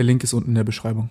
Der Link ist unten in der Beschreibung.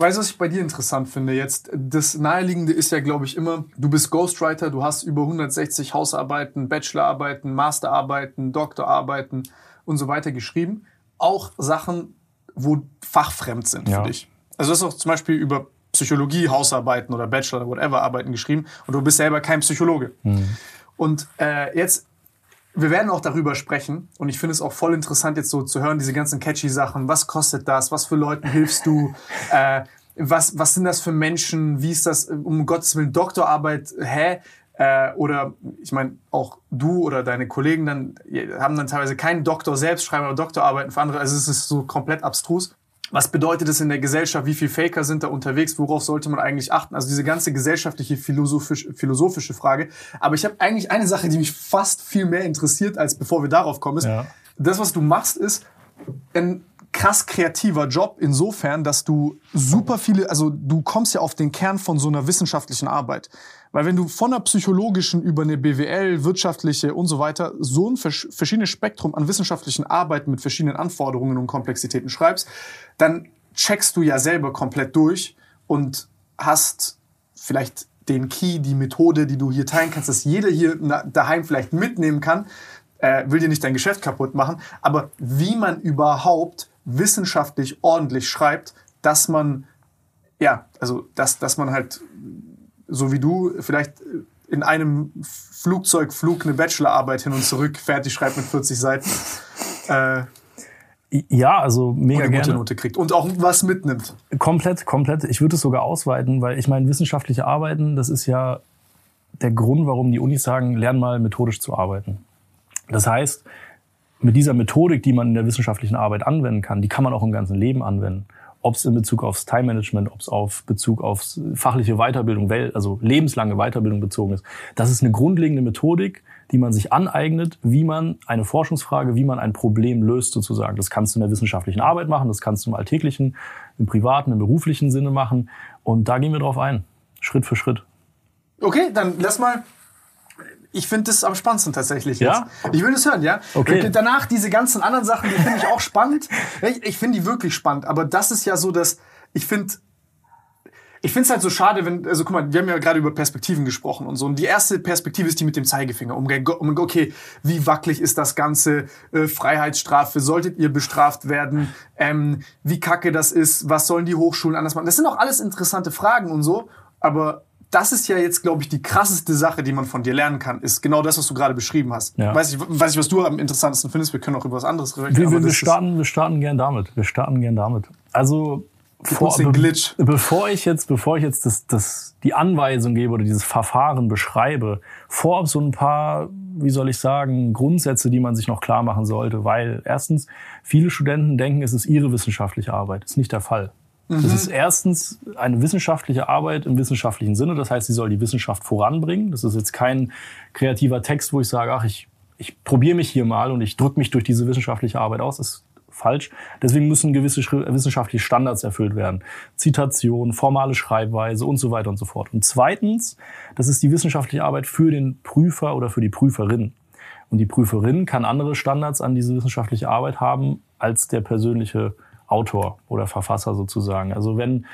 Weißt du, was ich bei dir interessant finde jetzt? Das Naheliegende ist ja, glaube ich, immer, du bist Ghostwriter, du hast über 160 Hausarbeiten, Bachelorarbeiten, Masterarbeiten, Doktorarbeiten und so weiter geschrieben. Auch Sachen, wo fachfremd sind ja. für dich. Also du hast auch zum Beispiel über Psychologie, Hausarbeiten oder Bachelor, whatever Arbeiten geschrieben und du bist selber kein Psychologe. Mhm. Und äh, jetzt wir werden auch darüber sprechen und ich finde es auch voll interessant jetzt so zu hören, diese ganzen catchy Sachen. Was kostet das? Was für Leuten hilfst du? Äh, was, was sind das für Menschen? Wie ist das, um Gottes Willen, Doktorarbeit? Hä? Äh, oder ich meine, auch du oder deine Kollegen dann haben dann teilweise keinen Doktor selbst, schreiben aber Doktorarbeiten für andere. Also es ist so komplett abstrus. Was bedeutet es in der Gesellschaft? Wie viele Faker sind da unterwegs? Worauf sollte man eigentlich achten? Also diese ganze gesellschaftliche philosophisch, philosophische Frage. Aber ich habe eigentlich eine Sache, die mich fast viel mehr interessiert, als bevor wir darauf kommen. Ist, ja. Das, was du machst, ist ein krass kreativer Job insofern, dass du super viele, also du kommst ja auf den Kern von so einer wissenschaftlichen Arbeit. Weil wenn du von einer psychologischen über eine BWL, wirtschaftliche und so weiter so ein verschiedenes Spektrum an wissenschaftlichen Arbeiten mit verschiedenen Anforderungen und Komplexitäten schreibst, dann checkst du ja selber komplett durch und hast vielleicht den Key, die Methode, die du hier teilen kannst, dass jeder hier daheim vielleicht mitnehmen kann. Äh, will dir nicht dein Geschäft kaputt machen, aber wie man überhaupt wissenschaftlich ordentlich schreibt, dass man ja, also dass, dass man halt so wie du, vielleicht in einem Flugzeugflug eine Bachelorarbeit hin und zurück fertig schreibt mit 40 Seiten. Äh, ja, also mega und eine gute Note kriegt und auch was mitnimmt. Komplett, komplett. Ich würde es sogar ausweiten, weil ich meine, wissenschaftliche Arbeiten, das ist ja der Grund, warum die Unis sagen, lern mal methodisch zu arbeiten. Das heißt, mit dieser Methodik, die man in der wissenschaftlichen Arbeit anwenden kann, die kann man auch im ganzen Leben anwenden. ob es in Bezug aufs Time-Management, ob es auf Bezug auf fachliche Weiterbildung, also lebenslange Weiterbildung bezogen ist. Das ist eine grundlegende Methodik, die man sich aneignet, wie man eine Forschungsfrage, wie man ein Problem löst sozusagen. Das kannst du in der wissenschaftlichen Arbeit machen, das kannst du im alltäglichen, im privaten, im beruflichen Sinne machen. Und da gehen wir drauf ein, Schritt für Schritt. Okay, dann lass mal ich finde das am spannendsten tatsächlich jetzt. Ja? Ich will das hören, ja. Okay. Danach diese ganzen anderen Sachen, die finde ich auch spannend. Ich, ich finde die wirklich spannend. Aber das ist ja so, dass ich finde, ich finde es halt so schade, wenn, also guck mal, wir haben ja gerade über Perspektiven gesprochen und so. Und die erste Perspektive ist die mit dem Zeigefinger. Um, um okay, wie wackelig ist das Ganze? Äh, Freiheitsstrafe, solltet ihr bestraft werden? Ähm, wie kacke das ist? Was sollen die Hochschulen anders machen? Das sind auch alles interessante Fragen und so. Aber das ist ja jetzt, glaube ich, die krasseste Sache, die man von dir lernen kann, ist genau das, was du gerade beschrieben hast. Ja. Weiß, ich, weiß ich, was du am interessantesten findest. Wir können auch über was anderes reden. Wir, wir, starten, wir starten gern damit. Wir starten gern damit. Also, vor. Be bevor ich jetzt, bevor ich jetzt das, das, die Anweisung gebe oder dieses Verfahren beschreibe, vorab so ein paar, wie soll ich sagen, Grundsätze, die man sich noch klar machen sollte. Weil erstens, viele Studenten denken, es ist ihre wissenschaftliche Arbeit. Das ist nicht der Fall. Das ist mhm. erstens eine wissenschaftliche Arbeit im wissenschaftlichen Sinne. Das heißt, sie soll die Wissenschaft voranbringen. Das ist jetzt kein kreativer Text, wo ich sage, ach, ich, ich probiere mich hier mal und ich drücke mich durch diese wissenschaftliche Arbeit aus. Das ist falsch. Deswegen müssen gewisse wissenschaftliche Standards erfüllt werden. Zitation, formale Schreibweise und so weiter und so fort. Und zweitens, das ist die wissenschaftliche Arbeit für den Prüfer oder für die Prüferin. Und die Prüferin kann andere Standards an diese wissenschaftliche Arbeit haben als der persönliche Autor oder Verfasser sozusagen. Also wenn,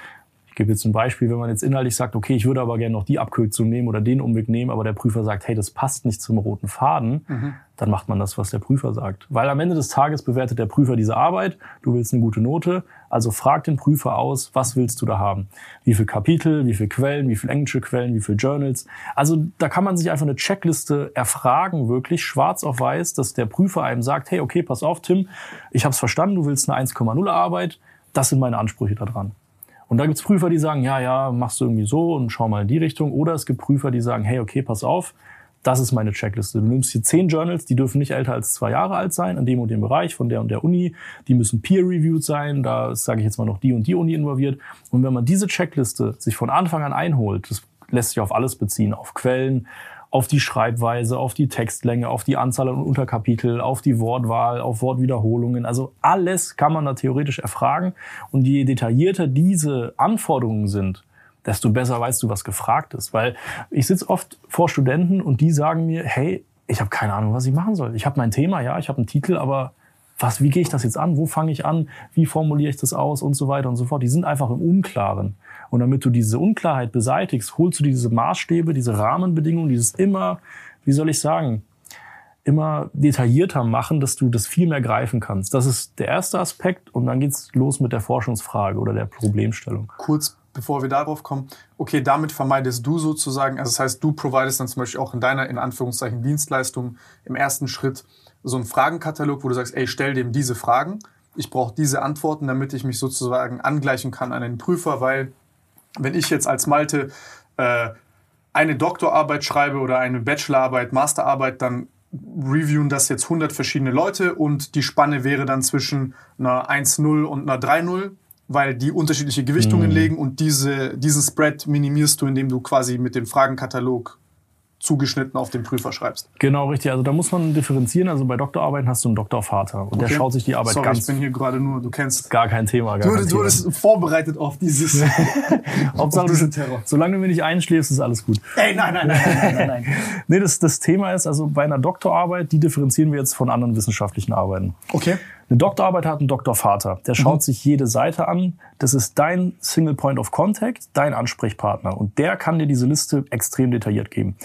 gebe jetzt ein Beispiel, wenn man jetzt inhaltlich sagt, okay, ich würde aber gerne noch die Abkürzung nehmen oder den Umweg nehmen, aber der Prüfer sagt, hey, das passt nicht zum roten Faden, mhm dann macht man das, was der Prüfer sagt. Weil am Ende des Tages bewertet der Prüfer diese Arbeit, du willst eine gute Note, also frag den Prüfer aus, was willst du da haben? Wie viele Kapitel, wie viele Quellen, wie viele englische Quellen, wie viele Journals. Also da kann man sich einfach eine Checkliste erfragen, wirklich schwarz auf weiß, dass der Prüfer einem sagt, hey, okay, pass auf, Tim, ich habe es verstanden, du willst eine 1,0 Arbeit, das sind meine Ansprüche da dran. Und da gibt's Prüfer, die sagen, ja, ja, machst du irgendwie so und schau mal in die Richtung. Oder es gibt Prüfer, die sagen, hey, okay, pass auf, das ist meine Checkliste. Du nimmst hier zehn Journals, die dürfen nicht älter als zwei Jahre alt sein, in dem und dem Bereich, von der und der Uni. Die müssen peer-reviewed sein, da sage ich jetzt mal noch die und die Uni involviert. Und wenn man diese Checkliste sich von Anfang an einholt, das lässt sich auf alles beziehen, auf Quellen, auf die Schreibweise, auf die Textlänge, auf die Anzahl an Unterkapitel, auf die Wortwahl, auf Wortwiederholungen. Also alles kann man da theoretisch erfragen. Und je detaillierter diese Anforderungen sind, desto besser weißt du, was gefragt ist. Weil ich sitze oft vor Studenten und die sagen mir, hey, ich habe keine Ahnung, was ich machen soll. Ich habe mein Thema, ja, ich habe einen Titel, aber was, wie gehe ich das jetzt an? Wo fange ich an? Wie formuliere ich das aus? Und so weiter und so fort. Die sind einfach im Unklaren. Und damit du diese Unklarheit beseitigst, holst du diese Maßstäbe, diese Rahmenbedingungen, dieses immer, wie soll ich sagen, immer detaillierter machen, dass du das viel mehr greifen kannst. Das ist der erste Aspekt und dann geht's los mit der Forschungsfrage oder der Problemstellung. Kurz bevor wir darauf kommen, okay, damit vermeidest du sozusagen, also das heißt, du providest dann zum Beispiel auch in deiner, in Anführungszeichen, Dienstleistung im ersten Schritt so einen Fragenkatalog, wo du sagst, ey, stell dem diese Fragen, ich brauche diese Antworten, damit ich mich sozusagen angleichen kann an einen Prüfer, weil wenn ich jetzt als Malte äh, eine Doktorarbeit schreibe oder eine Bachelorarbeit, Masterarbeit, dann reviewen das jetzt 100 verschiedene Leute und die Spanne wäre dann zwischen einer 1-0 und einer 3-0 weil die unterschiedliche Gewichtungen mhm. legen und diese, diesen Spread minimierst du, indem du quasi mit dem Fragenkatalog zugeschnitten auf den Prüfer schreibst. Genau, richtig. Also da muss man differenzieren. Also bei Doktorarbeiten hast du einen Doktorvater und okay. der schaut sich die Arbeit Sorry, ganz... ich bin hier gerade nur, du kennst... Gar kein Thema. Gar du, kein du bist vorbereitet auf dieses... Hauptsache, diesen Terror. Solange du mir nicht einschläfst, ist alles gut. Ey, nein, nein, nein, nein, nein, nein. nee, das, das Thema ist, also bei einer Doktorarbeit, die differenzieren wir jetzt von anderen wissenschaftlichen Arbeiten. Okay. Eine Doktorarbeit hat einen Doktorvater. Der schaut mhm. sich jede Seite an. Das ist dein Single Point of Contact, dein Ansprechpartner. Und der kann dir diese Liste extrem detailliert geben.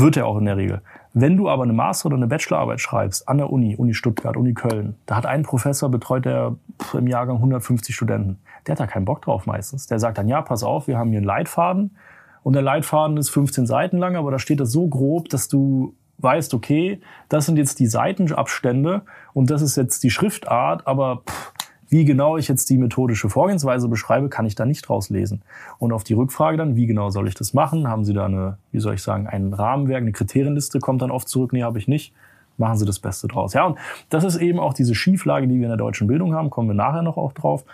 Wird er auch in der Regel. Wenn du aber eine Master- oder eine Bachelorarbeit schreibst an der Uni, Uni Stuttgart, Uni Köln, da hat ein Professor, betreut der im Jahrgang 150 Studenten. Der hat da keinen Bock drauf meistens. Der sagt dann, ja, pass auf, wir haben hier einen Leitfaden. Und der Leitfaden ist 15 Seiten lang, aber da steht das so grob, dass du weißt, okay, das sind jetzt die Seitenabstände und das ist jetzt die Schriftart, aber pff, wie genau ich jetzt die methodische Vorgehensweise beschreibe, kann ich da nicht rauslesen. Und auf die Rückfrage dann, wie genau soll ich das machen? Haben Sie da eine, wie soll ich sagen, ein Rahmenwerk, eine Kriterienliste, kommt dann oft zurück, nee, habe ich nicht. Machen Sie das Beste draus. Ja, und das ist eben auch diese Schieflage, die wir in der deutschen Bildung haben, kommen wir nachher noch auch drauf.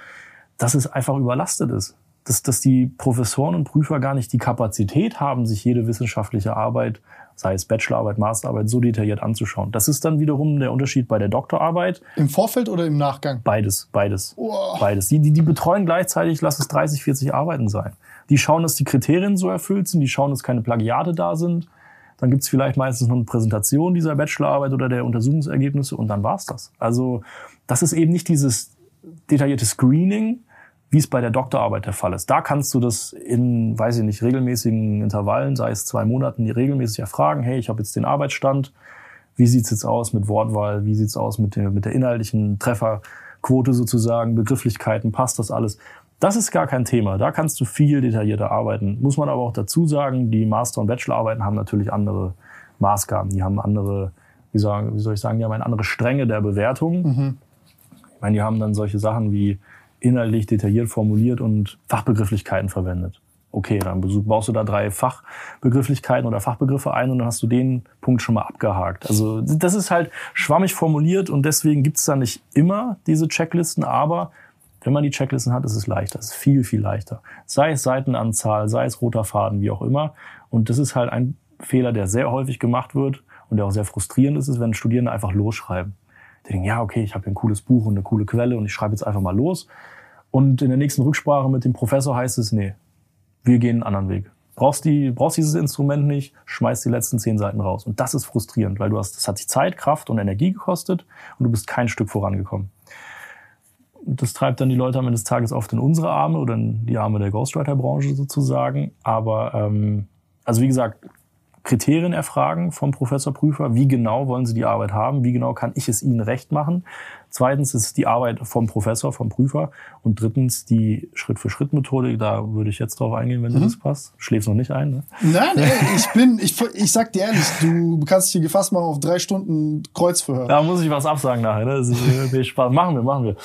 dass es einfach überlastet ist. Dass, dass die Professoren und Prüfer gar nicht die Kapazität haben, sich jede wissenschaftliche Arbeit, sei es Bachelorarbeit, Masterarbeit, so detailliert anzuschauen. Das ist dann wiederum der Unterschied bei der Doktorarbeit. Im Vorfeld oder im Nachgang? Beides, beides. Oh. Beides. Die, die, die betreuen gleichzeitig, lass es 30, 40 Arbeiten sein. Die schauen, dass die Kriterien so erfüllt sind, die schauen, dass keine Plagiate da sind. Dann gibt's vielleicht meistens noch eine Präsentation dieser Bachelorarbeit oder der Untersuchungsergebnisse und dann war's das. Also das ist eben nicht dieses detaillierte Screening, wie es bei der Doktorarbeit der Fall ist. Da kannst du das in, weiß ich nicht, regelmäßigen Intervallen, sei es zwei Monaten, regelmäßig erfragen, hey, ich habe jetzt den Arbeitsstand, wie sieht's jetzt aus mit Wortwahl, wie sieht's aus mit der, mit der inhaltlichen Trefferquote sozusagen, Begrifflichkeiten, passt das alles? Das ist gar kein Thema. Da kannst du viel detaillierter arbeiten. Muss man aber auch dazu sagen, die Master- und Bachelorarbeiten haben natürlich andere Maßgaben. Die haben andere, wie, sagen, wie soll ich sagen, die haben eine andere Strenge der Bewertung. Mhm. Ich meine, die haben dann solche Sachen wie inhaltlich detailliert formuliert und Fachbegrifflichkeiten verwendet. Okay, dann baust du da drei Fachbegrifflichkeiten oder Fachbegriffe ein und dann hast du den Punkt schon mal abgehakt. Also das ist halt schwammig formuliert und deswegen gibt's da nicht immer diese Checklisten, aber wenn man die Checklisten hat, ist es leichter. Es ist viel, viel leichter. Sei es Seitenanzahl, sei es roter Faden, wie auch immer. Und das ist halt ein Fehler, der sehr häufig gemacht wird und der auch sehr frustrierend ist, ist, wenn Studierende einfach losschreiben. Die denken, ja, okay, ich habe ein cooles Buch und eine coole Quelle und ich schreibe jetzt einfach mal los. Und in der nächsten Rücksprache mit dem Professor heißt es, nee, wir gehen einen anderen Weg. Brauchst, die, brauchst dieses Instrument nicht, schmeißt die letzten zehn Seiten raus. Und das ist frustrierend, weil du hast, das hat sich Zeit, Kraft und Energie gekostet und du bist kein Stück vorangekommen. Das treibt dann die Leute am Ende des Tages oft in unsere Arme oder in die Arme der Ghostwriter-Branche sozusagen. Aber ähm, also wie gesagt, Kriterien erfragen vom Professor Prüfer. Wie genau wollen Sie die Arbeit haben? Wie genau kann ich es Ihnen recht machen? Zweitens ist die Arbeit vom Professor, vom Prüfer. Und drittens die Schritt-für-Schritt-Methodik. Da würde ich jetzt drauf eingehen, wenn mhm. dir das passt. Schläfst noch nicht ein, ne? Nein, ey, ich bin, ich, ich sag dir ehrlich, du kannst dich hier gefasst machen auf drei Stunden Kreuzverhör. Da muss ich was absagen nachher, ne? Das ist äh, Spaß. Machen wir, machen wir.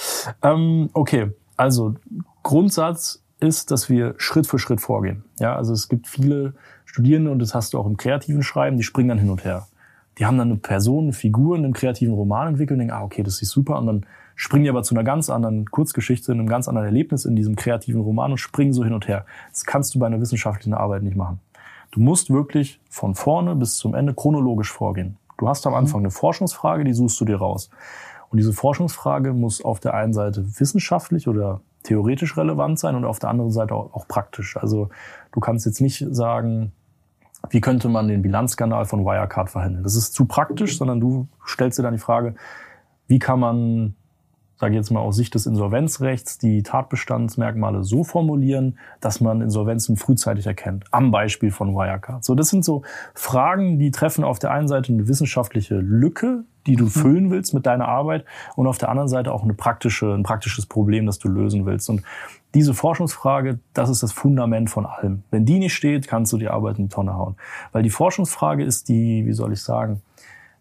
Ähm, okay, also Grundsatz ist, dass wir Schritt für Schritt vorgehen. Ja, also es gibt viele Studierende, und das hast du auch im kreativen Schreiben, die springen dann hin und her. Die haben dann eine Person, eine Figur in einem kreativen Roman entwickelt und denken, ah, okay, das ist super. Und dann springen die aber zu einer ganz anderen Kurzgeschichte, einem ganz anderen Erlebnis in diesem kreativen Roman und springen so hin und her. Das kannst du bei einer wissenschaftlichen Arbeit nicht machen. Du musst wirklich von vorne bis zum Ende chronologisch vorgehen. Du hast am Anfang eine Forschungsfrage, die suchst du dir raus. Und diese Forschungsfrage muss auf der einen Seite wissenschaftlich oder theoretisch relevant sein und auf der anderen Seite auch, auch praktisch. Also du kannst jetzt nicht sagen, wie könnte man den Bilanzkanal von Wirecard verhandeln. Das ist zu praktisch, sondern du stellst dir dann die Frage, wie kann man, sage ich jetzt mal aus Sicht des Insolvenzrechts, die Tatbestandsmerkmale so formulieren, dass man Insolvenzen frühzeitig erkennt, am Beispiel von Wirecard. So, das sind so Fragen, die treffen auf der einen Seite eine wissenschaftliche Lücke, die du mhm. füllen willst mit deiner Arbeit und auf der anderen Seite auch eine praktische, ein praktisches Problem, das du lösen willst. Und diese Forschungsfrage, das ist das Fundament von allem. Wenn die nicht steht, kannst du die Arbeit in die Tonne hauen. Weil die Forschungsfrage ist die, wie soll ich sagen,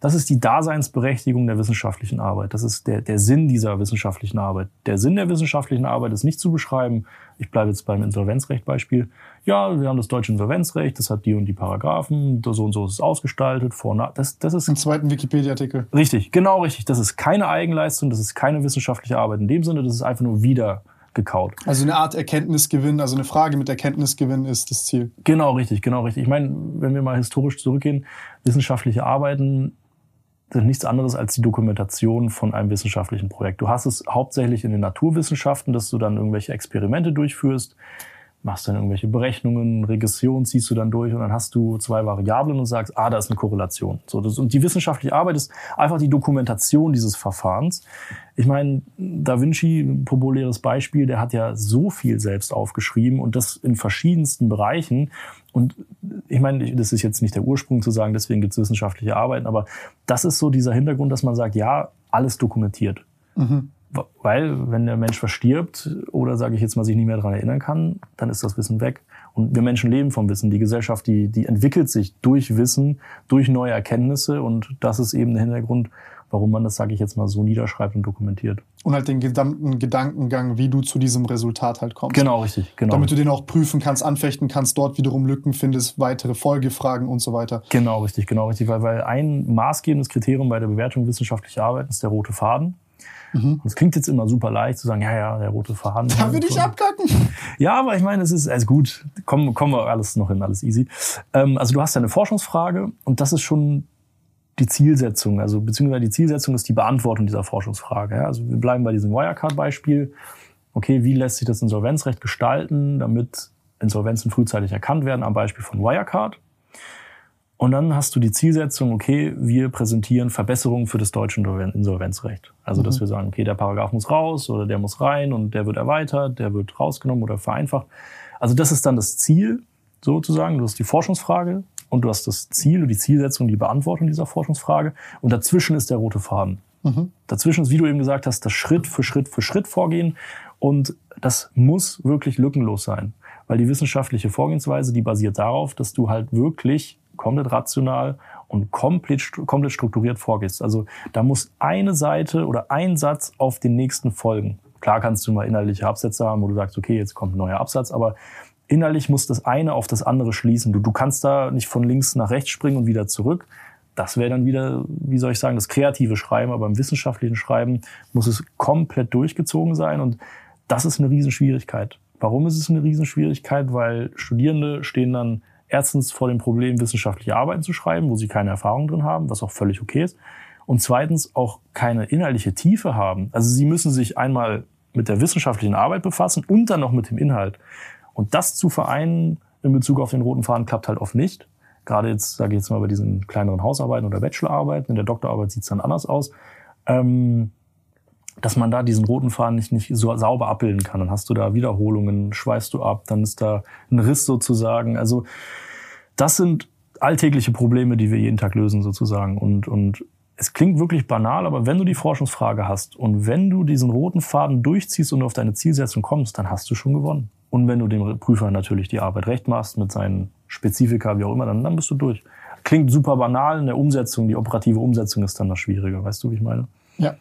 das ist die Daseinsberechtigung der wissenschaftlichen Arbeit. Das ist der, der Sinn dieser wissenschaftlichen Arbeit. Der Sinn der wissenschaftlichen Arbeit ist nicht zu beschreiben, ich bleibe jetzt beim Insolvenzrecht-Beispiel. Ja, wir haben das deutsche Insolvenzrecht, das hat die und die Paragraphen, so und so ist es ausgestaltet, vor das, das ist... Im zweiten Wikipedia-Artikel. Richtig, genau richtig. Das ist keine Eigenleistung, das ist keine wissenschaftliche Arbeit in dem Sinne, das ist einfach nur wieder gekaut. Also eine Art Erkenntnisgewinn, also eine Frage mit Erkenntnisgewinn ist das Ziel. Genau, richtig, genau richtig. Ich meine, wenn wir mal historisch zurückgehen, wissenschaftliche Arbeiten sind nichts anderes als die Dokumentation von einem wissenschaftlichen Projekt. Du hast es hauptsächlich in den Naturwissenschaften, dass du dann irgendwelche Experimente durchführst, machst dann irgendwelche Berechnungen, Regression ziehst du dann durch und dann hast du zwei Variablen und sagst, ah, da ist eine Korrelation. So, das, und die wissenschaftliche Arbeit ist einfach die Dokumentation dieses Verfahrens. Ich meine, Da Vinci, ein populäres Beispiel, der hat ja so viel selbst aufgeschrieben und das in verschiedensten Bereichen. Und ich meine, das ist jetzt nicht der Ursprung zu sagen, deswegen gibt es wissenschaftliche Arbeiten, aber das ist so dieser Hintergrund, dass man sagt, ja, alles dokumentiert. Mhm. Weil, wenn der Mensch verstirbt oder, sage ich jetzt mal, sich nicht mehr daran erinnern kann, dann ist das Wissen weg. Und wir Menschen leben vom Wissen. Die Gesellschaft, die, die entwickelt sich durch Wissen, durch neue Erkenntnisse. Und das ist eben der Hintergrund, warum man das, sage ich jetzt mal, so niederschreibt und dokumentiert. Und halt den gesamten Gedankengang, wie du zu diesem Resultat halt kommst. Genau, richtig. Genau. Damit du den auch prüfen kannst, anfechten kannst, dort wiederum Lücken findest, weitere Folgefragen und so weiter. Genau, richtig, genau, richtig. Weil, weil ein maßgebendes Kriterium bei der Bewertung wissenschaftlicher Arbeit ist der rote Faden. Mhm. Es klingt jetzt immer super leicht zu sagen, ja, ja, der rote Faden. Da würde ich abkacken. Ja, aber ich meine, es ist also gut. Kommen, kommen wir alles noch hin, alles easy. Ähm, also du hast ja eine Forschungsfrage und das ist schon die Zielsetzung. Also beziehungsweise die Zielsetzung ist die Beantwortung dieser Forschungsfrage. Ja? Also wir bleiben bei diesem Wirecard-Beispiel. Okay, wie lässt sich das Insolvenzrecht gestalten, damit Insolvenzen frühzeitig erkannt werden, am Beispiel von Wirecard? Und dann hast du die Zielsetzung, okay, wir präsentieren Verbesserungen für das deutsche Insolvenzrecht. Also, dass mhm. wir sagen, okay, der Paragraph muss raus oder der muss rein und der wird erweitert, der wird rausgenommen oder vereinfacht. Also, das ist dann das Ziel, sozusagen. Du hast die Forschungsfrage und du hast das Ziel und die Zielsetzung, die Beantwortung dieser Forschungsfrage. Und dazwischen ist der rote Faden. Mhm. Dazwischen ist, wie du eben gesagt hast, das Schritt für Schritt für Schritt vorgehen. Und das muss wirklich lückenlos sein. Weil die wissenschaftliche Vorgehensweise, die basiert darauf, dass du halt wirklich komplett rational und komplett, komplett strukturiert vorgehst. Also da muss eine Seite oder ein Satz auf den nächsten folgen. Klar kannst du mal inhaltliche Absätze haben, wo du sagst, okay, jetzt kommt ein neuer Absatz, aber innerlich muss das eine auf das andere schließen. Du, du kannst da nicht von links nach rechts springen und wieder zurück. Das wäre dann wieder, wie soll ich sagen, das kreative Schreiben, aber im wissenschaftlichen Schreiben muss es komplett durchgezogen sein und das ist eine Riesenschwierigkeit. Warum ist es eine Riesenschwierigkeit? Weil Studierende stehen dann erstens vor dem Problem, wissenschaftliche Arbeiten zu schreiben, wo sie keine Erfahrung drin haben, was auch völlig okay ist. Und zweitens auch keine inhaltliche Tiefe haben. Also sie müssen sich einmal mit der wissenschaftlichen Arbeit befassen und dann noch mit dem Inhalt. Und das zu vereinen in Bezug auf den roten Faden klappt halt oft nicht. Gerade jetzt, sage ich jetzt mal, bei diesen kleineren Hausarbeiten oder Bachelorarbeiten. In der Doktorarbeit sieht es dann anders aus. Ähm, dass man da diesen roten Faden nicht, nicht so sauber abbilden kann. Dann hast du da Wiederholungen, schweißt du ab, dann ist da ein Riss sozusagen. Also das sind alltägliche Probleme, die wir jeden Tag lösen sozusagen. Und, und es klingt wirklich banal, aber wenn du die Forschungsfrage hast und wenn du diesen roten Faden durchziehst und auf deine Zielsetzung kommst, dann hast du schon gewonnen. Und wenn du dem Prüfer natürlich die Arbeit recht machst mit seinen Spezifika, wie auch immer, dann, dann bist du durch. Klingt super banal, in der Umsetzung, die operative Umsetzung ist dann das Schwierige. Weißt du, wie ich meine? Ja.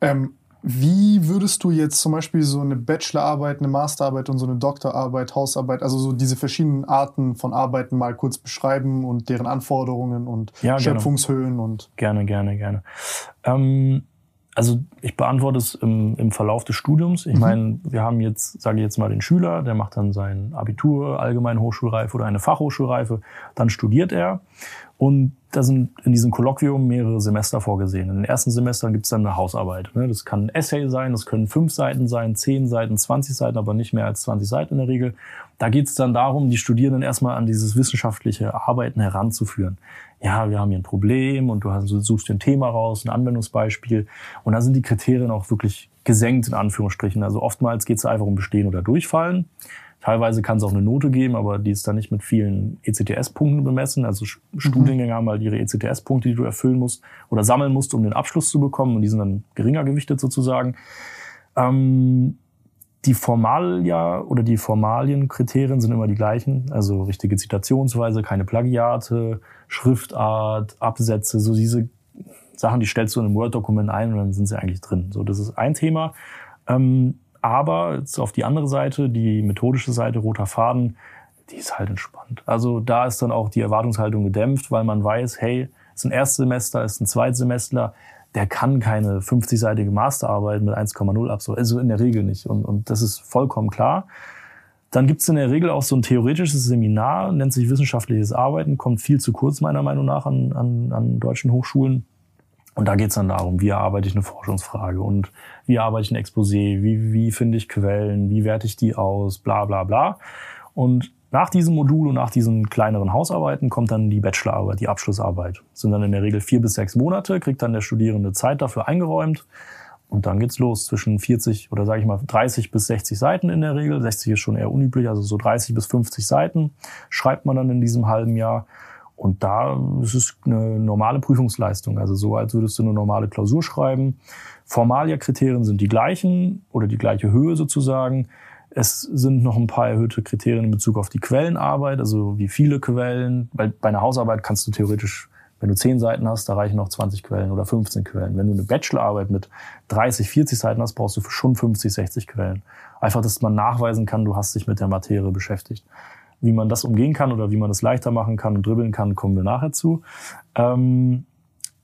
Ähm, wie würdest du jetzt zum Beispiel so eine Bachelorarbeit, eine Masterarbeit und so eine Doktorarbeit, Hausarbeit, also so diese verschiedenen Arten von Arbeiten mal kurz beschreiben und deren Anforderungen und ja, Schöpfungshöhen und. Gerne, gerne, gerne. Ähm, also ich beantworte es im, im Verlauf des Studiums. Ich mhm. meine, wir haben jetzt, sage ich jetzt mal, den Schüler, der macht dann sein Abitur, allgemeine Hochschulreife oder eine Fachhochschulreife, dann studiert er und da sind in diesem Kolloquium mehrere Semester vorgesehen. In den ersten Semestern gibt es dann eine Hausarbeit. Ne? Das kann ein Essay sein, das können fünf Seiten sein, zehn Seiten, 20 Seiten, aber nicht mehr als 20 Seiten in der Regel. Da geht es dann darum, die Studierenden erstmal an dieses wissenschaftliche Arbeiten heranzuführen. Ja, wir haben hier ein Problem und du suchst dir ein Thema raus, ein Anwendungsbeispiel. Und da sind die Kriterien auch wirklich gesenkt, in Anführungsstrichen. Also oftmals geht es einfach um Bestehen oder Durchfallen. Teilweise kann es auch eine Note geben, aber die ist dann nicht mit vielen ECTS-Punkten bemessen. Also mhm. Studiengänge haben halt ihre ECTS-Punkte, die du erfüllen musst oder sammeln musst, um den Abschluss zu bekommen. Und die sind dann geringer gewichtet sozusagen. Ähm, die Formalia oder die Formalienkriterien sind immer die gleichen. Also richtige Zitationsweise, keine Plagiate, Schriftart, Absätze, so diese Sachen, die stellst du in einem Word-Dokument ein und dann sind sie eigentlich drin. So, das ist ein Thema. Ähm, aber jetzt auf die andere Seite, die methodische Seite, roter Faden, die ist halt entspannt. Also da ist dann auch die Erwartungshaltung gedämpft, weil man weiß, hey, ist ein Erstsemester, ist ein Zweitsemester, der kann keine 50-seitige Masterarbeit mit 1,0 absolvieren. Also in der Regel nicht. Und, und das ist vollkommen klar. Dann gibt es in der Regel auch so ein theoretisches Seminar, nennt sich wissenschaftliches Arbeiten, kommt viel zu kurz meiner Meinung nach an, an, an deutschen Hochschulen. Und da geht es dann darum, wie erarbeite ich eine Forschungsfrage und wie arbeite ich ein Exposé, wie, wie finde ich Quellen, wie werte ich die aus, bla bla bla. Und nach diesem Modul und nach diesen kleineren Hausarbeiten kommt dann die Bachelorarbeit, die Abschlussarbeit. Das sind dann in der Regel vier bis sechs Monate, kriegt dann der Studierende Zeit dafür eingeräumt. Und dann geht's los zwischen 40 oder sage ich mal 30 bis 60 Seiten in der Regel. 60 ist schon eher unüblich, also so 30 bis 50 Seiten schreibt man dann in diesem halben Jahr. Und da ist es eine normale Prüfungsleistung, also so, als würdest du eine normale Klausur schreiben. Formalia-Kriterien sind die gleichen oder die gleiche Höhe sozusagen. Es sind noch ein paar erhöhte Kriterien in Bezug auf die Quellenarbeit, also wie viele Quellen. Weil bei einer Hausarbeit kannst du theoretisch, wenn du 10 Seiten hast, da reichen noch 20 Quellen oder 15 Quellen. Wenn du eine Bachelorarbeit mit 30, 40 Seiten hast, brauchst du schon 50, 60 Quellen. Einfach, dass man nachweisen kann, du hast dich mit der Materie beschäftigt. Wie man das umgehen kann oder wie man das leichter machen kann und dribbeln kann, kommen wir nachher zu. Ähm,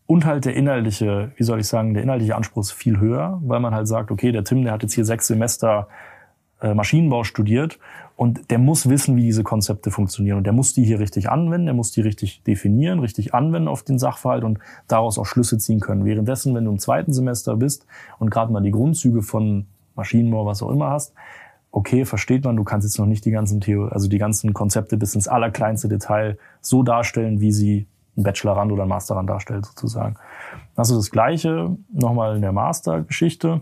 Und halt der inhaltliche, wie soll ich sagen, der inhaltliche Anspruch ist viel höher, weil man halt sagt, okay, der Tim, der hat jetzt hier sechs Semester äh, Maschinenbau studiert und der muss wissen, wie diese Konzepte funktionieren. Und der muss die hier richtig anwenden, der muss die richtig definieren, richtig anwenden auf den Sachverhalt und daraus auch Schlüsse ziehen können. Währenddessen, wenn du im zweiten Semester bist und gerade mal die Grundzüge von Maschinenbau, was auch immer hast, okay, versteht man, du kannst jetzt noch nicht die ganzen Theo also die ganzen Konzepte bis ins allerkleinste Detail so darstellen, wie sie ein Bachelorand oder ein Masterand darstellt, sozusagen. Hast du das Gleiche nochmal in der Mastergeschichte.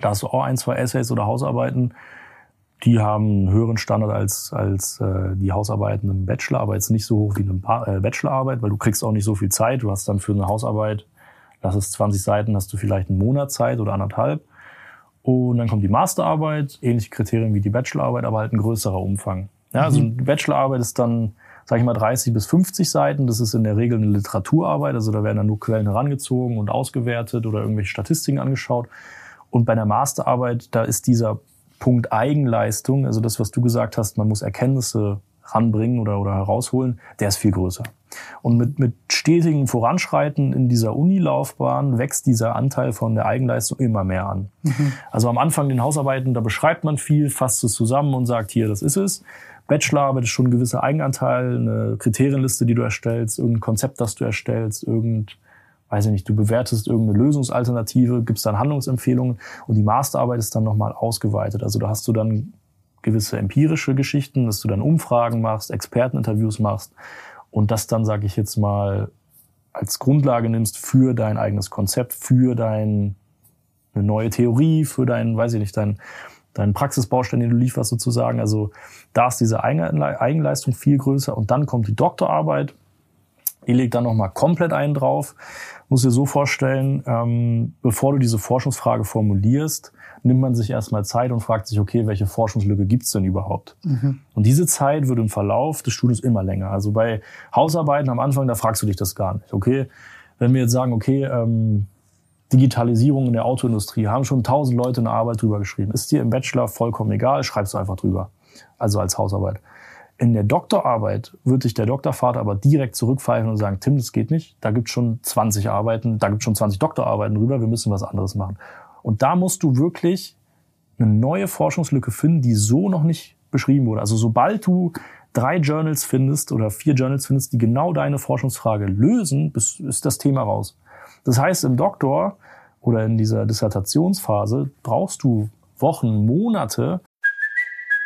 Da hast du auch ein, zwei Essays oder Hausarbeiten, die haben einen höheren Standard als, als äh, die Hausarbeiten im Bachelor, aber jetzt nicht so hoch wie eine äh, Bachelorarbeit, weil du kriegst auch nicht so viel Zeit. Du hast dann für eine Hausarbeit, lass es 20 Seiten, hast du vielleicht einen Monat Zeit oder anderthalb. Und dann kommt die Masterarbeit, ähnliche Kriterien wie die Bachelorarbeit, aber halt ein größerer Umfang. Ja, also mhm. die Bachelorarbeit ist dann, sage ich mal, 30 bis 50 Seiten. Das ist in der Regel eine Literaturarbeit, also da werden dann nur Quellen herangezogen und ausgewertet oder irgendwelche Statistiken angeschaut. Und bei der Masterarbeit, da ist dieser Punkt Eigenleistung, also das, was du gesagt hast, man muss Erkenntnisse ranbringen oder, oder herausholen, der ist viel größer. Und mit, mit stetigem Voranschreiten in dieser Unilaufbahn wächst dieser Anteil von der Eigenleistung immer mehr an. Mhm. Also am Anfang den Hausarbeiten, da beschreibt man viel, fasst es zusammen und sagt, hier, das ist es. Bachelorarbeit ist schon ein gewisser Eigenanteil, eine Kriterienliste, die du erstellst, irgendein Konzept, das du erstellst, irgend, weiß ich nicht, du bewertest irgendeine Lösungsalternative, gibst dann Handlungsempfehlungen und die Masterarbeit ist dann nochmal ausgeweitet. Also da hast du dann gewisse empirische Geschichten, dass du dann Umfragen machst, Experteninterviews machst und das dann, sage ich jetzt mal, als Grundlage nimmst für dein eigenes Konzept, für dein, eine neue Theorie, für dein, weiß ich nicht, dein, deinen Praxisbaustein, den du lieferst sozusagen. Also da ist diese Eigenleistung viel größer und dann kommt die Doktorarbeit. Die legt dann nochmal komplett einen drauf. Muss dir so vorstellen, ähm, bevor du diese Forschungsfrage formulierst, nimmt man sich erstmal Zeit und fragt sich, okay, welche Forschungslücke gibt's denn überhaupt? Mhm. Und diese Zeit wird im Verlauf des Studiums immer länger. Also bei Hausarbeiten am Anfang, da fragst du dich das gar nicht. Okay, wenn wir jetzt sagen, okay, ähm, Digitalisierung in der Autoindustrie, haben schon tausend Leute eine Arbeit drüber geschrieben. Ist dir im Bachelor vollkommen egal, schreibst du einfach drüber. Also als Hausarbeit. In der Doktorarbeit wird sich der Doktorvater aber direkt zurückpfeifen und sagen, Tim, das geht nicht. Da gibt schon 20 Arbeiten, da gibt schon 20 Doktorarbeiten drüber, wir müssen was anderes machen. Und da musst du wirklich eine neue Forschungslücke finden, die so noch nicht beschrieben wurde. Also sobald du drei Journals findest oder vier Journals findest, die genau deine Forschungsfrage lösen, ist das Thema raus. Das heißt, im Doktor oder in dieser Dissertationsphase brauchst du Wochen, Monate,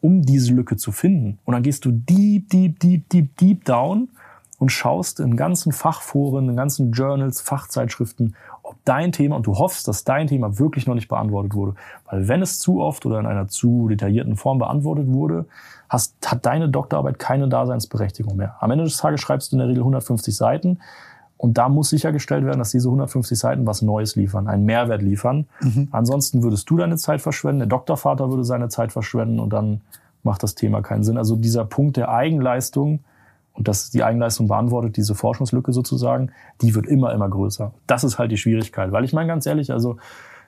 Um diese Lücke zu finden. Und dann gehst du deep, deep, deep, deep, deep down und schaust in ganzen Fachforen, in ganzen Journals, Fachzeitschriften, ob dein Thema, und du hoffst, dass dein Thema wirklich noch nicht beantwortet wurde. Weil wenn es zu oft oder in einer zu detaillierten Form beantwortet wurde, hast, hat deine Doktorarbeit keine Daseinsberechtigung mehr. Am Ende des Tages schreibst du in der Regel 150 Seiten und da muss sichergestellt werden, dass diese 150 Seiten was Neues liefern, einen Mehrwert liefern. Mhm. Ansonsten würdest du deine Zeit verschwenden, der Doktorvater würde seine Zeit verschwenden und dann macht das Thema keinen Sinn. Also dieser Punkt der Eigenleistung und dass die Eigenleistung beantwortet, diese Forschungslücke sozusagen, die wird immer, immer größer. Das ist halt die Schwierigkeit. Weil ich meine ganz ehrlich, also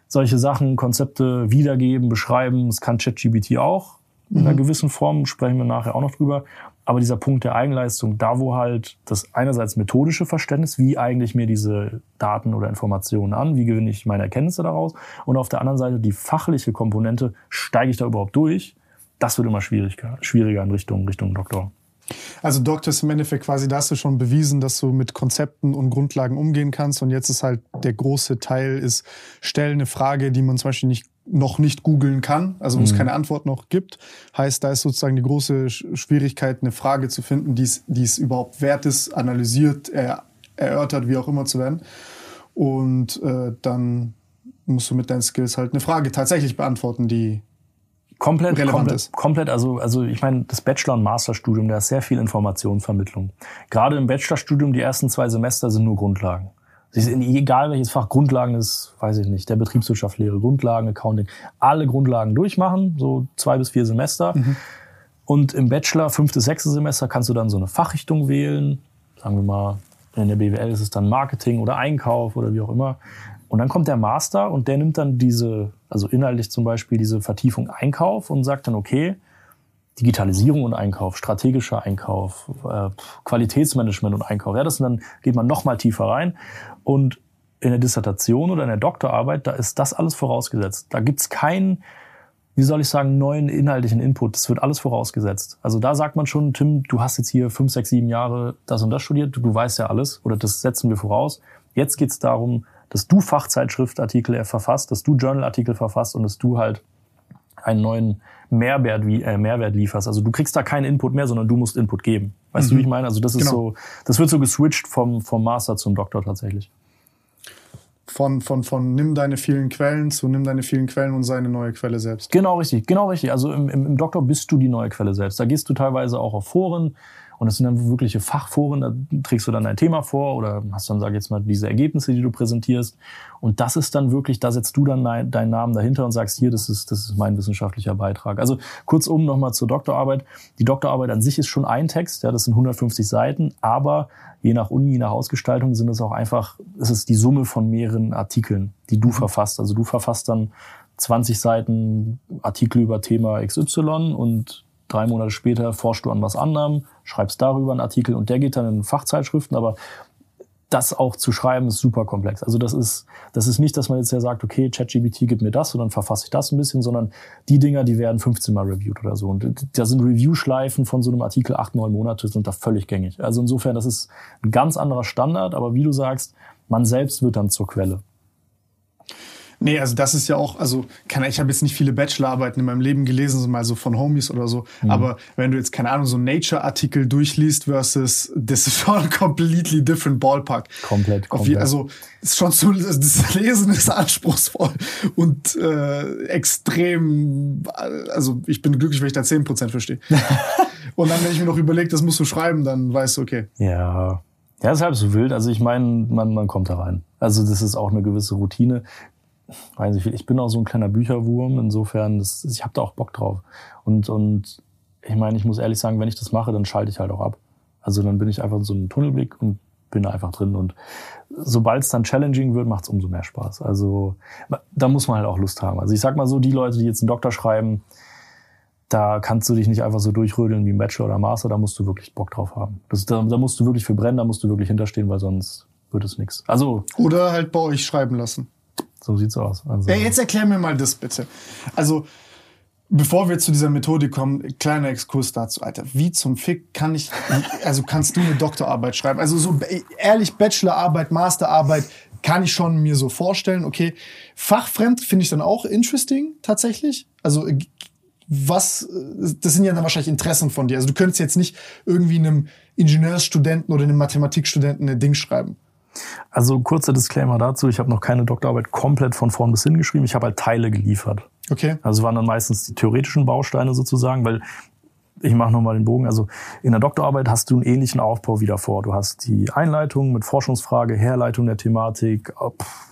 solche Sachen, Konzepte wiedergeben, beschreiben, das kann ChatGPT auch. In einer mhm. gewissen Form sprechen wir nachher auch noch drüber. Aber dieser Punkt der Eigenleistung, da wo halt das einerseits methodische Verständnis, wie eigentlich mir diese Daten oder Informationen an, wie gewinne ich meine Erkenntnisse daraus, und auf der anderen Seite die fachliche Komponente, steige ich da überhaupt durch, das wird immer schwieriger, schwieriger in Richtung, Richtung Doktor. Also Doktor ist im Endeffekt quasi, da hast du schon bewiesen, dass du mit Konzepten und Grundlagen umgehen kannst. Und jetzt ist halt der große Teil ist, stell eine Frage, die man zum Beispiel nicht noch nicht googeln kann, also wo es mhm. keine Antwort noch gibt. Heißt, da ist sozusagen die große Schwierigkeit, eine Frage zu finden, die es überhaupt wert ist, analysiert, er, erörtert, wie auch immer zu werden. Und äh, dann musst du mit deinen Skills halt eine Frage tatsächlich beantworten, die komplett relevant komplett, ist. Komplett, also, also ich meine, das Bachelor- und Masterstudium, da ist sehr viel Informationsvermittlung. Gerade im Bachelorstudium, die ersten zwei Semester sind nur Grundlagen. Es ist egal welches Fach, Grundlagen ist, weiß ich nicht, der Betriebswirtschaftslehre, Grundlagen, Accounting, alle Grundlagen durchmachen, so zwei bis vier Semester. Und im Bachelor, fünftes, sechstes Semester, kannst du dann so eine Fachrichtung wählen. Sagen wir mal, in der BWL ist es dann Marketing oder Einkauf oder wie auch immer. Und dann kommt der Master und der nimmt dann diese, also inhaltlich zum Beispiel diese Vertiefung Einkauf und sagt dann, okay, Digitalisierung und Einkauf, strategischer Einkauf, äh, Qualitätsmanagement und Einkauf. Ja, das und dann geht man noch mal tiefer rein. Und in der Dissertation oder in der Doktorarbeit, da ist das alles vorausgesetzt. Da gibt's keinen, wie soll ich sagen, neuen inhaltlichen Input. Das wird alles vorausgesetzt. Also da sagt man schon, Tim, du hast jetzt hier fünf, sechs, sieben Jahre das und das studiert, du, weißt ja alles oder das setzen wir voraus. Jetzt geht's darum, dass du Fachzeitschriftartikel verfasst, dass du Journalartikel verfasst und dass du halt einen neuen Mehrwert, wie, äh, Mehrwert lieferst. Also du kriegst da keinen Input mehr, sondern du musst Input geben. Weißt du, wie ich meine? Also das ist Genau. so, das wird so geswitcht vom, vom Master zum Doktor tatsächlich. Von, von, von nimm deine vielen Quellen zu nimm deine vielen Quellen und sei eine neue Quelle selbst. Genau richtig, genau richtig. Also im, im, im Doktor bist du die neue Quelle selbst. Da gehst du teilweise auch auf Foren und das sind dann wirkliche Fachforen, da trägst du dann dein Thema vor oder hast dann, sag ich jetzt mal, diese Ergebnisse, die du präsentierst. Und das ist dann wirklich, da setzt du dann dein- deinen Namen dahinter und sagst, hier, das ist, das ist mein wissenschaftlicher Beitrag. Also kurzum nochmal zur Doktorarbeit. Die Doktorarbeit an sich ist schon ein Text, ja, das sind 150 Seiten, aber je nach Uni, je nach Ausgestaltung sind es auch einfach, es ist die Summe von mehreren Artikeln, die du verfasst. Also du verfasst dann 20 Seiten Artikel über Thema XY und drei Monate später forschst du an was anderem, schreibst darüber einen Artikel und der geht dann in Fachzeitschriften, aber das auch zu schreiben ist super komplex. Also das ist, das ist nicht, dass man jetzt ja sagt, okay, ChatGPT gibt mir das und dann verfasse ich das ein bisschen, sondern die Dinger, die werden 15 Mal reviewed oder so. Und da sind Review-Schleifen von so einem Artikel acht, neun Monate sind da völlig gängig. Also insofern, das ist ein ganz anderer Standard, aber wie du sagst, man selbst wird dann zur Quelle. Nee, also das ist ja auch, also keine, ich habe jetzt nicht viele Bachelorarbeiten in meinem Leben gelesen, so mal so von Homies oder so. Mhm. Aber wenn du jetzt, keine Ahnung, so einen Nature-Artikel durchliest versus, das ist schon ein completely different ballpark. Komplett, komplett. also ist schon so, das Lesen ist anspruchsvoll und äh, extrem, also ich bin glücklich, wenn ich da 10% verstehe. und dann, wenn ich mir noch überlege, das musst du schreiben, dann weißt du, okay. Ja. Ja, ist halb so wild. Also ich meine, man, man kommt da rein. Also das ist auch eine gewisse Routine. Weiß ich, ich bin auch so ein kleiner Bücherwurm. Insofern, das, ich habe da auch Bock drauf. Und, und ich meine, ich muss ehrlich sagen, wenn ich das mache, dann schalte ich halt auch ab. Also dann bin ich einfach in so einem Tunnelblick und bin da einfach drin. Und sobald es dann challenging wird, macht es umso mehr Spaß. Also da muss man halt auch Lust haben. Also ich sag mal so, die Leute, die jetzt einen Doktor schreiben, da kannst du dich nicht einfach so durchrödeln wie ein Bachelor oder Master, da musst du wirklich Bock drauf haben. Das, da, da musst du wirklich für brennen, da musst du wirklich hinterstehen, weil sonst wird es nichts. Also, Oder halt bei euch schreiben lassen. So sieht's aus. Also, Ja, jetzt erklär mir mal das bitte. Also, bevor wir zu dieser Methode kommen, kleiner Exkurs dazu, Alter. Wie zum Fick kann ich, also kannst du eine Doktorarbeit schreiben? Also so ehrlich, Bachelorarbeit, Masterarbeit kann ich schon mir so vorstellen. Okay, fachfremd finde ich dann auch interesting, tatsächlich. Also, äh, was, äh, das sind ja dann wahrscheinlich Interessen von dir. Also du könntest jetzt nicht irgendwie einem Ingenieursstudenten oder einem Mathematikstudenten ein Ding schreiben. Also kurzer Disclaimer dazu, ich habe noch keine Doktorarbeit komplett von vorn bis hin geschrieben, ich habe halt Teile geliefert. Okay? Also waren dann meistens die theoretischen Bausteine sozusagen, weil ich mache nochmal den Bogen. Also in der Doktorarbeit hast du einen ähnlichen Aufbau wie davor. Du hast die Einleitung mit Forschungsfrage, Herleitung der Thematik, pff,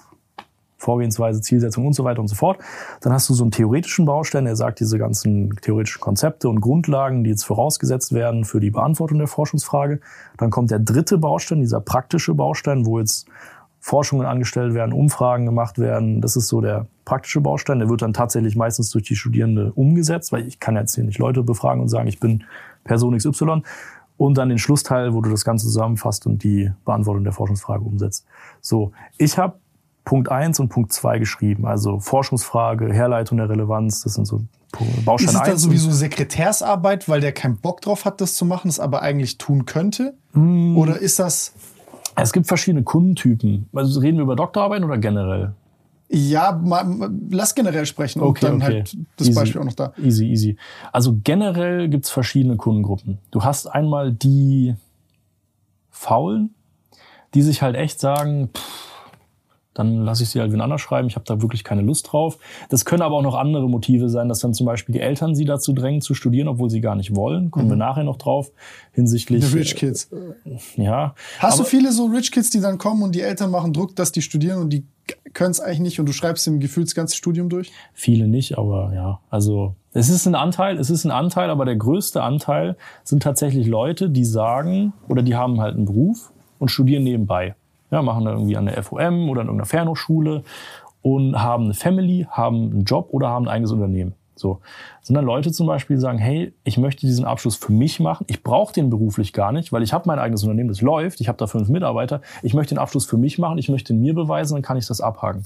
Vorgehensweise, Zielsetzung und so weiter und so fort. Dann hast du so einen theoretischen Baustein, der sagt diese ganzen theoretischen Konzepte und Grundlagen, die jetzt vorausgesetzt werden für die Beantwortung der Forschungsfrage. Dann kommt der dritte Baustein, dieser praktische Baustein, wo jetzt Forschungen angestellt werden, Umfragen gemacht werden. Das ist so der praktische Baustein. Der wird dann tatsächlich meistens durch die Studierende umgesetzt, weil ich kann jetzt hier nicht Leute befragen und sagen, ich bin Person XY. Und dann den Schlussteil, wo du das Ganze zusammenfasst und die Beantwortung der Forschungsfrage umsetzt. So, ich habe Punkt 1 und Punkt 2 geschrieben. Also Forschungsfrage, Herleitung der Relevanz, das sind so Bausteine Ist es dann 1 und- sowieso Sekretärsarbeit, weil der keinen Bock drauf hat, das zu machen, es aber eigentlich tun könnte? Mm. Oder ist das, Es gibt verschiedene Kundentypen. Also reden wir über Doktorarbeiten oder generell? ja, mal, mal- lass generell sprechen und Okay, dann okay. halt das Easy. Beispiel auch noch da. Easy, easy. Also generell gibt's verschiedene Kundengruppen. Du hast einmal die Faulen, die sich halt echt sagen, pff, dann lasse ich sie halt wen anders schreiben. Ich habe da wirklich keine Lust drauf. Das können aber auch noch andere Motive sein, dass dann zum Beispiel die Eltern sie dazu drängen zu studieren, obwohl sie gar nicht wollen. Kommen wir nachher noch drauf hinsichtlich. Die Rich Kids. Äh, ja. Hast du Aber- viele so Rich Kids, die dann kommen und die Eltern machen Druck, dass die studieren und die können es eigentlich nicht und du schreibst im Gefühl das ganze Studium durch? Viele nicht, aber ja, also es ist ein Anteil, es ist ein Anteil, aber der größte Anteil sind tatsächlich Leute, die sagen oder die haben halt einen Beruf und studieren nebenbei. Ja, machen da irgendwie an der FOM oder an irgendeiner Fernhochschule und haben eine Family, haben einen Job oder haben ein eigenes Unternehmen. So. Dann Leute zum Beispiel, sagen, hey, ich möchte diesen Abschluss für mich machen. Ich brauche den beruflich gar nicht, weil ich habe mein eigenes Unternehmen, das läuft. Ich habe da fünf Mitarbeiter. Ich möchte den Abschluss für mich machen. Ich möchte ihn mir beweisen, dann kann ich das abhaken.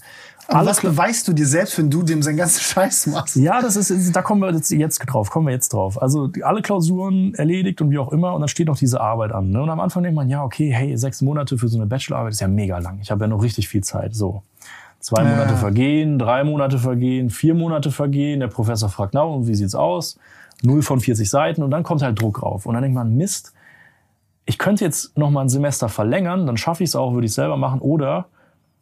Aber Alle was beweist du dir selbst, wenn du dem seinen ganzen Scheiß machst? ja, das ist, da kommen wir jetzt, jetzt drauf, kommen wir jetzt drauf. Also alle Klausuren erledigt und wie auch immer und dann steht noch diese Arbeit an. Ne? Und am Anfang denkt man, ja, okay, hey, sechs Monate für so eine Bachelorarbeit ist ja mega lang. Ich habe ja noch richtig viel Zeit. So. Zwei Ja. Monate vergehen, drei Monate vergehen, vier Monate vergehen. Der Professor fragt, na, und wie sieht's aus? Null von 40 Seiten und dann kommt halt Druck rauf. Und dann denkt man, Mist, ich könnte jetzt noch mal ein Semester verlängern, dann schaffe ich es auch, würde ich selber machen. Oder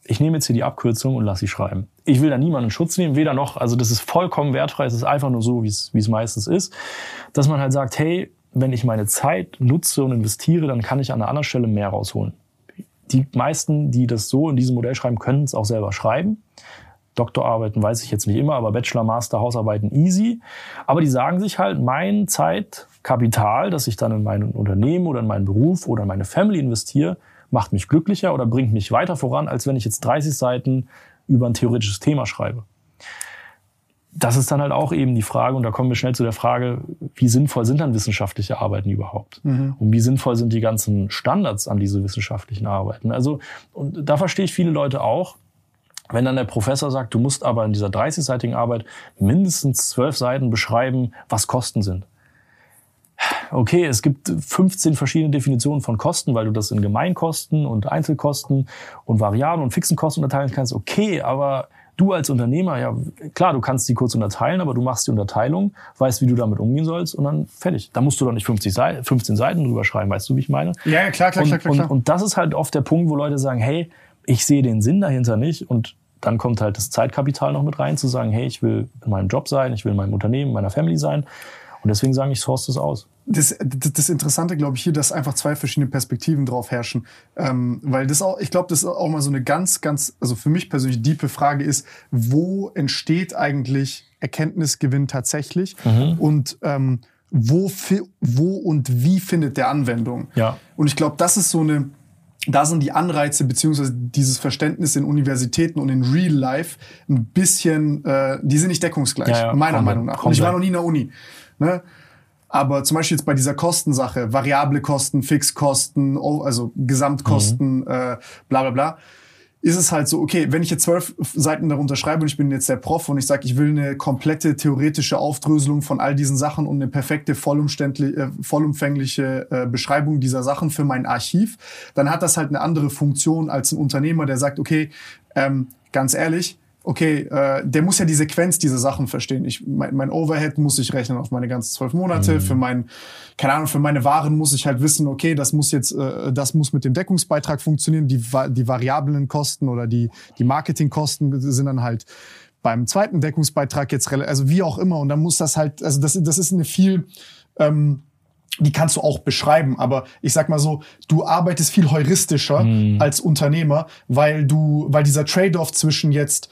ich nehme jetzt hier die Abkürzung und lasse sie schreiben. Ich will da niemanden in Schutz nehmen, weder noch, also das ist vollkommen wertfrei, es ist einfach nur so, wie es wie es meistens ist, dass man halt sagt, hey, wenn ich meine Zeit nutze und investiere, dann kann ich an einer anderen Stelle mehr rausholen. Die meisten, die das so in diesem Modell schreiben, können es auch selber schreiben. Doktorarbeiten weiß ich jetzt nicht immer, aber Bachelor, Master, Hausarbeiten easy. Aber die sagen sich halt, mein Zeitkapital, das ich dann in mein Unternehmen oder in meinen Beruf oder in meine Family investiere, macht mich glücklicher oder bringt mich weiter voran, als wenn ich jetzt 30 Seiten über ein theoretisches Thema schreibe. Das ist dann halt auch eben die Frage, und da kommen wir schnell zu der Frage, wie sinnvoll sind dann wissenschaftliche Arbeiten überhaupt? Und wie sinnvoll sind die ganzen Standards an diese wissenschaftlichen Arbeiten? Also, und da verstehe ich viele Leute auch, wenn dann der Professor sagt, du musst aber in dieser 30-seitigen Arbeit mindestens zwölf Seiten beschreiben, was Kosten sind. Okay, es gibt 15 verschiedene Definitionen von Kosten, weil du das in Gemeinkosten und Einzelkosten und Variablen und fixen Kosten unterteilen kannst. Okay, aber du als Unternehmer, ja klar, du kannst die kurz unterteilen, aber du machst die Unterteilung, weißt, wie du damit umgehen sollst und dann fertig. Da musst du doch nicht 50 Seiten, 15 Seiten drüber schreiben, weißt du, wie ich meine? Ja, klar, klar, und, klar, klar, und, klar. und das ist halt oft der Punkt, wo Leute sagen, hey, ich sehe den Sinn dahinter nicht und dann kommt halt das Zeitkapital noch mit rein, zu sagen, hey, ich will in meinem Job sein, ich will in meinem Unternehmen, in meiner Family sein. Und deswegen sagen ich, source das aus. das, das, Interessante, glaube ich, hier, dass einfach zwei verschiedene Perspektiven drauf herrschen. Ähm, weil das auch, ich glaube, das ist auch mal so eine ganz, ganz, also für mich persönlich diepe Frage ist, wo entsteht eigentlich Erkenntnisgewinn tatsächlich? Und ähm, wo, wo und wie findet der Anwendung? Ja. Und ich glaube, das ist so eine, da sind die Anreize beziehungsweise dieses Verständnis in Universitäten und in Real Life ein bisschen, äh, die sind nicht deckungsgleich, Ja, ja, meiner komplett, Meinung nach. Und ich war noch nie in der Uni. Ne? Aber zum Beispiel jetzt bei dieser Kostensache, variable Kosten, Fixkosten, also Gesamtkosten, Mhm. äh, bla bla bla, ist es halt so, okay, wenn ich jetzt zwölf Seiten darunter schreibe und ich bin jetzt der Prof und ich sage, ich will eine komplette theoretische Aufdröselung von all diesen Sachen und eine perfekte, äh, vollumfängliche äh, Beschreibung dieser Sachen für mein Archiv, dann hat das halt eine andere Funktion als ein Unternehmer, der sagt, okay, ähm, ganz ehrlich, okay, äh, der muss ja die Sequenz dieser Sachen verstehen. Ich, mein, mein Overhead muss ich rechnen auf meine ganzen zwölf Monate. Für mein, keine Ahnung, für meine Waren muss ich halt wissen, okay, das muss jetzt, äh, das muss mit dem Deckungsbeitrag funktionieren. Die, die variablen Kosten oder die, die Marketingkosten sind dann halt beim zweiten Deckungsbeitrag jetzt, also wie auch immer. Und dann muss das halt, also das, das ist eine viel, ähm, die kannst du auch beschreiben, aber ich sag mal so, du arbeitest viel heuristischer als Unternehmer, weil du, weil dieser Trade-off zwischen jetzt,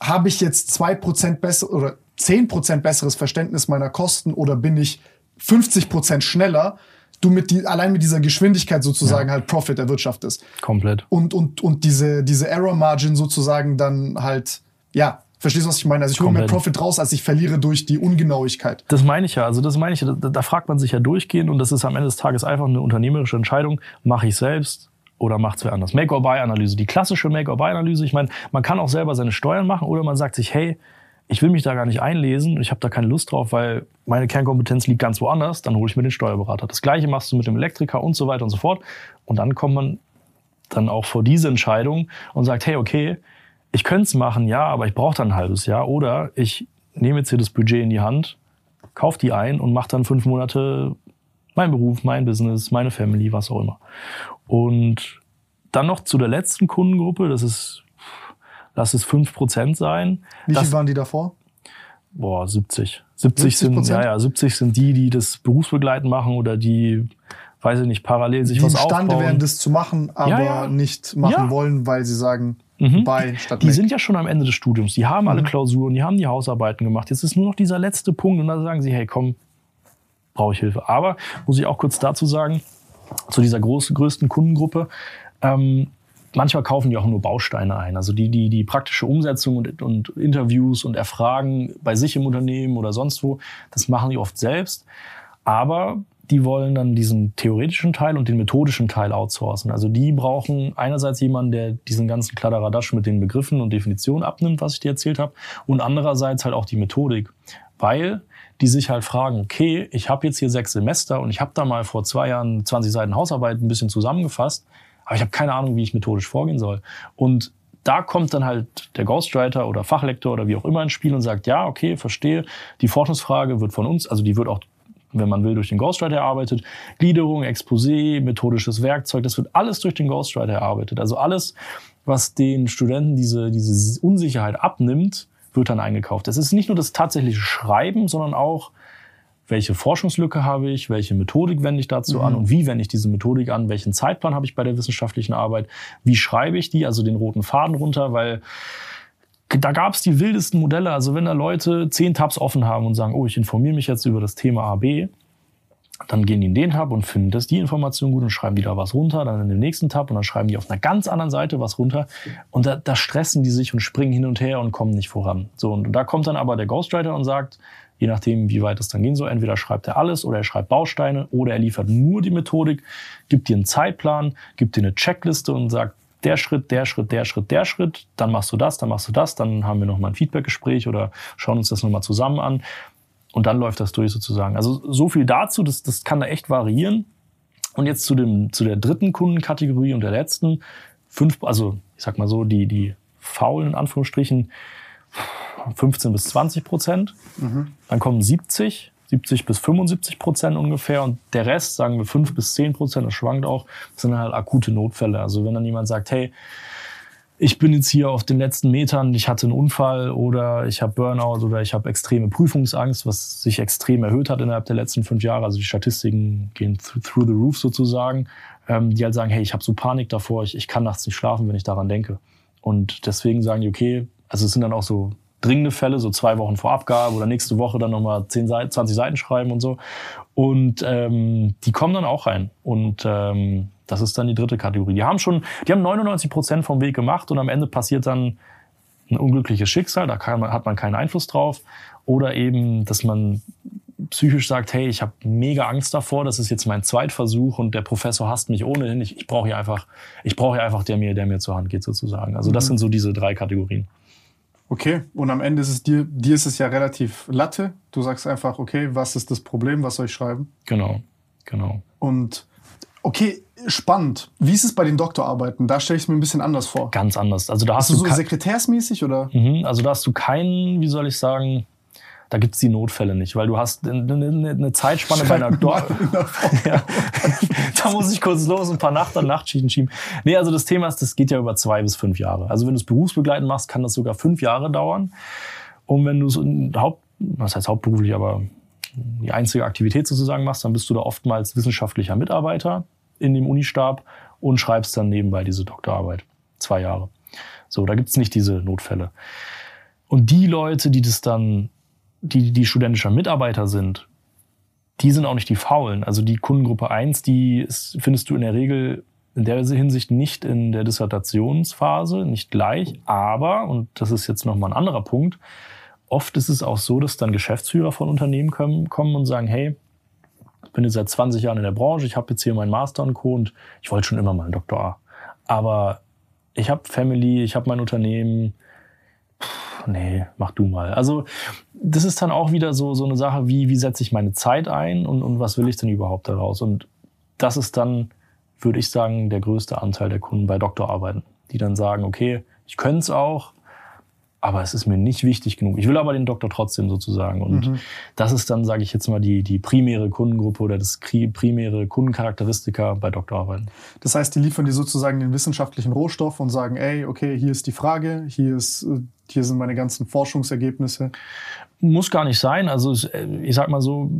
habe ich jetzt zwei Prozent besser oder zehn Prozent besseres Verständnis meiner Kosten oder bin ich 50 Prozent schneller, du mit die, allein mit dieser Geschwindigkeit sozusagen halt Profit erwirtschaftest Komplett. und, und, und diese, diese Error Margin sozusagen dann halt, ja, verstehst du, was ich meine? Also ich hole mehr. Profit raus, als ich verliere durch die Ungenauigkeit. Das meine ich ja. Also das meine ich, ja. da, da fragt man sich ja durchgehend und das ist am Ende des Tages einfach eine unternehmerische Entscheidung. Mache ich selbst oder macht es wer anders? Make-or-Buy-Analyse, die klassische Make-or-Buy-Analyse. Ich meine, man kann auch selber seine Steuern machen oder man sagt sich, hey, ich will mich da gar nicht einlesen, ich habe da keine Lust drauf, weil meine Kernkompetenz liegt ganz woanders, dann hole ich mir den Steuerberater. Das gleiche machst du mit dem Elektriker und so weiter und so fort. Und dann kommt man dann auch vor diese Entscheidung und sagt, hey, okay, ich könnte es machen, ja, aber ich brauche dann ein halbes Jahr. Oder ich nehme jetzt hier das Budget in die Hand, kauf die ein und mache dann fünf Monate mein Beruf, mein Business, meine Family, was auch immer. Und dann noch zu der letzten Kundengruppe, das ist lass es 5% sein. Wie viel waren die davor? Boah, 70. 70 sind, 70%? ja, ja, 70 sind die, die das berufsbegleitend machen oder die, weiß ich nicht, parallel sich die was aufbauen. wären, das zu machen, aber Ja, ja. nicht machen Ja. wollen, weil sie sagen, Mhm. bei statt Die Mac. sind ja schon am Ende des Studiums. Die haben Mhm. alle Klausuren, die haben die Hausarbeiten gemacht. Jetzt ist nur noch dieser letzte Punkt und dann sagen sie, hey, komm, brauche ich Hilfe. Aber muss ich auch kurz dazu sagen, zu dieser groß, größten Kundengruppe, ähm, manchmal kaufen die auch nur Bausteine ein. Also die, die, die praktische Umsetzung und, und Interviews und Erfragen bei sich im Unternehmen oder sonst wo, das machen die oft selbst. Aber die wollen dann diesen theoretischen Teil und den methodischen Teil outsourcen. Also die brauchen einerseits jemanden, der diesen ganzen Kladderadatsch mit den Begriffen und Definitionen abnimmt, was ich dir erzählt habe, und andererseits halt auch die Methodik. Weil die sich halt fragen, okay, ich habe jetzt hier sechs Semester und ich habe da mal vor zwei Jahren 20 Seiten Hausarbeit ein bisschen zusammengefasst, aber ich habe keine Ahnung, wie ich methodisch vorgehen soll. Und da kommt dann halt der Ghostwriter oder Fachlektor oder wie auch immer ins Spiel und sagt, ja, okay, verstehe, die Forschungsfrage wird von uns, also die wird auch, wenn man will, durch den Ghostwriter erarbeitet. Gliederung, Exposé, methodisches Werkzeug, das wird alles durch den Ghostwriter erarbeitet. Also alles, was den Studenten diese, diese Unsicherheit abnimmt, wird dann eingekauft. Es ist nicht nur das tatsächliche Schreiben, sondern auch, welche Forschungslücke habe ich, welche Methodik wende ich dazu an und wie wende ich diese Methodik an, welchen Zeitplan habe ich bei der wissenschaftlichen Arbeit, wie schreibe ich die, also den roten Faden runter, weil da gab es die wildesten Modelle. Also wenn da Leute zehn Tabs offen haben und sagen, oh, ich informiere mich jetzt über das Thema A, B, dann gehen die in den Tab und finden das die Information gut und schreiben die da was runter, dann in den nächsten Tab und dann schreiben die auf einer ganz anderen Seite was runter und da, da stressen die sich und springen hin und her und kommen nicht voran. So und da kommt dann aber der Ghostwriter und sagt, je nachdem, wie weit es dann gehen soll, entweder schreibt er alles oder er schreibt Bausteine oder er liefert nur die Methodik, gibt dir einen Zeitplan, gibt dir eine Checkliste und sagt, der Schritt, der Schritt, der Schritt, der Schritt, dann machst du das, dann machst du das, dann haben wir noch mal ein Feedbackgespräch oder schauen uns das noch mal zusammen an und dann läuft das durch sozusagen. Also so viel dazu, das, das kann da echt variieren. Und jetzt zu, dem, zu der dritten Kundenkategorie und der letzten. Fünf, also ich sag mal so, die, die faulen in Anführungsstrichen 15 bis 20 Prozent. Dann kommen 70, 70 bis 75 Prozent ungefähr. Und der Rest, sagen wir 5 bis 10 Prozent, das schwankt auch, das sind halt akute Notfälle. Also wenn dann jemand sagt, hey, ich bin jetzt hier auf den letzten Metern, ich hatte einen Unfall oder ich habe Burnout oder ich habe extreme Prüfungsangst, was sich extrem erhöht hat innerhalb der letzten fünf Jahre. Also die Statistiken gehen th through the roof sozusagen. Ähm, die halt sagen, hey, ich habe so Panik davor, ich, ich kann nachts nicht schlafen, wenn ich daran denke. Und deswegen sagen die, okay, also es sind dann auch so dringende Fälle, so zwei Wochen vor Abgabe oder nächste Woche dann nochmal 10 Seiten, 20 Seiten schreiben und so. Und ähm, die kommen dann auch rein. Und ähm, das ist dann die dritte Kategorie. Die haben schon, die haben 99 Prozent vom Weg gemacht und am Ende passiert dann ein unglückliches Schicksal, da kann man, hat man keinen Einfluss drauf. Oder eben, dass man psychisch sagt, hey, ich habe mega Angst davor, das ist jetzt mein Zweitversuch und der Professor hasst mich ohnehin. Ich, ich brauche hier einfach, ich brauche hier einfach der mir, der mir zur Hand geht sozusagen. Also das sind so diese drei Kategorien. Okay, und am Ende ist es dir, dir ist es ja relativ Latte. Du sagst einfach, okay, was ist das Problem, was soll ich schreiben? Genau, genau. Und okay, spannend. Wie ist es bei den Doktorarbeiten? Da stelle ich es mir ein bisschen anders vor. Ganz anders. Also da hast Hast du so sekretärsmäßig oder? Mhm, also da hast du keinen, wie soll ich sagen, da gibt's die Notfälle nicht, weil du hast eine, eine, eine Zeitspanne bei einer Dor ja. Da muss ich kurz los, ein paar Nacht an Nachtschichten schieben. Nee, also das Thema ist, das geht ja über zwei bis fünf Jahre. Also wenn du es berufsbegleitend machst, kann das sogar fünf Jahre dauern. Und wenn du es Haupt, was heißt hauptberuflich, aber die einzige Aktivität sozusagen machst, dann bist du da oftmals wissenschaftlicher Mitarbeiter in dem Unistab und schreibst dann nebenbei diese Doktorarbeit. Zwei Jahre. So, da gibt's nicht diese Notfälle. Und die Leute, die das dann, die, die studentischer Mitarbeiter sind, die sind auch nicht die Faulen. Also die Kundengruppe 1, die ist, findest du in der Regel in der Hinsicht nicht in der Dissertationsphase, nicht gleich. Aber, und das ist jetzt nochmal ein anderer Punkt, oft ist es auch so, dass dann Geschäftsführer von Unternehmen kommen, kommen und sagen, hey, ich bin jetzt seit 20 Jahren in der Branche, ich habe jetzt hier meinen Master und Co. und ich wollte schon immer mal einen Doktor A. Aber ich habe Family, ich habe mein Unternehmen. Puh, nee, mach du mal. Also das ist dann auch wieder so, so eine Sache, wie, wie setze ich meine Zeit ein und, und was will ich denn überhaupt daraus? Und das ist dann, würde ich sagen, der größte Anteil der Kunden bei Doktorarbeiten, die dann sagen, okay, ich könnte es auch, aber es ist mir nicht wichtig genug. Ich will aber den Doktor trotzdem sozusagen. Und Mhm. das ist dann, sage ich jetzt mal, die, die primäre Kundengruppe oder das primäre Kundencharakteristika bei Doktorarbeiten. Das heißt, die liefern dir sozusagen den wissenschaftlichen Rohstoff und sagen, ey, okay, hier ist die Frage, hier, ist, äh, hier sind meine ganzen Forschungsergebnisse. Muss gar nicht sein. Also äh, ich sag mal so,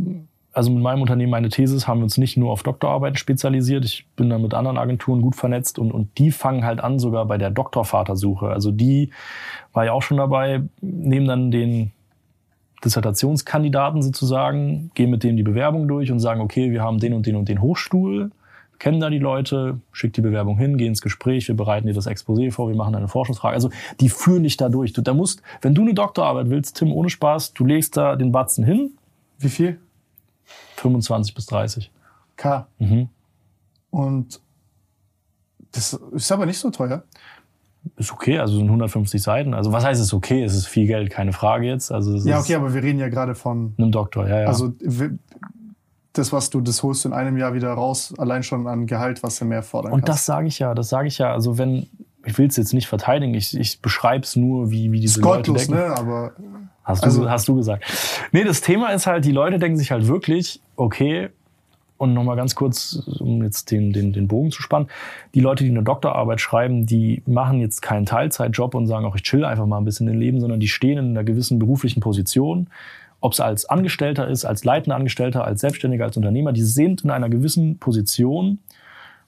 also mit meinem Unternehmen, meine Thesis, haben wir uns nicht nur auf Doktorarbeiten spezialisiert. Ich bin da mit anderen Agenturen gut vernetzt und, und die fangen halt an sogar bei der Doktorvatersuche. Also die war ja auch schon dabei, nehmen dann den Dissertationskandidaten sozusagen, gehen mit dem die Bewerbung durch und sagen, okay, wir haben den und den und den Hochstuhl, kennen da die Leute, schickt die Bewerbung hin, geh ins Gespräch, wir bereiten dir das Exposé vor, wir machen eine Forschungsfrage. Also die führen dich da durch. Du, da musst, wenn du eine Doktorarbeit willst, Tim, ohne Spaß, du legst da den Batzen hin, Wie viel? 25 bis 30. K. Mhm. Und das ist aber nicht so teuer. Ist okay, also sind 150 Seiten. Also was heißt es okay? Es ist viel Geld, keine Frage jetzt. Also Ja, okay, aber wir reden ja gerade von, einem Doktor, ja, ja. also das, was du, das holst du in einem Jahr wieder raus, allein schon an Gehalt, was du mehr fordern Und das kannst. sage ich ja, das sage ich ja. Also wenn, ich will es jetzt nicht verteidigen, ich, ich beschreibe es nur, wie, wie diese ist Leute gottlos, denken. ne? Aber Hast, Also- du, hast du gesagt. Nee, das Thema ist halt, die Leute denken sich halt wirklich, okay, und nochmal ganz kurz, um jetzt den, den, den Bogen zu spannen, die Leute, die eine Doktorarbeit schreiben, die machen jetzt keinen Teilzeitjob und sagen auch, ich chill einfach mal ein bisschen im Leben, sondern die stehen in einer gewissen beruflichen Position, ob es als Angestellter ist, als leitender Angestellter, als Selbstständiger, als Unternehmer, die sind in einer gewissen Position,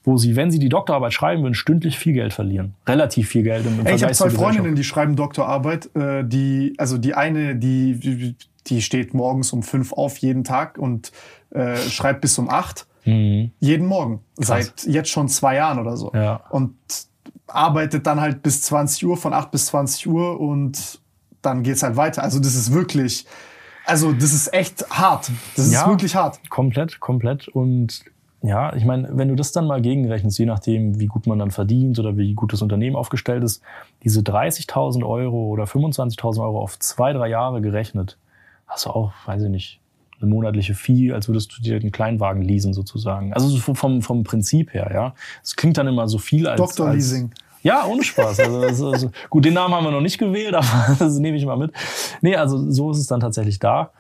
wo sie, wenn sie die Doktorarbeit schreiben würden, stündlich viel Geld verlieren. Relativ viel Geld im, im Ey, ich habe zwei. Freundinnen, die schreiben Doktorarbeit. Äh, die, also die eine, die, die, steht morgens um fünf auf jeden Tag und äh, schreibt bis um acht. Mhm. Jeden Morgen. Seit jetzt schon zwei Jahren oder so. Ja. Und arbeitet dann halt bis 20 Uhr, von 8 bis 20 Uhr und dann geht's halt weiter. Also das ist wirklich, also das ist echt hart. Das ist Ja. wirklich hart. Komplett, komplett. Und ja, ich meine, wenn du das dann mal gegenrechnest, je nachdem, wie gut man dann verdient oder wie gut das Unternehmen aufgestellt ist, diese 30.000 Euro oder 25.000 Euro auf zwei, drei Jahre gerechnet, hast du auch, weiß ich nicht, eine monatliche Fee, als würdest du dir einen Kleinwagen leasen sozusagen. Also so vom, vom Prinzip her, ja. Es klingt dann immer so viel als... Doktorleasing. Als, ja, ohne Spaß. Also, also, gut, den Namen haben wir noch nicht gewählt, aber das nehme ich mal mit. Nee, also so ist es dann tatsächlich da.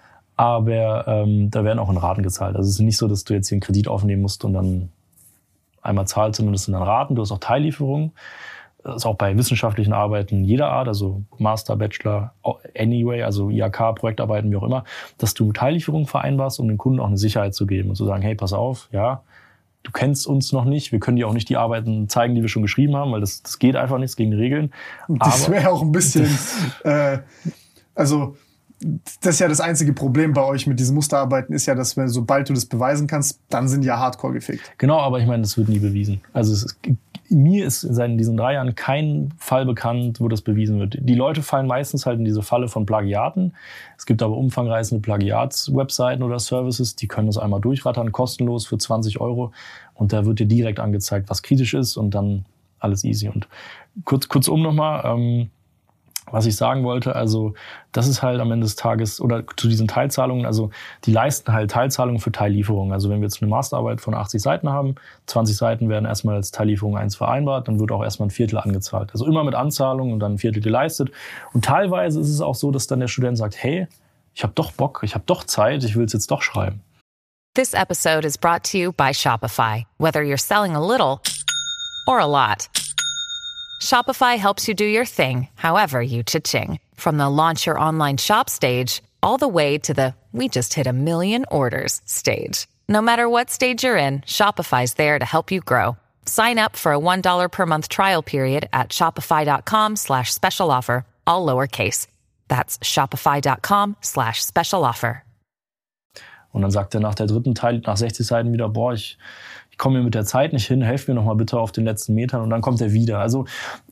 Aber ähm, da werden auch in Raten gezahlt. Also es ist nicht so, dass du jetzt hier einen Kredit aufnehmen musst und dann einmal zahlst, sondern das sind dann Raten. Du hast auch Teillieferungen. Das ist auch bei wissenschaftlichen Arbeiten jeder Art, also Master, Bachelor, Anyway, also IHK, Projektarbeiten, wie auch immer, dass du Teillieferungen vereinbarst, um dem Kunden auch eine Sicherheit zu geben und zu sagen, hey, pass auf, ja, du kennst uns noch nicht, wir können dir auch nicht die Arbeiten zeigen, die wir schon geschrieben haben, weil das, das geht einfach nicht, das gegen die Regeln. Das wäre auch ein bisschen, äh, also das ist ja das einzige Problem bei euch mit diesen Musterarbeiten, ist ja, dass wenn, sobald du das beweisen kannst, dann sind ja hardcore gefickt. Genau, aber ich meine, das wird nie bewiesen. Also ist, mir ist seit diesen drei Jahren kein Fall bekannt, wo das bewiesen wird. Die Leute fallen meistens halt in diese Falle von Plagiaten. Es gibt aber umfangreichende Plagiats-Webseiten oder Services, die können das einmal durchrattern, kostenlos für 20 Euro. Und da wird dir direkt angezeigt, was kritisch ist und dann alles easy. Und kurz, kurzum nochmal, ähm, was ich sagen wollte, also das ist halt am Ende des Tages oder zu diesen Teilzahlungen, also die leisten halt Teilzahlungen für Teillieferungen. Also wenn wir jetzt eine Masterarbeit von 80 Seiten haben, 20 Seiten werden erstmal als Teillieferung eins vereinbart, dann wird auch erstmal ein Viertel angezahlt. Also immer mit Anzahlung und dann ein Viertel geleistet. Und teilweise ist es auch so, dass dann der Student sagt, hey, ich habe doch Bock, ich habe doch Zeit, ich will es jetzt doch schreiben. This episode is brought to you by Shopify. Whether you're selling a little or a lot, Shopify helps you do your thing, however you cha-ching. From the launch your online shop stage, all the way to the we just hit a million orders stage. No matter what stage you're in, Shopify's there to help you grow. Sign up for a $1 per month trial period at shopify.com slash special offer, all lowercase. That's shopify.com slash special offer. Und dann sagt er nach der dritten Teil, nach 60 Seiten wieder, boah, ich, ich komme mir mit der Zeit nicht hin, helf mir noch mal bitte auf den letzten Metern und dann kommt er wieder. Also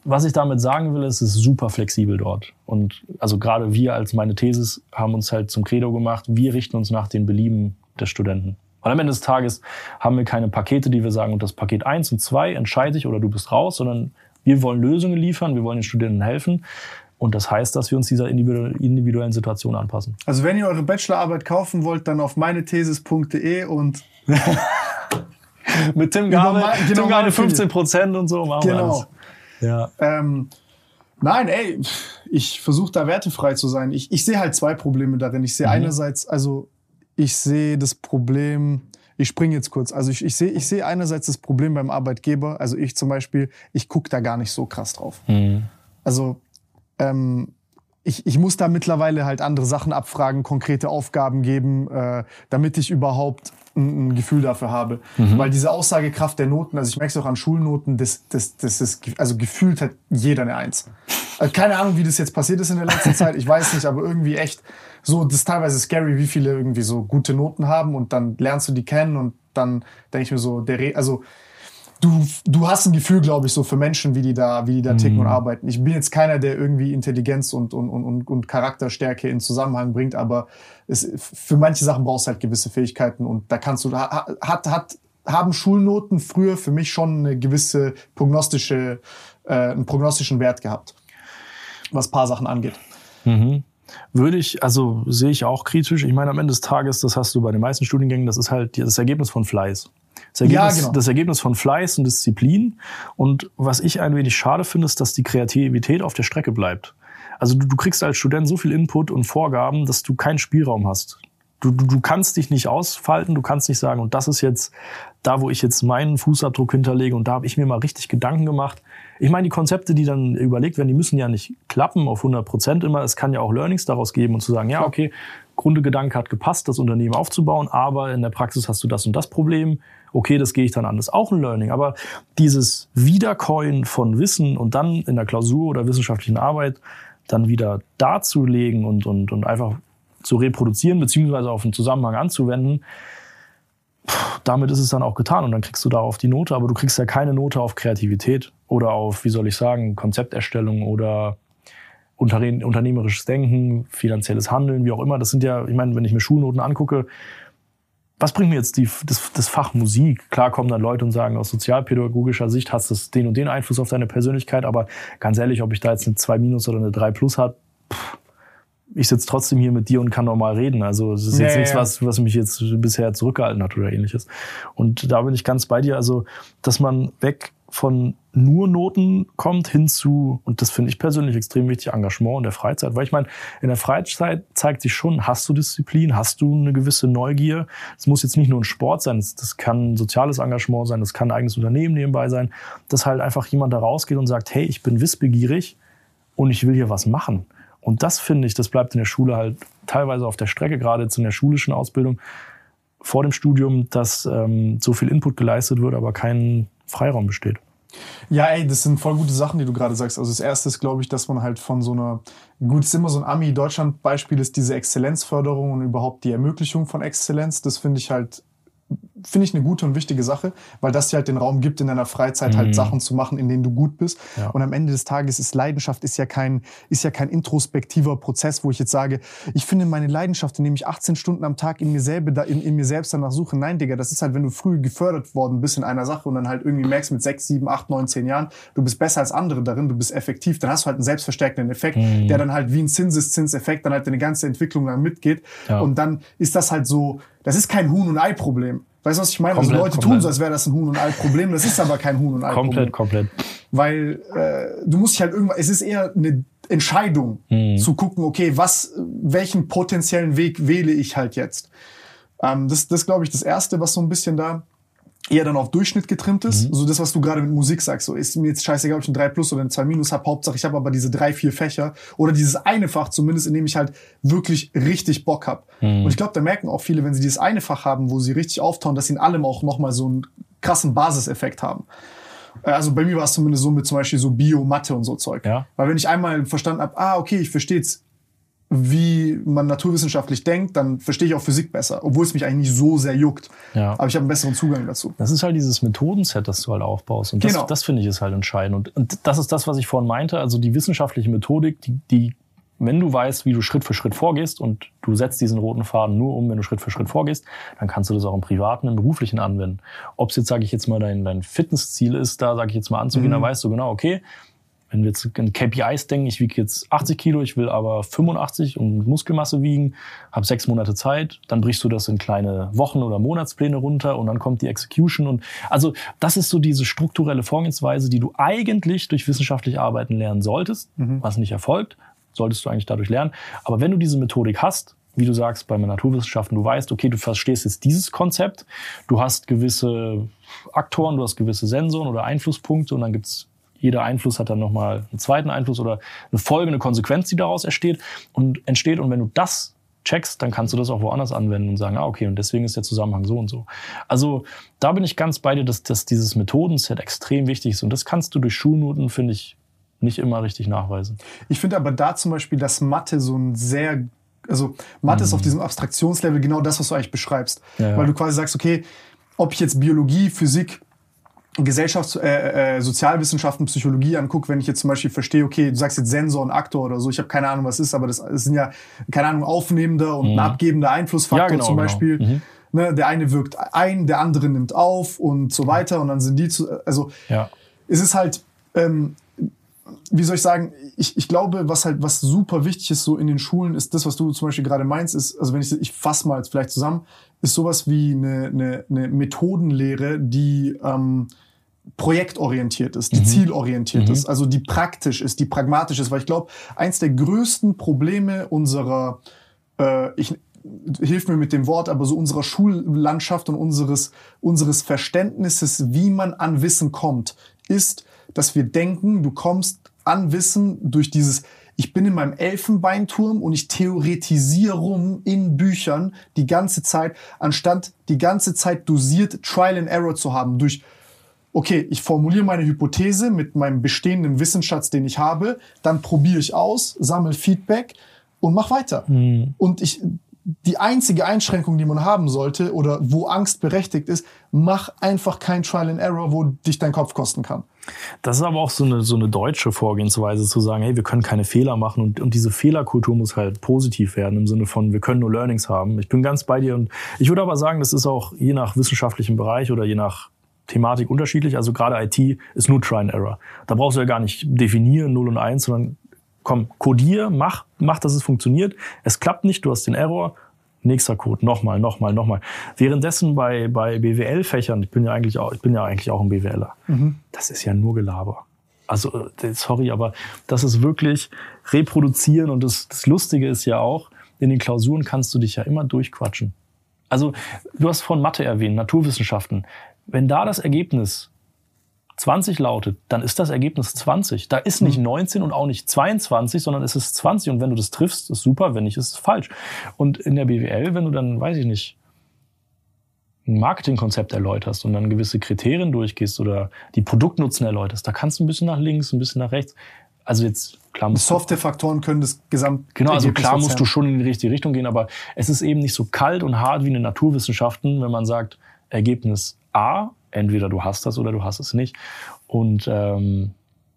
was ich damit sagen will, ist, es ist super flexibel dort. Und also gerade wir als meine Thesis haben uns halt zum Credo gemacht, wir richten uns nach den Belieben des Studenten. Und am Ende des Tages haben wir keine Pakete, die wir sagen, und das Paket 1 und 2 entscheide ich oder du bist raus, sondern wir wollen Lösungen liefern, wir wollen den Studenten helfen. Und das heißt, dass wir uns dieser individu- individuellen Situation anpassen. Also wenn ihr eure Bachelorarbeit kaufen wollt, dann auf meinethesis.de und Mit Tim Über Gabel, mein- genau, Tim Gabel meine 15 Prozent und so machen wir Genau. alles. Ja. ähm, Nein, ey, ich versuche da wertefrei zu sein. Ich, ich sehe halt zwei Probleme darin. Ich sehe Mhm. einerseits, also ich sehe das Problem, ich springe jetzt kurz, also ich, ich sehe ich sehe einerseits das Problem beim Arbeitgeber, also ich zum Beispiel, ich gucke da gar nicht so krass drauf. Mhm. Also ähm, ich, ich muss da mittlerweile halt andere Sachen abfragen, konkrete Aufgaben geben, äh, damit ich überhaupt ein, Gefühl dafür habe. Weil diese Aussagekraft der Noten, also ich merke es auch an Schulnoten, das, das, das ist, also gefühlt hat jeder eine Eins. Also keine Ahnung, wie das jetzt passiert ist in der letzten Zeit, ich weiß nicht, aber irgendwie echt so, das ist teilweise scary, wie viele irgendwie so gute Noten haben und dann lernst du die kennen und dann denke ich mir so, der, Re also du, du hast ein Gefühl, glaube ich, so für Menschen, wie die da, wie die da ticken und arbeiten. Ich bin jetzt keiner, der irgendwie Intelligenz und, und, und, und, Charakterstärke in Zusammenhang bringt, aber es, für manche Sachen brauchst du halt gewisse Fähigkeiten und da kannst du, ha- hat, hat, haben Schulnoten früher für mich schon eine gewisse prognostische, äh, einen prognostischen Wert gehabt, was paar Sachen angeht. Würde ich, also sehe ich auch kritisch. Ich meine, am Ende des Tages, das hast du bei den meisten Studiengängen, das ist halt das Ergebnis von Fleiß. Das Ergebnis, genau. das Ergebnis von Fleiß und Disziplin. Und was ich ein wenig schade finde, ist, dass die Kreativität auf der Strecke bleibt. Also du, du kriegst als Student so viel Input und Vorgaben, dass du keinen Spielraum hast. Du, du, du kannst dich nicht ausfalten, du kannst nicht sagen, und das ist jetzt da, wo ich jetzt meinen Fußabdruck hinterlege und da habe ich mir mal richtig Gedanken gemacht. Ich meine, die Konzepte, die dann überlegt werden, die müssen ja nicht klappen auf 100 Prozent immer. Es kann ja auch Learnings daraus geben und zu sagen, ja, okay, Grundgedanke hat gepasst, das Unternehmen aufzubauen, aber in der Praxis hast du das und das Problem. Okay, das gehe ich dann an. Das ist auch ein Learning. Aber dieses Wiedercoin von Wissen und dann in der Klausur oder wissenschaftlichen Arbeit dann wieder darzulegen und, und, und einfach zu reproduzieren, beziehungsweise auf einen Zusammenhang anzuwenden, damit ist es dann auch getan und dann kriegst du darauf die Note, aber du kriegst ja keine Note auf Kreativität oder auf, wie soll ich sagen, Konzepterstellung oder unterne- unternehmerisches Denken, finanzielles Handeln, wie auch immer. Das sind ja, ich meine, wenn ich mir Schulnoten angucke, was bringt mir jetzt die, das, das Fach Musik? Klar kommen dann Leute und sagen, aus sozialpädagogischer Sicht hast du den und den Einfluss auf deine Persönlichkeit, aber ganz ehrlich, ob ich da jetzt eine 2 minus oder eine 3 plus pff, ich sitze trotzdem hier mit dir und kann normal reden. Also es ist jetzt Ja, nichts, was, was mich jetzt bisher zurückgehalten hat oder ähnliches. Und da bin ich ganz bei dir. Also, dass man weg von nur Noten kommt hin zu, und das finde ich persönlich extrem wichtig, Engagement in der Freizeit. Weil ich meine, in der Freizeit zeigt sich schon, hast du Disziplin, hast du eine gewisse Neugier. Es muss jetzt nicht nur ein Sport sein, das, das kann soziales Engagement sein, das kann ein eigenes Unternehmen nebenbei sein, dass halt einfach jemand da rausgeht und sagt, hey, ich bin wissbegierig und ich will hier was machen. Und das finde ich, das bleibt in der Schule halt teilweise auf der Strecke, gerade jetzt in der schulischen Ausbildung vor dem Studium, dass ähm, so viel Input geleistet wird, aber kein Freiraum besteht. Ja, ey, das sind voll gute Sachen, die du gerade sagst. Also das erste ist, glaube ich, dass man halt von so einer, gut, ist immer so ein Ami-Deutschland-Beispiel, ist diese Exzellenzförderung und überhaupt die Ermöglichung von Exzellenz. Das finde ich halt, finde ich eine gute und wichtige Sache, weil das dir halt den Raum gibt, in deiner Freizeit halt Sachen zu machen, in denen du gut bist. Ja. Und am Ende des Tages ist Leidenschaft ist ja kein, ist ja kein introspektiver Prozess, wo ich jetzt sage, ich finde meine Leidenschaft, indem ich 18 Stunden am Tag in mir selber, da- in, in mir selbst danach suche. Nein, Digga, das ist halt, wenn du früh gefördert worden bist in einer Sache und dann halt irgendwie merkst mit 6, 7, 8, 9, 10 Jahren, du bist besser als andere darin, du bist effektiv, dann hast du halt einen selbstverstärkenden Effekt, der dann halt wie ein Zinseszinseffekt dann halt deine ganze Entwicklung lang mitgeht. Ja. Und dann ist das halt so, das ist kein Huhn- und Ei-Problem. Weißt du, was ich meine? Komplett, also Leute tun komplett. so, als wäre das ein Huhn- und Ei-Problem. Das ist aber kein Huhn- und Ei-Problem. Komplett, komplett. Weil äh, du musst dich halt irgendwann, es ist eher eine Entscheidung zu gucken, okay, was, welchen potenziellen Weg wähle ich halt jetzt. Ähm, das das glaube ich, das Erste, was so ein bisschen da eher dann auf Durchschnitt getrimmt ist. So das, was du gerade mit Musik sagst. So ist mir jetzt scheißegal, ob ich ein 3 Plus oder ein 2 Minus habe. Hauptsache, ich habe aber diese drei, vier Fächer oder dieses eine Fach zumindest, in dem ich halt wirklich richtig Bock hab. Und ich glaube, da merken auch viele, wenn sie dieses eine Fach haben, wo sie richtig auftauen, dass sie in allem auch nochmal so einen krassen Basiseffekt haben. Äh, Also bei mir war es zumindest so mit zum Beispiel so Bio, Mathe und so Zeug. Ja. Weil wenn ich einmal verstanden habe, ah, okay, ich verstehe jetzt, wie man naturwissenschaftlich denkt, dann verstehe ich auch Physik besser, obwohl es mich eigentlich nicht so sehr juckt. Ja. Aber ich habe einen besseren Zugang dazu. Das ist halt dieses Methodenset, das du halt aufbaust. Und das, Genau. das finde ich ist halt entscheidend. Und, und das ist das, was ich vorhin meinte. Also die wissenschaftliche Methodik, die, die, wenn du weißt, wie du Schritt für Schritt vorgehst und du setzt diesen roten Faden nur um, wenn du Schritt für Schritt vorgehst, dann kannst du das auch im Privaten, im Beruflichen anwenden. Ob es jetzt, sage ich jetzt mal, dein, dein Fitnessziel ist, da sage ich jetzt mal anzugehen, dann weißt du genau, okay, wenn wir jetzt in KPIs denken, ich wiege jetzt 80 Kilo, ich will aber 85 und Muskelmasse wiegen, habe sechs Monate Zeit, dann brichst du das in kleine Wochen- oder Monatspläne runter und dann kommt die Execution. Und also das ist so diese strukturelle Vorgehensweise, die du eigentlich durch wissenschaftlich Arbeiten lernen solltest, was nicht erfolgt, solltest du eigentlich dadurch lernen. Aber wenn du diese Methodik hast, wie du sagst, bei Naturwissenschaften, du weißt, okay, du verstehst jetzt dieses Konzept, du hast gewisse Aktoren, du hast gewisse Sensoren oder Einflusspunkte und dann gibt's jeder Einfluss hat dann nochmal einen zweiten Einfluss oder eine folgende Konsequenz, die daraus entsteht und entsteht. Und wenn du das checkst, dann kannst du das auch woanders anwenden und sagen, ah, okay, und deswegen ist der Zusammenhang so und so. Also da bin ich ganz bei dir, dass, dass dieses Methodenset extrem wichtig ist. Und das kannst du durch Schulnoten, finde ich, nicht immer richtig nachweisen. Ich finde aber da zum Beispiel, dass Mathe so ein sehr, also Mathe ist auf diesem Abstraktionslevel genau das, was du eigentlich beschreibst. Mhm. Ja, ja. Weil du quasi sagst, okay, ob ich jetzt Biologie, Physik, Gesellschafts-, äh, äh, Sozialwissenschaften, Psychologie angucke, wenn ich jetzt zum Beispiel verstehe, okay, du sagst jetzt Sensor und Aktor oder so, ich habe keine Ahnung, was es ist, aber das, das sind ja, keine Ahnung, aufnehmender und ein abgebender Einflussfaktor Mhm. Ja, genau, zum genau. Beispiel. Mhm. Ne, der eine wirkt ein, der andere nimmt auf und so weiter und dann sind die zu, also Ja. es ist halt, ähm, wie soll ich sagen, ich, ich glaube, was halt, was super wichtig ist so in den Schulen, ist das, was du zum Beispiel gerade meinst, ist, also wenn ich, ich fasse mal jetzt vielleicht zusammen, ist sowas wie eine, eine, eine Methodenlehre, die ähm, projektorientiert ist, die zielorientiert ist, also die praktisch ist, die pragmatisch ist, weil ich glaube, eins der größten Probleme unserer, äh, ich hilf mir mit dem Wort, aber so unserer Schullandschaft und unseres, unseres Verständnisses, wie man an Wissen kommt, ist, dass wir denken, du kommst an Wissen durch dieses, ich bin in meinem Elfenbeinturm und ich theoretisiere rum in Büchern die ganze Zeit, anstatt die ganze Zeit dosiert Trial and Error zu haben durch okay, ich formuliere meine Hypothese mit meinem bestehenden Wissensschatz, den ich habe, dann probiere ich aus, sammle Feedback und mach weiter. Und ich, die einzige Einschränkung, die man haben sollte oder wo Angst berechtigt ist, mach einfach kein Trial and Error, wo dich dein Kopf kosten kann. Das ist aber auch so eine, so eine deutsche Vorgehensweise zu sagen, hey, wir können keine Fehler machen und, und diese Fehlerkultur muss halt positiv werden im Sinne von, wir können nur Learnings haben. Ich bin ganz bei dir und ich würde aber sagen, das ist auch je nach wissenschaftlichem Bereich oder je nach Thematik unterschiedlich. Also gerade IT ist nur Try and Error. Da brauchst du ja gar nicht definieren 0 und 1, sondern komm, codier, mach, mach, dass es funktioniert. Es klappt nicht, du hast den Error, nächster Code, nochmal, nochmal, nochmal. Währenddessen bei, bei BWL-Fächern, ich bin ja eigentlich auch, ich bin ja eigentlich auch ein BWLer, das ist ja nur Gelaber. Also, äh, sorry, aber das ist wirklich reproduzieren und das, das Lustige ist ja auch, in den Klausuren kannst du dich ja immer durchquatschen. Also, du hast von Mathe erwähnt, Naturwissenschaften. Wenn da das Ergebnis 20 lautet, dann ist das Ergebnis 20. Da ist nicht 19 und auch nicht 22, sondern es ist 20. Und wenn du das triffst, ist super, wenn nicht, ist es falsch. Und in der BWL, wenn du dann, weiß ich nicht, ein Marketingkonzept erläuterst und dann gewisse Kriterien durchgehst oder die Produktnutzen erläuterst, da kannst du ein bisschen nach links, ein bisschen nach rechts. Also jetzt, klar musst du Softwarefaktoren können das Gesamt Genau, also klar musst du schon in die richtige Richtung gehen, aber es ist eben nicht so kalt und hart wie in den Naturwissenschaften, wenn man sagt, Ergebnis A, entweder du hast das oder du hast es nicht. Und ähm,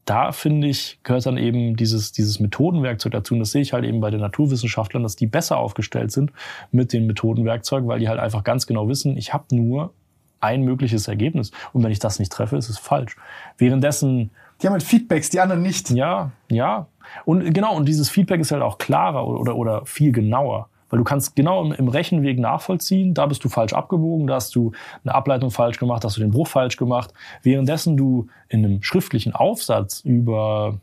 da finde ich, gehört dann eben dieses, dieses Methodenwerkzeug dazu. Und das sehe ich halt eben bei den Naturwissenschaftlern, dass die besser aufgestellt sind mit den Methodenwerkzeugen, weil die halt einfach ganz genau wissen, ich habe nur ein mögliches Ergebnis. Und wenn ich das nicht treffe, ist es falsch. Währenddessen Die haben halt Feedbacks, die anderen nicht. ja, ja. Und genau, und dieses Feedback ist halt auch klarer oder, oder viel genauer. Weil du kannst genau im, im Rechenweg nachvollziehen, da bist du falsch abgebogen, da hast du eine Ableitung falsch gemacht, da hast du den Bruch falsch gemacht. Währenddessen du in einem schriftlichen Aufsatz über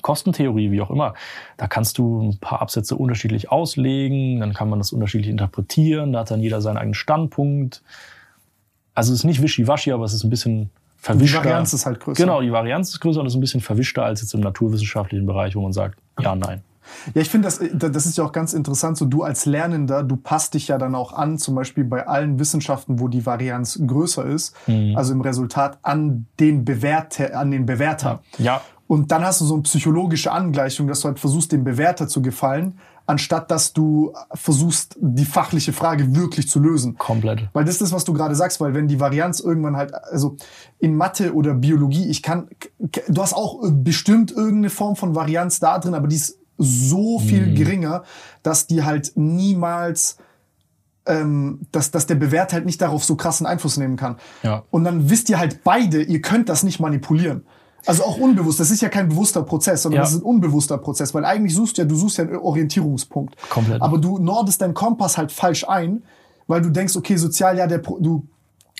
Kostentheorie, wie auch immer, da kannst du ein paar Absätze unterschiedlich auslegen, dann kann man das unterschiedlich interpretieren, da hat dann jeder seinen eigenen Standpunkt. Also es ist nicht wischiwaschi, aber es ist ein bisschen Die verwischter. Varianz ist halt größer. Genau, die Varianz ist größer und ist ein bisschen verwischter als jetzt im naturwissenschaftlichen Bereich, wo man sagt, ja, nein. Ja, ich finde, das, das ist ja auch ganz interessant. So, du als Lernender, du passt dich ja dann auch an, zum Beispiel bei allen Wissenschaften, wo die Varianz größer ist, Mhm. also im Resultat an den Bewerter, an den Bewerter. Ja, Und dann hast du so eine psychologische Angleichung, dass du halt versuchst, dem Bewerter zu gefallen, anstatt dass du versuchst, die fachliche Frage wirklich zu lösen. komplett. Weil das ist das, was du gerade sagst, weil wenn die Varianz irgendwann halt, also in Mathe oder Biologie, ich kann, du hast auch bestimmt irgendeine Form von Varianz da drin, aber die ist so viel geringer, dass die halt niemals, ähm, dass, dass der Bewerter halt nicht darauf so krassen Einfluss nehmen kann. Ja. Und dann wisst ihr halt beide, ihr könnt das nicht manipulieren. Also auch unbewusst. Das ist ja kein bewusster Prozess, sondern Ja. das ist ein unbewusster Prozess, weil eigentlich suchst du ja, du suchst ja einen Orientierungspunkt. Komplett. Aber du nordest deinen Kompass halt falsch ein, weil du denkst, okay, sozial, ja, der, Pro- du,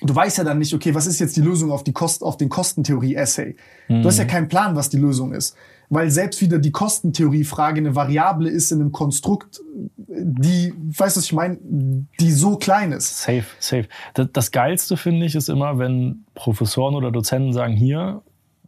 du weißt ja dann nicht, okay, was ist jetzt die Lösung auf die Kost, auf den Kostentheorie-Essay? Du hast ja Mhm. keinen Plan, was die Lösung ist. Weil selbst wieder die Kostentheorie-Frage eine Variable ist in einem Konstrukt, die, weißt du, was ich meine, die so klein ist. Safe, safe. Das, das Geilste finde ich ist immer, wenn Professoren oder Dozenten sagen, hier,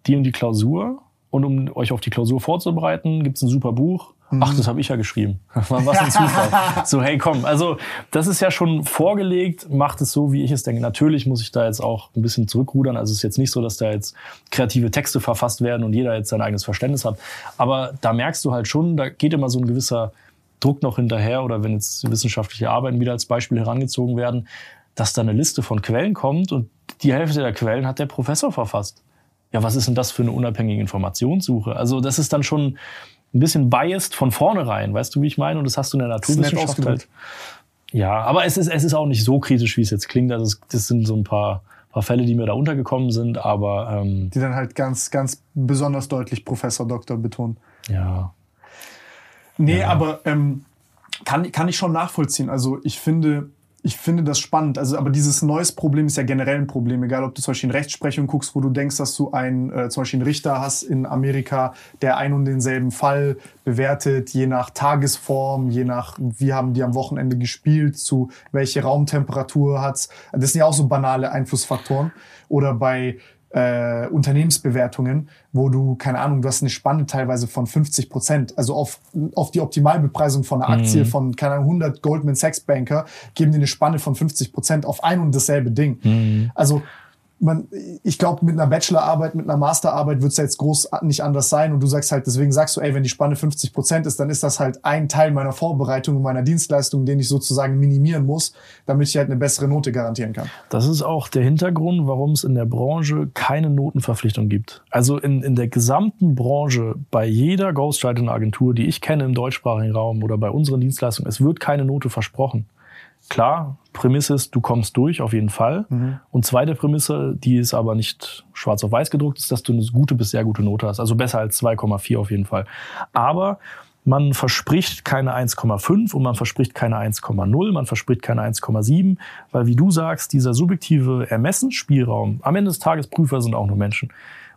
die und die Klausur. Und um euch auf die Klausur vorzubereiten, gibt's ein super Buch. Ach, das habe ich ja geschrieben. Was ein Zufall. so, hey, komm. Also, das ist ja schon vorgelegt. Macht es so, wie ich es denke. Natürlich muss ich da jetzt auch ein bisschen zurückrudern. Also, es ist jetzt nicht so, dass da jetzt kreative Texte verfasst werden und jeder jetzt sein eigenes Verständnis hat. Aber da merkst du halt schon, da geht immer so ein gewisser Druck noch hinterher oder wenn jetzt wissenschaftliche Arbeiten wieder als Beispiel herangezogen werden, dass da eine Liste von Quellen kommt und die Hälfte der Quellen hat der Professor verfasst. Ja, was ist denn das für eine unabhängige Informationssuche? Also das ist dann schon ein bisschen biased von vornherein, weißt du, wie ich meine? Und das hast du in der Naturwissenschaft halt. Ja, aber es ist, es ist auch nicht so kritisch, wie es jetzt klingt. Also es, das sind so ein paar, paar Fälle, die mir da untergekommen sind, aber ähm, Die dann halt ganz, ganz besonders deutlich Professor, Doktor betonen. ja. Nee, aber ähm, kann, kann ich schon nachvollziehen. Also ich finde, ich finde das spannend. Also, aber dieses neues Problem ist ja generell ein Problem. Egal, ob du zum Beispiel in Rechtsprechung guckst, wo du denkst, dass du einen, äh, zum Beispiel einen Richter hast in Amerika, der ein und denselben Fall bewertet, je nach Tagesform, je nach, wie haben die am Wochenende gespielt, zu welche Raumtemperatur hat's. Das sind ja auch so banale Einflussfaktoren. Oder bei äh, Unternehmensbewertungen, wo du, keine Ahnung, du hast eine Spanne teilweise von 50 Prozent. Also auf, auf die Optimalbepreisung von einer Aktie von, keine Ahnung, 100 Goldman Sachs Banker geben dir eine Spanne von 50 Prozent auf ein und dasselbe Ding. Also man, ich glaube, mit einer Bachelorarbeit, mit einer Masterarbeit wird es ja jetzt groß nicht anders sein. Und du sagst halt, deswegen sagst du, ey, wenn die Spanne 50 Prozent ist, dann ist das halt ein Teil meiner Vorbereitung und meiner Dienstleistung, den ich sozusagen minimieren muss, damit ich halt eine bessere Note garantieren kann. Das ist auch der Hintergrund, warum es in der Branche keine Notenverpflichtung gibt. Also in, in der gesamten Branche, bei jeder Ghostwriting-Agentur, die ich kenne im deutschsprachigen Raum oder bei unseren Dienstleistungen, es wird keine Note versprochen. Klar, Prämisse ist, du kommst durch, auf jeden Fall. Und zweite Prämisse, die ist aber nicht schwarz auf weiß gedruckt, ist, dass du eine gute bis sehr gute Note hast. Also besser als 2,4 auf jeden Fall. Aber man verspricht keine 1,5 und man verspricht keine 1,0, man verspricht keine 1,7, weil wie du sagst, dieser subjektive Ermessensspielraum, am Ende des Tages Prüfer sind auch nur Menschen.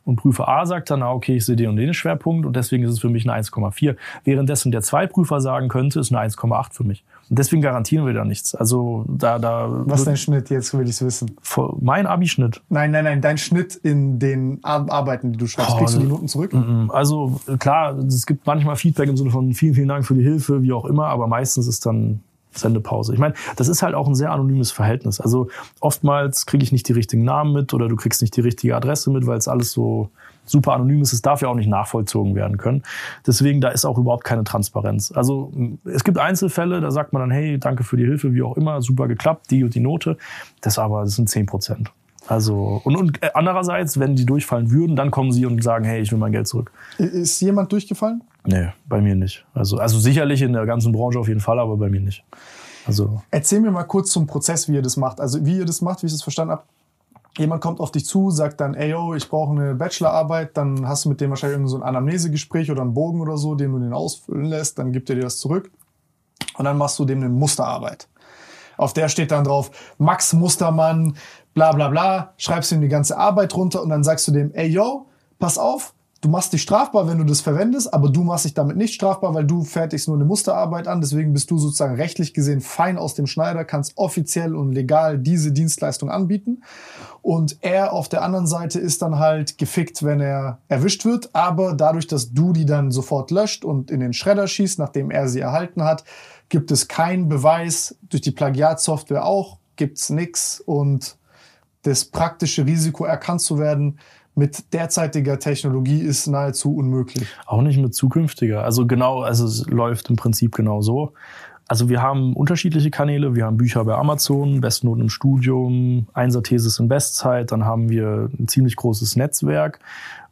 Und Prüfer A sagt dann, ah, okay, ich sehe den und den Schwerpunkt und deswegen ist es für mich eine 1,4. Währenddessen der zwei Prüfer sagen könnte, ist eine 1,8 für mich. Und deswegen garantieren wir da nichts. Also da, da Was ist dein Schnitt? Jetzt will ich's wissen. vor- mein Abischnitt. Nein, nein, nein, dein Schnitt in den Ar Arbeiten, die du schreibst. Oh, Kriegst du die ne- Noten zurück? Also klar, es gibt manchmal Feedback im Sinne von vielen, vielen Dank für die Hilfe, wie auch immer, aber meistens ist dann Sendepause. Ich meine, das ist halt auch ein sehr anonymes Verhältnis. Also oftmals kriege ich nicht die richtigen Namen mit oder du kriegst nicht die richtige Adresse mit, weil es alles so super anonym ist. Es darf ja auch nicht nachvollzogen werden können. Deswegen, da ist auch überhaupt keine Transparenz. Also es gibt Einzelfälle, da sagt man dann, hey, danke für die Hilfe, wie auch immer, super geklappt, die und die Note. Das aber, das sind 10 Prozent. Also, und, und äh, andererseits, wenn die durchfallen würden, dann kommen sie und sagen, hey, ich will mein Geld zurück. Ist jemand durchgefallen? Nee, bei mir nicht. Also, also sicherlich in der ganzen Branche auf jeden Fall, aber bei mir nicht. Also, Erzähl mir mal kurz zum Prozess, wie ihr das macht. Also wie ihr das macht, wie ich das verstanden habe. Jemand kommt auf dich zu, sagt dann, ey yo, ich brauche eine Bachelorarbeit, dann hast du mit dem wahrscheinlich irgend so ein Anamnesegespräch oder einen Bogen oder so, den du den ausfüllen lässt, dann gibt er dir das zurück und dann machst du dem eine Musterarbeit. Auf der steht dann drauf, Max Mustermann, bla bla bla, schreibst ihm die ganze Arbeit runter und dann sagst du dem, ey yo, pass auf, du machst dich strafbar, wenn du das verwendest, aber du machst dich damit nicht strafbar, weil du fertigst nur eine Musterarbeit an. Deswegen bist du sozusagen rechtlich gesehen fein aus dem Schneider, kannst offiziell und legal diese Dienstleistung anbieten. Und er auf der anderen Seite ist dann halt gefickt, wenn er erwischt wird. Aber dadurch, dass du die dann sofort löscht und in den Schredder schießt, nachdem er sie erhalten hat, gibt es keinen Beweis. Durch die Plagiatsoftware auch gibt's nix. Und das praktische Risiko erkannt zu werden mit derzeitiger Technologie ist nahezu unmöglich. auch nicht mit zukünftiger. Also genau, also es läuft im Prinzip genau so. Also wir haben unterschiedliche Kanäle. Wir haben Bücher bei Amazon, Bestnoten im Studium, Einser-Thesis in Bestzeit. Dann haben wir ein ziemlich großes Netzwerk.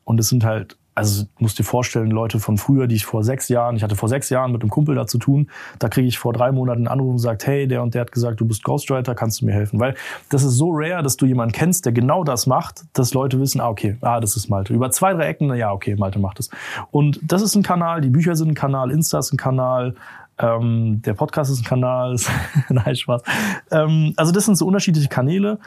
Und es sind halt also musst dir vorstellen, Leute von früher, die ich vor sechs Jahren, ich hatte vor sechs Jahren mit einem Kumpel da zu tun, da kriege ich vor drei Monaten einen Anruf und sagt, hey, der und der hat gesagt, du bist Ghostwriter, kannst du mir helfen? Weil das ist so rare, dass du jemanden kennst, der genau das macht, dass Leute wissen, ah, okay, ah, das ist Malte. Über zwei, drei Ecken, ja, okay, Malte macht es. Und das ist ein Kanal, die Bücher sind ein Kanal, Insta ist ein Kanal, ähm, der Podcast ist ein Kanal. Nein, Spaß. Ähm, also das sind so unterschiedliche Kanäle.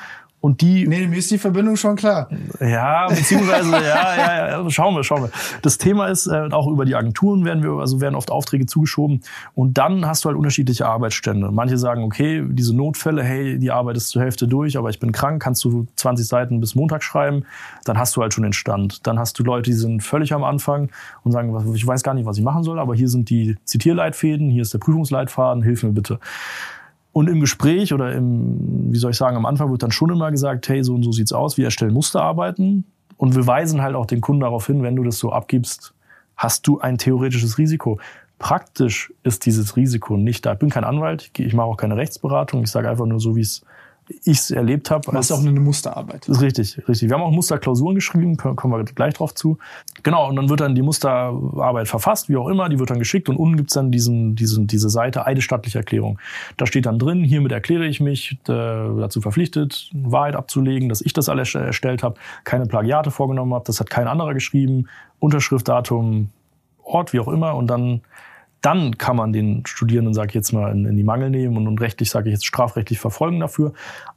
Und die. Nee, mir ist die Verbindung schon klar. Ja, beziehungsweise, ja, ja, ja, schauen wir, schauen wir. Das Thema ist, äh, auch über die Agenturen werden wir, also werden oft Aufträge zugeschoben. Und dann hast du halt unterschiedliche Arbeitsstände. Manche sagen, okay, diese Notfälle, hey, die Arbeit ist zur Hälfte durch, aber ich bin krank, kannst du 20 Seiten bis Montag schreiben. Dann hast du halt schon den Stand. Dann hast du Leute, die sind völlig am Anfang und sagen, ich weiß gar nicht, was ich machen soll, aber hier sind die Zitierleitfäden, hier ist der Prüfungsleitfaden, hilf mir bitte. Und im Gespräch oder im, wie soll ich sagen, am Anfang wird dann schon immer gesagt, hey, so und so sieht's aus, wir erstellen Musterarbeiten. Und wir weisen halt auch den Kunden darauf hin, wenn du das so abgibst, hast du ein theoretisches Risiko. Praktisch ist dieses Risiko nicht da. Ich bin kein Anwalt, ich mache auch keine Rechtsberatung, ich sage einfach nur so, wie es ich es erlebt habe. Das ist auch eine Musterarbeit. Das ist richtig, richtig. Wir haben auch Musterklausuren geschrieben, kommen wir gleich drauf zu. Genau, und dann wird dann die Musterarbeit verfasst, wie auch immer, die wird dann geschickt und unten gibt's dann diesen, diesen, diese Seite eidesstattliche Erklärung. Da steht dann drin, hiermit erkläre ich mich äh, dazu verpflichtet, Wahrheit abzulegen, dass ich das alles erstellt habe, keine Plagiate vorgenommen habe, das hat kein anderer geschrieben, Unterschrift, Datum, Ort, wie auch immer und dann dann kann man den Studierenden, sage ich jetzt mal, in, in die Mangel nehmen und, und rechtlich, sage ich jetzt, strafrechtlich verfolgen dafür.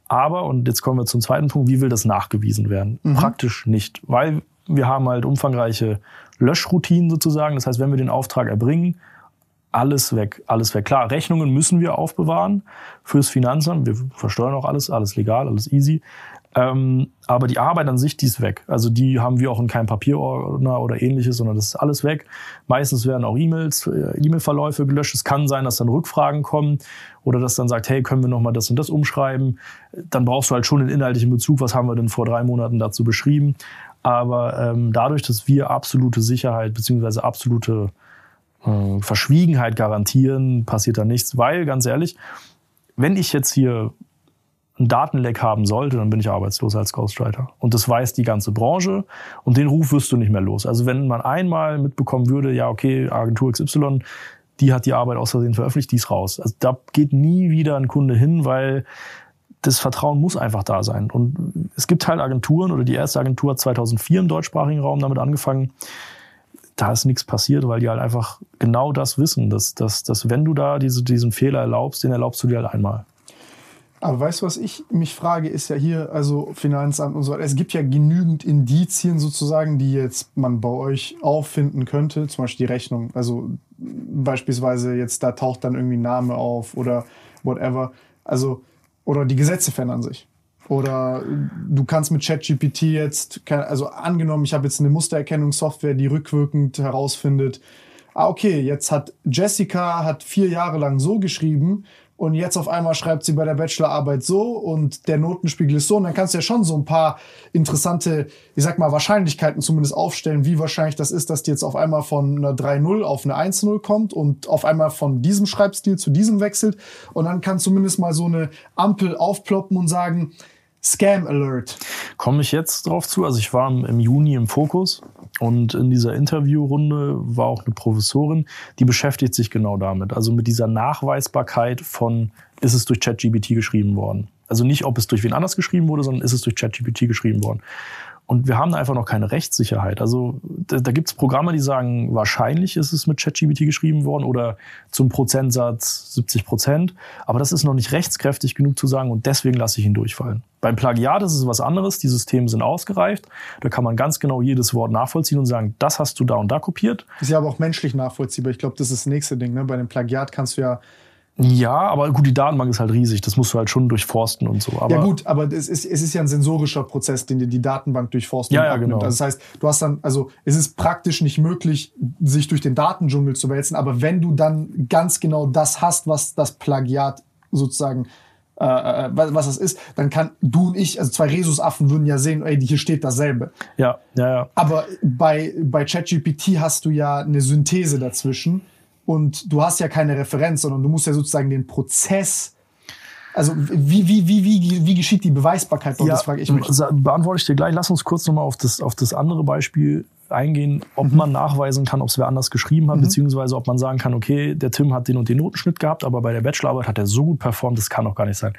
Aber, und jetzt kommen wir zum zweiten Punkt, wie will das nachgewiesen werden? Mhm. Praktisch nicht, weil wir haben halt umfangreiche Löschroutinen sozusagen. Das heißt, wenn wir den Auftrag erbringen, alles weg, alles weg. Klar, Rechnungen müssen wir aufbewahren fürs Finanzamt. Wir versteuern auch alles, alles legal, alles easy. Ähm, aber die Arbeit an sich, die ist weg. Also die haben wir auch in keinem Papierordner oder ähnliches, sondern das ist alles weg. Meistens werden auch E-Mails, äh, E-Mail-Verläufe gelöscht. Es kann sein, dass dann Rückfragen kommen oder dass dann sagt, hey, können wir nochmal das und das umschreiben? Dann brauchst du halt schon den inhaltlichen Bezug. Was haben wir denn vor drei Monaten dazu beschrieben? Aber ähm, dadurch, dass wir absolute Sicherheit beziehungsweise absolute äh, Verschwiegenheit garantieren, passiert da nichts. Weil, ganz ehrlich, wenn ich jetzt hier ein Datenleck haben sollte, dann bin ich arbeitslos als Ghostwriter. Und das weiß die ganze Branche und den Ruf wirst du nicht mehr los. Also wenn man einmal mitbekommen würde, ja, okay, Agentur XY, die hat die Arbeit aus Versehen veröffentlicht, die ist raus. Also da geht nie wieder ein Kunde hin, weil das Vertrauen muss einfach da sein. Und es gibt halt Agenturen oder die erste Agentur hat 2004 im deutschsprachigen Raum damit angefangen. Da ist nichts passiert, weil die halt einfach genau das wissen, dass, dass, dass wenn du da diese, diesen Fehler erlaubst, den erlaubst du dir halt einmal. Aber weißt du, was ich mich frage, ist ja hier, also Finanzamt und so weiter. Es gibt ja genügend Indizien sozusagen, die jetzt man bei euch auffinden könnte. Zum Beispiel die Rechnung. Also beispielsweise jetzt, da taucht dann irgendwie ein Name auf oder whatever. Also, oder die Gesetze verändern sich. Oder du kannst mit ChatGPT jetzt, also angenommen, ich habe jetzt eine Mustererkennungssoftware, die rückwirkend herausfindet, ah, okay, jetzt hat Jessica hat vier Jahre lang so geschrieben und jetzt auf einmal schreibt sie bei der Bachelorarbeit so und der Notenspiegel ist so und dann kannst du ja schon so ein paar interessante, ich sag mal, Wahrscheinlichkeiten zumindest aufstellen, wie wahrscheinlich das ist, dass die jetzt auf einmal von einer 3-0 auf eine 1-0 kommt und auf einmal von diesem Schreibstil zu diesem wechselt und dann kann zumindest mal so eine Ampel aufploppen und sagen, Scam Alert. Komme ich jetzt drauf zu? Also ich war im Juni im Fokus und in dieser Interviewrunde war auch eine Professorin, die beschäftigt sich genau damit. Also mit dieser Nachweisbarkeit von, ist es durch ChatGPT geschrieben worden? Also nicht, ob es durch wen anders geschrieben wurde, sondern ist es durch ChatGPT geschrieben worden? Und wir haben da einfach noch keine Rechtssicherheit. Also da, da gibt es Programme, die sagen, wahrscheinlich ist es mit ChatGPT geschrieben worden oder zum Prozentsatz 70 Prozent. Aber das ist noch nicht rechtskräftig genug zu sagen und deswegen lasse ich ihn durchfallen. Beim Plagiat ist es was anderes. Die Systeme sind ausgereift. Da kann man ganz genau jedes Wort nachvollziehen und sagen, das hast du da und da kopiert. Ist ja aber auch menschlich nachvollziehbar. Ich glaube, das ist das nächste Ding. Ne? Bei dem Plagiat kannst du ja ja, aber gut, die Datenbank ist halt riesig. Das musst du halt schon durchforsten und so. Aber ja gut, aber es ist, es ist ja ein sensorischer Prozess, den dir die Datenbank durchforstet. Ja, ja, genau. Also das heißt, du hast dann, also es ist praktisch nicht möglich, sich durch den Datendschungel zu wälzen. Aber wenn du dann ganz genau das hast, was das Plagiat sozusagen äh, äh was, was das ist, dann kann du und ich, also zwei Rhesusaffen würden ja sehen, ey, hier steht dasselbe. Ja, ja, ja. Aber bei, bei ChatGPT hast du ja eine Synthese dazwischen und du hast ja keine Referenz, sondern du musst ja sozusagen den Prozess also wie, wie, wie, wie, wie geschieht die Beweisbarkeit? Ja, das frage ich mich. Beantworte ich dir gleich. Lass uns kurz nochmal auf das, auf das andere Beispiel eingehen, ob man nachweisen kann, ob es wer anders geschrieben hat, beziehungsweise ob man sagen kann, okay, der Tim hat den und den Notenschnitt gehabt, aber bei der Bachelorarbeit hat er so gut performt, das kann doch gar nicht sein.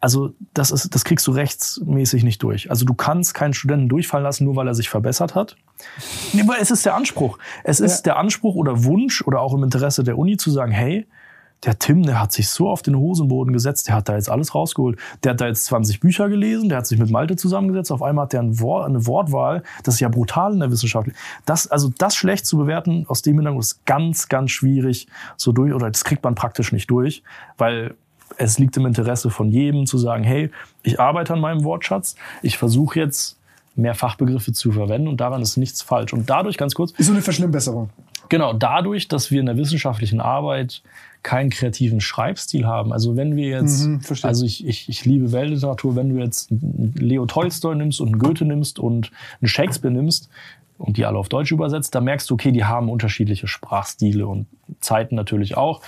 Also das ist, das kriegst du rechtsmäßig nicht durch. Also du kannst keinen Studenten durchfallen lassen, nur weil er sich verbessert hat. Nee, aber es ist der Anspruch. Es ist der Anspruch oder Wunsch oder auch im Interesse der Uni zu sagen, hey, der Tim, der hat sich so auf den Hosenboden gesetzt, der hat da jetzt alles rausgeholt. Der hat da jetzt 20 Bücher gelesen, der hat sich mit Malte zusammengesetzt, auf einmal hat der ein Wort, eine Wortwahl, das ist ja brutal in der Wissenschaft. Das, also das schlecht zu bewerten, aus dem Hintergrund ist ganz, ganz schwierig so durch, oder das kriegt man praktisch nicht durch, weil es liegt im Interesse von jedem zu sagen, hey, ich arbeite an meinem Wortschatz, ich versuche jetzt mehr Fachbegriffe zu verwenden und daran ist nichts falsch. Und dadurch, ganz kurz, Ist so eine Verschlimmbesserung. Genau, dadurch, dass wir in der wissenschaftlichen Arbeit keinen kreativen Schreibstil haben. Also wenn wir jetzt, Mhm, also ich, ich, ich liebe Weltliteratur, wenn du jetzt einen Leo Tolstoi nimmst und einen Goethe nimmst und einen Shakespeare nimmst und die alle auf Deutsch übersetzt, dann merkst du, okay, die haben unterschiedliche Sprachstile und Zeiten natürlich auch.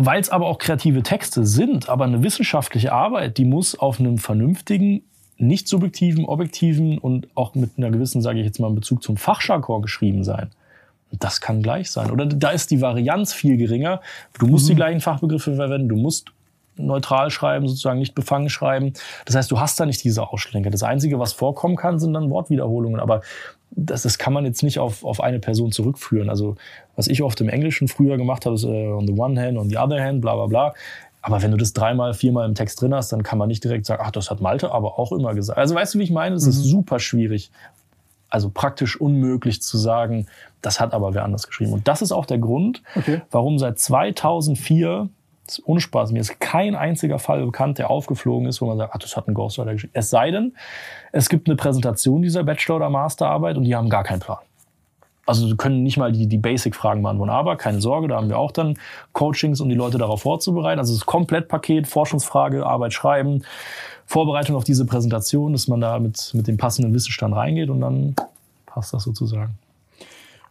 Weil es aber auch kreative Texte sind, aber eine wissenschaftliche Arbeit, die muss auf einem vernünftigen, nicht subjektiven, objektiven und auch mit einer gewissen, sage ich jetzt mal, Bezug zum Fachjargon geschrieben sein. Und Das kann gleich sein. Oder da ist die Varianz viel geringer. Du musst die gleichen Fachbegriffe verwenden, du musst neutral schreiben, sozusagen nicht befangen schreiben. Das heißt, du hast da nicht diese Ausschlenker. Das Einzige, was vorkommen kann, sind dann Wortwiederholungen. Aber das, das kann man jetzt nicht auf, auf eine Person zurückführen. Also was ich oft im Englischen früher gemacht habe, ist äh, on the one hand, on the other hand, bla bla bla. Aber wenn du das dreimal, viermal im Text drin hast, dann kann man nicht direkt sagen, ach, das hat Malte aber auch immer gesagt. Also weißt du, wie ich meine? Es ist super schwierig, also praktisch unmöglich zu sagen, das hat aber wer anders geschrieben. Und das ist auch der Grund, Okay. warum seit 2004, das ist ohne Spaß, mir ist kein einziger Fall bekannt, der aufgeflogen ist, wo man sagt, ach, das hat ein Ghostwriter geschrieben. Es sei denn, es gibt eine Präsentation dieser Bachelor- oder Masterarbeit und die haben gar keinen Plan. Also sie können nicht mal die, die Basic-Fragen beantworten, aber keine Sorge, da haben wir auch dann Coachings, um die Leute darauf vorzubereiten. Also das Komplettpaket, Forschungsfrage, Arbeit schreiben, Vorbereitung auf diese Präsentation, dass man da mit, mit dem passenden Wissensstand reingeht und dann passt das sozusagen.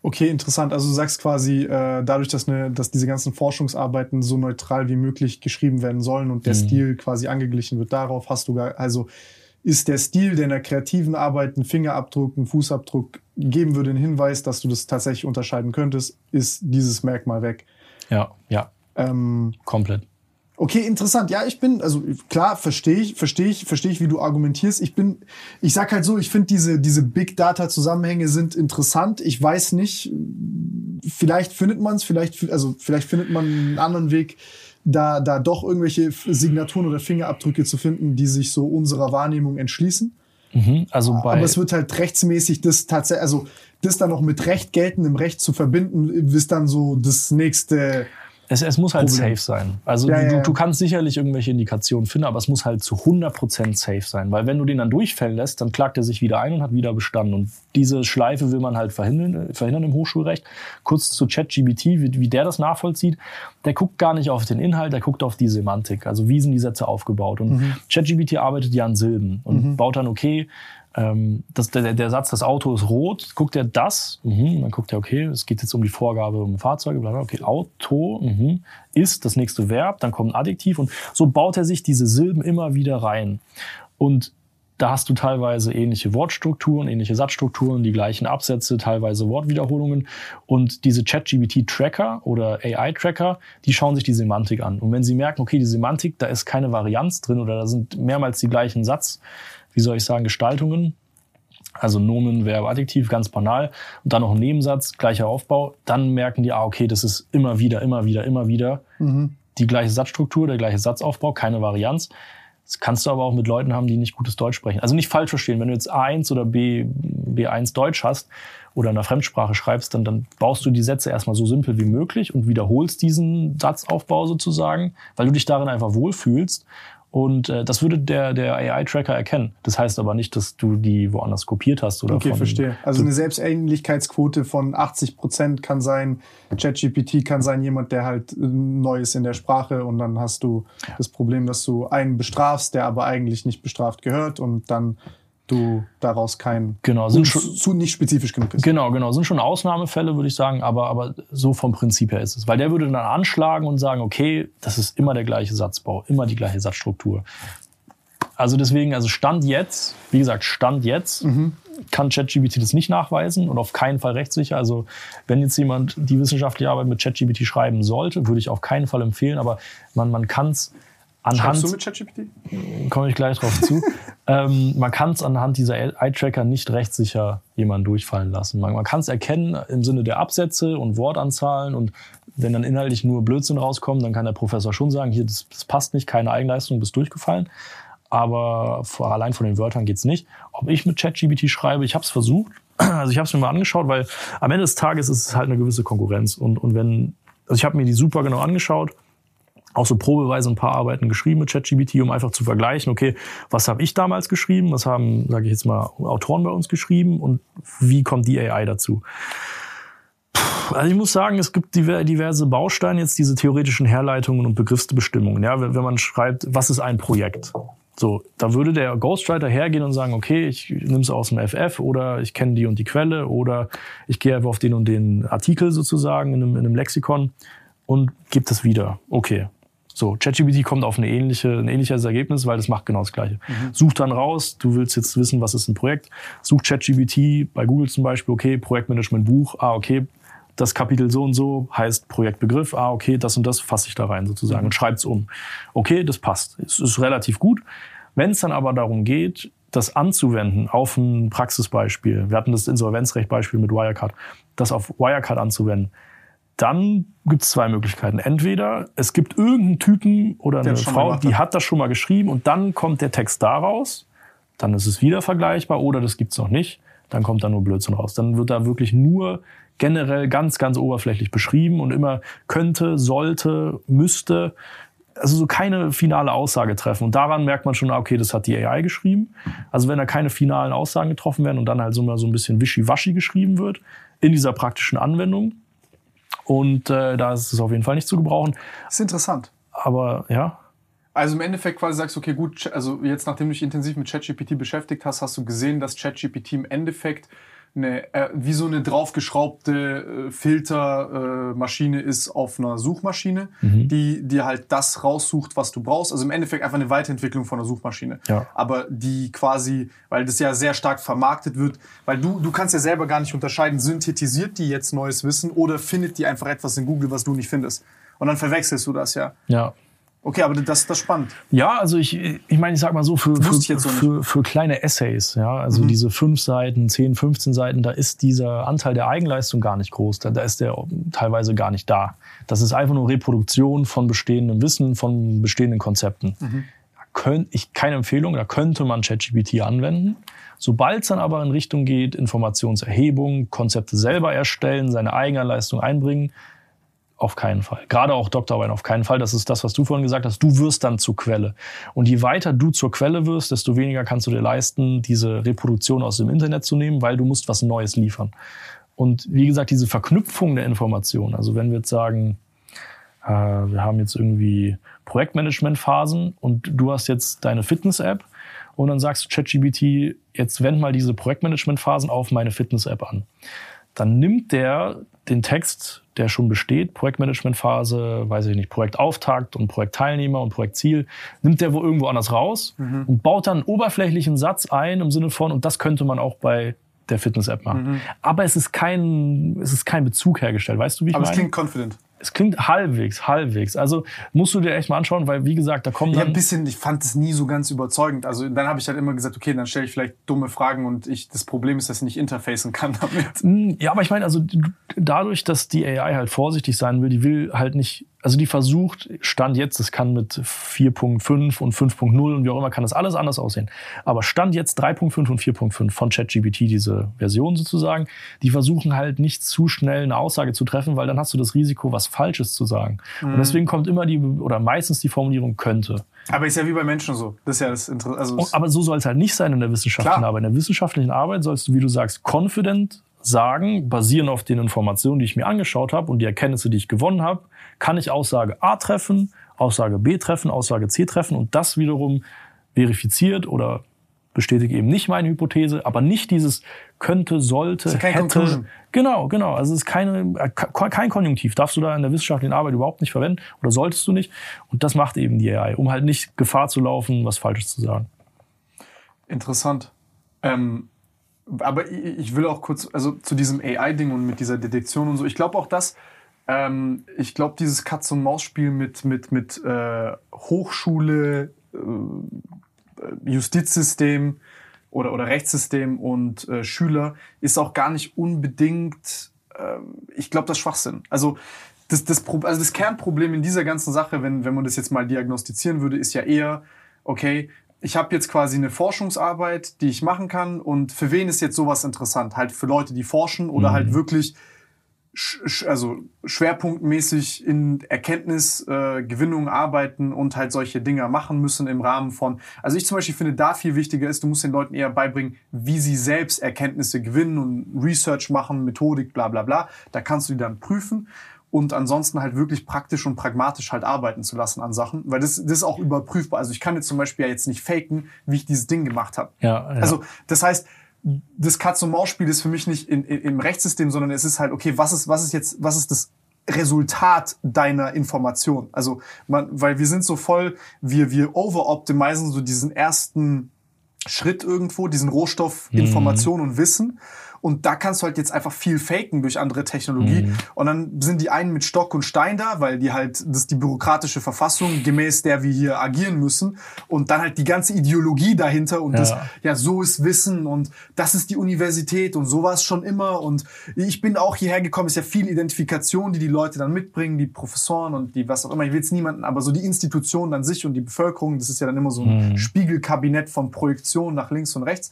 Okay, interessant. Also du sagst quasi, äh, dadurch, dass, eine, dass diese ganzen Forschungsarbeiten so neutral wie möglich geschrieben werden sollen und der Stil quasi angeglichen wird, darauf hast du gar, also ist der Stil, der in der kreativen Arbeit einen Fingerabdruck, einen Fußabdruck geben würde, einen Hinweis, dass du das tatsächlich unterscheiden könntest, ist dieses Merkmal weg. Ja, ja, Ähm, komplett. Okay, interessant. Ja, ich bin, also klar, verstehe ich, verstehe ich, verstehe ich, wie du argumentierst. Ich bin, ich sag halt so, ich finde diese, diese Big Data Zusammenhänge sind interessant. Ich weiß nicht, vielleicht findet man es, vielleicht, also vielleicht findet man einen anderen Weg, da, da doch irgendwelche Signaturen oder Fingerabdrücke zu finden, die sich so unserer Wahrnehmung entschließen. Mhm, also Aber es wird halt rechtsmäßig das tatsächlich, also das dann noch mit Recht geltendem Recht zu verbinden, ist dann so das nächste. Es, es muss halt Problem. safe sein. Also Ja, du, ja, du kannst sicherlich irgendwelche Indikationen finden, aber es muss halt zu 100% safe sein. Weil wenn du den dann durchfällen lässt, dann klagt er sich wieder ein und hat wieder bestanden. Und diese Schleife will man halt verhindern, verhindern im Hochschulrecht. Kurz zu ChatGBT, wie, wie der das nachvollzieht. Der guckt gar nicht auf den Inhalt, der guckt auf die Semantik. Also wie sind die Sätze aufgebaut. Und Mhm. ChatGBT arbeitet ja an Silben und baut dann, okay, ähm, das, der, der Satz, das Auto ist rot, guckt er das, mhm, dann guckt er, okay, es geht jetzt um die Vorgabe um Fahrzeuge, bla bla, okay, Auto mhm, ist das nächste Verb, dann kommt ein Adjektiv und so baut er sich diese Silben immer wieder rein. Und da hast du teilweise ähnliche Wortstrukturen, ähnliche Satzstrukturen, die gleichen Absätze, teilweise Wortwiederholungen. Und diese ChatGBT-Tracker oder AI-Tracker, die schauen sich die Semantik an. Und wenn sie merken, okay, die Semantik, da ist keine Varianz drin oder da sind mehrmals die gleichen Satz, wie soll ich sagen, Gestaltungen, also Nomen, Verb, Adjektiv, ganz banal, und dann noch ein Nebensatz, gleicher Aufbau, dann merken die, ah, okay, das ist immer wieder, immer wieder, immer wieder die gleiche Satzstruktur, der gleiche Satzaufbau, keine Varianz. Das kannst du aber auch mit Leuten haben, die nicht gutes Deutsch sprechen. Also nicht falsch verstehen, wenn du jetzt A1 oder B, B1 Deutsch hast oder in einer Fremdsprache schreibst, dann, dann baust du die Sätze erstmal so simpel wie möglich und wiederholst diesen Satzaufbau sozusagen, weil du dich darin einfach wohlfühlst. Und äh, das würde der, der AI-Tracker erkennen. Das heißt aber nicht, dass du die woanders kopiert hast oder Okay, von, verstehe. Also eine Selbstähnlichkeitsquote von 80 Prozent kann sein, ChatGPT kann sein jemand, der halt äh, neu ist in der Sprache und dann hast du das Problem, dass du einen bestrafst, der aber eigentlich nicht bestraft gehört und dann du daraus kein Genau, sind schon- zu nicht spezifisch genug ist. Genau, genau. Sind schon Ausnahmefälle, würde ich sagen, aber, aber so vom Prinzip her ist es. Weil der würde dann anschlagen und sagen, okay, das ist immer der gleiche Satzbau, immer die gleiche Satzstruktur. Also deswegen, also Stand jetzt, wie gesagt, Stand jetzt kann ChatGPT das nicht nachweisen und auf keinen Fall rechtssicher. Also wenn jetzt jemand die wissenschaftliche Arbeit mit ChatGPT schreiben sollte, würde ich auf keinen Fall empfehlen, aber man, man kann es anhand... Schreibst du mit ChatGPT? komme ich gleich drauf zu. ähm, man kann es anhand dieser Eye-Tracker nicht rechtssicher jemanden durchfallen lassen. Man, man kann es erkennen im Sinne der Absätze und Wortanzahlen und wenn dann inhaltlich nur Blödsinn rauskommt, dann kann der Professor schon sagen, hier, das, das passt nicht, keine Eigenleistung, bist durchgefallen. Aber vor, allein von den Wörtern geht's nicht. Ob ich mit ChatGPT schreibe, ich habe es versucht. Also ich habe es mir mal angeschaut, weil am Ende des Tages ist es halt eine gewisse Konkurrenz. Und, und wenn, also ich habe mir die super genau angeschaut, auch so probeweise ein paar Arbeiten geschrieben mit ChatGPT, um einfach zu vergleichen, okay, was habe ich damals geschrieben, was haben, sage ich jetzt mal, Autoren bei uns geschrieben und wie kommt die AI dazu. Also ich muss sagen, es gibt diver- diverse Bausteine, jetzt diese theoretischen Herleitungen und Begriffsbestimmungen. Ja, wenn wenn man schreibt, was ist ein Projekt? So, da würde der Ghostwriter hergehen und sagen, okay, ich nehme es aus dem FF oder ich kenne die und die Quelle oder ich gehe einfach auf den und den Artikel sozusagen in einem, in einem Lexikon und gebe das wieder. Okay. So, ChatGPT kommt auf eine ähnliche, ein ähnliches Ergebnis, weil das macht genau das Gleiche. Such dann raus, du willst jetzt wissen, was ist ein Projekt. Such ChatGPT bei Google zum Beispiel, okay, Projektmanagement Buch, ah, okay, das Kapitel so und so heißt Projektbegriff, ah, okay, das und das fasse ich da rein sozusagen und schreib's um. Okay, das passt. Es ist relativ gut. Wenn es dann aber darum geht, das anzuwenden auf ein Praxisbeispiel, wir hatten das Insolvenzrechtbeispiel mit Wirecard, das auf Wirecard anzuwenden, dann gibt es zwei Möglichkeiten. Entweder es gibt irgendeinen Typen oder eine Frau, die hat. hat das schon mal geschrieben und dann kommt der Text daraus, dann ist es wieder vergleichbar oder das gibt's noch nicht, dann kommt da nur Blödsinn raus. Dann wird da wirklich nur generell ganz, ganz oberflächlich beschrieben und immer könnte, sollte, müsste, also so keine finale Aussage treffen. Und daran merkt man schon, ah, okay, das hat die AI geschrieben. Also wenn da keine finalen Aussagen getroffen werden und dann halt so mal so ein bisschen wischiwaschi geschrieben wird in dieser praktischen Anwendung. Und äh, da ist es auf jeden Fall nicht zu gebrauchen. ist interessant. Aber ja, Also im Endeffekt quasi sagst du, okay, gut, also jetzt nachdem du dich intensiv mit ChatGPT beschäftigt hast, hast du gesehen, dass ChatGPT im Endeffekt eine, äh, wie so eine draufgeschraubte äh, Filtermaschine äh, ist auf einer Suchmaschine, die dir halt das raussucht, was du brauchst. Also im Endeffekt einfach eine Weiterentwicklung von einer Suchmaschine. Ja. Aber die quasi, weil das ja sehr stark vermarktet wird, weil du, du kannst ja selber gar nicht unterscheiden, synthetisiert die jetzt neues Wissen oder findet die einfach etwas in Google, was du nicht findest. Und dann verwechselst du das ja. ja. Okay, aber das, das ist spannend. Ja, also ich, ich meine, ich sag mal so, für, für, so für, für kleine Essays, ja, also diese fünf Seiten, 10, 15 Seiten, da ist dieser Anteil der Eigenleistung gar nicht groß. Da, da ist der teilweise gar nicht da. Das ist einfach nur Reproduktion von bestehendem Wissen, von bestehenden Konzepten. Da könnt, ich, keine Empfehlung, da könnte man ChatGPT anwenden. Sobald es dann aber in Richtung geht, Informationserhebung, Konzepte selber erstellen, seine Eigenleistung einbringen, auf keinen Fall. Gerade auch Doktorarbeit auf keinen Fall. Das ist das, was du vorhin gesagt hast. Du wirst dann zur Quelle. Und je weiter du zur Quelle wirst, desto weniger kannst du dir leisten, diese Reproduktion aus dem Internet zu nehmen, weil du musst was Neues liefern. Und wie gesagt, diese Verknüpfung der Informationen. Also wenn wir jetzt sagen, äh, wir haben jetzt irgendwie Projektmanagement-Phasen und du hast jetzt deine Fitness-App und dann sagst du ChatGPT, jetzt wend mal diese Projektmanagement-Phasen auf meine Fitness-App an. Dann nimmt der den Text, der schon besteht, Projektmanagement-Phase, weiß ich nicht, Projektauftakt und Projektteilnehmer und Projektziel, nimmt der wo irgendwo anders raus und baut dann einen oberflächlichen Satz ein im Sinne von, und das könnte man auch bei der Fitness-App machen. Aber es ist kein, es ist kein Bezug hergestellt. Weißt du, wie ich Aber es meine? klingt confident. Es klingt halbwegs, halbwegs. Also musst du dir echt mal anschauen, weil wie gesagt, da kommen dann ein bisschen, ich fand es nie so ganz überzeugend. Also dann habe ich halt immer gesagt, okay, dann stelle ich vielleicht dumme Fragen und ich, das Problem ist, dass ich nicht interfacen kann damit. Mm, Ja, aber ich meine, also dadurch, dass die AI halt vorsichtig sein will, die will halt nicht, also die versucht, Stand jetzt, das kann mit 4.5 und 5.0 und wie auch immer, kann das alles anders aussehen. Aber Stand jetzt 3.5 und 4.5 von ChatGPT, diese Version sozusagen, die versuchen halt nicht zu schnell eine Aussage zu treffen, weil dann hast du das Risiko, was Falsches zu sagen. Und deswegen kommt immer die, oder meistens die Formulierung könnte. Aber ist ja wie bei Menschen so. Das ist ja das Interessante. Also Aber so soll es halt nicht sein in der wissenschaftlichen Klar. Arbeit. In der wissenschaftlichen Arbeit sollst du, wie du sagst, confident sagen, basierend auf den Informationen, die ich mir angeschaut habe und die Erkenntnisse, die ich gewonnen habe, kann ich Aussage A treffen, Aussage B treffen, Aussage C treffen und das wiederum verifiziert oder bestätigt eben nicht meine Hypothese, aber nicht dieses könnte, sollte, keine hätte. Conclusion. Genau, genau. Also es ist keine, äh, ke- kein Konjunktiv. Darfst du da in der wissenschaftlichen Arbeit überhaupt nicht verwenden oder solltest du nicht. Und das macht eben die AI, um halt nicht Gefahr zu laufen, was Falsches zu sagen. Interessant. Ähm, aber ich ich will auch kurz, also zu diesem AI-Ding und mit dieser Detektion und so. Ich glaube auch das, ähm, ich glaube dieses Katz-und-Maus-Spiel mit, mit, mit äh, Hochschule, äh, Justizsystem oder, oder Rechtssystem und äh, Schüler ist auch gar nicht unbedingt, äh, ich glaube, das Schwachsinn. Also das, das, also das Kernproblem in dieser ganzen Sache, wenn, wenn man das jetzt mal diagnostizieren würde, ist ja eher, okay, ich habe jetzt quasi eine Forschungsarbeit, die ich machen kann und für wen ist jetzt sowas interessant? Halt für Leute, die forschen oder halt wirklich also schwerpunktmäßig in Erkenntnisgewinnung äh, Gewinnung arbeiten und halt solche Dinger machen müssen im Rahmen von. Also ich zum Beispiel finde, da viel wichtiger ist, du musst den Leuten eher beibringen, wie sie selbst Erkenntnisse gewinnen und Research machen, Methodik, bla bla bla. Da kannst du die dann prüfen und ansonsten halt wirklich praktisch und pragmatisch halt arbeiten zu lassen an Sachen, weil das, das ist auch überprüfbar. Also ich kann jetzt zum Beispiel ja jetzt nicht faken, wie ich dieses Ding gemacht habe. Ja, ja. Also das heißt, das Katz-und-Maus-Spiel ist für mich nicht in, in, im Rechtssystem, sondern es ist halt, okay, was ist, was ist jetzt, was ist das Resultat deiner Information? Also, man, weil wir sind so voll, wir, wir overoptimisen so diesen ersten Schritt irgendwo, diesen Rohstoff, Information und Wissen. Und da kannst du halt jetzt einfach viel faken durch andere Technologie. Und dann sind die einen mit Stock und Stein da, weil die halt, das ist die bürokratische Verfassung, gemäß der wir hier agieren müssen. Und dann halt die ganze Ideologie dahinter und das, ja, so ist Wissen und das ist die Universität und so war es schon immer. Und ich bin auch hierher gekommen, ist ja viel Identifikation, die die Leute dann mitbringen, die Professoren und die was auch immer. Ich will jetzt niemanden, aber so die Institutionen an sich und die Bevölkerung, das ist ja dann immer so ein Spiegelkabinett von Projektion nach links und rechts.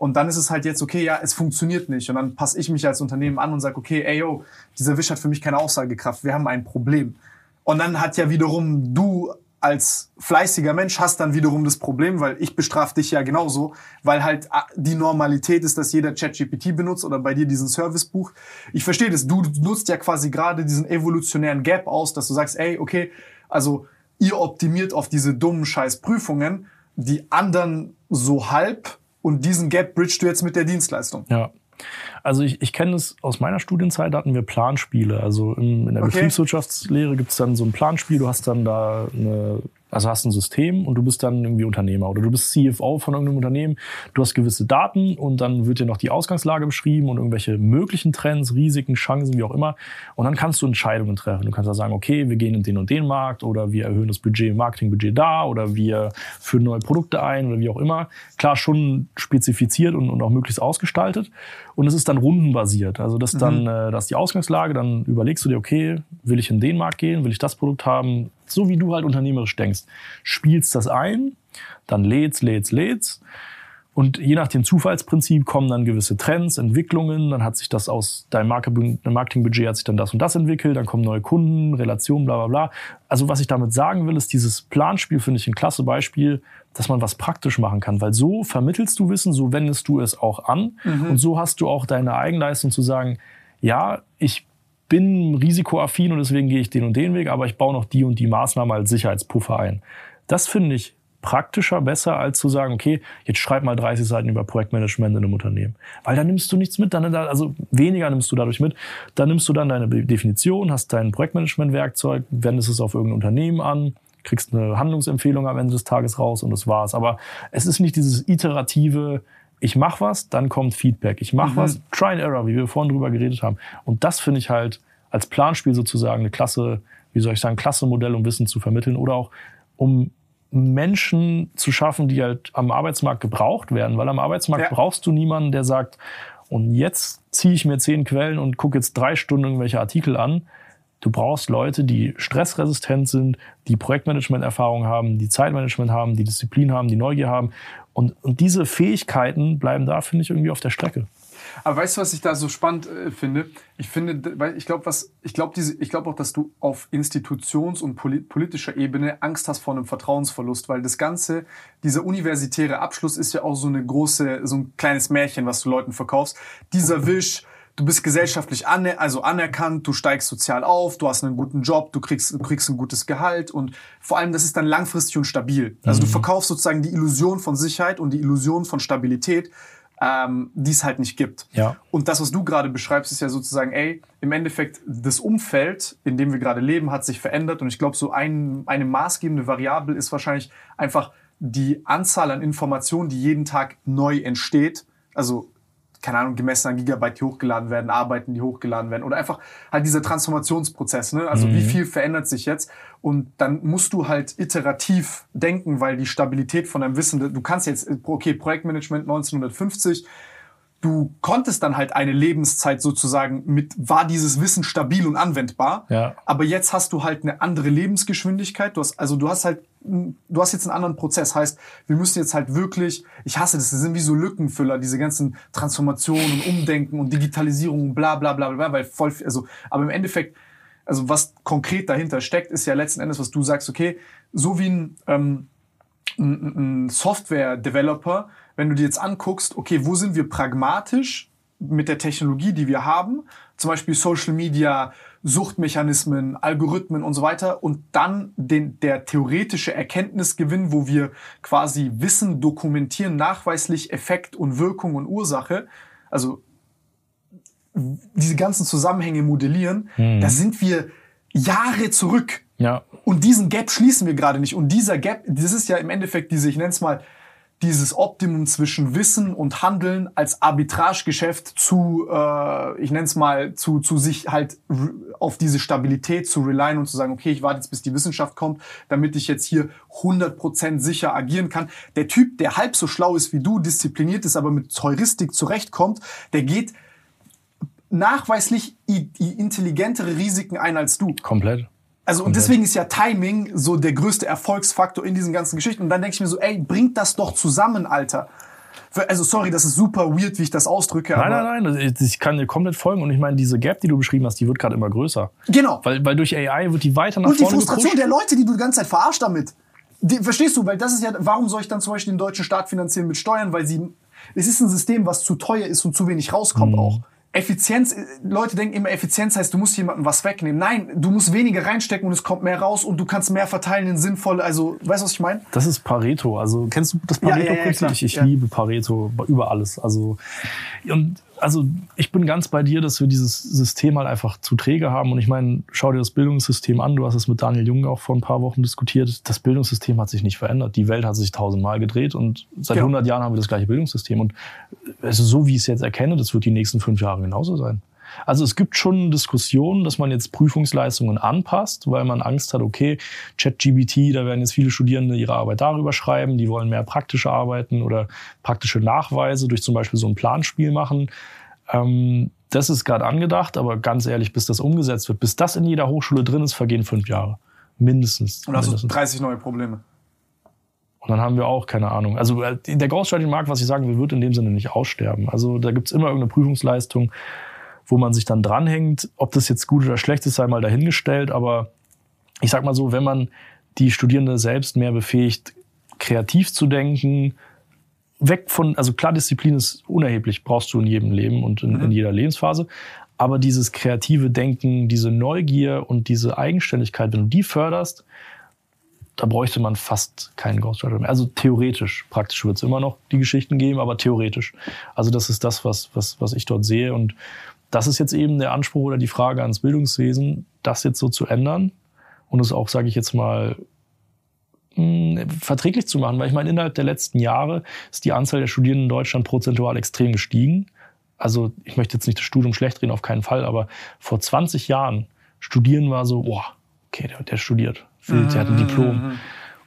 Und dann ist es halt jetzt, okay, ja, es funktioniert nicht. Und dann passe ich mich als Unternehmen an und sage, okay, ey, yo, dieser Wisch hat für mich keine Aussagekraft. Wir haben ein Problem. Und dann hat ja wiederum du als fleißiger Mensch hast dann wiederum das Problem, weil ich bestrafe dich ja genauso, weil halt ah, die Normalität ist, dass jeder ChatGPT benutzt oder bei dir diesen Service bucht. Ich verstehe das. Du nutzt ja quasi gerade diesen evolutionären Gap aus, dass du sagst, ey, okay, also ihr optimiert auf diese dummen Scheiß-Prüfungen, die anderen so halb und diesen Gap bridgest du jetzt mit der Dienstleistung. Ja. Also ich, ich kenne es aus meiner Studienzeit, da hatten wir Planspiele. Also in, in der Okay. Betriebswirtschaftslehre gibt es dann so ein Planspiel, du hast dann da eine, also hast ein System und du bist dann irgendwie Unternehmer oder du bist CFO von irgendeinem Unternehmen, du hast gewisse Daten und dann wird dir noch die Ausgangslage beschrieben und irgendwelche möglichen Trends, Risiken, Chancen, wie auch immer. Und dann kannst du Entscheidungen treffen. Du kannst da sagen, okay, wir gehen in den und den Markt oder wir erhöhen das Budget, Marketingbudget da oder wir führen neue Produkte ein oder wie auch immer. Klar, schon spezifiziert und, und auch möglichst ausgestaltet. Und es ist dann rundenbasiert. Also das ist dann, äh, das ist die Ausgangslage, dann überlegst du dir, okay, will ich in den Markt gehen, will ich das Produkt haben, so wie du halt unternehmerisch denkst. Spielst das ein, dann lädst, lädst, lädst. Und je nach dem Zufallsprinzip kommen dann gewisse Trends, Entwicklungen, dann hat sich das aus deinem Marke- Marketingbudget hat sich dann das und das entwickelt, dann kommen neue Kunden, Relationen, bla bla bla. Also was ich damit sagen will, ist dieses Planspiel, finde ich ein klasse Beispiel, dass man was praktisch machen kann, weil so vermittelst du Wissen, so wendest du es auch an. Und so hast du auch deine Eigenleistung zu sagen, ja, ich bin risikoaffin und deswegen gehe ich den und den Weg, aber ich baue noch die und die Maßnahme als Sicherheitspuffer ein. Das finde ich praktischer, besser, als zu sagen, okay, jetzt schreib mal 30 Seiten über Projektmanagement in einem Unternehmen. Weil da nimmst du nichts mit, dann, also weniger nimmst du dadurch mit. Dann nimmst du dann deine Definition, hast dein Projektmanagement-Werkzeug, wendest es auf irgendein Unternehmen an, kriegst eine Handlungsempfehlung am Ende des Tages raus und das war's. Aber es ist nicht dieses iterative, ich mach was, dann kommt Feedback. Ich mach was, Try and Error, wie wir vorhin drüber geredet haben. Und das finde ich halt als Planspiel sozusagen eine klasse, wie soll ich sagen, klasse Modell, um Wissen zu vermitteln oder auch um Menschen zu schaffen, die halt am Arbeitsmarkt gebraucht werden. Weil am Arbeitsmarkt Ja. brauchst du niemanden, der sagt, und jetzt ziehe ich mir zehn Quellen und gucke jetzt drei Stunden irgendwelche Artikel an. Du brauchst Leute, die stressresistent sind, die Projektmanagement-Erfahrung haben, die Zeitmanagement haben, die Disziplin haben, die Neugier haben. Und, und diese Fähigkeiten bleiben da, finde ich, irgendwie auf der Strecke. Aber weißt du, was ich da so spannend äh, finde? Ich finde, weil ich glaube, was, ich glaube, diese, ich glaube auch, dass du auf Institutions- und poli politischer Ebene Angst hast vor einem Vertrauensverlust, weil das Ganze, dieser universitäre Abschluss ist ja auch so eine große, so ein kleines Märchen, was du Leuten verkaufst. Dieser Wisch, du bist gesellschaftlich ane also anerkannt, du steigst sozial auf, du hast einen guten Job, du kriegst, du kriegst ein gutes Gehalt und vor allem, das ist dann langfristig und stabil. Also du verkaufst sozusagen die Illusion von Sicherheit und die Illusion von Stabilität, ähm, die es halt nicht gibt. Ja. Und das, was du gerade beschreibst, ist ja sozusagen, ey, im Endeffekt, das Umfeld, in dem wir gerade leben, hat sich verändert. Und ich glaube, so ein, eine maßgebende Variable ist wahrscheinlich einfach die Anzahl an Informationen, die jeden Tag neu entsteht, also keine Ahnung, gemessen an Gigabyte, die hochgeladen werden, Arbeiten, die hochgeladen werden oder einfach halt dieser Transformationsprozess, ne? Also wie viel verändert sich jetzt? Und dann musst du halt iterativ denken, weil die Stabilität von deinem Wissen, du kannst jetzt, okay, Projektmanagement 1950, du konntest dann halt eine Lebenszeit sozusagen mit, war dieses Wissen stabil und anwendbar. Ja. Aber jetzt hast du halt eine andere Lebensgeschwindigkeit. Du hast, also du hast halt, du hast jetzt einen anderen Prozess. Heißt, wir müssen jetzt halt wirklich, ich hasse das, das sind wie so Lückenfüller, diese ganzen Transformationen und Umdenken und Digitalisierung und bla, bla, bla, bla, weil voll, also, aber im Endeffekt, also was konkret dahinter steckt, ist ja letzten Endes, was du sagst, okay, so wie ein, ähm, ein, ein Software-Developer, wenn du dir jetzt anguckst, okay, wo sind wir pragmatisch mit der Technologie, die wir haben, zum Beispiel Social Media, Suchtmechanismen, Algorithmen und so weiter, und dann den, der theoretische Erkenntnisgewinn, wo wir quasi Wissen dokumentieren, nachweislich Effekt und Wirkung und Ursache, also diese ganzen Zusammenhänge modellieren, da sind wir Jahre zurück. Ja. Und diesen Gap schließen wir gerade nicht. Und dieser Gap, das ist ja im Endeffekt diese, ich nenne es mal, dieses Optimum zwischen Wissen und Handeln als Arbitragegeschäft zu, äh, ich nenne es mal, zu, zu sich halt auf diese Stabilität zu relyen und zu sagen, okay, ich warte jetzt, bis die Wissenschaft kommt, damit ich jetzt hier 100% sicher agieren kann. Der Typ, der halb so schlau ist wie du, diszipliniert ist, aber mit Heuristik zurechtkommt, der geht nachweislich intelligentere Risiken ein als du. Komplett. Also und deswegen ist ja Timing so der größte Erfolgsfaktor in diesen ganzen Geschichten. Und dann denke ich mir so, ey, bringt das doch zusammen, Alter. Also sorry, das ist super weird, wie ich das ausdrücke. Nein, nein, nein, ich kann dir komplett folgen. Und ich meine, diese Gap, die du beschrieben hast, die wird gerade immer größer. Genau. Weil, weil durch AI wird die weiter nach Und die vorne Frustration gepusht. der Leute, die du die ganze Zeit verarscht damit. Die, verstehst du? Weil das ist ja, warum soll ich dann zum Beispiel den deutschen Staat finanzieren mit Steuern? Weil sie, es ist ein System, was zu teuer ist und zu wenig rauskommt Mhm. auch. Effizienz, äh, Leute denken immer, Effizienz heißt, du musst jemandem was wegnehmen. Nein, du musst weniger reinstecken und es kommt mehr raus und du kannst mehr verteilen in sinnvolle, also, weißt du, was ich meine? Das ist Pareto. Also kennst du das Ja, ja, ja, Pareto-Prinzip? klar. ich Ja. liebe Pareto über alles. Also und also ich bin ganz bei dir, dass wir dieses System halt einfach zu träge haben. Und ich meine, schau dir das Bildungssystem an. Du hast es mit Daniel Jung auch vor ein paar Wochen diskutiert. Das Bildungssystem hat sich nicht verändert. Die Welt hat sich tausendmal gedreht und seit Ja. 100 Jahren haben wir das gleiche Bildungssystem. Und also so wie ich es jetzt erkenne, das wird die nächsten fünf Jahre genauso sein. Also es gibt schon Diskussionen, dass man jetzt Prüfungsleistungen anpasst, weil man Angst hat, okay, ChatGBT, da werden jetzt viele Studierende ihre Arbeit darüber schreiben, die wollen mehr praktische Arbeiten oder praktische Nachweise durch zum Beispiel so ein Planspiel machen. Ähm, das ist gerade angedacht, aber ganz ehrlich, bis das umgesetzt wird, bis das in jeder Hochschule drin ist, vergehen fünf Jahre. Mindestens. Und hast du mindestens. 30 neue Probleme. Und dann haben wir auch, keine Ahnung. Also äh, der Ghostwriting-Markt, was ich sagen will, wird in dem Sinne nicht aussterben. Also da gibt's immer irgendeine Prüfungsleistung, wo man sich dann dranhängt. Ob das jetzt gut oder schlecht ist, sei mal dahingestellt. Aber ich sag mal so, wenn man die Studierende selbst mehr befähigt, kreativ zu denken, weg von, also klar, Disziplin ist unerheblich, brauchst du in jedem Leben und in, in jeder Lebensphase. Aber dieses kreative Denken, diese Neugier und diese Eigenständigkeit, wenn du die förderst, da bräuchte man fast keinen Ghostwriter mehr. Also theoretisch, praktisch wird es immer noch die Geschichten geben, aber theoretisch. Also das ist das, was, was, was ich dort sehe. Und das ist jetzt eben der Anspruch oder die Frage ans Bildungswesen, das jetzt so zu ändern und es auch, sage ich jetzt mal, mh, verträglich zu machen. Weil ich meine, innerhalb der letzten Jahre ist die Anzahl der Studierenden in Deutschland prozentual extrem gestiegen. Also ich möchte jetzt nicht das Studium schlecht reden, auf keinen Fall, aber vor 20 Jahren studieren war so, boah, okay, der, der studiert. Der hat ein Diplom.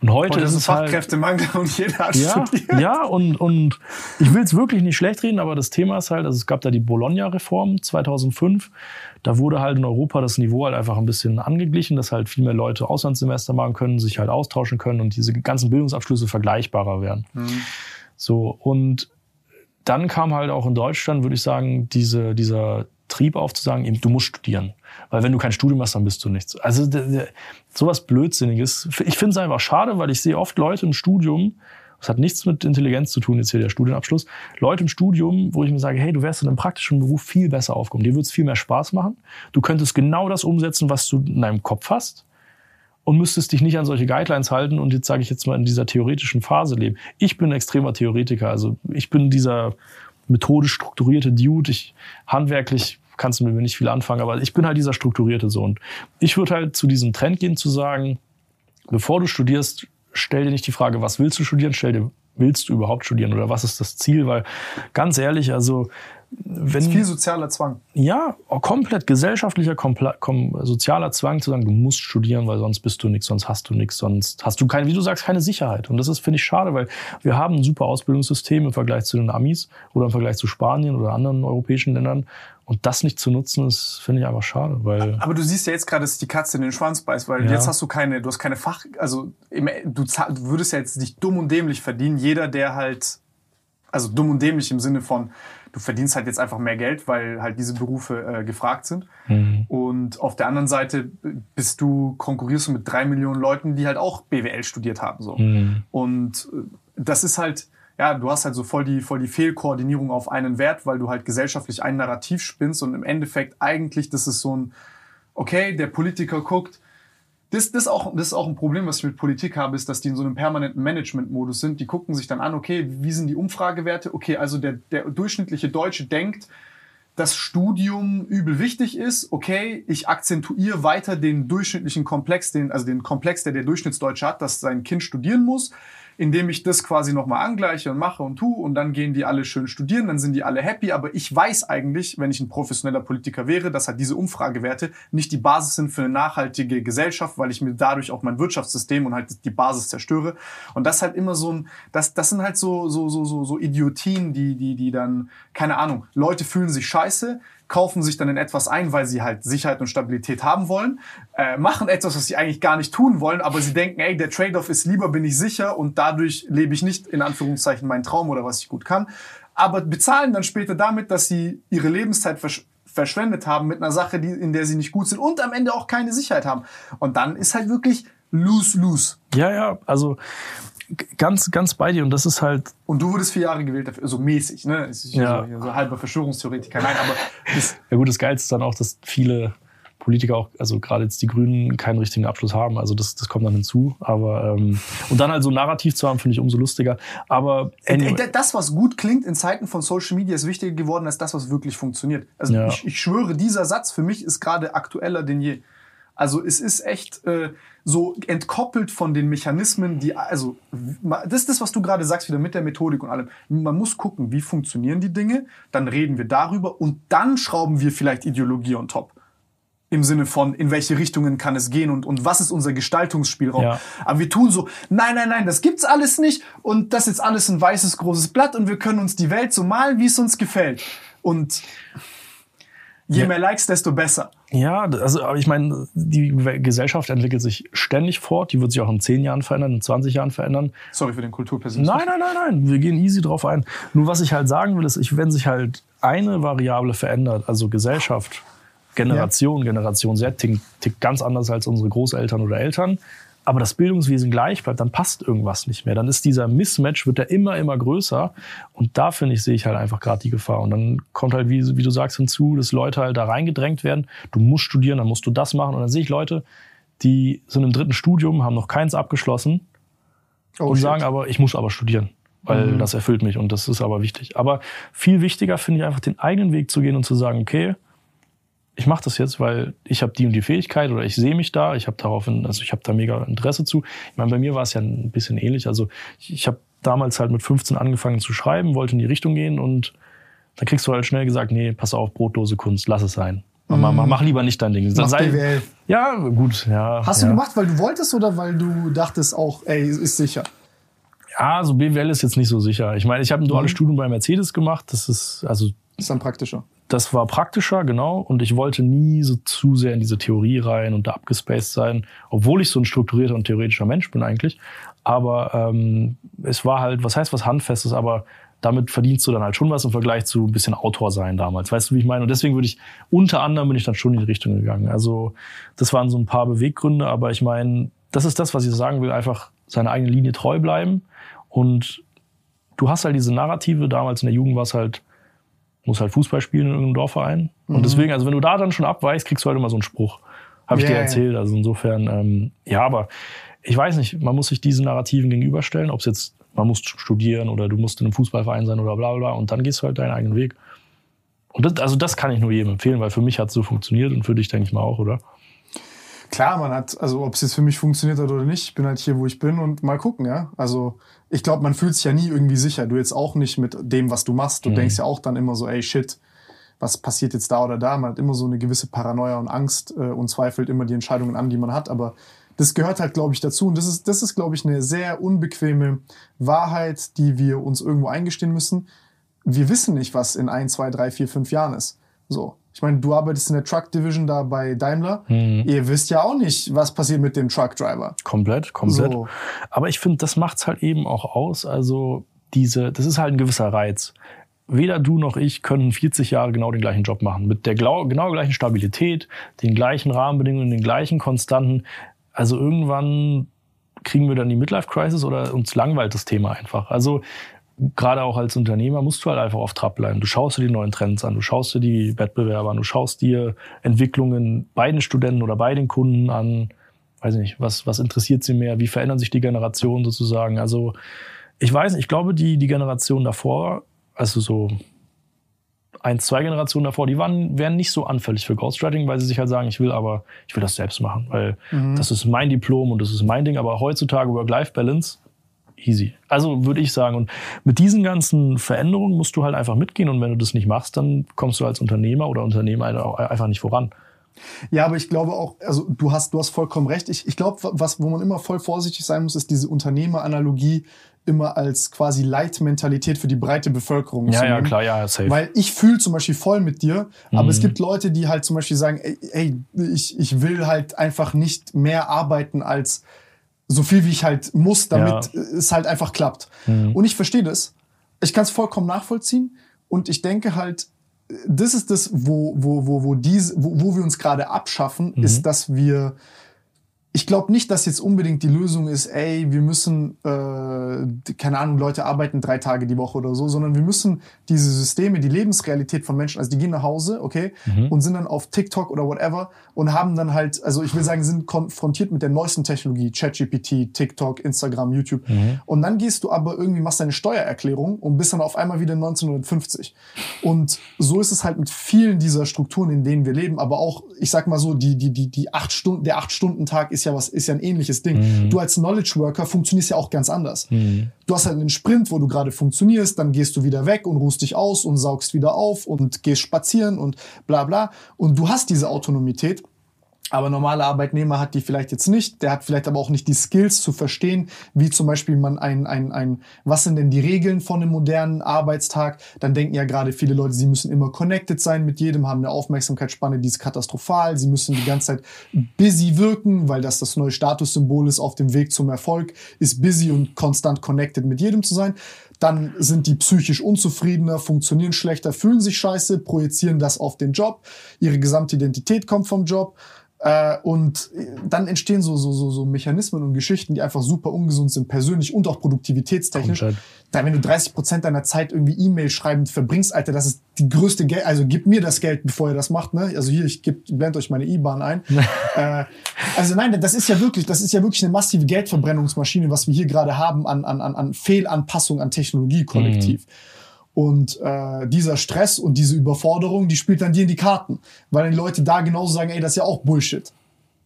Und heute, Heute ist es halt, Fachkräftemangel und jeder hat ja, studiert. ja und, und ich will es wirklich nicht schlecht reden, aber das Thema ist halt, also es gab da die Bologna-Reform 2005. Da wurde halt in Europa das Niveau halt einfach ein bisschen angeglichen, dass halt viel mehr Leute Auslandssemester machen können, sich halt austauschen können und diese ganzen Bildungsabschlüsse vergleichbarer werden. So, und dann kam halt auch in Deutschland, würde ich sagen, diese, dieser Trieb auf zu sagen, eben, du musst studieren. Weil wenn du kein Studium hast, dann bist du nichts. Also sowas Blödsinniges. Ich finde es einfach schade, weil ich sehe oft Leute im Studium, das hat nichts mit Intelligenz zu tun, jetzt hier der Studienabschluss, Leute im Studium, wo ich mir sage, hey, du wärst in einem praktischen Beruf viel besser aufgehoben. Dir würde es viel mehr Spaß machen. Du könntest genau das umsetzen, was du in deinem Kopf hast und müsstest dich nicht an solche Guidelines halten und jetzt sage ich jetzt mal in dieser theoretischen Phase leben. Ich bin ein extremer Theoretiker, also ich bin dieser methodisch strukturierte Dude. Ich handwerklich kannst du mit mir nicht viel anfangen, aber ich bin halt dieser strukturierte Sohn. Ich würde halt zu diesem Trend gehen zu sagen, bevor du studierst, stell dir nicht die Frage, was willst du studieren, stell dir, willst du überhaupt studieren oder was ist das Ziel? Weil ganz ehrlich, also wenn Das ist viel sozialer Zwang. ja, komplett gesellschaftlicher, komple kom sozialer Zwang zu sagen, du musst studieren, weil sonst bist du nichts, sonst hast du nichts, sonst hast du keine, wie du sagst, keine Sicherheit. Und das ist, finde ich, schade, weil wir haben ein super Ausbildungssystem im Vergleich zu den Amis oder im Vergleich zu Spanien oder anderen europäischen Ländern. Und das nicht zu nutzen, ist, finde ich einfach schade, weil Aber du siehst ja jetzt gerade, dass sich die Katze in den Schwanz beißt, weil Ja. jetzt hast du keine, du hast keine Fach, also du würdest ja jetzt nicht dumm und dämlich verdienen. Jeder, der halt, also dumm und dämlich im Sinne von, du verdienst halt jetzt einfach mehr Geld, weil halt diese Berufe äh, gefragt sind. Und auf der anderen Seite bist du, konkurrierst du mit drei Millionen Leuten, die halt auch BWL studiert haben, so. Und äh, das ist halt, ja, du hast halt so voll die, voll die Fehlkoordinierung auf einen Wert, weil du halt gesellschaftlich ein Narrativ spinnst und im Endeffekt eigentlich, das ist so ein, okay, der Politiker guckt, das, das, auch, das ist auch ein Problem, was ich mit Politik habe, ist, dass die in so einem permanenten Management-Modus sind. Die gucken sich dann an, okay, wie sind die Umfragewerte? Okay, also der, der durchschnittliche Deutsche denkt, dass Studium übel wichtig ist. Okay, ich akzentuiere weiter den durchschnittlichen Komplex, den, also den Komplex, der der Durchschnittsdeutsche hat, dass sein Kind studieren muss, indem ich das quasi nochmal angleiche und mache und tue und dann gehen die alle schön studieren, dann sind die alle happy. Aber ich weiß eigentlich, wenn ich ein professioneller Politiker wäre, dass halt diese Umfragewerte nicht die Basis sind für eine nachhaltige Gesellschaft, weil ich mir dadurch auch mein Wirtschaftssystem und halt die Basis zerstöre. Und das ist halt immer so ein, das, das sind halt so, so, so, so, so Idiotien, die, die, die dann, keine Ahnung, Leute fühlen sich scheiße, kaufen sich dann in etwas ein, weil sie halt Sicherheit und Stabilität haben wollen, äh, machen etwas, was sie eigentlich gar nicht tun wollen, aber sie denken, ey, der Trade-off ist lieber bin ich sicher und dadurch lebe ich nicht in Anführungszeichen meinen Traum oder was ich gut kann, aber bezahlen dann später damit, dass sie ihre Lebenszeit versch verschwendet haben mit einer Sache, die, in der sie nicht gut sind und am Ende auch keine Sicherheit haben. Und dann ist halt wirklich lose-lose. ja, ja, also ganz, ganz bei dir. Und das ist halt, Und du wurdest vier Jahre gewählt dafür, so mäßig, ne? Ja. so, so halber Verschwörungstheoretiker. Nein, aber das, ja gut, das Geilste ist dann auch, dass viele Politiker auch, also gerade jetzt die Grünen, keinen richtigen Abschluss haben. Also das, das kommt dann hinzu. Aber ähm, und dann halt so ein Narrativ zu haben, finde ich umso lustiger. Aber anyway, Das, was gut klingt in Zeiten von Social Media, ist wichtiger geworden als das, was wirklich funktioniert. Also Ja. ich, ich schwöre, dieser Satz für mich ist gerade aktueller denn je. Also es ist echt äh, so entkoppelt von den Mechanismen, die, also das ist das, was du gerade sagst, wieder mit der Methodik und allem. Man muss gucken, wie funktionieren die Dinge, dann reden wir darüber und dann schrauben wir vielleicht Ideologie on top. Im Sinne von, in welche Richtungen kann es gehen und, und was ist unser Gestaltungsspielraum. Ja. Aber wir tun so, nein, nein, nein, das gibt's alles nicht und das ist alles ein weißes großes Blatt und wir können uns die Welt so malen, wie es uns gefällt. Und je Ja. mehr Likes, desto besser. Ja, also aber ich meine, die Gesellschaft entwickelt sich ständig fort. Die wird sich auch in 10 Jahren verändern, in 20 Jahren verändern. Sorry für den Kulturpessimismus. Nein, nein, nein, nein. Wir gehen easy drauf ein. Nur was ich halt sagen will, ist, ich, wenn sich halt eine Variable verändert, also Gesellschaft, Generation, Generation Z tickt, tickt ganz anders als unsere Großeltern oder Eltern, aber das Bildungswesen gleich bleibt, dann passt irgendwas nicht mehr. Dann ist dieser Mismatch, wird der immer, immer größer. Und da, finde ich, sehe ich halt einfach gerade die Gefahr. Und dann kommt halt, wie, wie du sagst, hinzu, dass Leute halt da reingedrängt werden. Du musst studieren, dann musst du das machen. Und dann sehe ich Leute, die sind im dritten Studium, haben noch keins abgeschlossen Oh, und shit. sagen aber, ich muss aber studieren, weil das erfüllt mich und das ist aber wichtig. Aber viel wichtiger finde ich einfach, den eigenen Weg zu gehen und zu sagen, okay, ich mache das jetzt, weil ich habe die und die Fähigkeit oder ich sehe mich da, ich habe darauf, also ich habe da mega Interesse zu. Ich meine, bei mir war es ja ein bisschen ähnlich. Also ich, ich habe damals halt mit 15 angefangen zu schreiben, wollte in die Richtung gehen und dann kriegst du halt schnell gesagt, nee, pass auf, brotlose Kunst, lass es sein. Mach, mach, mach lieber nicht dein Ding. Dann Mach sei- BWL. Ja, gut, ja. Hast ja. du gemacht, weil du wolltest oder weil du dachtest auch, ey, ist sicher? Ja, so BWL ist jetzt nicht so sicher. Ich meine, ich habe ein Mhm. duales Studium bei Mercedes gemacht. Das ist, also, Ist dann praktischer. Das war praktischer, genau. Und ich wollte nie so zu sehr in diese Theorie rein und da abgespaced sein, obwohl ich so ein strukturierter und theoretischer Mensch bin eigentlich. Aber ähm, es war halt, was heißt was Handfestes, aber damit verdienst du dann halt schon was im Vergleich zu ein bisschen Autor sein damals. Weißt du, wie ich meine? Und deswegen würde ich, unter anderem bin ich dann schon in die Richtung gegangen. Also das waren so ein paar Beweggründe, aber ich meine, das ist das, was ich sagen will, einfach seiner eigenen Linie treu bleiben. Und du hast halt diese Narrative, damals in der Jugend war es halt, muss halt Fußball spielen in irgendeinem Dorfverein. Und deswegen, also wenn du da dann schon abweichst, kriegst du halt immer so einen Spruch. Habe ich Ja, dir erzählt. Also insofern, ähm, ja, aber ich weiß nicht, man muss sich diesen Narrativen gegenüberstellen, ob es jetzt, man muss studieren oder du musst in einem Fußballverein sein oder bla bla bla und dann gehst du halt deinen eigenen Weg. Und das, also das kann ich nur jedem empfehlen, weil für mich hat es so funktioniert und für dich denke ich mal auch, oder? Klar, man hat, also ob es jetzt für mich funktioniert hat oder nicht, ich bin halt hier, wo ich bin und mal gucken, ja. Also ich glaube, man fühlt sich ja nie irgendwie sicher. Du jetzt auch nicht mit dem, was du machst. Du Mhm. denkst ja auch dann immer so, ey, shit, was passiert jetzt da oder da? Man hat immer so eine gewisse Paranoia und Angst äh, und zweifelt immer die Entscheidungen an, die man hat. Aber das gehört halt, glaube ich, dazu. Und das ist, das ist, glaube ich, eine sehr unbequeme Wahrheit, die wir uns irgendwo eingestehen müssen. Wir wissen nicht, was in ein, zwei, drei, vier, fünf Jahren ist. So. Ich meine, du arbeitest in der Truck Division da bei Daimler. Mhm. Ihr wisst ja auch nicht, was passiert mit dem Truck Driver. Komplett, komplett. So. Aber ich finde, das macht's halt eben auch aus. Also diese, das ist halt ein gewisser Reiz. Weder du noch ich können 40 Jahre genau den gleichen Job machen. Mit der genau gleichen Stabilität, den gleichen Rahmenbedingungen, den gleichen Konstanten. Also irgendwann kriegen wir dann die Midlife-Crisis oder uns langweilt das Thema einfach. Also gerade auch als Unternehmer musst du halt einfach auf Trab bleiben. Du schaust dir die neuen Trends an, du schaust dir die Wettbewerber an, du schaust dir Entwicklungen bei den Studenten oder bei den Kunden an. Weiß nicht, was, was interessiert sie mehr? Wie verändern sich die Generationen sozusagen? Also ich weiß nicht, ich glaube, die, die Generation davor, also so eins, zwei Generationen davor, die waren, wären nicht so anfällig für Ghostwriting, weil sie sich halt sagen, ich will aber, ich will das selbst machen, weil das ist mein Diplom und das ist mein Ding. Aber heutzutage Work-Life-Balance, easy. Also würde ich sagen. Und mit diesen ganzen Veränderungen musst du halt einfach mitgehen. Und wenn du das nicht machst, dann kommst du als Unternehmer oder Unternehmer auch einfach nicht voran. Ja, aber ich glaube auch, also du hast, du hast vollkommen recht. Ich, ich glaube, was, wo man immer voll vorsichtig sein muss, ist diese Unternehmeranalogie immer als quasi Leitmentalität für die breite Bevölkerung Ja, ja, klar, ja, safe. Weil ich fühle zum Beispiel voll mit dir, aber Mhm. es gibt Leute, die halt zum Beispiel sagen, ey, ey ich, ich will halt einfach nicht mehr arbeiten als so viel, wie ich halt muss, damit Ja. es halt einfach klappt. Mhm. Und ich verstehe das. Ich kann es vollkommen nachvollziehen. Und ich denke halt, das ist das, wo, wo, wo, wo, diese, wo, wo wir uns gerade abschaffen, Mhm. ist, dass wir. Ich glaube nicht, dass jetzt unbedingt die Lösung ist, ey, wir müssen, äh, keine Ahnung, Leute arbeiten drei Tage die Woche oder so, sondern wir müssen diese Systeme, die Lebensrealität von Menschen, also die gehen nach Hause, okay, und sind dann auf TikTok oder whatever und haben dann halt, also ich will sagen, sind konfrontiert mit der neuesten Technologie, ChatGPT, TikTok, Instagram, YouTube. Und dann gehst du aber irgendwie, machst deine Steuererklärung und bist dann auf einmal wieder 1950. Und so ist es halt mit vielen dieser Strukturen, in denen wir leben, aber auch, ich sag mal so, die, die, die, die acht Stunden, der Acht-Stunden-Tag ist ja was, ist ja ein ähnliches Ding. Du als Knowledge Worker funktionierst ja auch ganz anders. Du hast halt einen Sprint, wo du gerade funktionierst, dann gehst du wieder weg und ruhst dich aus und saugst wieder auf und gehst spazieren und bla bla. Und du hast diese Autonomität. Aber normaler Arbeitnehmer hat die vielleicht jetzt nicht. Der hat vielleicht aber auch nicht die Skills zu verstehen, wie zum Beispiel man ein, ein, ein, was sind denn die Regeln von einem modernen Arbeitstag? Dann denken ja gerade viele Leute, sie müssen immer connected sein mit jedem, haben eine Aufmerksamkeitsspanne, die ist katastrophal. Sie müssen die ganze Zeit busy wirken, weil das das neue Statussymbol ist auf dem Weg zum Erfolg, ist busy und konstant connected mit jedem zu sein. Dann sind die psychisch unzufriedener, funktionieren schlechter, fühlen sich scheiße, projizieren das auf den Job. Ihre gesamte Identität kommt vom Job. Äh, und dann entstehen so, so, so, so Mechanismen und Geschichten, die einfach super ungesund sind, persönlich und auch produktivitätstechnisch. Komplett. Da, wenn du 30 Prozent deiner Zeit irgendwie E-Mail schreibend verbringst, Alter, das ist die größte Geld. Also gib mir das Geld, bevor ihr das macht. Ne? Also hier, ich geb, blend euch meine IBAN ein. äh, also nein, das ist ja wirklich, das ist ja wirklich eine massive Geldverbrennungsmaschine, was wir hier gerade haben an, an, an, an Fehlanpassung an Technologie kollektiv. Und äh, dieser Stress und diese Überforderung, die spielt dann dir in die Karten. Weil die Leute da genauso sagen, ey, das ist ja auch Bullshit.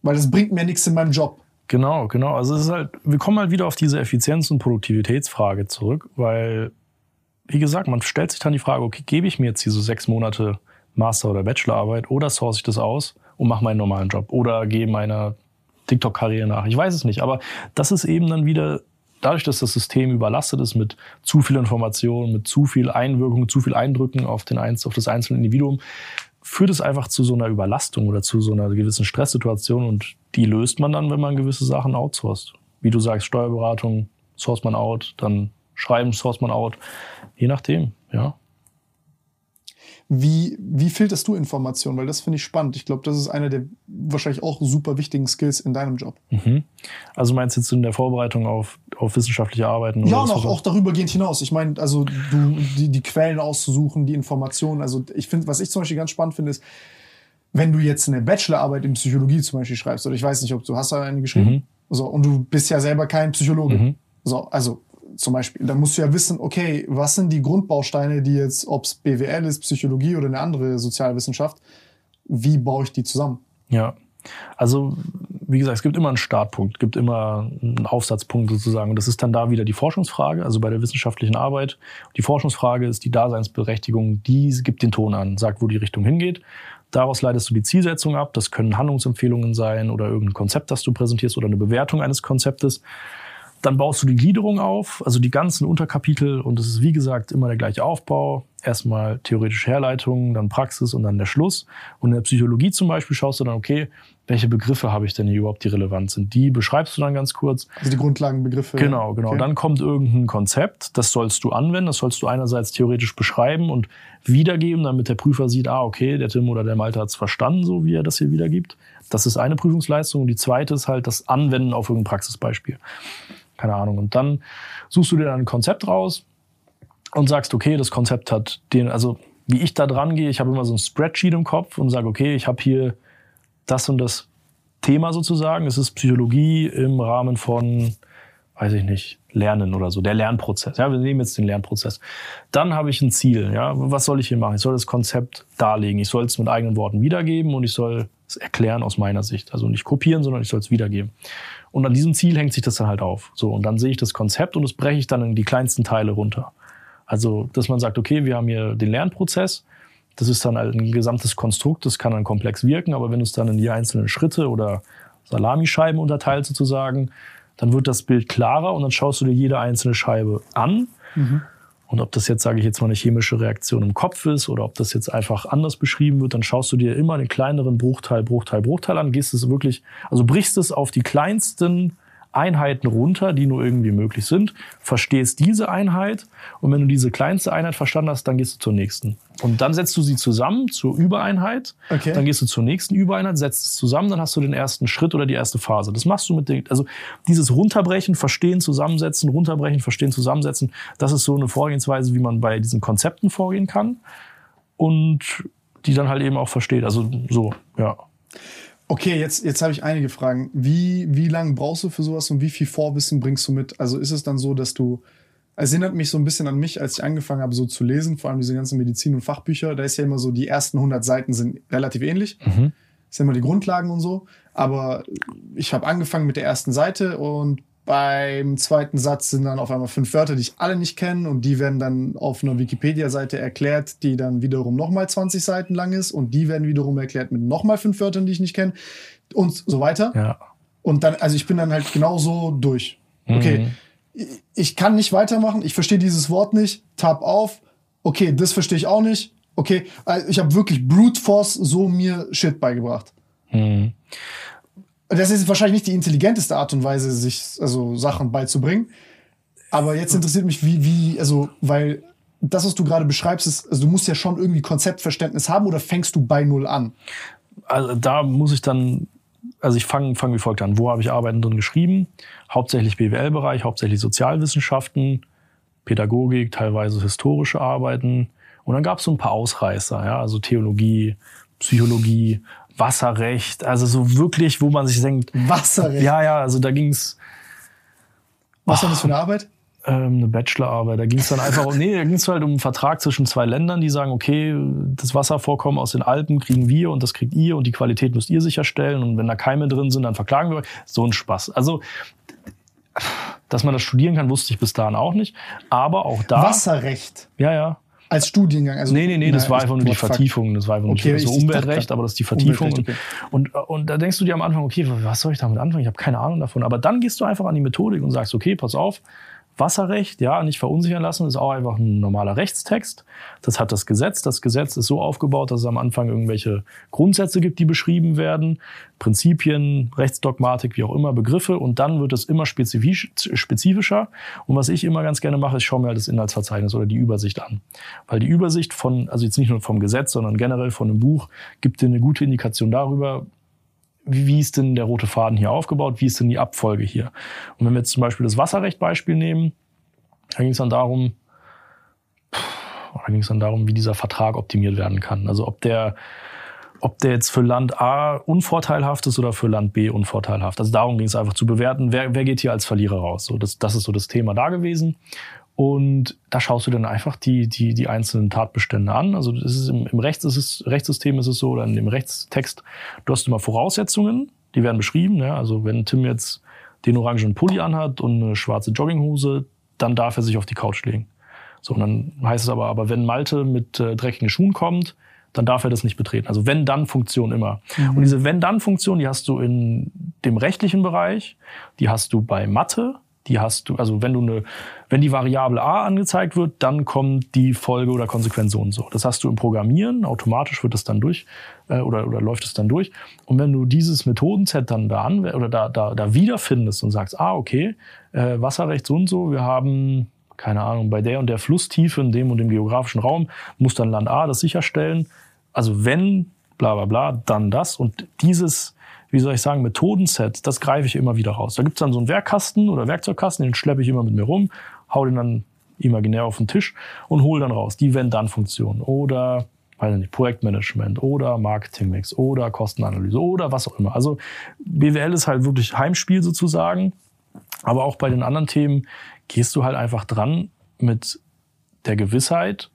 Weil das bringt mir nichts in meinem Job. Genau, genau. Also es ist halt, wir kommen halt wieder auf diese Effizienz- und Produktivitätsfrage zurück, weil, wie gesagt, man stellt sich dann die Frage, okay, gebe ich mir jetzt diese sechs Monate Master- oder Bachelorarbeit oder source ich das aus und mache meinen normalen Job oder gehe meiner TikTok-Karriere nach. Ich weiß es nicht, aber das ist eben dann wieder dadurch, dass das System überlastet ist mit zu viel Information, mit zu viel Einwirkung, zu viel Eindrücken auf, den, Einz- auf das einzelne Individuum, führt es einfach zu so einer Überlastung oder zu so einer gewissen Stresssituation und die löst man dann, wenn man gewisse Sachen outsourced. Wie du sagst, Steuerberatung source man out, dann Schreiben source man out, je nachdem, ja. Wie, wie filterst du Informationen? Weil das finde ich spannend. Ich glaube, das ist einer der wahrscheinlich auch super wichtigen Skills in deinem Job. Also meinst du jetzt in der Vorbereitung auf, auf wissenschaftliche Arbeiten? Ja, und so? auch, darübergehend hinaus. Ich meine, also du, die, die Quellen auszusuchen, die Informationen. Also ich finde, was ich zum Beispiel ganz spannend finde, ist, wenn du jetzt eine Bachelorarbeit in Psychologie zum Beispiel schreibst, oder ich weiß nicht, ob du hast da eine geschrieben, so, und du bist ja selber kein Psychologe. So, also zum Beispiel, dann musst du ja wissen, okay, was sind die Grundbausteine, die jetzt, ob es BWL ist, Psychologie oder eine andere Sozialwissenschaft, wie baue ich die zusammen? Ja, also wie gesagt, es gibt immer einen Startpunkt, gibt immer einen Aufsatzpunkt sozusagen. Und das ist dann da wieder die Forschungsfrage, also bei der wissenschaftlichen Arbeit. Die Forschungsfrage ist die Daseinsberechtigung, die gibt den Ton an, sagt, wo die Richtung hingeht. Daraus leitest du die Zielsetzung ab. Das können Handlungsempfehlungen sein oder irgendein Konzept, das du präsentierst oder eine Bewertung eines Konzeptes. Dann baust du die Gliederung auf, also die ganzen Unterkapitel. Und es ist, wie gesagt, immer der gleiche Aufbau. Erstmal theoretische Herleitung, dann Praxis und dann der Schluss. Und in der Psychologie zum Beispiel schaust du dann, okay, welche Begriffe habe ich denn hier überhaupt, die relevant sind? Die beschreibst du dann ganz kurz. Also die Grundlagenbegriffe. Genau, genau. Okay. Dann kommt irgendein Konzept, das sollst du anwenden, das sollst du einerseits theoretisch beschreiben und wiedergeben, damit der Prüfer sieht, ah, okay, der Tim oder der Malte hat es verstanden, so wie er das hier wiedergibt. Das ist eine Prüfungsleistung. Und die zweite ist halt das Anwenden auf irgendein Praxisbeispiel. Keine Ahnung. Und dann suchst du dir dann ein Konzept raus und sagst, okay, das Konzept hat den, also wie ich da dran gehe, ich habe immer so ein Spreadsheet im Kopf und sage, okay, ich habe hier das und das Thema sozusagen. Es ist Psychologie im Rahmen von, weiß ich nicht, Lernen oder so, der Lernprozess. Ja, wir nehmen jetzt den Lernprozess. Dann habe ich ein Ziel. Ja, was soll ich hier machen? Ich soll das Konzept darlegen. Ich soll es mit eigenen Worten wiedergeben und ich soll es erklären aus meiner Sicht. Also nicht kopieren, sondern ich soll es wiedergeben. Und an diesem Ziel hängt sich das dann halt auf. So, und dann sehe ich das Konzept und das breche ich dann in die kleinsten Teile runter. Also, dass man sagt, okay, wir haben hier den Lernprozess. Das ist dann halt ein gesamtes Konstrukt, das kann dann komplex wirken, aber wenn du es dann in die einzelnen Schritte oder Salamischeiben unterteilt sozusagen, dann wird das Bild klarer und dann schaust du dir jede einzelne Scheibe an. Und ob das jetzt, sage ich jetzt mal, eine chemische Reaktion im Kopf ist oder ob das jetzt einfach anders beschrieben wird, dann schaust du dir immer den kleineren Bruchteil, Bruchteil, Bruchteil an, gehst es wirklich, also brichst es auf die kleinsten Einheiten runter, die nur irgendwie möglich sind, verstehst diese Einheit und wenn du diese kleinste Einheit verstanden hast, dann gehst du zur nächsten. Und dann setzt du sie zusammen zur Übereinheit, Okay. dann gehst du zur nächsten Übereinheit, setzt es zusammen, dann hast du den ersten Schritt oder die erste Phase. Das machst du mit den, also dieses Runterbrechen, Verstehen, Zusammensetzen, Runterbrechen, Verstehen, Zusammensetzen, das ist so eine Vorgehensweise, wie man bei diesen Konzepten vorgehen kann und die dann halt eben auch versteht. Also so, ja. Okay, jetzt, jetzt habe ich einige Fragen. Wie, wie lange brauchst du für sowas und wie viel Vorwissen bringst du mit? Also ist es dann so, dass du. Es erinnert mich so ein bisschen an mich, als ich angefangen habe, so zu lesen, vor allem diese ganzen Medizin- und Fachbücher. Da ist ja immer so, die ersten 100 Seiten sind relativ ähnlich. Das sind immer die Grundlagen und so. Aber ich habe angefangen mit der ersten Seite und beim zweiten Satz sind dann auf einmal fünf Wörter, die ich alle nicht kenne und die werden dann auf einer Wikipedia-Seite erklärt, die dann wiederum nochmal 20 Seiten lang ist und die werden wiederum erklärt mit nochmal fünf Wörtern, die ich nicht kenne und so weiter. Ja. Und dann, also ich bin dann halt genauso durch. Okay, ich- ich kann nicht weitermachen, ich verstehe dieses Wort nicht, tab auf, okay, das verstehe ich auch nicht. Okay, also ich habe wirklich Brute Force so mir Shit beigebracht. Das ist wahrscheinlich nicht die intelligenteste Art und Weise, sich also Sachen beizubringen. Aber jetzt interessiert mich, wie, wie, also, weil das, was du gerade beschreibst, ist, also du musst ja schon irgendwie Konzeptverständnis haben oder fängst du bei Null an? also da muss ich dann, also ich fange fang wie folgt an. Wo habe ich Arbeiten drin geschrieben? Hauptsächlich BWL-Bereich, hauptsächlich Sozialwissenschaften, Pädagogik, teilweise historische Arbeiten. Und dann gab es so ein paar Ausreißer, ja, also Theologie, Psychologie, Wasserrecht, also so wirklich, wo man sich denkt, Wasserrecht. ja, ja, also da ging's Was ist denn das für eine Arbeit? Ähm, eine Bachelorarbeit. Da ging es dann einfach um, nee, da ging es halt um einen Vertrag zwischen zwei Ländern, die sagen, okay, das Wasservorkommen aus den Alpen kriegen wir und das kriegt ihr und die Qualität müsst ihr sicherstellen und wenn da Keime drin sind, dann verklagen wir euch. So ein Spaß. Also, dass man das studieren kann, wusste ich bis dahin auch nicht. Aber auch da. Wasserrecht Ja, ja. als Studiengang. Also, Nee, nee, nee, das Na, war einfach nur die. Vertiefung. Das war einfach nur Okay, also ich- ich dachte Umweltrecht, aber das ist die Vertiefung. Umweltrecht, Und, und, und da denkst du dir am Anfang, okay, was soll ich damit anfangen? Ich habe keine Ahnung davon. Aber dann gehst du einfach an die Methodik und sagst, okay, pass auf, Wasserrecht, ja, nicht verunsichern lassen, ist auch einfach ein normaler Rechtstext. Das hat das Gesetz. Das Gesetz ist so aufgebaut, dass es am Anfang irgendwelche Grundsätze gibt, die beschrieben werden, Prinzipien, Rechtsdogmatik, wie auch immer, Begriffe und dann wird es immer spezifisch, spezifischer. Und was ich immer ganz gerne mache, ich schaue mir halt das Inhaltsverzeichnis oder die Übersicht an. Weil die Übersicht von, also jetzt nicht nur vom Gesetz, sondern generell von einem Buch, gibt dir eine gute Indikation darüber, wie, ist denn der rote Faden hier aufgebaut, wie ist denn die Abfolge hier. Und wenn wir jetzt zum Beispiel das Wasserrecht-Beispiel nehmen, da ging es dann darum, da ging es dann darum, wie dieser Vertrag optimiert werden kann. Also ob der, ob der jetzt für Land A unvorteilhaft ist oder für Land B unvorteilhaft. Also darum ging es einfach zu bewerten, wer, wer geht hier als Verlierer raus. So, das, das ist so das Thema da gewesen. Und da schaust du dann einfach die, die, die einzelnen Tatbestände an. Also das ist im, im Rechts ist es, Rechtssystem ist es so, oder in dem Rechtstext, du hast immer Voraussetzungen, die werden beschrieben. Ja? Also wenn Tim jetzt den orangen Pulli anhat und eine schwarze Jogginghose, dann darf er sich auf die Couch legen. So, und dann heißt es aber, aber wenn Malte mit äh, dreckigen Schuhen kommt, dann darf er das nicht betreten. Also wenn-dann-Funktion immer. Mhm. Und diese wenn-dann-Funktion, die hast du in dem rechtlichen Bereich, die hast du bei Mathe, die hast du, also wenn du eine, wenn die Variable a angezeigt wird, dann kommt die Folge oder Konsequenz so und so. Das hast du im Programmieren, automatisch wird es dann durch äh, oder, oder läuft es dann durch. Und wenn du dieses Methodenset dann da an oder da, da, da wiederfindest und sagst, ah, okay, äh, Wasserrecht so und so, wir haben keine Ahnung, bei der und der Flusstiefe in dem und dem geografischen Raum muss dann Land A das sicherstellen. Also wenn, bla bla bla, dann das. Und dieses, wie soll ich sagen, Methodenset, das greife ich immer wieder raus. Da gibt's dann so einen Werkkasten oder Werkzeugkasten, den schleppe ich immer mit mir rum, hau den dann imaginär auf den Tisch und hole dann raus die Wenn-Dann-Funktion oder weiß nicht, Projektmanagement oder Marketingmix oder Kostenanalyse oder was auch immer. Also BWL ist halt wirklich Heimspiel sozusagen. Aber auch bei den anderen Themen gehst du halt einfach dran mit der Gewissheit,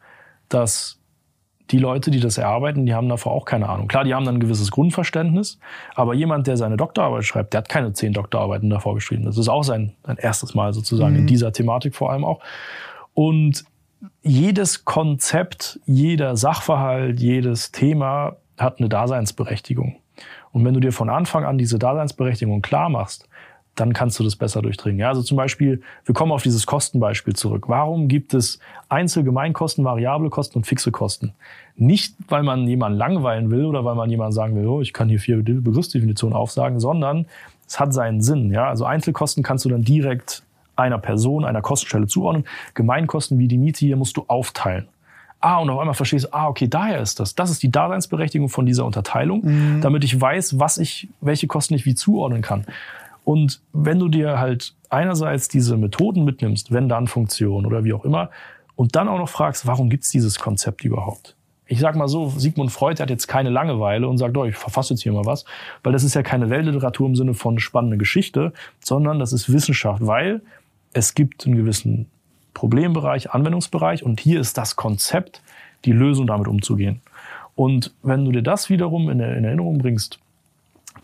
dass die Leute, die das erarbeiten, die haben davor auch keine Ahnung. Klar, die haben dann ein gewisses Grundverständnis, aber jemand, der seine Doktorarbeit schreibt, der hat keine zehn Doktorarbeiten davor geschrieben. Das ist auch sein, sein erstes Mal sozusagen in dieser Thematik vor allem auch. Und jedes Konzept, jeder Sachverhalt, jedes Thema hat eine Daseinsberechtigung. Und wenn du dir von Anfang an diese Daseinsberechtigung klar machst, dann kannst du das besser durchdringen. Ja, also zum Beispiel, wir kommen auf dieses Kostenbeispiel zurück. Warum gibt es Einzelgemeinkosten, variable Kosten und fixe Kosten? Nicht, weil man jemanden langweilen will oder weil man jemanden sagen will, oh, ich kann hier vier Begriffsdefinitionen aufsagen, sondern es hat seinen Sinn. Ja, also Einzelkosten kannst du dann direkt einer Person, einer Kostenstelle zuordnen. Gemeinkosten wie die Miete hier musst du aufteilen. Ah, und auf einmal verstehst du, ah, okay, daher ist das. Das ist die Daseinsberechtigung von dieser Unterteilung, damit ich weiß, was ich, welche Kosten ich wie zuordnen kann. Und wenn du dir halt einerseits diese Methoden mitnimmst, wenn dann Funktion oder wie auch immer, und dann auch noch fragst, warum gibt's dieses Konzept überhaupt? Ich sag mal so, Sigmund Freud hat jetzt keine Langeweile und sagt, oh, ich verfasse jetzt hier mal was, weil das ist ja keine Weltliteratur im Sinne von spannende Geschichte, sondern das ist Wissenschaft, weil es gibt einen gewissen Problembereich, Anwendungsbereich und hier ist das Konzept, die Lösung damit umzugehen. Und wenn du dir das wiederum in Erinnerung bringst,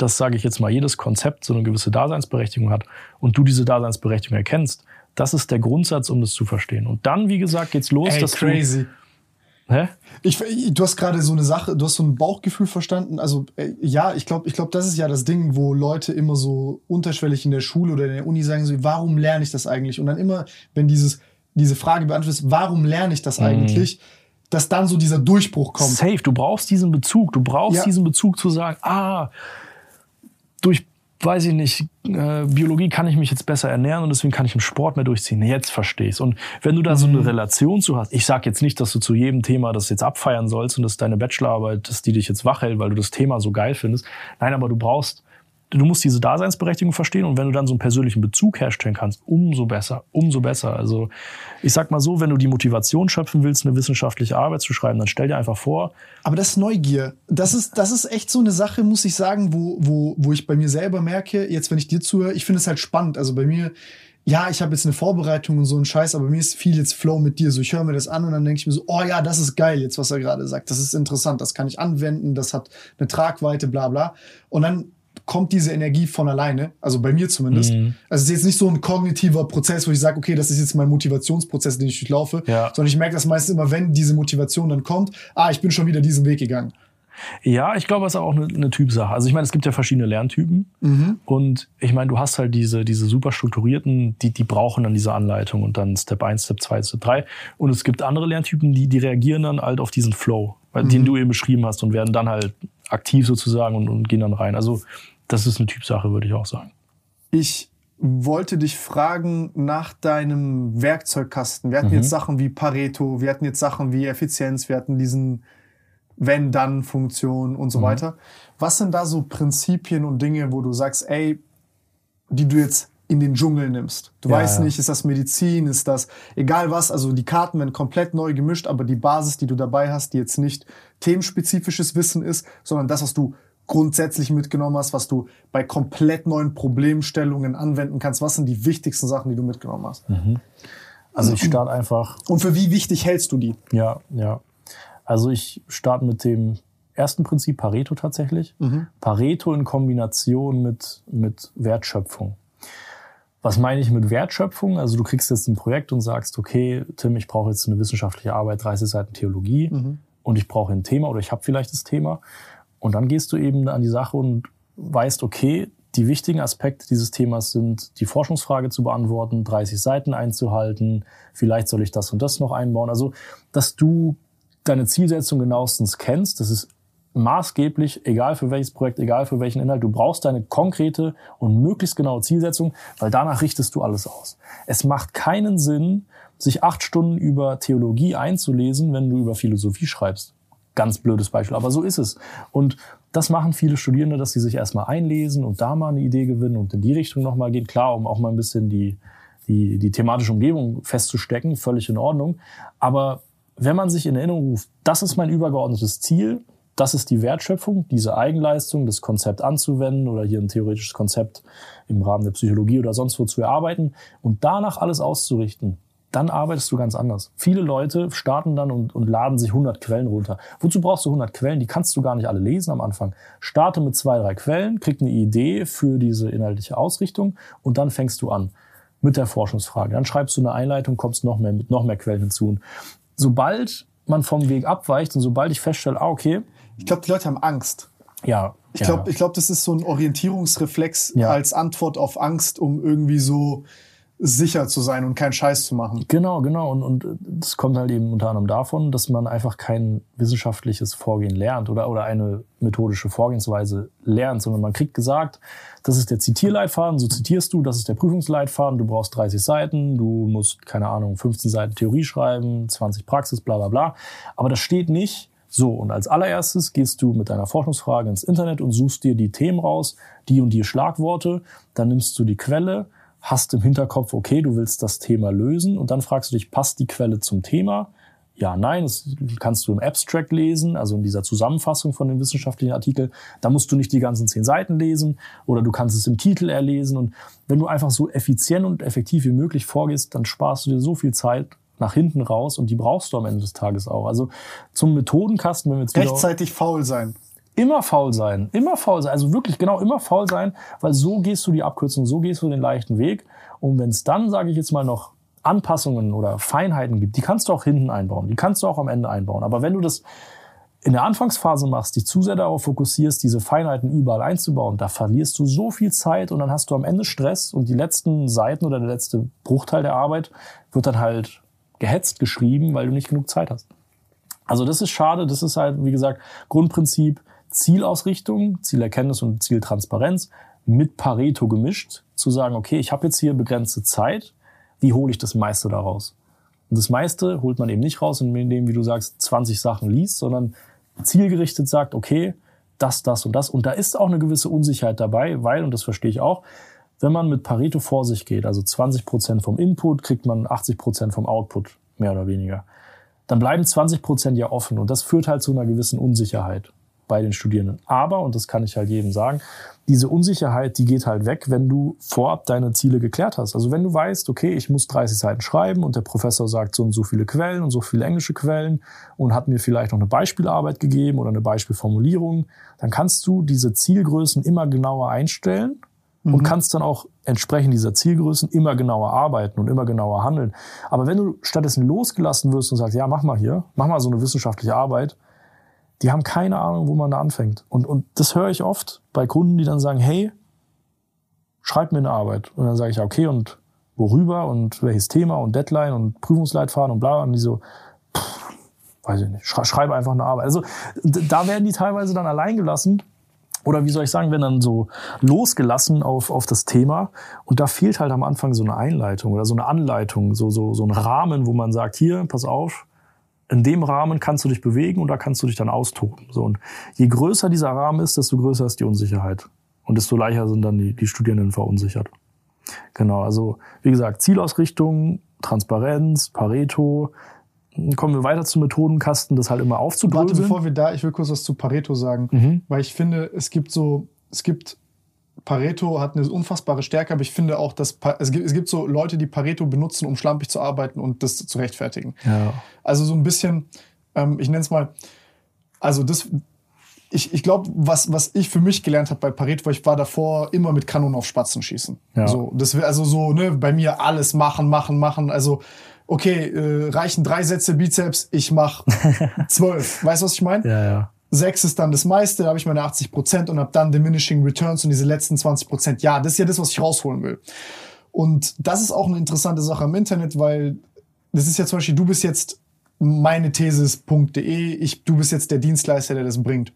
dass, sage ich jetzt mal, jedes Konzept so eine gewisse Daseinsberechtigung hat und du diese Daseinsberechtigung erkennst, das ist der Grundsatz, um das zu verstehen. Und dann, wie gesagt, geht's los, Ey, dass crazy. du. Hä? Ich, du hast gerade so eine Sache, du hast so ein Bauchgefühl verstanden. Also äh, ja, ich glaube, ich glaube, das ist ja das Ding, wo Leute immer so unterschwellig in der Schule oder in der Uni sagen so, warum lerne ich das eigentlich? Und dann immer, wenn dieses diese Frage beantwortet ist, warum lerne ich das eigentlich? Dass dann so dieser Durchbruch kommt. Safe, du brauchst diesen Bezug. Du brauchst Ja. diesen Bezug zu sagen, ah, durch, weiß ich nicht, äh, Biologie kann ich mich jetzt besser ernähren und deswegen kann ich im Sport mehr durchziehen. Jetzt verstehst. Und wenn du da so Mhm. eine Relation zu hast, ich sag jetzt nicht, dass du zu jedem Thema das jetzt abfeiern sollst und dass deine Bachelorarbeit, dass die dich jetzt wach hält, weil du das Thema so geil findest. Nein, aber du brauchst du musst diese Daseinsberechtigung verstehen und wenn du dann so einen persönlichen Bezug herstellen kannst, umso besser, umso besser. Also ich sag mal so, wenn du die Motivation schöpfen willst, eine wissenschaftliche Arbeit zu schreiben, dann stell dir einfach vor, Aber das ist Neugier. Das ist, das ist echt so eine Sache, muss ich sagen, wo, wo, wo ich bei mir selber merke, jetzt wenn ich dir zuhöre, ich finde es halt spannend. Also bei mir, ja, ich habe jetzt eine Vorbereitung und so einen Scheiß, aber mir ist viel jetzt Flow mit dir. So, ich höre mir das an und dann denke ich mir so, oh ja, das ist geil jetzt, was er gerade sagt. Das ist interessant, das kann ich anwenden, das hat eine Tragweite, bla bla. Und dann kommt diese Energie von alleine, also bei mir zumindest. Mhm. Also es ist jetzt nicht so ein kognitiver Prozess, wo ich sage, okay, das ist jetzt mein Motivationsprozess, den ich durchlaufe, Ja. sondern ich merke das meistens immer, wenn diese Motivation dann kommt, ah, ich bin schon wieder diesen Weg gegangen. Ja, ich glaube, es ist auch eine, eine Typsache. Also ich meine, es gibt ja verschiedene Lerntypen. Und ich meine, du hast halt diese, diese super strukturierten, die, die brauchen dann diese Anleitung und dann Step 1, Step 2, Step 3. Und es gibt andere Lerntypen, die, die reagieren dann halt auf diesen Flow, weil- den du eben beschrieben hast und werden dann halt aktiv sozusagen und, und gehen dann rein. Also das ist eine Typsache, würde ich auch sagen. Ich wollte dich fragen nach deinem Werkzeugkasten. Wir hatten Mhm. jetzt Sachen wie Pareto, wir hatten jetzt Sachen wie Effizienz, wir hatten diesen Wenn-Dann-Funktion und Mhm. so weiter. Was sind da so Prinzipien und Dinge, wo du sagst, ey, die du jetzt in den Dschungel nimmst? Du Ja, weißt ja. nicht, ist das Medizin, ist das egal was, also die Karten werden komplett neu gemischt, aber die Basis, die du dabei hast, die jetzt nicht themenspezifisches Wissen ist, sondern das, was du grundsätzlich mitgenommen hast, was du bei komplett neuen Problemstellungen anwenden kannst. Was sind die wichtigsten Sachen, die du mitgenommen hast? Also ich starte einfach Und für wie wichtig hältst du die? Ja, ja. Also ich starte mit dem ersten Prinzip Pareto tatsächlich. Pareto in Kombination mit, mit Wertschöpfung. Was meine ich mit Wertschöpfung? Also du kriegst jetzt ein Projekt und sagst, okay, Tim, ich brauche jetzt eine wissenschaftliche Arbeit, 30 Seiten Theologie und ich brauche ein Thema oder ich habe vielleicht das Thema. Und dann gehst du eben an die Sache und weißt, okay, die wichtigen Aspekte dieses Themas sind, die Forschungsfrage zu beantworten, 30 Seiten einzuhalten, vielleicht soll ich das und das noch einbauen. Also, dass du deine Zielsetzung genauestens kennst, das ist maßgeblich, egal für welches Projekt, egal für welchen Inhalt, du brauchst deine konkrete und möglichst genaue Zielsetzung, weil danach richtest du alles aus. Es macht keinen Sinn, sich acht Stunden über Theologie einzulesen, wenn du über Philosophie schreibst. Ganz blödes Beispiel, aber so ist es. Und das machen viele Studierende, dass sie sich erstmal einlesen und da mal eine Idee gewinnen und in die Richtung nochmal gehen. Klar, um auch mal ein bisschen die, die, die thematische Umgebung festzustecken, völlig in Ordnung. Aber wenn man sich in Erinnerung ruft, das ist mein übergeordnetes Ziel, das ist die Wertschöpfung, diese Eigenleistung, das Konzept anzuwenden oder hier ein theoretisches Konzept im Rahmen der Psychologie oder sonst wo zu erarbeiten und danach alles auszurichten, dann arbeitest du ganz anders. Viele Leute starten dann und, und laden sich 100 Quellen runter. Wozu brauchst du 100 Quellen? Die kannst du gar nicht alle lesen am Anfang. Starte mit zwei, drei Quellen, krieg eine Idee für diese inhaltliche Ausrichtung und dann fängst du an mit der Forschungsfrage. Dann schreibst du eine Einleitung, kommst noch mehr mit noch mehr Quellen hinzu. Und sobald man vom Weg abweicht und sobald ich feststelle, ah, okay, Ich glaube, die Leute haben Angst. ja. Ich ja. glaube, ich glaub, das ist so ein Orientierungsreflex Ja. als Antwort auf Angst, um irgendwie so sicher zu sein und keinen Scheiß zu machen. Genau, genau. Und, und das kommt halt eben unter anderem davon, dass man einfach kein wissenschaftliches Vorgehen lernt oder, oder eine methodische Vorgehensweise lernt, sondern man kriegt gesagt, das ist der Zitierleitfaden, so zitierst du, das ist der Prüfungsleitfaden, du brauchst 30 Seiten, du musst, keine Ahnung, 15 Seiten Theorie schreiben, 20 Praxis, bla bla bla. Aber das steht nicht so. Und als allererstes gehst du mit deiner Forschungsfrage ins Internet und suchst dir die Themen raus, die und die Schlagworte, dann nimmst du die Quelle, hast im Hinterkopf, okay, du willst das Thema lösen und dann fragst du dich, passt die Quelle zum Thema? Ja, nein, das kannst du im Abstract lesen, also in dieser Zusammenfassung von dem wissenschaftlichen Artikel. Da musst du nicht die ganzen zehn Seiten lesen oder du kannst es im Titel erlesen. Und wenn du einfach so effizient und effektiv wie möglich vorgehst, dann sparst du dir so viel Zeit nach hinten raus und die brauchst du am Ende des Tages auch. Also zum Methodenkasten, wenn wir jetzt wieder Rechtzeitig faul sein. Immer faul sein, immer faul sein, also wirklich genau immer faul sein, weil so gehst du die Abkürzung, so gehst du den leichten Weg. Und wenn es dann, sage ich jetzt mal, noch Anpassungen oder Feinheiten gibt, die kannst du auch hinten einbauen, die kannst du auch am Ende einbauen. Aber wenn du das in der Anfangsphase machst, dich zu sehr darauf fokussierst, diese Feinheiten überall einzubauen, da verlierst du so viel Zeit und dann hast du am Ende Stress und die letzten Seiten oder der letzte Bruchteil der Arbeit wird dann halt gehetzt geschrieben, weil du nicht genug Zeit hast. Also das ist schade, das ist halt, wie gesagt, Grundprinzip Zielausrichtung, Zielerkenntnis und Zieltransparenz mit Pareto gemischt, zu sagen, okay, ich habe jetzt hier begrenzte Zeit, wie hole ich das meiste daraus? Und das meiste holt man eben nicht raus, indem, wie du sagst, 20 Sachen liest, sondern zielgerichtet sagt, okay, das, das und das. Und da ist auch eine gewisse Unsicherheit dabei, weil, und das verstehe ich auch, wenn man mit Pareto vor sich geht, also 20 Prozent vom Input, kriegt man 80 Prozent vom Output, mehr oder weniger. Dann bleiben 20 Prozent ja offen und das führt halt zu einer gewissen Unsicherheit bei den Studierenden. Aber, und das kann ich halt jedem sagen, diese Unsicherheit, die geht halt weg, wenn du vorab deine Ziele geklärt hast. Also wenn du weißt, okay, ich muss 30 Seiten schreiben und der Professor sagt so und so viele Quellen und so viele englische Quellen und hat mir vielleicht noch eine Beispielarbeit gegeben oder eine Beispielformulierung, dann kannst du diese Zielgrößen immer genauer einstellen und kannst dann auch entsprechend dieser Zielgrößen immer genauer arbeiten und immer genauer handeln. Aber wenn du stattdessen losgelassen wirst und sagst, ja, mach mal hier, mach mal so eine wissenschaftliche Arbeit, die haben keine Ahnung, wo man da anfängt. Und, und das höre ich oft bei Kunden, die dann sagen, hey, schreib mir eine Arbeit. Und dann sage ich, okay, und worüber und welches Thema und Deadline und Prüfungsleitfaden und bla. Und die so, pff, weiß ich nicht, schrei- schreibe einfach eine Arbeit. Also da werden die teilweise dann allein gelassen. Oder wie soll ich sagen, werden dann so losgelassen auf, auf das Thema. Und da fehlt halt am Anfang so eine Einleitung oder so eine Anleitung, so, so, so ein Rahmen, wo man sagt, hier, pass auf, in dem Rahmen kannst du dich bewegen und da kannst du dich dann austoben. So, und je größer dieser Rahmen ist, desto größer ist die Unsicherheit. Und desto leichter sind dann die, die Studierenden verunsichert. Genau, also wie gesagt, Zielausrichtung, Transparenz, Pareto. Kommen wir weiter zum Methodenkasten, das halt immer Warte, aufzudröseln. bevor wir da, ich will kurz was zu Pareto sagen, Mhm. weil ich finde, es gibt so, es gibt Pareto hat eine unfassbare Stärke, aber ich finde auch, dass Pa- es gibt, es gibt so Leute, die Pareto benutzen, um schlampig zu arbeiten und das zu rechtfertigen. Ja. Also so ein bisschen, ähm, ich nenne es mal, also das, ich, ich glaube, was, was ich für mich gelernt habe bei Pareto, weil ich war davor immer mit Kanonen auf Spatzen schießen. Ja. So, das wär also so, ne, bei mir alles machen, machen, machen. Also, okay, äh, reichen drei Sätze Bizeps, ich mach zwölf. weißt du, was ich meine? Ja, ja. Sechs ist dann das meiste, da habe ich meine 80 Prozent und habe dann diminishing returns und diese letzten 20 Prozent. Ja, das ist ja das, was ich rausholen will. Und das ist auch eine interessante Sache am Internet, weil das ist ja zum Beispiel, du bist jetzt meine Thesis.de, ich, du bist jetzt der Dienstleister, der das bringt.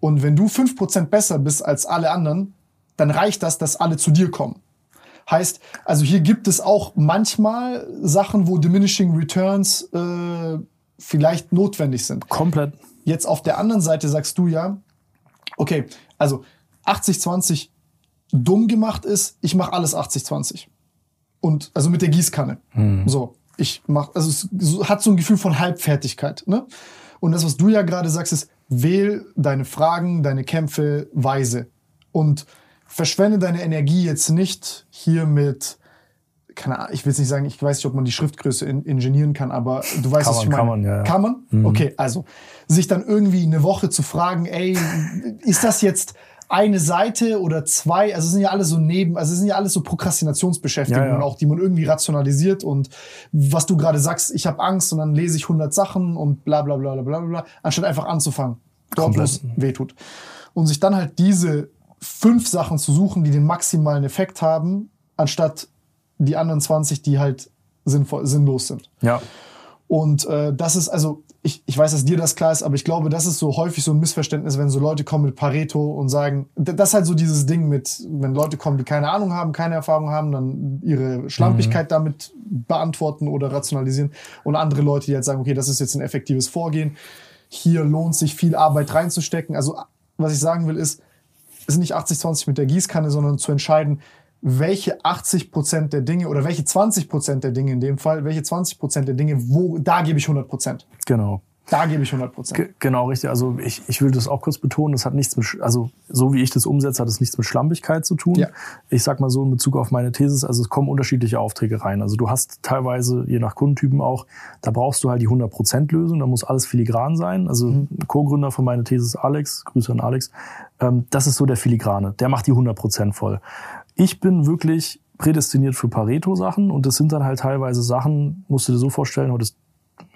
Und wenn du 5% besser bist als alle anderen, dann reicht das, dass alle zu dir kommen. Heißt, also hier gibt es auch manchmal Sachen, wo diminishing returns äh, vielleicht notwendig sind. Komplett. Jetzt auf der anderen Seite sagst du ja, okay, also 80-20 dumm gemacht ist, ich mache alles 80-20. Und also mit der Gießkanne. So, ich mach, also es hat so ein Gefühl von Halbfertigkeit. Ne? Und das, was du ja gerade sagst, ist, wähl deine Fragen, deine Kämpfe weise. Und verschwende deine Energie jetzt nicht hier mit, keine Ahnung, ich will jetzt nicht sagen, ich weiß nicht, ob man die Schriftgröße in, ingenieren kann, aber du weißt, Kann was ich man, meine. kann man, ja. Kann man? Okay, also sich dann irgendwie eine Woche zu fragen, ey, ist das jetzt eine Seite oder zwei? Also es sind ja alles so neben, also es sind ja alles so Prokrastinationsbeschäftigungen Ja, ja. auch, die man irgendwie rationalisiert und was du gerade sagst, ich habe Angst und dann lese ich 100 Sachen und bla bla bla bla bla bla, anstatt einfach anzufangen, dort wo es wehtut. Und sich dann halt diese fünf Sachen zu suchen, die den maximalen Effekt haben, anstatt die anderen 20, die halt sinnvoll, sinnlos sind. Ja. Und äh, das ist, also, ich, ich weiß, dass dir das klar ist, aber ich glaube, das ist so häufig so ein Missverständnis, wenn so Leute kommen mit Pareto und sagen, das ist halt so dieses Ding mit, wenn Leute kommen, die keine Ahnung haben, keine Erfahrung haben, dann ihre Schlampigkeit damit beantworten oder rationalisieren. Und andere Leute, die halt sagen, okay, das ist jetzt ein effektives Vorgehen. Hier lohnt sich viel Arbeit reinzustecken. Also, was ich sagen will, ist, es ist nicht 80-20 mit der Gießkanne, sondern zu entscheiden, welche 80 Prozent der Dinge oder welche 20 Prozent der Dinge in dem Fall, welche 20 Prozent der Dinge, wo, da gebe ich 100 Prozent. Genau. Da gebe ich 100 Prozent. Ge- Genau, richtig. Also ich, ich will das auch kurz betonen, das hat nichts mit, also so wie ich das umsetze, hat es nichts mit Schlampigkeit zu tun. Ja. Ich sag mal so in Bezug auf meine Thesis, also es kommen unterschiedliche Aufträge rein. Also du hast teilweise, je nach Kundentypen auch, da brauchst du halt die 100% Lösung, da muss alles filigran sein. Also Mhm. Co-Gründer von meiner Thesis, Alex, Grüße an Alex, ähm, das ist so der Filigrane, der macht die 100% voll. Ich bin wirklich prädestiniert für Pareto-Sachen und das sind dann halt teilweise Sachen, musst du dir so vorstellen, heute ist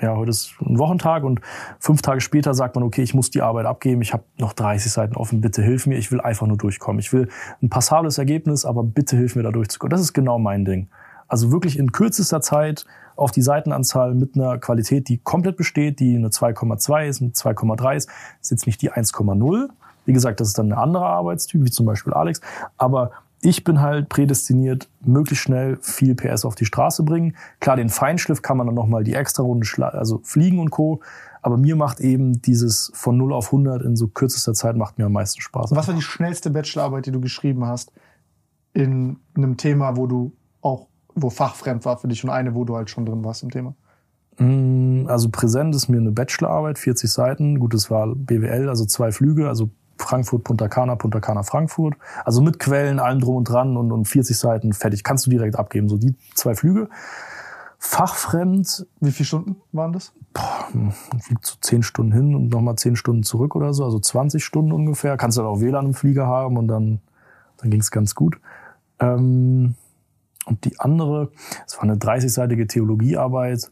ja, heute ist ein Wochentag und fünf Tage später sagt man, okay, ich muss die Arbeit abgeben, ich habe noch 30 Seiten offen, bitte hilf mir, ich will einfach nur durchkommen. Ich will ein passables Ergebnis, aber bitte hilf mir da durchzukommen. Das ist genau mein Ding. Also wirklich in kürzester Zeit auf die Seitenanzahl mit einer Qualität, die komplett besteht, die eine 2,2 ist, eine 2,3 ist, ist jetzt nicht die 1,0. Wie gesagt, das ist dann ein anderer Arbeitstyp, wie zum Beispiel Alex. Aber ich bin halt prädestiniert, möglichst schnell viel PS auf die Straße bringen. Klar, den Feinschliff kann man dann nochmal die extra Runde, also fliegen und Co. Aber mir macht eben dieses von 0 auf 100 in so kürzester Zeit macht mir am meisten Spaß. Was war die schnellste Bachelorarbeit, die du geschrieben hast in einem Thema, wo du auch, wo fachfremd war für dich und eine, wo du halt schon drin warst im Thema? Mm, Also präsent ist mir eine Bachelorarbeit, 40 Seiten. Gut, es war BWL, also zwei Flüge, also Frankfurt, Punta Cana, Punta Cana, Frankfurt. Also mit Quellen, allem drum und dran und, und 40 Seiten fertig. Kannst du direkt abgeben. So die zwei Flüge. Fachfremd, Wie viele Stunden waren das? man fliegt so 10 Stunden hin und nochmal 10 Stunden zurück oder so, also 20 Stunden ungefähr. Kannst du dann auch WLAN im Flieger haben und dann, dann ging es ganz gut. Ähm, und die andere, es war eine 30-seitige Theologiearbeit,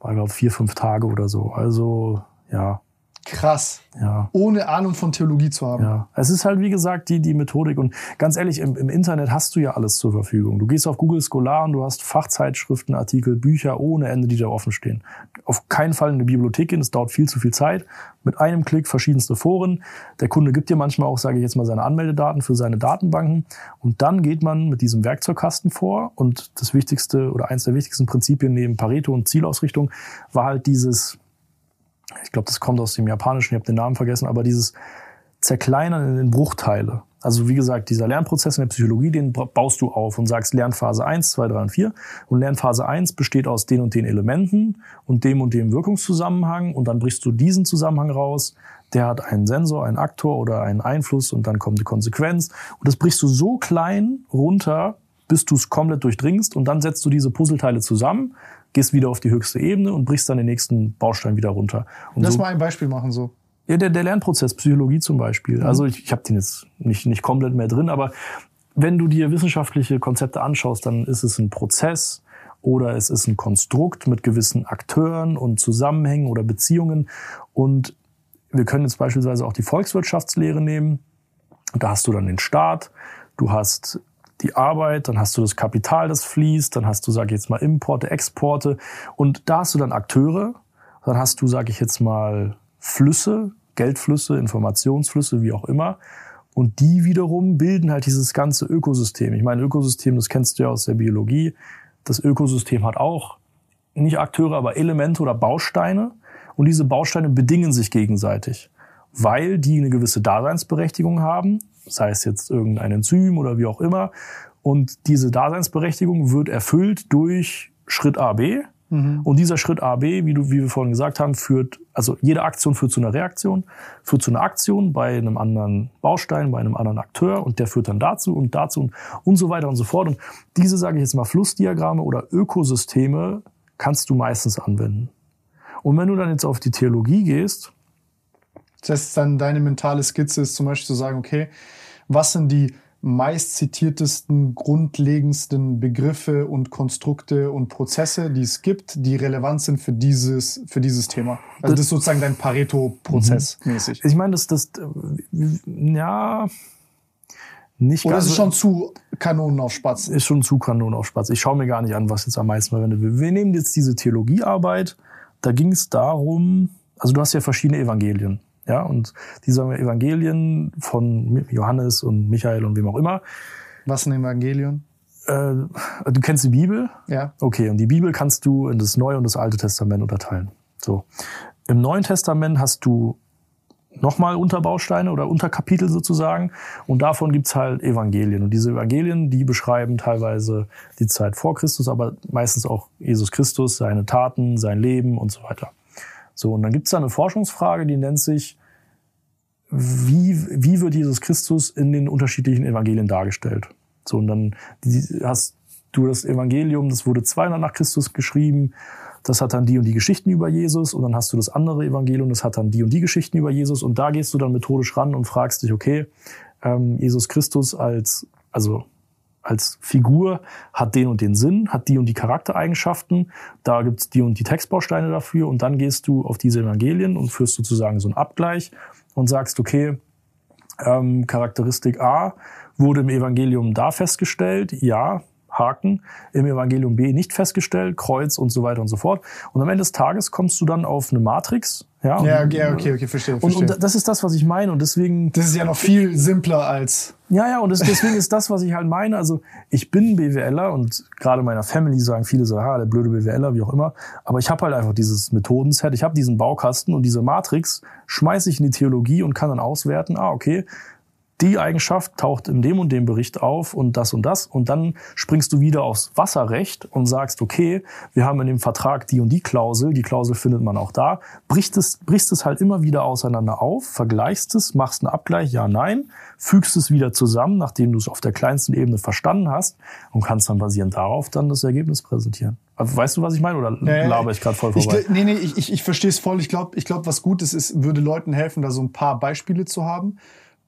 war glaube vier, fünf Tage oder so. Also ja, Krass. ja. Ohne Ahnung von Theologie zu haben. Ja, es ist halt wie gesagt die, die Methodik und ganz ehrlich, im, im Internet hast du ja alles zur Verfügung. Du gehst auf Google Scholar und du hast Fachzeitschriften, Artikel, Bücher ohne Ende, die da offen stehen. Auf keinen Fall in eine Bibliothek gehen, das dauert viel zu viel Zeit. Mit einem Klick verschiedenste Foren. Der Kunde gibt dir manchmal auch, sage ich jetzt mal, seine Anmeldedaten für seine Datenbanken und dann geht man mit diesem Werkzeugkasten vor und das wichtigste oder eins der wichtigsten Prinzipien neben Pareto und Zielausrichtung war halt dieses ich glaube, das kommt aus dem Japanischen, ich habe den Namen vergessen, aber dieses Zerkleinern in Bruchteile. Also wie gesagt, dieser Lernprozess in der Psychologie, den ba- baust du auf und sagst Lernphase 1, 2, 3 und 4. Und Lernphase 1 besteht aus den und den Elementen und dem und dem Wirkungszusammenhang und dann brichst du diesen Zusammenhang raus. Der hat einen Sensor, einen Aktor oder einen Einfluss und dann kommt die Konsequenz. Und das brichst du so klein runter, bis du es komplett durchdringst und dann setzt du diese Puzzleteile zusammen, gehst wieder auf die höchste Ebene und brichst dann den nächsten Baustein wieder runter. Und Lass so, mal ein Beispiel machen so. Ja, der, der Lernprozess, Psychologie zum Beispiel. Mhm. Also ich, ich habe den jetzt nicht, nicht komplett mehr drin, aber wenn du dir wissenschaftliche Konzepte anschaust, dann ist es ein Prozess oder es ist ein Konstrukt mit gewissen Akteuren und Zusammenhängen oder Beziehungen. Und wir können jetzt beispielsweise auch die Volkswirtschaftslehre nehmen. Da hast du dann den Staat, du hast die Arbeit, dann hast du das Kapital, das fließt, dann hast du, sage ich jetzt mal, Importe, Exporte und da hast du dann Akteure, dann hast du, sage ich jetzt mal, Flüsse, Geldflüsse, Informationsflüsse, wie auch immer. Und die wiederum bilden halt dieses ganze Ökosystem. Ich meine, Ökosystem, das kennst du ja aus der Biologie. Das Ökosystem hat auch nicht Akteure, aber Elemente oder Bausteine. Und diese Bausteine bedingen sich gegenseitig, weil die eine gewisse Daseinsberechtigung haben, sei es jetzt irgendein Enzym oder wie auch immer. Und diese Daseinsberechtigung wird erfüllt durch Schritt A, B. Und dieser Schritt A, B, wie, du, wie wir vorhin gesagt haben, führt, also jede Aktion führt zu einer Reaktion, führt zu einer Aktion bei einem anderen Baustein, bei einem anderen Akteur und der führt dann dazu und dazu und, und so weiter und so fort. Und diese, sage ich jetzt mal, Flussdiagramme oder Ökosysteme kannst du meistens anwenden. Und wenn du dann jetzt auf die Theologie gehst, Das heißt, dann deine mentale Skizze ist zum Beispiel zu sagen, okay, was sind die meist zitiertesten, grundlegendsten Begriffe und Konstrukte und Prozesse, die es gibt, die relevant sind für dieses, für dieses Thema. Also das ist sozusagen dein Pareto-Prozess mäßig. ich meine, das, das, äh, ja, nicht Oder ganz. ist es schon zu Kanonen auf Spatz? ist schon zu Kanon auf Spatz. Ich schaue mir gar nicht an, was jetzt am meisten verwendet wird. Wir nehmen jetzt diese Theologiearbeit. Da ging es darum, also du hast ja verschiedene Evangelien. Ja, und diese Evangelien von Johannes und Michael und wem auch immer. Was ein Evangelion? Äh, du kennst die Bibel? Ja. Okay, und die Bibel kannst du in das Neue und das Alte Testament unterteilen. So. Im Neuen Testament hast du nochmal Unterbausteine oder Unterkapitel sozusagen. Und davon gibt's halt Evangelien. Und diese Evangelien, die beschreiben teilweise die Zeit vor Christus, aber meistens auch Jesus Christus, seine Taten, sein Leben und so weiter. So, und dann gibt's da eine Forschungsfrage, die nennt sich, wie, wie wird Jesus Christus in den unterschiedlichen Evangelien dargestellt? So, und dann hast du das Evangelium, das wurde 200 nach Christus geschrieben, das hat dann die und die Geschichten über Jesus und dann hast du das andere Evangelium, das hat dann die und die Geschichten über Jesus und da gehst du dann methodisch ran und fragst dich, okay, ähm, Jesus Christus als, also als Figur hat den und den Sinn, hat die und die Charaktereigenschaften, da gibt's die und die Textbausteine dafür. Und dann gehst du auf diese Evangelien und führst sozusagen so einen Abgleich und sagst, okay, ähm, Charakteristik A wurde im Evangelium da festgestellt, ja, Haken, im Evangelium B nicht festgestellt, Kreuz und so weiter und so fort. Und am Ende des Tages kommst du dann auf eine Matrix. Ja, und, Ja, okay, okay, okay, verstehe, Und, verstehe. und das ist das, was ich meine. Und deswegen das ist ja noch viel simpler als ja, ja, und das, deswegen ist das, was ich halt meine. Also ich bin BWLer und gerade meiner Family sagen viele so, ah, der blöde BWLer, wie auch immer. Aber ich habe halt einfach dieses Methodenset, ich habe diesen Baukasten und diese Matrix schmeiße ich in die Theologie und kann dann auswerten, ah, okay, die Eigenschaft taucht in dem und dem Bericht auf und das und das. Und dann springst du wieder aufs Wasserrecht und sagst, okay, wir haben in dem Vertrag die und die Klausel, die Klausel findet man auch da, brichst es, brichst es halt immer wieder auseinander auf, vergleichst es, machst einen Abgleich, ja, nein, fügst es wieder zusammen, nachdem du es auf der kleinsten Ebene verstanden hast und kannst dann basierend darauf dann das Ergebnis präsentieren. Weißt du, was ich meine? Oder laber ich gerade voll ich, vorbei? gl- nee, nee, ich, ich, ich verstehe es voll. Ich glaube, ich glaub, was gut ist, ist, würde Leuten helfen, da so ein paar Beispiele zu haben.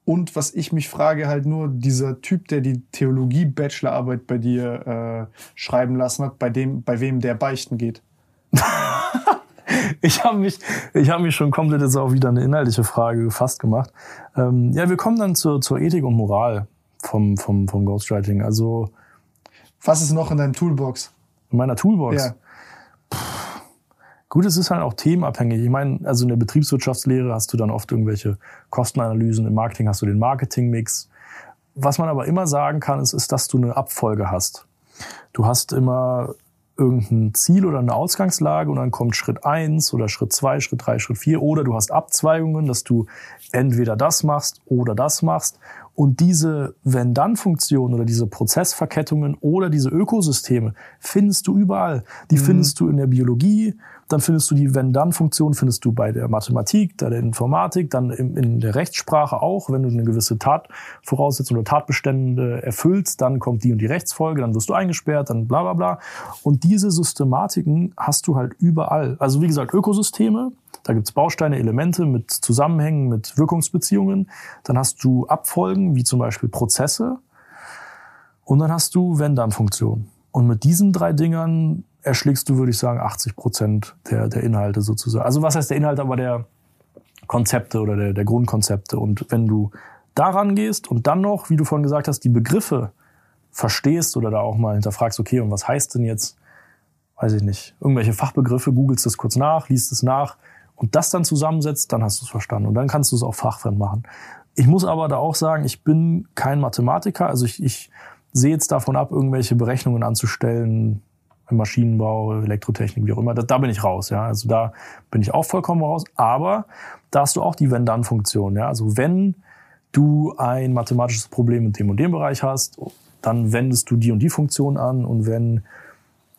Und was ich mich frage, halt nur dieser Typ, der die Theologie-Bachelorarbeit bei dir äh, schreiben lassen hat, bei dem, bei wem der beichten geht. Ich habe mich, ich habe mich schon komplett jetzt auch wieder eine inhaltliche Frage gefasst gemacht. Ähm, ja, wir kommen dann zur, zur Ethik und Moral vom, vom, vom Ghostwriting. Also Was ist noch in deinem Toolbox? in meiner Toolbox. Ja. Gut, es ist halt auch themenabhängig. Ich meine, also in der Betriebswirtschaftslehre hast du dann oft irgendwelche Kostenanalysen, im Marketing hast du den Marketingmix. Was man aber immer sagen kann, ist, ist, dass du eine Abfolge hast. Du hast immer irgendein Ziel oder eine Ausgangslage und dann kommt Schritt eins oder Schritt zwei, Schritt drei, Schritt vier oder du hast Abzweigungen, dass du entweder das machst oder das machst. Und diese Wenn-Dann-Funktion oder diese Prozessverkettungen oder diese Ökosysteme findest du überall. Die findest du in der Biologie, dann findest du die Wenn-Dann-Funktion, findest du bei der Mathematik, bei der Informatik, dann in, in der Rechtssprache auch. Wenn du eine gewisse Tatvoraussetzung oder Tatbestände erfüllst, dann kommt die und die Rechtsfolge, dann wirst du eingesperrt, dann bla bla bla. Und diese Systematiken hast du halt überall. Also wie gesagt, Ökosysteme Da gibt's Bausteine, Elemente mit Zusammenhängen, mit Wirkungsbeziehungen. Dann hast du Abfolgen, wie zum Beispiel Prozesse. Und dann hast du Wenn-Dann-Funktionen. Und mit diesen drei Dingern erschlägst du, würde ich sagen, 80 Prozent der, der Inhalte sozusagen. Also was heißt der Inhalt, aber der Konzepte oder der, der Grundkonzepte. Und wenn du daran gehst und dann noch, wie du vorhin gesagt hast, die Begriffe verstehst oder da auch mal hinterfragst, okay, und was heißt denn jetzt, weiß ich nicht, irgendwelche Fachbegriffe, googelst das kurz nach, liest es nach und das dann zusammensetzt, dann hast du es verstanden und dann kannst du es auch fachfremd machen. Ich muss aber da auch sagen, ich bin kein Mathematiker, also ich, ich sehe jetzt davon ab, irgendwelche Berechnungen anzustellen, im Maschinenbau, Elektrotechnik, wie auch immer, da, da bin ich raus, ja. Also da bin ich auch vollkommen raus. Aber da hast du auch die Wenn-Dann-Funktion, ja. Also wenn du ein mathematisches Problem in dem und dem Bereich hast, dann wendest du die und die Funktion an und wenn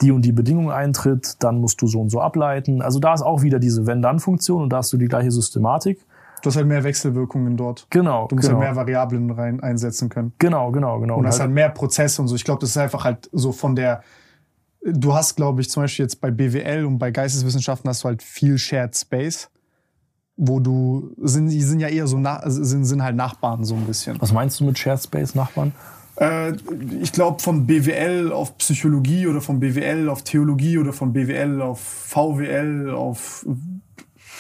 die und die Bedingung eintritt, dann musst du so und so ableiten. Also da ist auch wieder diese Wenn-Dann-Funktion und da hast du die gleiche Systematik. Du hast halt mehr Wechselwirkungen dort. Genau. Du musst genau. halt mehr Variablen rein einsetzen können. Genau, genau, genau. Und hast halt- halt mehr Prozesse und so. Ich glaube, das ist einfach halt so von der. Du hast, glaube ich, zum Beispiel jetzt bei BWL und bei Geisteswissenschaften hast du halt viel Shared Space, wo du sind, die sind ja eher so na, sind, sind halt Nachbarn so ein bisschen. was meinst du mit Shared Space Nachbarn? Äh, ich glaube von BWL auf Psychologie oder von BWL auf Theologie oder von BWL auf VWL auf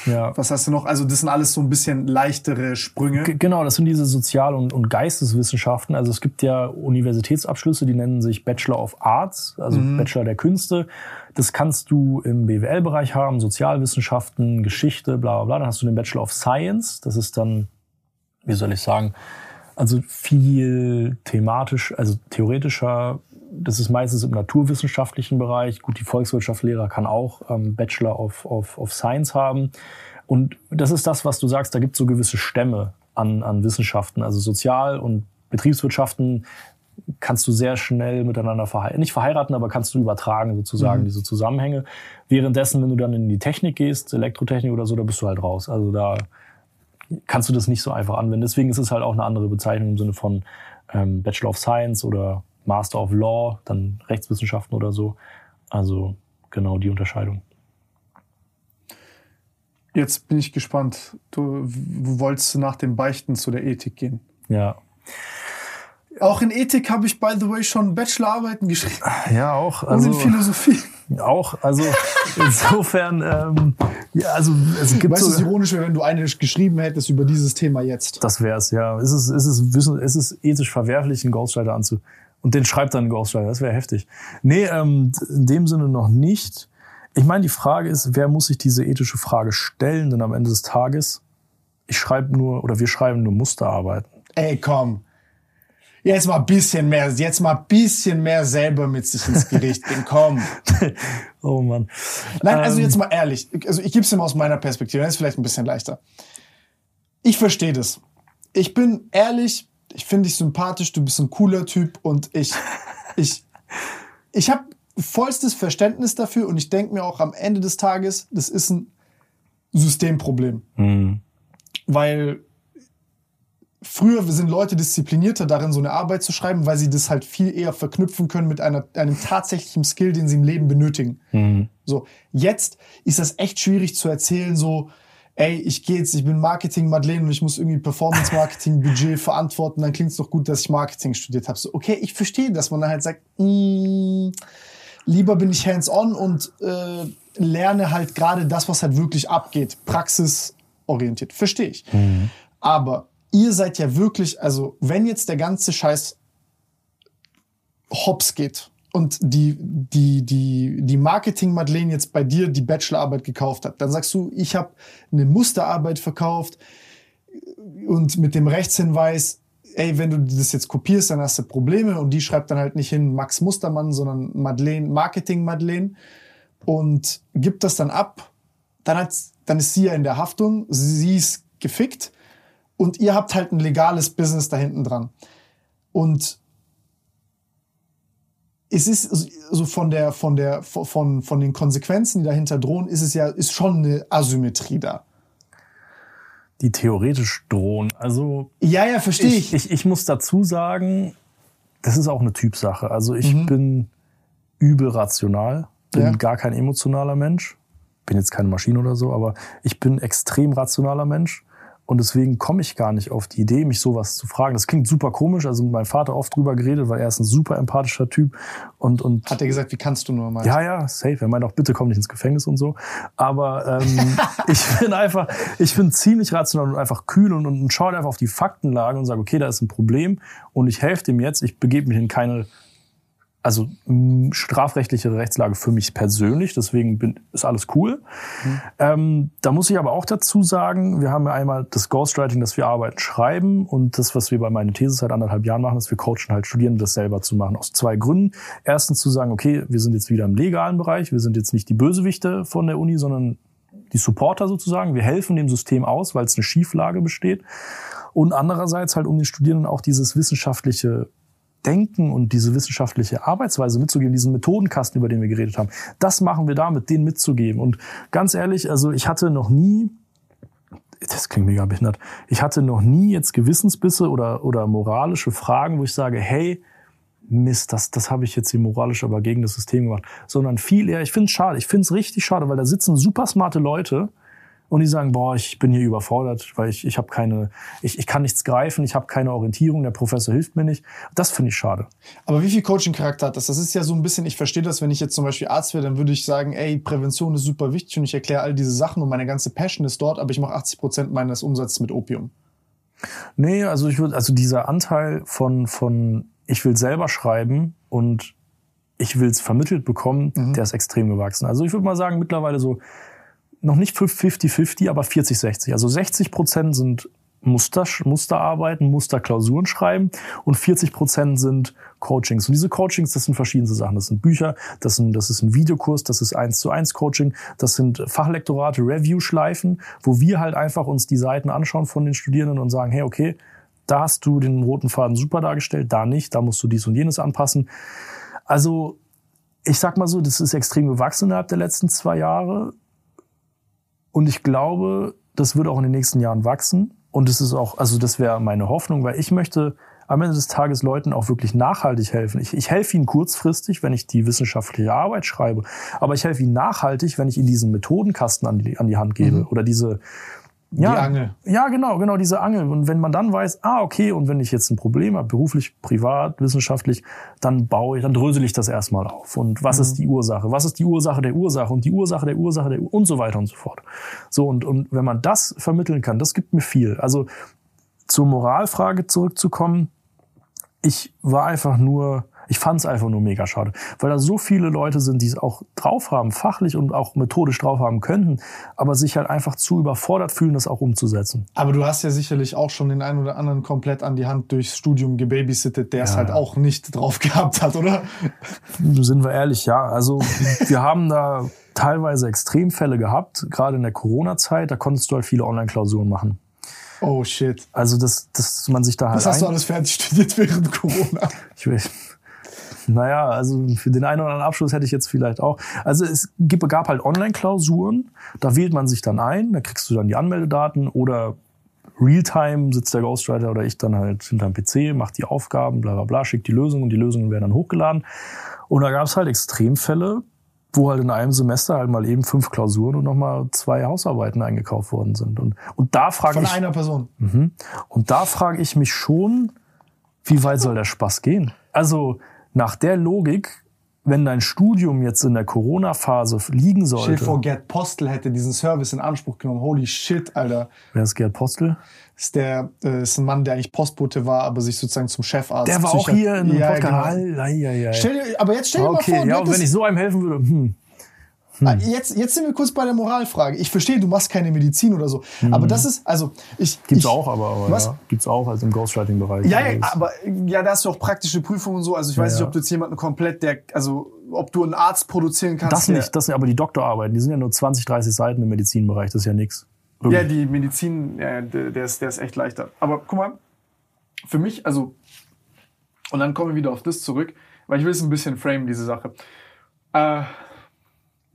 Ja. was hast du noch? Also das sind alles so ein bisschen leichtere Sprünge. G- Genau, das sind diese Sozial- und, und Geisteswissenschaften. Also es gibt ja Universitätsabschlüsse, die nennen sich Bachelor of Arts, also Bachelor der Künste. Das kannst du im BWL-Bereich haben, Sozialwissenschaften, Geschichte, bla bla bla. Dann hast du den Bachelor of Science. Das ist dann, wie soll ich sagen, also viel thematisch, also theoretischer. Das ist meistens im naturwissenschaftlichen Bereich. Gut, die Volkswirtschaftslehrer kann auch ähm, Bachelor of, of, of Science haben. Und das ist das, was du sagst, da gibt es so gewisse Stämme an, an Wissenschaften. Also Sozial- und Betriebswirtschaften kannst du sehr schnell miteinander verheiraten. Nicht verheiraten, aber kannst du übertragen sozusagen, diese Zusammenhänge. Währenddessen, wenn du dann in die Technik gehst, Elektrotechnik oder so, da bist du halt raus. Also da kannst du das nicht so einfach anwenden. Deswegen ist es halt auch eine andere Bezeichnung im Sinne von ähm, Bachelor of Science oder Master of Law, dann Rechtswissenschaften oder so. Also genau die Unterscheidung. Jetzt bin ich gespannt. Du wolltest nach dem Beichten zu der Ethik gehen. Ja. Auch in Ethik habe ich, by the way, schon Bachelorarbeiten geschrieben. Ja, auch. Und Also, in Philosophie. auch, also insofern, ähm, ja, also es gibt Weißt du, so, es ironisch wäre, wenn du eine geschrieben hättest über dieses Thema jetzt. Das wär's, ja. Ist es, ist es, wissen, ist es ethisch verwerflich, einen Ghostwriter anzu. Und den schreibt dann ein Ghostwriter. Das wäre heftig. Nee, ähm, in dem Sinne noch nicht. Ich meine, die Frage ist, wer muss sich diese ethische Frage stellen? Denn am Ende des Tages, ich schreibe nur, oder wir schreiben nur Musterarbeiten. Ey, komm. Jetzt mal ein bisschen mehr, jetzt mal ein bisschen mehr selber mit sich ins Gericht gehen. Komm. Oh Mann. Nein, also Ähm. jetzt mal ehrlich. Also ich gebe es dir mal aus meiner Perspektive. Das ist vielleicht ein bisschen leichter. Ich verstehe das. Ich bin ehrlich, ich finde dich sympathisch, du bist ein cooler Typ und ich, ich, ich habe vollstes Verständnis dafür und ich denke mir auch am Ende des Tages, das ist ein Systemproblem. Weil früher sind Leute disziplinierter darin, so eine Arbeit zu schreiben, weil sie das halt viel eher verknüpfen können mit einer, einem tatsächlichen Skill, den sie im Leben benötigen. So, jetzt ist das echt schwierig zu erzählen, so, ey, ich gehe jetzt, ich bin Marketing Madeleine und ich muss irgendwie Performance Marketing Budget verantworten, dann klingt es doch gut, dass ich Marketing studiert habe. So, okay, ich verstehe, dass man dann halt sagt, mm, lieber bin ich hands-on und äh, lerne halt gerade das, was halt wirklich abgeht, praxisorientiert. Verstehe ich. Aber ihr seid ja wirklich, also wenn jetzt der ganze Scheiß hops geht und die, die, die, die Marketing-Madeleine jetzt bei dir die Bachelorarbeit gekauft hat, dann sagst du, ich habe eine Musterarbeit verkauft und mit dem Rechtshinweis, ey, wenn du das jetzt kopierst, dann hast du Probleme. Und die schreibt dann halt nicht hin Max Mustermann, sondern Madeleine, Marketing-Madeleine. Und gibt das dann ab, dann, hat, dann ist sie ja in der Haftung, sie ist gefickt. Und ihr habt halt ein legales Business da hinten dran. Und es ist so von der, von der, von, von den Konsequenzen, die dahinter drohen, ist es ja, ist schon eine Asymmetrie da. Die theoretisch drohen. Also Ja, ja, verstehe ich, ich. ich, ich muss dazu sagen, das ist auch eine Typsache. Also ich bin übel rational, bin Ja. gar kein emotionaler Mensch. bin jetzt keine Maschine oder so, aber ich bin extrem rationaler Mensch. Und deswegen komme ich gar nicht auf die Idee, mich sowas zu fragen. Das klingt super komisch. Also mit meinem Vater oft drüber geredet, weil er ist ein super empathischer Typ. Und, und Hat er gesagt, wie kannst du nur mal? ja, ja, safe. Er meint auch, bitte komm nicht ins Gefängnis und so. Aber ähm, ich bin einfach, ich bin ziemlich rational und einfach kühl und, und schaue einfach auf die Faktenlage und sage, okay, da ist ein Problem und ich helfe dem jetzt. Ich begebe mich in keine also mh, strafrechtliche Rechtslage für mich persönlich, deswegen bin, ist alles cool. Ähm, da muss ich aber auch dazu sagen, wir haben ja einmal das Ghostwriting, dass wir arbeiten, schreiben und das, was wir bei meiner These seit anderthalb Jahren machen, ist, wir coachen halt Studierende, das selber zu machen. Aus zwei Gründen. Erstens zu sagen, okay, wir sind jetzt wieder im legalen Bereich, wir sind jetzt nicht die Bösewichte von der Uni, sondern die Supporter sozusagen. Wir helfen dem System aus, weil es eine Schieflage besteht. Und andererseits halt, um den Studierenden auch dieses wissenschaftliche Denken und diese wissenschaftliche Arbeitsweise mitzugeben, diesen Methodenkasten, über den wir geredet haben. Das machen wir damit, den mitzugeben. Und ganz ehrlich, also ich hatte noch nie, das klingt mega behindert, ich hatte noch nie jetzt Gewissensbisse oder, oder moralische Fragen, wo ich sage, hey, Mist, das, das habe ich jetzt hier moralisch aber gegen das System gemacht. Sondern viel eher, ich finde es schade, ich finde es richtig schade, weil da sitzen super smarte Leute, und die sagen, boah, ich bin hier überfordert, weil ich, ich habe keine, ich, ich kann nichts greifen, ich habe keine Orientierung, der Professor hilft mir nicht. Das finde ich schade. Aber wie viel Coaching-Charakter hat das? Das ist ja so ein bisschen, ich verstehe das, wenn ich jetzt zum Beispiel Arzt wäre, dann würde ich sagen, ey, Prävention ist super wichtig und ich erkläre all diese Sachen und meine ganze Passion ist dort, aber ich mache 80 Prozent meines Umsatzes mit Opium. Nee, also ich würde, also dieser Anteil von, von, ich will selber schreiben und ich will es vermittelt bekommen, der ist extrem gewachsen. Also ich würde mal sagen, mittlerweile so noch nicht 50-50, aber 40-60. Also 60 Prozent sind Muster, Musterarbeiten, Musterklausuren schreiben und 40 Prozent sind Coachings. Und diese Coachings, das sind verschiedene Sachen. Das sind Bücher, das, sind, das ist ein Videokurs, das ist eins zu eins Coaching, das sind Fachlektorate, Review-Schleifen, wo wir halt einfach uns die Seiten anschauen von den Studierenden und sagen, hey, okay, da hast du den roten Faden super dargestellt, da nicht, da musst du dies und jenes anpassen. Also ich sag mal so, das ist extrem gewachsen innerhalb der letzten zwei Jahre. Und ich glaube, das wird auch in den nächsten Jahren wachsen. Und es ist auch, also das wäre meine Hoffnung, weil ich möchte am Ende des Tages Leuten auch wirklich nachhaltig helfen. Ich, ich helfe ihnen kurzfristig, wenn ich die wissenschaftliche Arbeit schreibe, aber ich helfe ihnen nachhaltig, wenn ich ihnen diesen Methodenkasten an die, an die Hand gebe oder diese ja, Die Angel. Ja, genau, genau, diese Angel. Und wenn man dann weiß, ah, okay, und wenn ich jetzt ein Problem habe, beruflich, privat, wissenschaftlich, dann baue ich, dann drösel ich das erstmal auf. Und was ist die Ursache? Was ist die Ursache der Ursache? Und die Ursache der Ursache der und so weiter und so fort. So, und, und wenn man das vermitteln kann, das gibt mir viel. Also zur Moralfrage zurückzukommen, ich war einfach nur, ich fand es einfach nur mega schade, weil da so viele Leute sind, die es auch drauf haben, fachlich und auch methodisch drauf haben könnten, aber sich halt einfach zu überfordert fühlen, das auch umzusetzen. Aber du hast ja sicherlich auch schon den einen oder anderen komplett an die Hand durchs Studium gebabysittet, der es halt auch nicht drauf gehabt hat, oder? Sind wir ehrlich, ja. Also wir haben da teilweise Extremfälle gehabt, gerade in der Corona-Zeit, da konntest du halt viele Online-Klausuren machen. Oh shit. Also dass, dass man sich da halt Was hast du alles fertig studiert während Corona? Ich will, naja, also für den einen oder anderen Abschluss hätte ich jetzt vielleicht auch. Also es gab halt Online-Klausuren, da wählt man sich dann ein, da kriegst du dann die Anmeldedaten oder Realtime sitzt der Ghostwriter oder ich dann halt hinterm PC, macht die Aufgaben, bla bla bla, schickt die Lösungen und die Lösungen werden dann hochgeladen. Und da gab es halt Extremfälle, wo halt in einem Semester halt mal eben fünf Klausuren und nochmal zwei Hausarbeiten eingekauft worden sind. Und, und da frage Von ich, einer Person. und da frage ich mich schon, wie weit soll der Spaß gehen? Also nach der Logik, wenn dein Studium jetzt in der Corona-Phase liegen Stell sollte, vor, Gerd Postel hätte diesen Service in Anspruch genommen. Holy shit, Alter. wer ist Gerd Postel? Ist der äh, ist ein Mann, der eigentlich Postbote war, aber sich sozusagen zum Chefarzt. Der war auch hier in einem ja, Podcast. Genau. Ei, ei, ei. Stell dir, aber jetzt stell dir Okay, mal vor, ja, und wenn ich so einem helfen würde, hm. Ah, Jetzt, jetzt sind wir kurz bei der Moralfrage. Ich verstehe, du machst keine Medizin oder so. Aber das ist, also, ich. Gibt's ich, auch, aber, aber Was? ja, gibt's auch, also im Ghostwriting-Bereich. Ja, ja, aber ja, da hast du auch praktische Prüfungen und so. Also ich weiß Ja, nicht, ob du jetzt jemanden komplett, der, also ob du einen Arzt produzieren kannst. das nicht, das nicht, aber die Doktorarbeiten, die sind ja nur 20, 30 Seiten im Medizinbereich, das ist ja nix. Ja, die Medizin, ja, der, der, ist, der ist echt leichter. Aber guck mal, für mich, also, und dann kommen wir wieder auf das zurück, weil ich will es ein bisschen frame, diese Sache. Äh,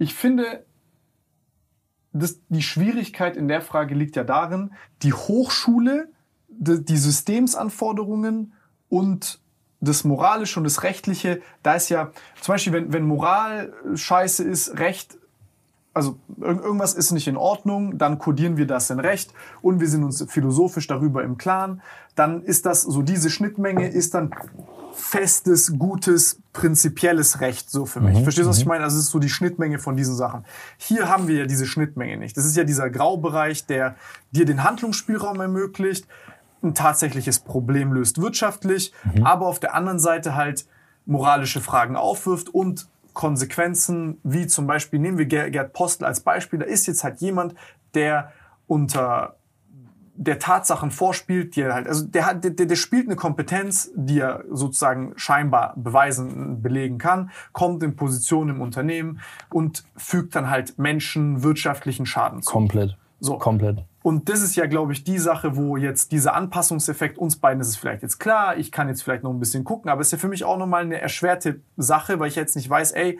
ich finde, das, die Schwierigkeit in der Frage liegt ja darin, die Hochschule, die, die Systemsanforderungen und das Moralische und das Rechtliche, da ist ja, zum Beispiel, wenn, wenn Moral scheiße ist, Recht also irg- irgendwas ist nicht in Ordnung, dann kodieren wir das in Recht und wir sind uns philosophisch darüber im Klaren. Dann ist das so, diese Schnittmenge ist dann festes, gutes, prinzipielles Recht so für mich. Verstehst du, was ich meine? Also es ist so die Schnittmenge von diesen Sachen. Hier haben wir ja diese Schnittmenge nicht. Das ist ja dieser Graubereich, der dir den Handlungsspielraum ermöglicht, ein tatsächliches Problem löst wirtschaftlich, aber auf der anderen Seite halt moralische Fragen aufwirft und Konsequenzen, wie zum Beispiel, nehmen wir Ger- Gerd Postel als Beispiel, da ist jetzt halt jemand, der unter der Tatsachen vorspielt, die er halt, also der hat, der, der spielt eine Kompetenz, die er sozusagen scheinbar beweisen, belegen kann, kommt in Position im Unternehmen und fügt dann halt Menschen wirtschaftlichen Schaden zu. Komplett. So. Komplett. Und das ist ja, glaube ich, die Sache, wo jetzt dieser Anpassungseffekt, uns beiden ist es vielleicht jetzt klar, ich kann jetzt vielleicht noch ein bisschen gucken, aber es ist ja für mich auch nochmal eine erschwerte Sache, weil ich jetzt nicht weiß, ey,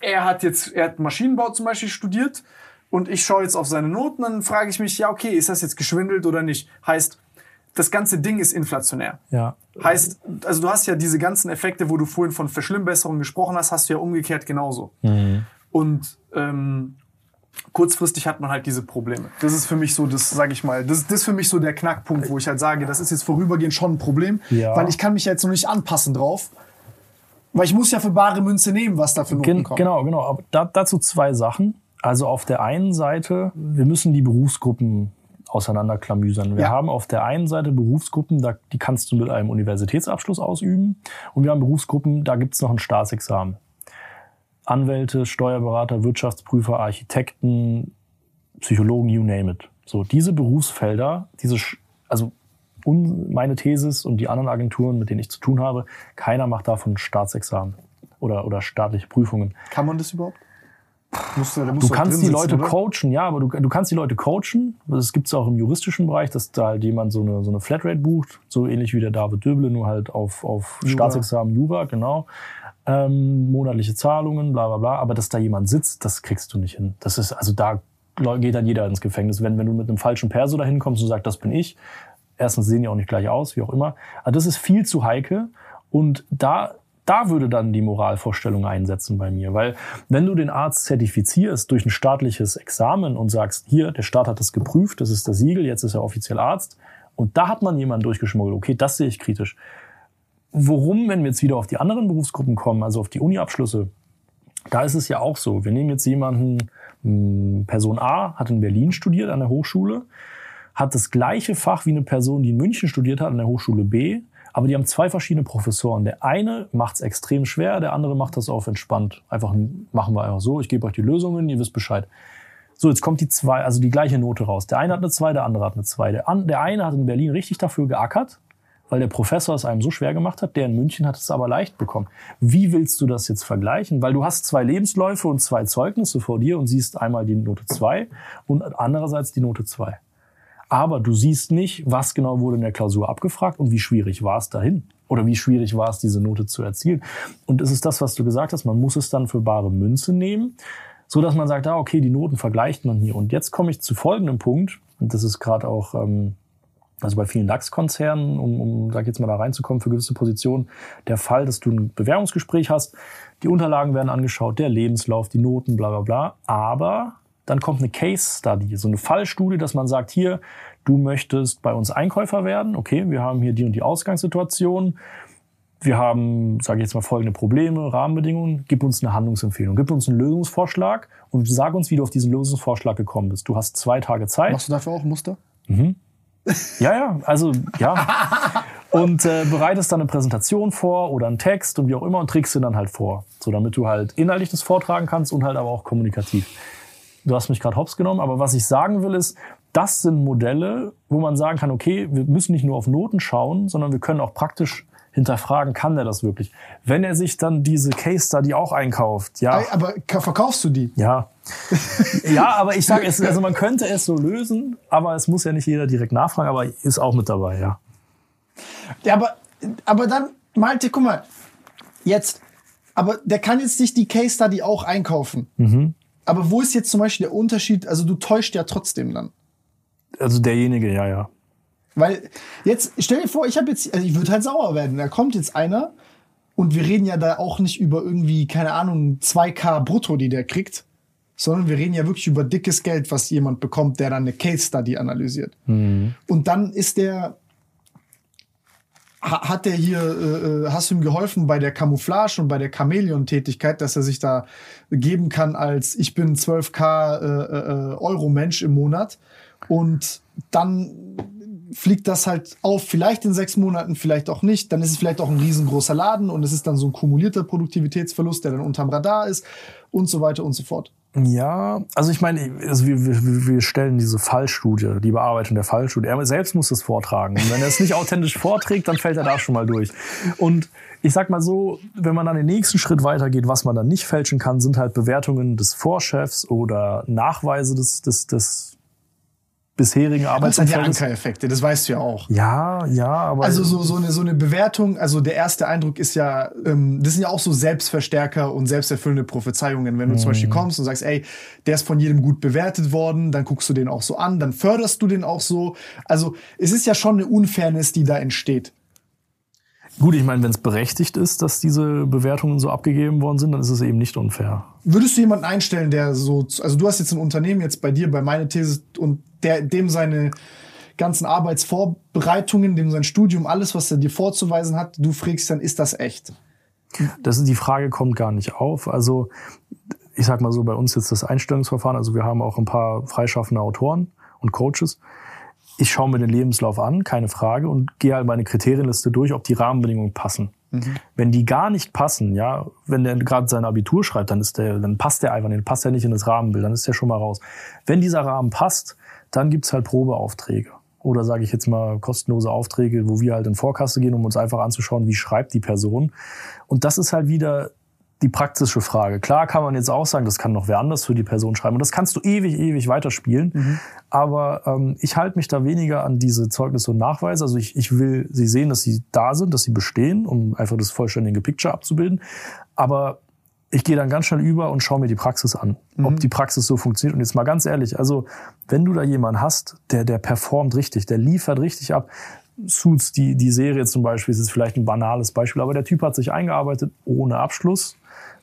er hat jetzt, er hat Maschinenbau zum Beispiel studiert und ich schaue jetzt auf seine Noten, dann frage ich mich, ja, okay, ist das jetzt geschwindelt oder nicht? Heißt, das ganze Ding ist inflationär. Ja. Heißt, also du hast ja diese ganzen Effekte, wo du vorhin von Verschlimmbesserung gesprochen hast, hast du ja umgekehrt genauso. Und ähm, kurzfristig hat man halt diese Probleme. Das ist für mich so, das sage ich mal, das, das ist für mich so der Knackpunkt, wo ich halt sage, das ist jetzt vorübergehend schon ein Problem, Ja. weil ich kann mich ja jetzt noch nicht anpassen drauf, weil ich muss ja für bare Münze nehmen, was da für Noten Gen kommen. genau, genau. Aber da, dazu zwei Sachen. Also auf der einen Seite, wir müssen die Berufsgruppen auseinanderklamüsern. Wir Ja. haben auf der einen Seite Berufsgruppen, da, die kannst du mit einem Universitätsabschluss ausüben. Und wir haben Berufsgruppen, da gibt's noch ein Staatsexamen. Anwälte, Steuerberater, Wirtschaftsprüfer, Architekten, Psychologen, you name it. So, diese Berufsfelder, diese, also meine Thesis und die anderen Agenturen, mit denen ich zu tun habe, keiner macht davon Staatsexamen oder, oder staatliche Prüfungen. Kann man das überhaupt? Musst du, da musst Du kannst die sitzen, Leute oder? coachen, ja, aber du, du kannst die Leute coachen. Das gibt's auch im juristischen Bereich, dass da halt jemand so eine, so eine Flatrate bucht, so ähnlich wie der David Döble, nur halt auf, auf Staatsexamen Jura, genau. Ähm, monatliche Zahlungen, bla bla bla. Aber dass da jemand sitzt, das kriegst du nicht hin. Das ist, also da geht dann jeder ins Gefängnis. Wenn, wenn du mit einem falschen Perso dahin kommst und sagst, das bin ich, erstens sehen die auch nicht gleich aus, wie auch immer. Also das ist viel zu heikel. Und da, da würde dann die Moralvorstellung einsetzen bei mir. Weil wenn du den Arzt zertifizierst durch ein staatliches Examen und sagst, hier, der Staat hat das geprüft, das ist das Siegel, jetzt ist er offiziell Arzt. Und da hat man jemanden durchgeschmuggelt. Okay, das sehe ich kritisch. Worum, wenn wir jetzt wieder auf die anderen Berufsgruppen kommen, also auf die Uni-Abschlüsse, da ist es ja auch so. Wir nehmen jetzt jemanden, mh, Person A hat in Berlin studiert an der Hochschule, hat das gleiche Fach wie eine Person, die in München studiert hat an der Hochschule B, aber die haben zwei verschiedene Professoren. Der eine macht es extrem schwer, der andere macht das auf entspannt. Einfach machen wir einfach so, ich gebe euch die Lösungen, ihr wisst Bescheid. So, jetzt kommt die zwei, also die gleiche Note raus. Der eine hat eine zwei, der andere hat eine zwei. Der, an, der eine hat in Berlin richtig dafür geackert, weil der Professor es einem so schwer gemacht hat. Der in München hat es aber leicht bekommen. Wie willst du das jetzt vergleichen? Weil du hast zwei Lebensläufe und zwei Zeugnisse vor dir und siehst einmal die Note zwei und andererseits die Note zwei. Aber du siehst nicht, was genau wurde in der Klausur abgefragt und wie schwierig war es dahin. Oder wie schwierig war es, diese Note zu erzielen. Und es ist das, was du gesagt hast, man muss es dann für bare Münze nehmen, so dass man sagt, ah, okay, die Noten vergleicht man hier. Und jetzt komme ich zu folgendem Punkt, und das ist gerade auch, ähm, also bei vielen DAX-Konzernen, um, um, sag ich jetzt mal, da reinzukommen für gewisse Positionen, der Fall, dass du ein Bewerbungsgespräch hast, die Unterlagen werden angeschaut, der Lebenslauf, die Noten, bla bla bla. Aber dann kommt eine Case Study, so eine Fallstudie, dass man sagt, hier, du möchtest bei uns Einkäufer werden. Okay, wir haben hier die und die Ausgangssituation. Wir haben, sage ich jetzt mal, folgende Probleme, Rahmenbedingungen. Gib uns eine Handlungsempfehlung, gib uns einen Lösungsvorschlag und sag uns, wie du auf diesen Lösungsvorschlag gekommen bist. Du hast zwei Tage Zeit. Machst du dafür auch ein Muster? Ja, ja, also ja. Und äh, bereitest dann eine Präsentation vor oder einen Text und wie auch immer und trägst ihn dann halt vor. So, damit du halt inhaltlich das vortragen kannst und halt aber auch kommunikativ. Du hast mich gerade hops genommen, aber was ich sagen will ist, das sind Modelle, wo man sagen kann, okay, wir müssen nicht nur auf Noten schauen, sondern wir können auch praktisch hinterfragen, kann der das wirklich? Wenn er sich dann diese Case Study auch einkauft, ja. Aber ka- verkaufst du die? Ja. ja, aber ich sage es, also man könnte es so lösen, aber es muss ja nicht jeder direkt nachfragen, aber ist auch mit dabei, ja. Ja, aber, aber dann, Malte, guck mal, jetzt, aber der kann jetzt nicht die Case Study auch einkaufen. Mhm. Aber wo ist jetzt zum Beispiel der Unterschied? Also du täuscht ja trotzdem dann. Also derjenige, ja, ja. Weil jetzt, stell dir vor, ich habe jetzt, also ich würde halt sauer werden. Da kommt jetzt einer, Und wir reden ja da auch nicht über irgendwie, keine Ahnung, 2K brutto, die der kriegt, sondern wir reden ja wirklich über dickes Geld, was jemand bekommt, der dann eine Case Study analysiert. Und dann ist der, ha- hat der hier, äh, äh, hast du ihm geholfen bei der Camouflage und bei der Chamäleon-Tätigkeit, dass er sich da geben kann als ich bin 12k äh, äh, Euro Mensch im Monat und dann fliegt das halt auf, vielleicht in sechs Monaten, vielleicht auch nicht. Dann ist es vielleicht auch ein riesengroßer Laden und es ist dann so ein kumulierter Produktivitätsverlust, der dann unterm Radar ist und so weiter und so fort. Ja, also ich meine, also wir, wir, wir stellen diese Fallstudie, die Bearbeitung der Fallstudie. Er selbst muss das vortragen. Und wenn er es nicht authentisch vorträgt, dann fällt er da schon mal durch. Und ich sag mal so, wenn man dann den nächsten Schritt weitergeht, was man dann nicht fälschen kann, sind halt Bewertungen des Vorchefs oder Nachweise des, des, des bisherigen Das sind ja. Ankereffekte, das weißt du ja auch. Ja, ja, aber Also so, so, eine, so eine Bewertung, also der erste Eindruck ist ja, ähm, das sind ja auch so Selbstverstärker und selbsterfüllende Prophezeiungen. Wenn du zum Beispiel kommst und sagst, ey, der ist von jedem gut bewertet worden, dann guckst du den auch so an, dann förderst du den auch so. Also es ist ja schon eine Unfairness, die da entsteht. gut, ich meine, wenn es berechtigt ist, dass diese Bewertungen so abgegeben worden sind, dann ist es eben nicht unfair. Würdest du jemanden einstellen, der so, also du hast jetzt ein Unternehmen jetzt bei dir, bei meiner These und der, dem seine ganzen Arbeitsvorbereitungen, dem sein Studium, alles, was er dir vorzuweisen hat, du fragst dann, ist das echt? Das ist, die Frage kommt gar nicht auf. Also ich sag mal so, bei uns jetzt das Einstellungsverfahren, also wir haben auch ein paar freischaffende Autoren und Coaches. Ich schaue mir den Lebenslauf an, keine Frage, und gehe halt meine Kriterienliste durch, ob die Rahmenbedingungen passen. Wenn die gar nicht passen, ja, wenn der gerade sein Abitur schreibt, dann ist der, dann passt der einfach nicht, passt er nicht in das Rahmenbild, dann ist der schon mal raus. Wenn dieser Rahmen passt, dann gibt's halt Probeaufträge. Oder sage ich jetzt mal kostenlose Aufträge, wo wir halt in Vorkasse gehen, um uns einfach anzuschauen, wie schreibt die Person. Und das ist halt wieder die praktische Frage. Klar kann man jetzt auch sagen, das kann noch wer anders für die Person schreiben. Und das kannst du ewig, ewig weiterspielen. Aber ähm, ich halte mich da weniger an diese Zeugnisse und Nachweise. Also ich, ich will sie sehen, dass sie da sind, dass sie bestehen, um einfach das vollständige Picture abzubilden. Aber ich gehe dann ganz schnell über und schaue mir die Praxis an, ob die Praxis so funktioniert. Und jetzt mal ganz ehrlich, also wenn du da jemanden hast, der, der performt richtig, der liefert richtig ab, Suits, die, die Serie zum Beispiel, ist jetzt vielleicht ein banales Beispiel, aber der Typ hat sich eingearbeitet ohne Abschluss,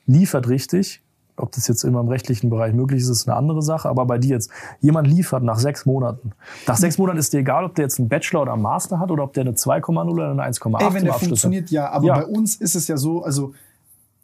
liefert richtig. Ob das jetzt immer im rechtlichen Bereich möglich ist, ist eine andere Sache. Aber bei dir jetzt, jemand liefert nach sechs Monaten. Nach sechs Monaten ist dir egal, ob der jetzt einen Bachelor oder einen Master hat oder ob der eine 2,0 oder eine 1,8 Ey, im wenn der Abschluss hat. funktioniert, ja. Aber Ja. bei uns ist es ja so, also,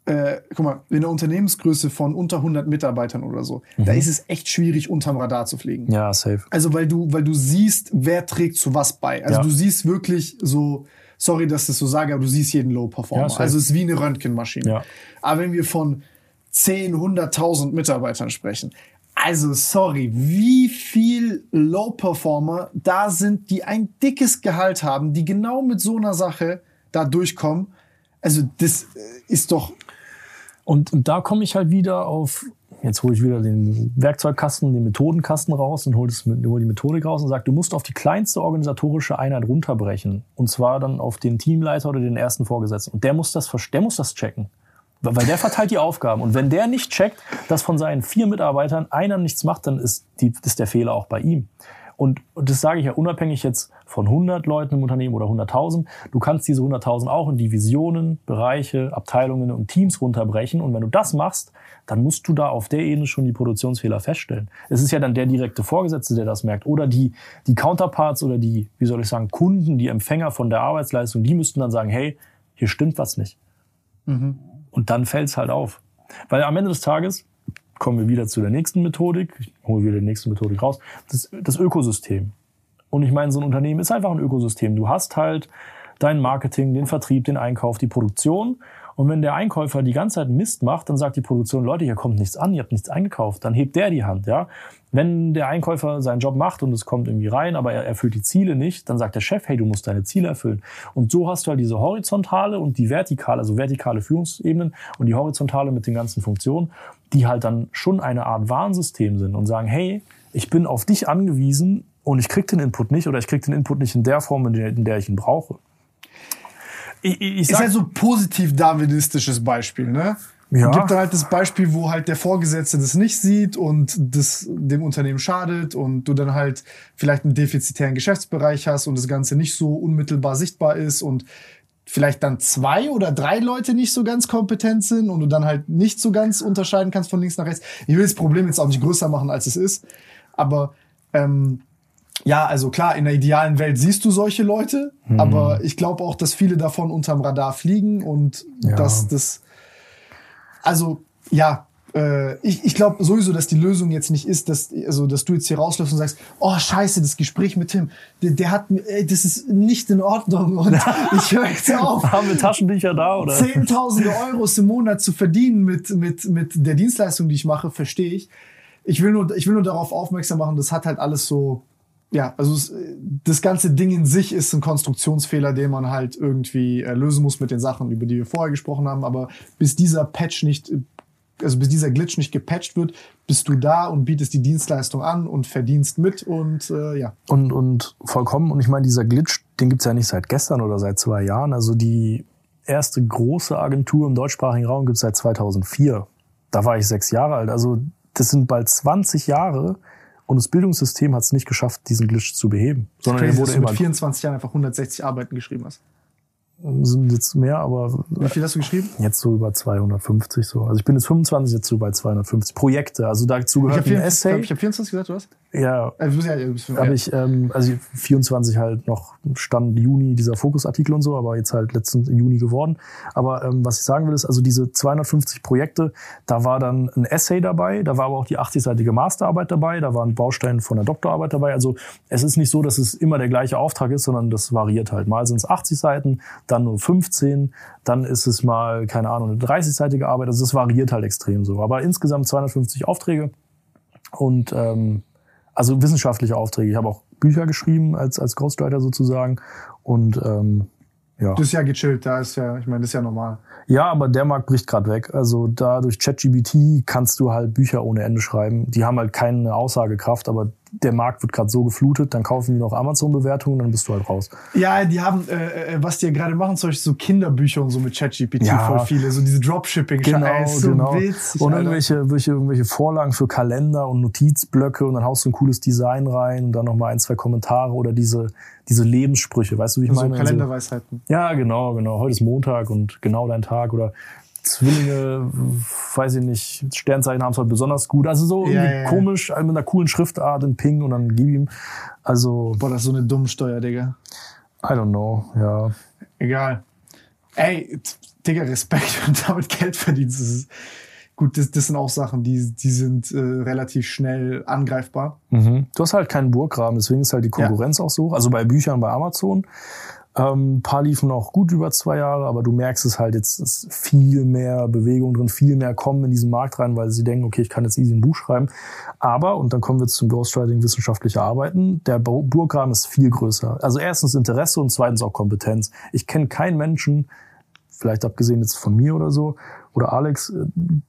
äh, guck mal, in der Unternehmensgröße von unter 100 Mitarbeitern oder so, da ist es echt schwierig, unterm Radar zu fliegen. Mhm. Ja, safe. Also, weil du, weil du siehst, wer trägt zu was bei. Also, Ja. du siehst wirklich so, sorry, dass ich das so sage, aber du siehst jeden Low-Performer. Ja, also, es ist wie eine Röntgenmaschine. Ja. Aber wenn wir von 10, 100.000 Mitarbeitern sprechen, also sorry, wie viel Low-Performer da sind, die ein dickes Gehalt haben, die genau mit so einer Sache da durchkommen. Also das äh, ist doch, Und, und da komme ich halt wieder auf, jetzt hole ich wieder den Werkzeugkasten, den Methodenkasten raus und hole hol die Methodik raus und sage, du musst auf die kleinste organisatorische Einheit runterbrechen. Und zwar dann auf den Teamleiter oder den ersten Vorgesetzten. Und der muss das, der muss das checken. Weil weil der verteilt die Aufgaben. Und wenn der nicht checkt, dass von seinen vier Mitarbeitern einer nichts macht, dann ist, die, ist der Fehler auch bei ihm. Und, und das sage ich ja unabhängig jetzt von 100 Leuten im Unternehmen oder 100.000. Du kannst diese 100.000 auch in Divisionen, Bereiche, Abteilungen und Teams runterbrechen. Und wenn du das machst, dann musst du da auf der Ebene schon die Produktionsfehler feststellen. Es ist ja dann der direkte Vorgesetzte, der das merkt. Oder die, die Counterparts oder die, wie soll ich sagen, Kunden, die Empfänger von der Arbeitsleistung, die müssten dann sagen, hey, hier stimmt was nicht. Und dann fällt's halt auf. Weil am Ende des Tages kommen wir wieder zu der nächsten Methodik. Ich hole wieder die nächste Methodik raus. Das, das Ökosystem. Und ich meine, so ein Unternehmen ist einfach ein Ökosystem. Du hast halt dein Marketing, den Vertrieb, den Einkauf, die Produktion. Und wenn der Einkäufer die ganze Zeit Mist macht, dann sagt die Produktion, Leute, hier kommt nichts an, ihr habt nichts eingekauft. Dann hebt der die Hand, ja. Wenn der Einkäufer seinen Job macht und es kommt irgendwie rein, aber er erfüllt die Ziele nicht, dann sagt der Chef, hey, du musst deine Ziele erfüllen. Und so hast du halt diese horizontale und die vertikale, also vertikale Führungsebenen und die horizontale mit den ganzen Funktionen, die halt dann schon eine Art Warnsystem sind und sagen, hey, ich bin auf dich angewiesen und ich krieg den Input nicht oder ich krieg den Input nicht in der Form, in der, in der ich ihn brauche. Ich, ich, ich ist sag, halt so positiv darwinistisches Beispiel, ne? Ja. Gibt da halt das Beispiel, wo halt der Vorgesetzte das nicht sieht und das dem Unternehmen schadet und du dann halt vielleicht einen defizitären Geschäftsbereich hast und das Ganze nicht so unmittelbar sichtbar ist und vielleicht dann zwei oder drei Leute nicht so ganz kompetent sind und du dann halt nicht so ganz unterscheiden kannst von links nach rechts. Ich will das Problem jetzt auch nicht größer machen, als es ist, aber ähm, ja, also klar, in der idealen Welt siehst du solche Leute, Mhm. aber ich glaube auch, dass viele davon unterm Radar fliegen und Ja. dass das, also ja, ich, ich glaube sowieso, dass die Lösung jetzt nicht ist, dass, also, dass du jetzt hier rausläufst und sagst, oh scheiße, das Gespräch mit Tim, der, der hat mir, ey, das ist nicht in Ordnung und ich höre jetzt auf. Haben wir Taschentücher da oder? Zehntausende Euros im Monat zu verdienen mit, mit, mit der Dienstleistung, die ich mache, verstehe ich. Ich will, nur, ich will nur darauf aufmerksam machen, das hat halt alles so, ja, also es, das ganze Ding in sich ist ein Konstruktionsfehler, den man halt irgendwie äh, lösen muss mit den Sachen, über die wir vorher gesprochen haben. Aber bis dieser Patch nicht, also bis dieser Glitch nicht gepatcht wird, bist du da und bietest die Dienstleistung an und verdienst mit und äh, ja. Und, und vollkommen. Und ich meine, dieser Glitch, den gibt's ja nicht seit gestern oder seit zwei Jahren. Also die erste große Agentur im deutschsprachigen Raum gibt's seit 2004. Da war ich sechs Jahre alt. Also das sind bald 20 Jahre. Und das Bildungssystem hat es nicht geschafft, diesen Glitch zu beheben. Sondern er Crazy, wurde dass du immer mit 24 Jahren einfach 160 Arbeiten geschrieben hast. Sind jetzt mehr, aber Wie viel hast du geschrieben? jetzt so über 250 so. Also ich bin jetzt 25, jetzt so bei 250 Projekte. Also dazu Ich gehört habe ein 24, Essay. ich hab 24 gesagt, du hast? Ja, bist ja, du bist habe ich, ähm, also 24 halt noch Stand Juni dieser Fokusartikel und so, aber jetzt halt letzten Juni geworden. Aber ähm, was ich sagen will ist, also diese 250 Projekte, da war dann ein Essay dabei, da war aber auch die 80-seitige Masterarbeit dabei, da waren Bausteine von der Doktorarbeit dabei. Also es ist nicht so, dass es immer der gleiche Auftrag ist, sondern das variiert halt. Mal sind es 80 Seiten, dann nur 15, dann ist es mal, keine Ahnung, eine 30-seitige Arbeit. Also es variiert halt extrem so. Aber insgesamt 250 Aufträge und ähm, also wissenschaftliche Aufträge. Ich habe auch Bücher geschrieben als, als Ghostwriter sozusagen. Und ähm, ja. Das ist ja gechillt, da ist ja, ich meine, das ist ja normal. ja, aber der Markt bricht gerade weg. Also da durch ChatGBT kannst du halt Bücher ohne Ende schreiben. Die haben halt keine Aussagekraft, aber der Markt wird gerade so geflutet, dann kaufen die noch Amazon-Bewertungen, dann bist du halt raus. Ja, die haben, äh, äh, was die ja gerade machen, zum Beispiel so Kinderbücher und so mit ChatGPT Ja. voll viele, so diese Dropshipping. Genau, Ey, so genau. witzig, und irgendwelche, irgendwelche, irgendwelche Vorlagen für Kalender und Notizblöcke und dann haust du ein cooles Design rein und dann nochmal ein, zwei Kommentare oder diese, diese Lebenssprüche, weißt du, wie ich so meine? Also- Kalenderweisheiten. Ja, genau, genau. Heute ist Montag und genau dein Tag oder Zwillinge, weiß ich nicht, Sternzeichen haben es heute besonders gut. Also so Ja, irgendwie ja, ja. komisch, mit einer coolen Schriftart in Ping und dann gib ihm. Also, Boah, das ist so eine dumme Steuer, Digga. I don't know, ja. Egal. Ey, Digga, Respekt, wenn du damit Geld verdienst. Das ist, gut, das, das sind auch Sachen, die, die sind äh, relativ schnell angreifbar. Mhm. Du hast halt keinen Burggraben, deswegen ist halt die Konkurrenz auch so. Also bei Büchern bei Amazon. Ähm, ein paar liefen auch gut über zwei Jahre, aber du merkst es halt, jetzt ist viel mehr Bewegung drin, viel mehr kommen in diesen Markt rein, weil sie denken, okay, ich kann jetzt easy ein Buch schreiben. Aber, und dann kommen wir zum Ghostwriting wissenschaftliche Arbeiten, der Bu- Burggraben ist viel größer. Also erstens Interesse und zweitens auch Kompetenz. Ich kenne keinen Menschen, vielleicht abgesehen jetzt von mir oder so, oder Alex, äh,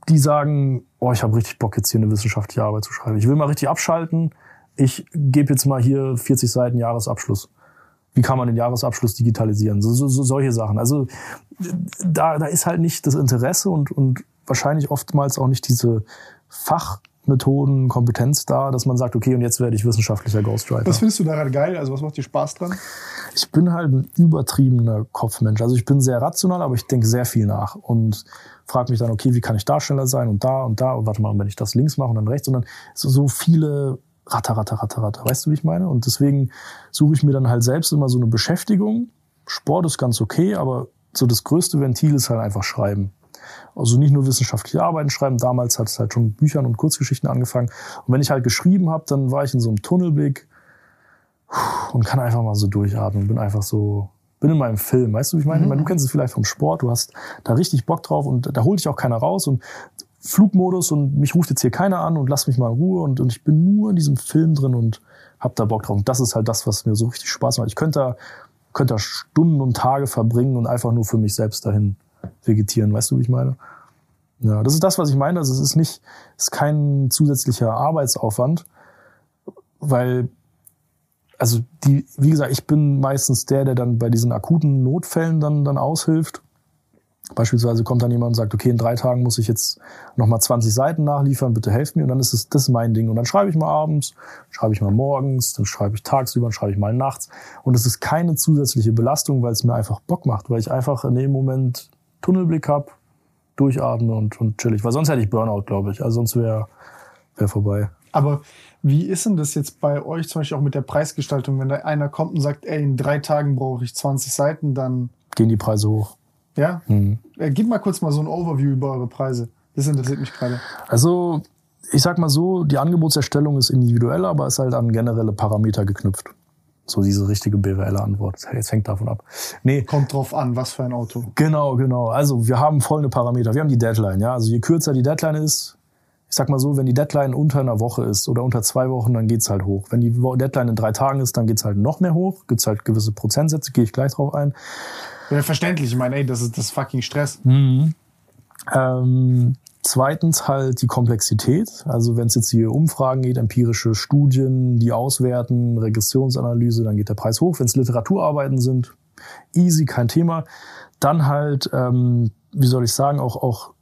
die sagen, oh, ich habe richtig Bock, jetzt hier eine wissenschaftliche Arbeit zu schreiben. Ich will mal richtig abschalten. Ich gebe jetzt mal hier 40 Seiten Jahresabschluss. Wie kann man den Jahresabschluss digitalisieren? So, so, so solche Sachen. Also da, da ist halt nicht das Interesse und, und wahrscheinlich oftmals auch nicht diese Fachmethoden, Kompetenz da, dass man sagt, okay, und jetzt werde ich wissenschaftlicher Ghostwriter. Was findest du daran geil? Also was macht dir Spaß dran? Ich bin halt ein übertriebener Kopfmensch. Also ich bin sehr rational, aber ich denke sehr viel nach und frage mich dann, okay, wie kann ich da schneller sein und da und da und warte mal, wenn ich das links mache und dann rechts und dann so, so viele Ratter, Ratter, Ratter, Ratter. Weißt du, wie ich meine? Und deswegen suche ich mir dann halt selbst immer so eine Beschäftigung. Sport ist ganz okay, aber so das größte Ventil ist halt einfach Schreiben. Also nicht nur wissenschaftliche Arbeiten schreiben. Damals hat es halt schon mit Büchern und Kurzgeschichten angefangen. Und wenn ich halt geschrieben habe, dann war ich in so einem Tunnelblick und kann einfach mal so durchatmen. Bin einfach so, bin in meinem Film. Weißt du, wie ich meine? Ich meine, du kennst es vielleicht vom Sport. Du hast da richtig Bock drauf und da holt dich auch keiner raus und Flugmodus und mich ruft jetzt hier keiner an und lass mich mal in Ruhe und, und ich bin nur in diesem Film drin und hab da Bock drauf. Und das ist halt das, was mir so richtig Spaß macht. Ich könnte da, könnte da Stunden und Tage verbringen und einfach nur für mich selbst dahin vegetieren. Weißt du, wie ich meine? Ja, das ist das, was ich meine. Also es ist nicht, es ist kein zusätzlicher Arbeitsaufwand, weil, also die, wie gesagt, ich bin meistens der, der dann bei diesen akuten Notfällen dann, dann aushilft. Beispielsweise kommt dann jemand und sagt, okay, in drei Tagen muss ich jetzt nochmal 20 Seiten nachliefern, bitte helft mir. Und dann ist es, das ist mein Ding. Und dann schreibe ich mal abends, schreibe ich mal morgens, dann schreibe ich tagsüber, dann schreibe ich mal nachts. Und es ist keine zusätzliche Belastung, weil es mir einfach Bock macht, weil ich einfach in dem Moment Tunnelblick hab, durchatme und, und chillig. Weil sonst hätte ich Burnout, glaube ich. Also sonst wäre wär vorbei. Aber wie ist denn das jetzt bei euch zum Beispiel auch mit der Preisgestaltung? Wenn da einer kommt und sagt, ey, in drei Tagen brauche ich 20 Seiten, dann, Gehen die Preise hoch. Ja? Mhm. Äh, gib mal kurz mal so ein Overview über eure Preise. Das interessiert mich gerade. Also, ich sag mal so, die Angebotserstellung ist individuell, aber ist halt an generelle Parameter geknüpft. So diese richtige BWL-Antwort. Jetzt hängt davon ab. Nee, Kommt drauf an, was für ein Auto. Genau, genau. Also wir haben folgende Parameter. Wir haben die Deadline. Ja, also je kürzer die Deadline ist, ich sag mal so, wenn die Deadline unter einer Woche ist oder unter zwei Wochen, dann geht's halt hoch. Wenn die Deadline in drei Tagen ist, dann geht's halt noch mehr hoch. Gibt's halt gewisse Prozentsätze, gehe ich gleich drauf ein. Ja, verständlich. Ich meine, ey, das ist das fucking Stress. Ähm, zweitens halt die Komplexität. Also wenn es jetzt hier Umfragen geht, empirische Studien, die auswerten, Regressionsanalyse, dann geht der Preis hoch. Wenn es Literaturarbeiten sind, easy, kein Thema. Dann halt, ähm, wie soll ich sagen, auch, auch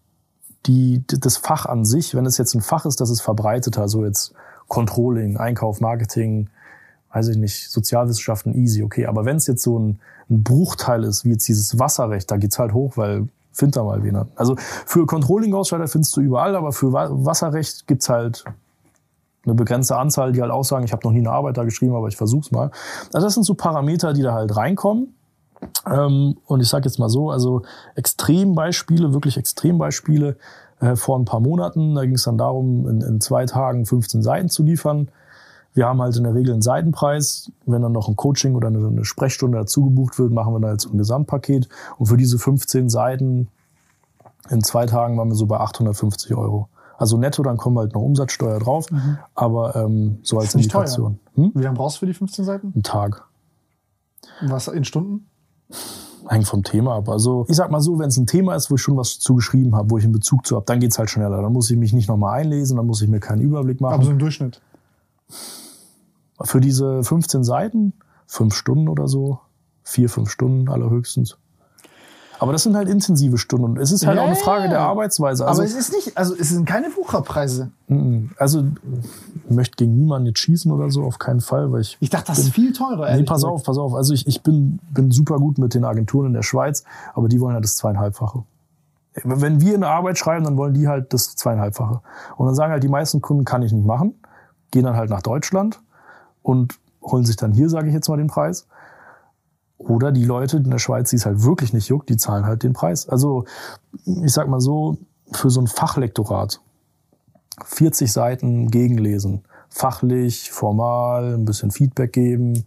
die, das Fach an sich, wenn es jetzt ein Fach ist, das ist verbreiteter, also jetzt Controlling, Einkauf, Marketing, weiß ich nicht, Sozialwissenschaften, easy, okay. Aber wenn es jetzt so ein, ein Bruchteil ist, wie jetzt dieses Wasserrecht, da geht's halt hoch, weil find da mal wen. Also für Controlling-Ausschalter findest du überall, aber für Wa- Wasserrecht gibt's halt eine begrenzte Anzahl, die halt auch sagen, ich habe noch nie eine Arbeit da geschrieben, aber ich versuch's mal. Also das sind so Parameter, die da halt reinkommen. Ähm, und ich sage jetzt mal so, also Extrembeispiele, wirklich Extrembeispiele äh, vor ein paar Monaten, da ging es dann darum, in, in zwei Tagen 15 Seiten zu liefern. Wir haben halt in der Regel einen Seitenpreis. Wenn dann noch ein Coaching oder eine, Sprechstunde dazu gebucht wird, machen wir dann so ein Gesamtpaket. Und für diese 15 Seiten in zwei Tagen waren wir so bei 850 Euro. Also netto, dann kommen halt noch Umsatzsteuer drauf, aber ähm, so als Mhm. Indikation. Hm? Wie lange brauchst du für die 15 Seiten? Ein Tag. Was in Stunden? Hängt vom Thema ab. Also ich sag mal so, wenn es ein Thema ist, wo ich schon was zugeschrieben habe, wo ich einen Bezug zu habe, dann geht's halt schneller. Dann muss ich mich nicht nochmal einlesen, dann muss ich mir keinen Überblick machen. Aber so im Durchschnitt. Für diese 15 Seiten, fünf Stunden oder so, vier, fünf Stunden allerhöchstens. Aber das sind halt intensive Stunden und es ist halt Ja, auch eine Frage der Arbeitsweise. Also, Aber es ist nicht, also es sind keine Wucherpreise. also ich möchte gegen niemanden jetzt schießen oder so, auf keinen Fall, weil ich Ich dachte, das ist viel teurer. Nee, pass gesagt. auf, pass auf. Also ich, ich bin, bin super gut mit den Agenturen in der Schweiz, aber die wollen halt das zweieinhalbfache. Wenn wir eine Arbeit schreiben, dann wollen die halt das zweieinhalbfache. Und dann sagen halt die meisten Kunden, kann ich nicht machen, gehen dann halt nach Deutschland und holen sich dann hier, sage ich jetzt mal, den Preis. Oder die Leute in der Schweiz, die es halt wirklich nicht juckt, die zahlen halt den Preis. Also ich sag mal so, für so ein Fachlektorat, 40 Seiten gegenlesen, fachlich, formal, ein bisschen Feedback geben,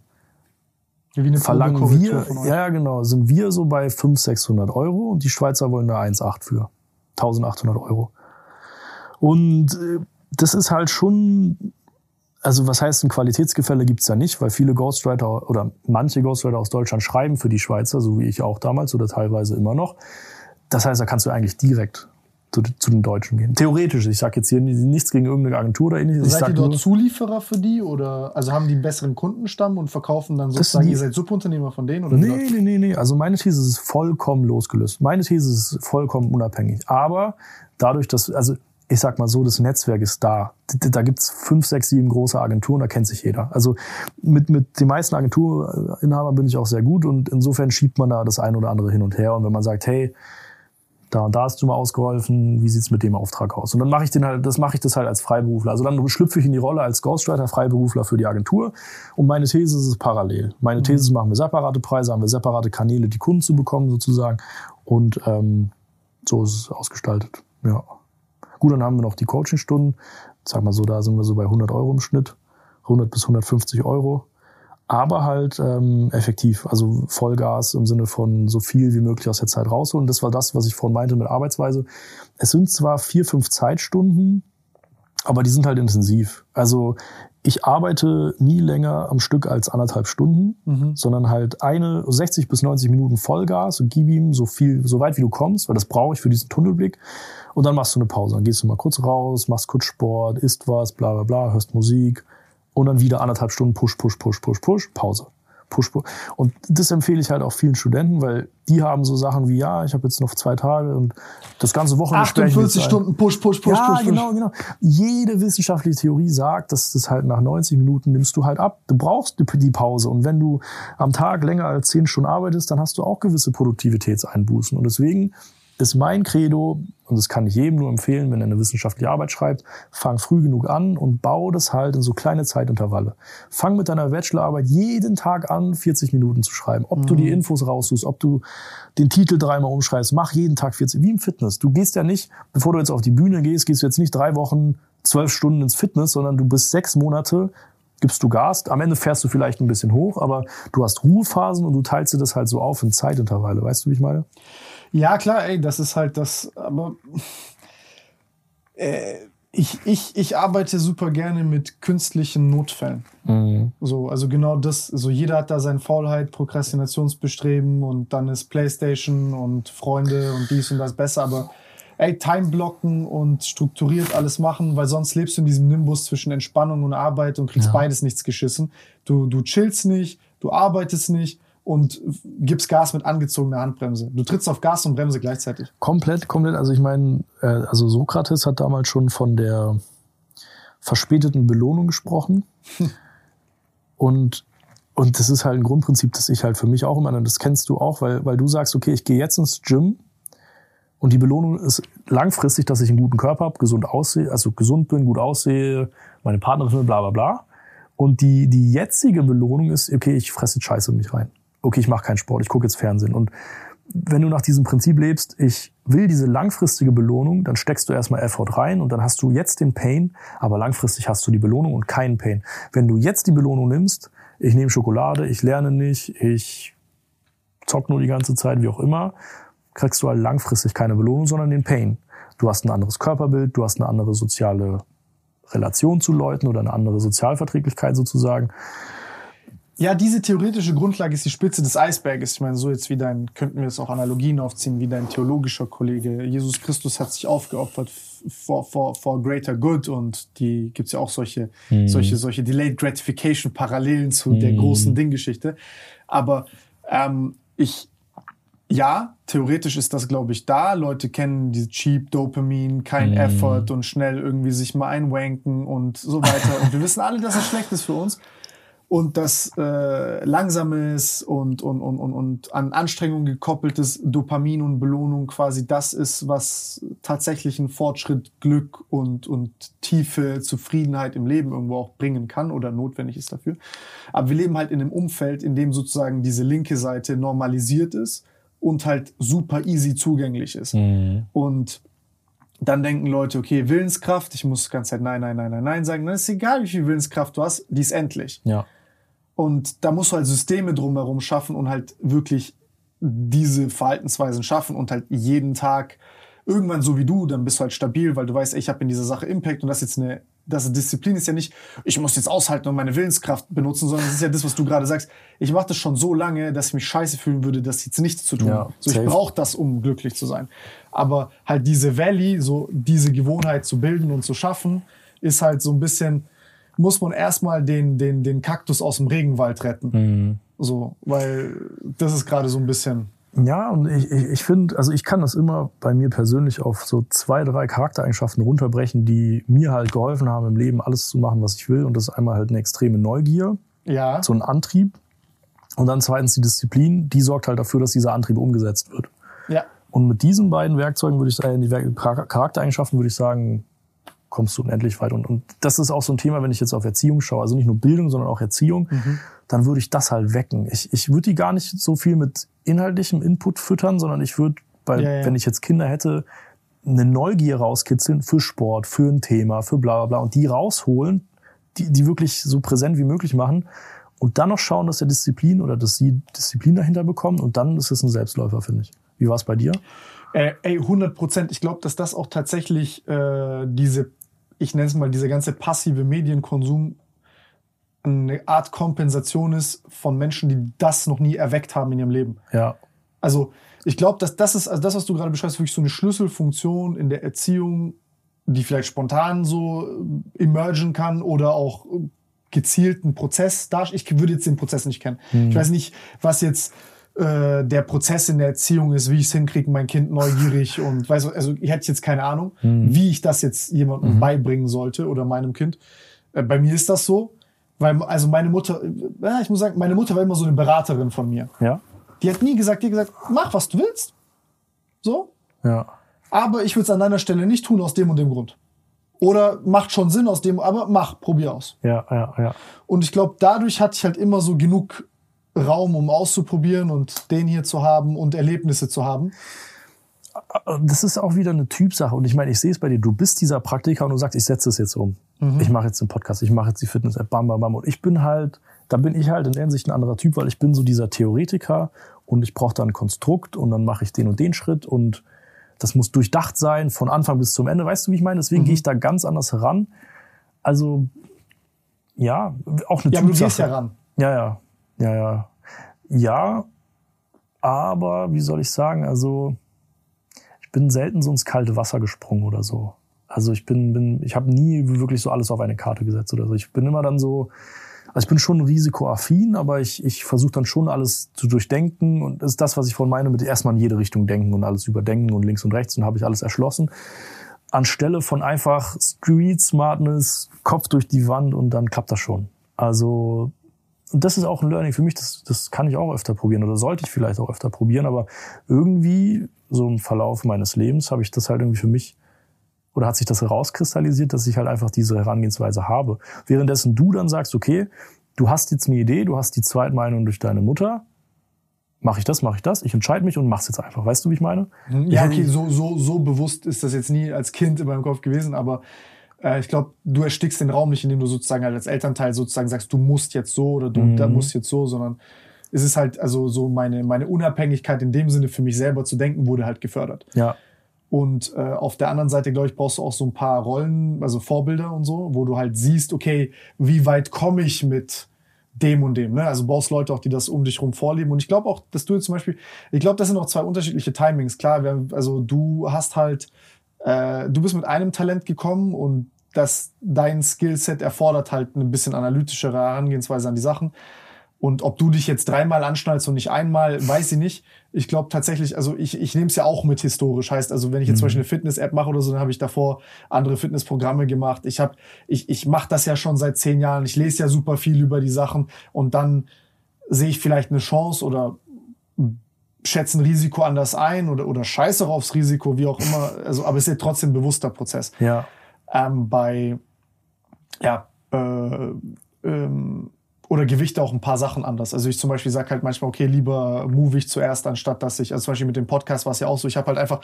Wie eine verlangen wir, ja, genau, sind wir so bei 500, 600 Euro und die Schweizer wollen da 1,8 für. 1800 Euro. Und äh, das ist halt schon, also was heißt ein Qualitätsgefälle gibt's da nicht, weil viele Ghostwriter oder manche Ghostwriter aus Deutschland schreiben für die Schweizer, so wie ich auch damals oder teilweise immer noch. Das heißt, da kannst du eigentlich direkt zu, zu den Deutschen gehen. Theoretisch, ich sage jetzt hier nichts gegen irgendeine Agentur oder ähnliches. Ich Seid ihr dort nur, Zulieferer für die oder also haben die einen besseren Kundenstamm und verkaufen dann sozusagen, ihr seid Subunternehmer von denen oder Nee, nee, nee, nee. Also meine These ist vollkommen losgelöst. Meine These ist vollkommen unabhängig. Aber dadurch, dass, also ich sag mal so, das Netzwerk ist da. Da gibt's fünf, sechs, sieben große Agenturen, da kennt sich jeder. Also mit, mit den meisten Agenturinhabern bin ich auch sehr gut und insofern schiebt man da das ein oder andere hin und her. Und wenn man sagt, hey, da und da hast du mal ausgeholfen, wie sieht's mit dem Auftrag aus? Und dann mache ich den halt, das mache ich das halt als Freiberufler. Also dann schlüpfe ich in die Rolle als Ghostwriter, Freiberufler für die Agentur. Und meine These ist es parallel. Meine These ist, machen wir separate Preise, haben wir separate Kanäle, die Kunden zu bekommen sozusagen. Und ähm, so ist es ausgestaltet. Ja. Gut, dann haben wir noch die Coachingstunden. Sag mal so, da sind wir so bei 100 Euro im Schnitt. 100 bis 150 Euro. Aber halt ähm, effektiv, also Vollgas im Sinne von so viel wie möglich aus der Zeit rausholen. Das war das, was ich vorhin meinte mit Arbeitsweise. Es sind zwar vier, fünf Zeitstunden, aber die sind halt intensiv. Also ich arbeite nie länger am Stück als anderthalb Stunden, sondern halt eine 60 bis 90 Minuten Vollgas und gib ihm so viel, so weit wie du kommst, weil das brauche ich für diesen Tunnelblick. Und dann machst du eine Pause. Dann gehst du mal kurz raus, machst kurz Sport, isst was, bla bla bla, hörst Musik und dann wieder anderthalb Stunden Push, Push, Push, Push, Push, Pause. Push, Push. Und das empfehle ich halt auch vielen Studenten, weil die haben so Sachen wie, ja, ich habe jetzt noch zwei Tage und das ganze Wochenende sperre ich mir jetzt 48 ein. Stunden Push, Push, Push, ja, Push, Push. genau, genau. Jede wissenschaftliche Theorie sagt, dass das halt nach 90 Minuten nimmst du halt ab. Du brauchst die- die Pause. Und wenn du am Tag länger als 10 Stunden arbeitest, dann hast du auch gewisse Produktivitätseinbußen. Und deswegen ist mein Credo, und das kann ich jedem nur empfehlen, wenn er eine wissenschaftliche Arbeit schreibt, fang früh genug an und bau das halt in so kleine Zeitintervalle. Fang mit deiner Bachelorarbeit jeden Tag an, 40 Minuten zu schreiben. Ob du die Infos raussuchst, ob du den Titel dreimal umschreibst, mach jeden Tag 40, wie im Fitness. Du gehst ja nicht, bevor du jetzt auf die Bühne gehst, gehst du jetzt nicht drei Wochen, zwölf Stunden ins Fitness, sondern du bist sechs Monate gibst du Gas. Am Ende fährst du vielleicht ein bisschen hoch, aber du hast Ruhephasen und du teilst dir das halt so auf in Zeitintervalle. Weißt du, wie ich meine? Ja, klar, ey, das ist halt das, aber äh, ich, ich, ich arbeite super gerne mit künstlichen Notfällen. So, also genau das, so jeder hat da sein Faulheit, Prokrastinationsbestreben und dann ist Playstation und Freunde und dies und das besser, aber ey, Time blocken und strukturiert alles machen, weil sonst lebst du in diesem Nimbus zwischen Entspannung und Arbeit und kriegst beides nichts geschissen. Du, du chillst nicht, du arbeitest nicht und gibst Gas mit angezogener Handbremse. Du trittst auf Gas und Bremse gleichzeitig. Komplett, komplett. Also ich meine, äh, also Sokrates hat damals schon von der verspäteten Belohnung gesprochen. und und das ist halt ein Grundprinzip, das ich halt für mich auch immer, und das kennst du auch, weil, weil du sagst, okay, ich gehe jetzt ins Gym und die Belohnung ist langfristig, dass ich einen guten Körper habe, gesund aussehe, also gesund bin, gut aussehe, meine Partnerin, bla bla bla. Und die, die jetzige Belohnung ist, okay, ich fresse Scheiße in mich rein. Okay, ich mache keinen Sport, ich gucke jetzt Fernsehen. Und wenn du nach diesem Prinzip lebst, ich will diese langfristige Belohnung, dann steckst du erstmal Effort rein und dann hast du jetzt den Pain, aber langfristig hast du die Belohnung und keinen Pain. Wenn du jetzt die Belohnung nimmst, ich nehme Schokolade, ich lerne nicht, ich zock nur die ganze Zeit, wie auch immer, kriegst du halt langfristig keine Belohnung, sondern den Pain. Du hast ein anderes Körperbild, du hast eine andere soziale Relation zu Leuten oder eine andere Sozialverträglichkeit sozusagen. Ja, diese theoretische Grundlage ist die Spitze des Eisberges. Ich meine, so jetzt wie dein, könnten wir jetzt auch Analogien aufziehen, wie dein theologischer Kollege. Jesus Christus hat sich aufgeopfert for, for, for greater good und die gibt's ja auch solche, solche, solche Delayed Gratification Parallelen zu der großen Dinggeschichte. Aber ähm, ich, ja, theoretisch ist das, glaube ich, da. Leute kennen diese Cheap Dopamin, kein Effort und schnell irgendwie sich mal einwanken und so weiter. Und wir wissen alle, dass das schlecht ist für uns und das äh, langsames und, und, und, und, und an Anstrengung gekoppeltes Dopamin und Belohnung quasi das ist, was tatsächlich einen Fortschritt, Glück und, und tiefe Zufriedenheit im Leben irgendwo auch bringen kann oder notwendig ist dafür. Aber wir leben halt in einem Umfeld, in dem sozusagen diese linke Seite normalisiert ist und halt super easy zugänglich ist. Und dann denken Leute, okay, Willenskraft, ich muss die ganze Zeit nein, nein, nein, nein, nein sagen. Dann ist egal, wie viel Willenskraft du hast, die ist endlich. Ja. Und da musst du halt Systeme drumherum schaffen und halt wirklich diese Verhaltensweisen schaffen und halt jeden Tag irgendwann so wie du, dann bist du halt stabil, weil du weißt, ey, ich habe in dieser Sache Impact und das ist jetzt eine, das Disziplin ist ja nicht, ich muss jetzt aushalten und meine Willenskraft benutzen, sondern es ist ja das, was du gerade sagst. Ich mache das schon so lange, dass ich mich scheiße fühlen würde, das jetzt nichts zu tun. Ja, so, ich brauche das, um glücklich zu sein. Aber halt diese Valley, so diese Gewohnheit zu bilden und zu schaffen, ist halt so ein bisschen, muss man erstmal den, den, den Kaktus aus dem Regenwald retten. So, weil das ist gerade so ein bisschen. Ja, und ich, ich, ich finde, also ich kann das immer bei mir persönlich auf so zwei, drei Charaktereigenschaften runterbrechen, die mir halt geholfen haben, im Leben alles zu machen, was ich will. Und das ist einmal halt eine extreme Neugier, Ja. so ein Antrieb. Und dann zweitens die Disziplin, die sorgt halt dafür, dass dieser Antrieb umgesetzt wird. Ja. Und mit diesen beiden Werkzeugen würde ich sagen, die Werk- Char- Charaktereigenschaften würde ich sagen, kommst du unendlich weit. Und, und das ist auch so ein Thema, wenn ich jetzt auf Erziehung schaue, also nicht nur Bildung, sondern auch Erziehung, dann würde ich das halt wecken. Ich, ich würde die gar nicht so viel mit inhaltlichem Input füttern, sondern ich würde, weil Ja, ja. wenn ich jetzt Kinder hätte, eine Neugier rauskitzeln für Sport, für ein Thema, für bla bla bla und die rausholen, die, die wirklich so präsent wie möglich machen und dann noch schauen, dass er Disziplin oder dass sie Disziplin dahinter bekommen und dann ist es ein Selbstläufer, finde ich. Wie war es bei dir? Äh, ey, 100 Prozent. Ich glaube, dass das auch tatsächlich äh, diese, ich nenne es mal, dieser ganze passive Medienkonsum eine Art Kompensation ist von Menschen, die das noch nie erweckt haben in ihrem Leben. Ja, Also ich glaube, dass das ist, also das, was du gerade beschreibst, wirklich so eine Schlüsselfunktion in der Erziehung, die vielleicht spontan so äh, emergen kann oder auch gezielten Prozess darstellen. Ich würde jetzt den Prozess nicht kennen. Mhm. Ich weiß nicht, was jetzt äh, der Prozess in der Erziehung ist, wie ich es hinkriege, mein Kind neugierig und weiß, also ich hätte jetzt keine Ahnung, Mhm. wie ich das jetzt jemandem beibringen sollte oder meinem Kind. Äh, bei mir ist das so, weil also meine Mutter, äh, ja, ich muss sagen, meine Mutter war immer so eine Beraterin von mir. Ja? Die hat nie gesagt, die hat gesagt, mach was du willst. So, Ja. aber ich würde es an deiner Stelle nicht tun aus dem und dem Grund. Oder macht schon Sinn aus dem, aber mach, probier aus. Ja, ja, ja. Und ich glaube, dadurch hatte ich halt immer so genug Raum, um auszuprobieren und den hier zu haben und Erlebnisse zu haben. das ist auch wieder eine Typsache. Und ich meine, ich sehe es bei dir. Du bist dieser Praktiker und du sagst, ich setze es jetzt um. Ich mache jetzt den Podcast, ich mache jetzt die Fitness-App, bam, bam, bam. Und ich bin halt, da bin ich halt in der Hinsicht ein anderer Typ, weil ich bin so dieser Theoretiker und ich brauche da ein Konstrukt und dann mache ich den und den Schritt und das muss durchdacht sein, von Anfang bis zum Ende. Weißt du, wie ich meine? Deswegen gehe ich da ganz anders heran. Also, ja, auch eine Ja, aber du Typsache. gehst ja ran. Ja, ja, ja, ja. Ja, aber wie soll ich sagen, also ich bin selten so ins kalte Wasser gesprungen oder so. Also ich bin, bin ich habe nie wirklich so alles auf eine Karte gesetzt oder so. Ich bin immer dann so, also ich bin schon risikoaffin, aber ich, ich versuche dann schon alles zu durchdenken und das ist das, was ich von meine, mit erstmal in jede Richtung denken und alles überdenken und links und rechts und habe ich alles erschlossen. Anstelle von einfach Street Smartness, Kopf durch die Wand und dann klappt das schon. Also und das ist auch ein Learning für mich, das, das kann ich auch öfter probieren oder sollte ich vielleicht auch öfter probieren, aber irgendwie so im Verlauf meines Lebens habe ich das halt irgendwie für mich oder hat sich das herauskristallisiert, dass ich halt einfach diese Herangehensweise habe. Währenddessen du dann sagst, okay, du hast jetzt eine Idee, du hast die Zweitmeinung durch deine Mutter, mache ich das, mache ich das, ich entscheide mich und mach's jetzt einfach. Weißt du, wie ich meine? Ja, okay, so, so, so bewusst ist das jetzt nie als Kind in meinem Kopf gewesen, aber äh, ich glaube, du erstickst den Raum nicht, indem du sozusagen halt als Elternteil sozusagen sagst, du musst jetzt so oder du da musst jetzt so, sondern es ist halt, also so meine, meine Unabhängigkeit in dem Sinne für mich selber zu denken, wurde halt gefördert. Ja, Und äh, auf der anderen Seite, glaube ich, brauchst du auch so ein paar Rollen, also Vorbilder und so, wo du halt siehst, okay, wie weit komme ich mit dem und dem. Ne? Also brauchst Leute auch, die das um dich rum vorleben. Und ich glaube auch, dass du jetzt zum Beispiel, ich glaube, das sind auch zwei unterschiedliche Timings. Klar, wir, haben- also du hast halt, äh, du bist mit einem Talent gekommen und das, dein Skillset erfordert halt eine bisschen analytischere Herangehensweise an die Sachen. Und ob du dich jetzt dreimal anschnallst und nicht einmal, weiß ich nicht. Ich glaube tatsächlich, also ich, ich nehme es ja auch mit historisch. Heißt also, wenn ich jetzt zum Beispiel eine Fitness-App mache oder so, dann habe ich davor andere Fitnessprogramme gemacht. Ich habe, ich, ich mache das ja schon seit zehn Jahren. Ich lese ja super viel über die Sachen und dann sehe ich vielleicht eine Chance oder schätze ein Risiko anders ein oder, oder scheiße aufs Risiko, wie auch immer. Also, aber es ist ja trotzdem ein bewusster Prozess ja, ähm, bei ja äh, ähm, oder Gewichte auch ein paar Sachen anders. Also ich zum Beispiel sage halt manchmal, okay, lieber move ich zuerst, anstatt dass ich, also zum Beispiel mit dem Podcast war es ja auch so, ich habe halt einfach,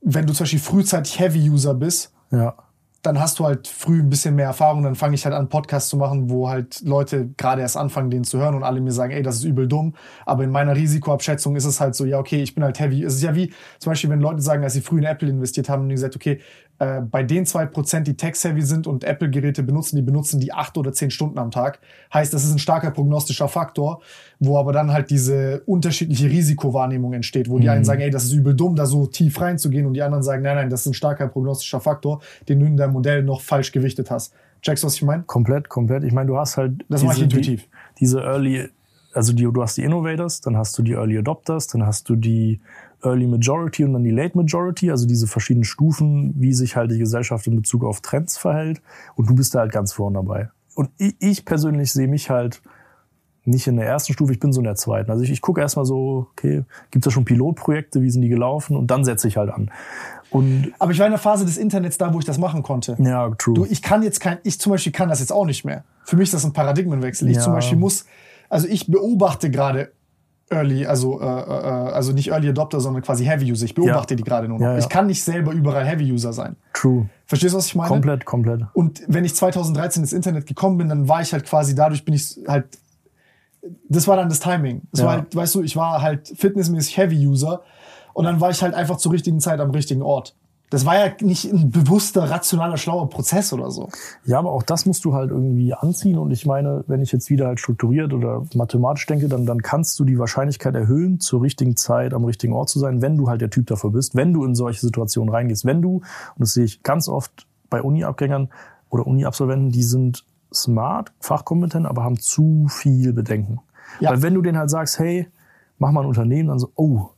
wenn du zum Beispiel frühzeitig Heavy-User bist, ja, dann hast du halt früh ein bisschen mehr Erfahrung, dann fange ich halt an, Podcasts zu machen, wo halt Leute gerade erst anfangen, den zu hören und alle mir sagen, ey, das ist übel dumm. Aber in meiner Risikoabschätzung ist es halt so, ja, okay, ich bin halt heavy. Es ist ja wie, zum Beispiel, wenn Leute sagen, als sie früh in Apple investiert haben und gesagt, okay, äh, bei den zwei Prozent, die tech-heavy sind und Apple-Geräte benutzen, die benutzen die acht oder zehn Stunden am Tag. Heißt, das ist ein starker prognostischer Faktor, wo aber dann halt diese unterschiedliche Risikowahrnehmung entsteht, wo die einen sagen, ey, das ist übel dumm, da so tief reinzugehen und die anderen sagen, nein, nein, das ist ein starker prognostischer Faktor, den du in deinem Modell noch falsch gewichtet hast. Checkst du, was ich meine? komplett, komplett. Ich meine, du hast halt Das ich intuitiv. Die, diese Early, also die, du hast die Innovators, dann hast du die Early Adopters, dann hast du die Early Majority und dann die Late Majority, also diese verschiedenen Stufen, wie sich halt die Gesellschaft in Bezug auf Trends verhält. Und du bist da halt ganz vorne dabei. Und ich, ich persönlich sehe mich halt nicht in der ersten Stufe, ich bin so in der zweiten. Also ich, ich gucke erstmal so, okay, gibt es da schon Pilotprojekte, wie sind die gelaufen? Und dann setze ich halt an. Und Aber ich war in der Phase des Internets da, wo ich das machen konnte. ja, true. Du, ich kann jetzt kein, ich zum Beispiel kann das jetzt auch nicht mehr. Für mich ist das ein Paradigmenwechsel. Ich Ja. zum Beispiel muss, also ich beobachte gerade Early, also, äh, äh, also nicht Early Adopter, sondern quasi Heavy User. Ich beobachte Ja. die gerade nur noch. Ja, ja. Ich kann nicht selber überall Heavy User sein. true. Verstehst du, was ich meine? Komplett, komplett. Und wenn ich 2013 ins Internet gekommen bin, dann war ich halt quasi, dadurch bin ich halt, das war dann das Timing. Das war halt, weißt du, ich war halt fitnessmäßig Heavy User und dann war ich halt einfach zur richtigen Zeit am richtigen Ort. Das war ja nicht ein bewusster, rationaler, schlauer Prozess oder so. Ja, aber auch das musst du halt irgendwie anziehen. Und ich meine, wenn ich jetzt wieder halt strukturiert oder mathematisch denke, dann, dann kannst du die Wahrscheinlichkeit erhöhen, zur richtigen Zeit am richtigen Ort zu sein, wenn du halt der Typ dafür bist, wenn du in solche Situationen reingehst. Wenn du, und das sehe ich ganz oft bei Uni-Abgängern oder Uni-Absolventen, die sind smart, fachkompetent, aber haben zu viel Bedenken. Ja. Weil wenn du denen halt sagst, hey, mach mal ein Unternehmen, dann so, oh,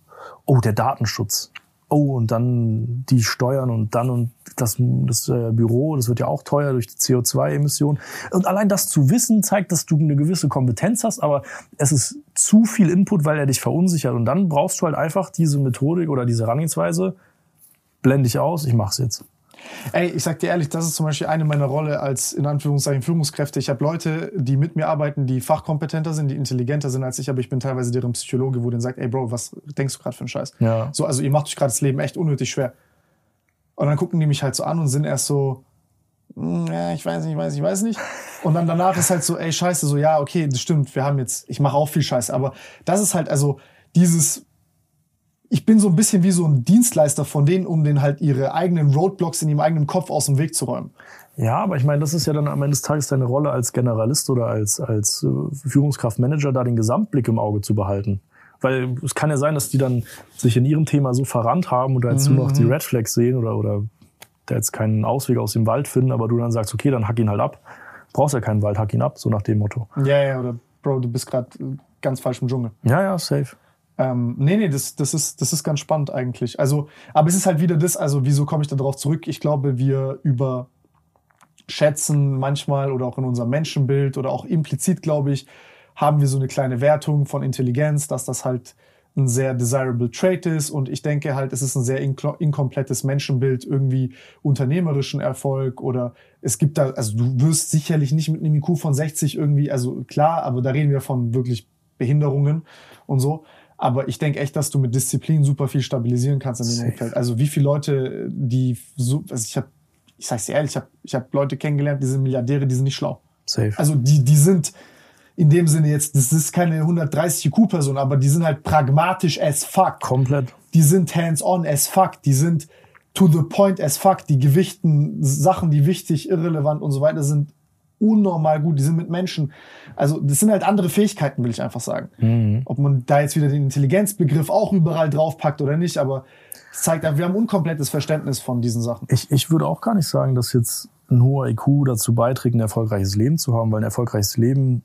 oh, der Datenschutz. Oh, und dann die Steuern und dann und das, das äh, Büro, das wird ja auch teuer durch die CO2-Emissionen. Und allein das zu wissen, zeigt, dass du eine gewisse Kompetenz hast, aber es ist zu viel Input, weil er dich verunsichert. Und dann brauchst du halt einfach diese Methodik oder diese Herangehensweise, blende ich aus, ich mach's jetzt. Ey, ich sag dir ehrlich, das ist zum Beispiel eine meiner Rolle als in Anführungszeichen Führungskräfte. Ich habe Leute, die mit mir arbeiten, die fachkompetenter sind, die intelligenter sind als ich, aber ich bin teilweise deren Psychologe, wo denen sagt, ey Bro, was denkst du gerade für einen Scheiß? Ja. So, also ihr macht euch gerade das Leben echt unnötig schwer. Und dann gucken die mich halt so an und sind erst so, "Hm, ja, ich weiß nicht, ich weiß nicht, ich weiß nicht. Und dann danach ist halt so, ey, scheiße, so, ja, okay, das stimmt, wir haben jetzt, ich mache auch viel Scheiße, aber das ist halt, also dieses, ich bin so ein bisschen wie so ein Dienstleister von denen, um denen halt ihre eigenen Roadblocks in ihrem eigenen Kopf aus dem Weg zu räumen. Ja, aber ich meine, das ist ja dann am Ende des Tages deine Rolle als Generalist oder als, als äh, Führungskraftmanager, da den Gesamtblick im Auge zu behalten. Weil es kann ja sein, dass die dann sich in ihrem Thema so verrannt haben und da jetzt nur noch die Red Flags sehen oder, oder da jetzt keinen Ausweg aus dem Wald finden, aber du dann sagst, okay, dann hack ihn halt ab. Brauchst ja keinen Wald, hack ihn ab, so nach dem Motto. Ja, ja, oder Bro, du bist gerade ganz falsch im Dschungel. Ja, ja, safe. Ähm, nee, nee, das, das, ist, das ist ganz spannend eigentlich. Also, aber es ist halt wieder das, also wieso komme ich da drauf zurück? Ich glaube, wir überschätzen manchmal oder auch in unserem Menschenbild oder auch implizit, glaube ich, haben wir so eine kleine Wertung von Intelligenz, dass das halt ein sehr desirable Trait ist und ich denke halt, es ist ein sehr inkomplettes Menschenbild, irgendwie unternehmerischen Erfolg oder es gibt da, also du wirst sicherlich nicht mit einem IQ von 60 irgendwie, also klar, aber da reden wir von wirklich Behinderungen und so. Aber ich denke echt, dass du mit Disziplin super viel stabilisieren kannst in dem. Umfeld. Also wie viele Leute, die so, also ich habe, ich sag's dir ehrlich, ich habe ich hab Leute kennengelernt, die sind Milliardäre, die sind nicht schlau. Safe. Also die, die sind in dem Sinne jetzt, das ist keine 130 IQ-Person, aber die sind halt pragmatisch as fuck. Komplett. Die sind hands-on as fuck. Die sind to the point as fuck. Die gewichten Sachen, die wichtig, irrelevant und so weiter sind unnormal gut. Die sind mit Menschen. Also das sind halt andere Fähigkeiten, will ich einfach sagen. Ob man da jetzt wieder den Intelligenzbegriff auch überall draufpackt oder nicht, aber es zeigt einfach, wir haben ein unkomplettes Verständnis von diesen Sachen. Ich, ich würde auch gar nicht sagen, dass jetzt ein hoher IQ dazu beiträgt, ein erfolgreiches Leben zu haben, weil ein erfolgreiches Leben,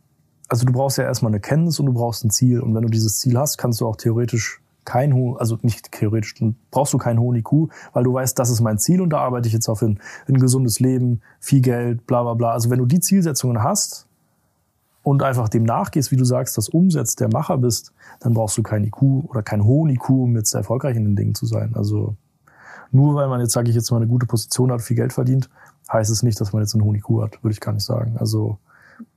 also du brauchst ja erstmal eine Kenntnis und du brauchst ein Ziel. Und wenn du dieses Ziel hast, kannst du auch theoretisch kein hohen, also nicht theoretisch, dann brauchst du keinen hohen IQ, weil du weißt, das ist mein Ziel und da arbeite ich jetzt auf hin. Ein gesundes Leben, viel Geld, bla bla bla. Also wenn du die Zielsetzungen hast und einfach dem nachgehst, wie du sagst, das umsetzt, der Macher bist, dann brauchst du keinen IQ oder keinen hohen IQ, um jetzt erfolgreich in den Dingen zu sein. Also nur weil man jetzt, sage ich jetzt mal, eine gute Position hat, viel Geld verdient, heißt es nicht, dass man jetzt einen hohen IQ hat, würde ich gar nicht sagen. Also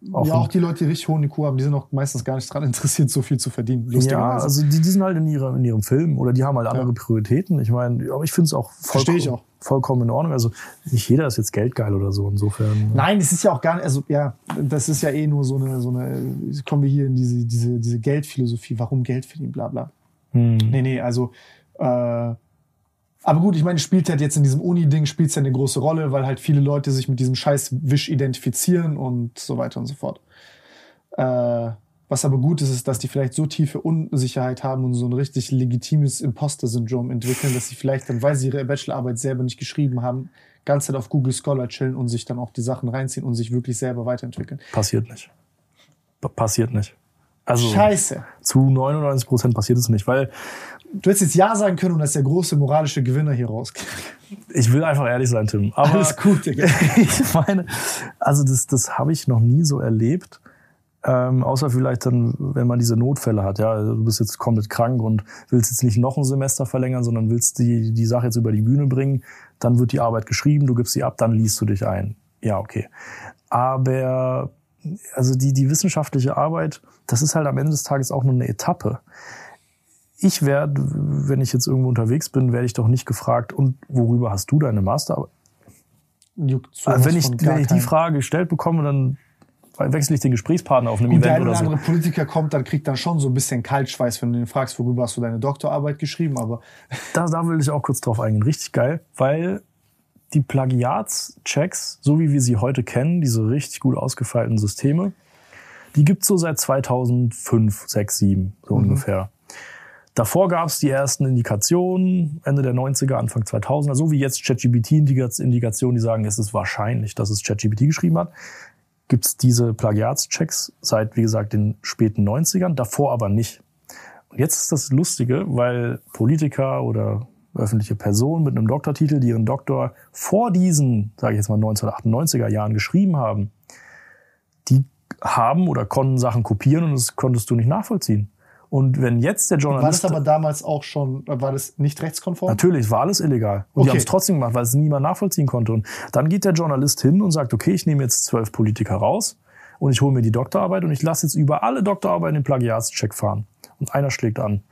ja, auch die Leute, die richtig hohen IQ haben, die sind auch meistens gar nicht dran interessiert, so viel zu verdienen. ja, also die, die sind halt in, ihrer, in ihrem Film oder die haben halt andere Ja. Prioritäten. Ich meine, aber ich finde es auch, vollkommen- auch. vollkommen in Ordnung. Also nicht jeder ist jetzt geldgeil oder so. Insofern. Nein, es ist ja auch gar nicht, also ja, das ist ja eh nur so eine, so eine, kommen wir hier in diese, diese, diese Geldphilosophie, warum Geld verdienen, bla bla. Hm. Nee, nee, also, äh, aber gut, ich meine, spielt halt jetzt in diesem Uni-Ding, spielt ja eine große Rolle, weil halt viele Leute sich mit diesem scheiß Wisch identifizieren und so weiter und so fort. Äh, was aber gut ist, ist, dass die vielleicht so tiefe Unsicherheit haben und so ein richtig legitimes Imposter-Syndrom entwickeln, dass sie vielleicht dann, weil sie ihre Bachelorarbeit selber nicht geschrieben haben, ganz Zeit auf Google Scholar chillen und sich dann auch die Sachen reinziehen und sich wirklich selber weiterentwickeln. Passiert nicht. Pa- Passiert nicht. Also Scheiße. zu 99 Prozent passiert es nicht, weil Du hättest jetzt Ja sagen können und als der große moralische Gewinner hier raus. ich will einfach ehrlich sein, Tim. Aber Alles gut, Digga. ich meine, also das, das habe ich noch nie so erlebt. Ähm, außer vielleicht dann, wenn man diese Notfälle hat. Ja, also du bist jetzt komplett krank und willst jetzt nicht noch ein Semester verlängern, sondern willst die, die Sache jetzt über die Bühne bringen. Dann wird die Arbeit geschrieben, du gibst sie ab, dann liest du dich ein. Ja, okay. Aber also die, die wissenschaftliche Arbeit, das ist halt am Ende des Tages auch nur eine Etappe. Ich werde, wenn ich jetzt irgendwo unterwegs bin, werde ich doch nicht gefragt, und worüber hast du deine Masterarbeit? Juckt sowas Also wenn ich, wenn ich die. Frage gestellt bekomme, dann wechsle ich den Gesprächspartner auf einem der Event eine oder so. andere Politiker kommt, dann kriegt dann schon so ein bisschen Kaltschweiß, wenn du ihn fragst, worüber hast du deine Doktorarbeit geschrieben, aber Da, da will ich auch kurz drauf eingehen. Richtig geil, weil die Plagiatschecks, so wie wir sie heute kennen, diese richtig gut ausgefeilten Systeme, die gibt's so seit 2005, 6, 7, so Mhm. ungefähr. Davor gab's die ersten Indikationen, Ende der 90er, Anfang 2000er, so wie jetzt ChatGPT-Indikationen, die sagen, es ist wahrscheinlich, dass es ChatGPT geschrieben hat. gibt's diese Plagiatschecks seit, wie gesagt, den späten 90ern, davor aber nicht. Und jetzt ist das Lustige, weil Politiker oder öffentliche Personen mit einem Doktortitel, die ihren Doktor vor diesen, sage ich jetzt mal 1998er Jahren geschrieben haben, die haben oder konnten Sachen kopieren und das konntest du nicht nachvollziehen. Und wenn jetzt der War Journalist... das aber damals auch schon, war das nicht rechtskonform? Natürlich, war alles illegal. Und die Okay. haben es trotzdem gemacht, weil es niemand nachvollziehen konnte. Und dann geht der Journalist hin und sagt, okay, ich nehme jetzt zwölf Politiker raus und ich hole mir die Doktorarbeit und ich lasse jetzt über alle Doktorarbeiten den Plagiatscheck fahren. Und einer schlägt an.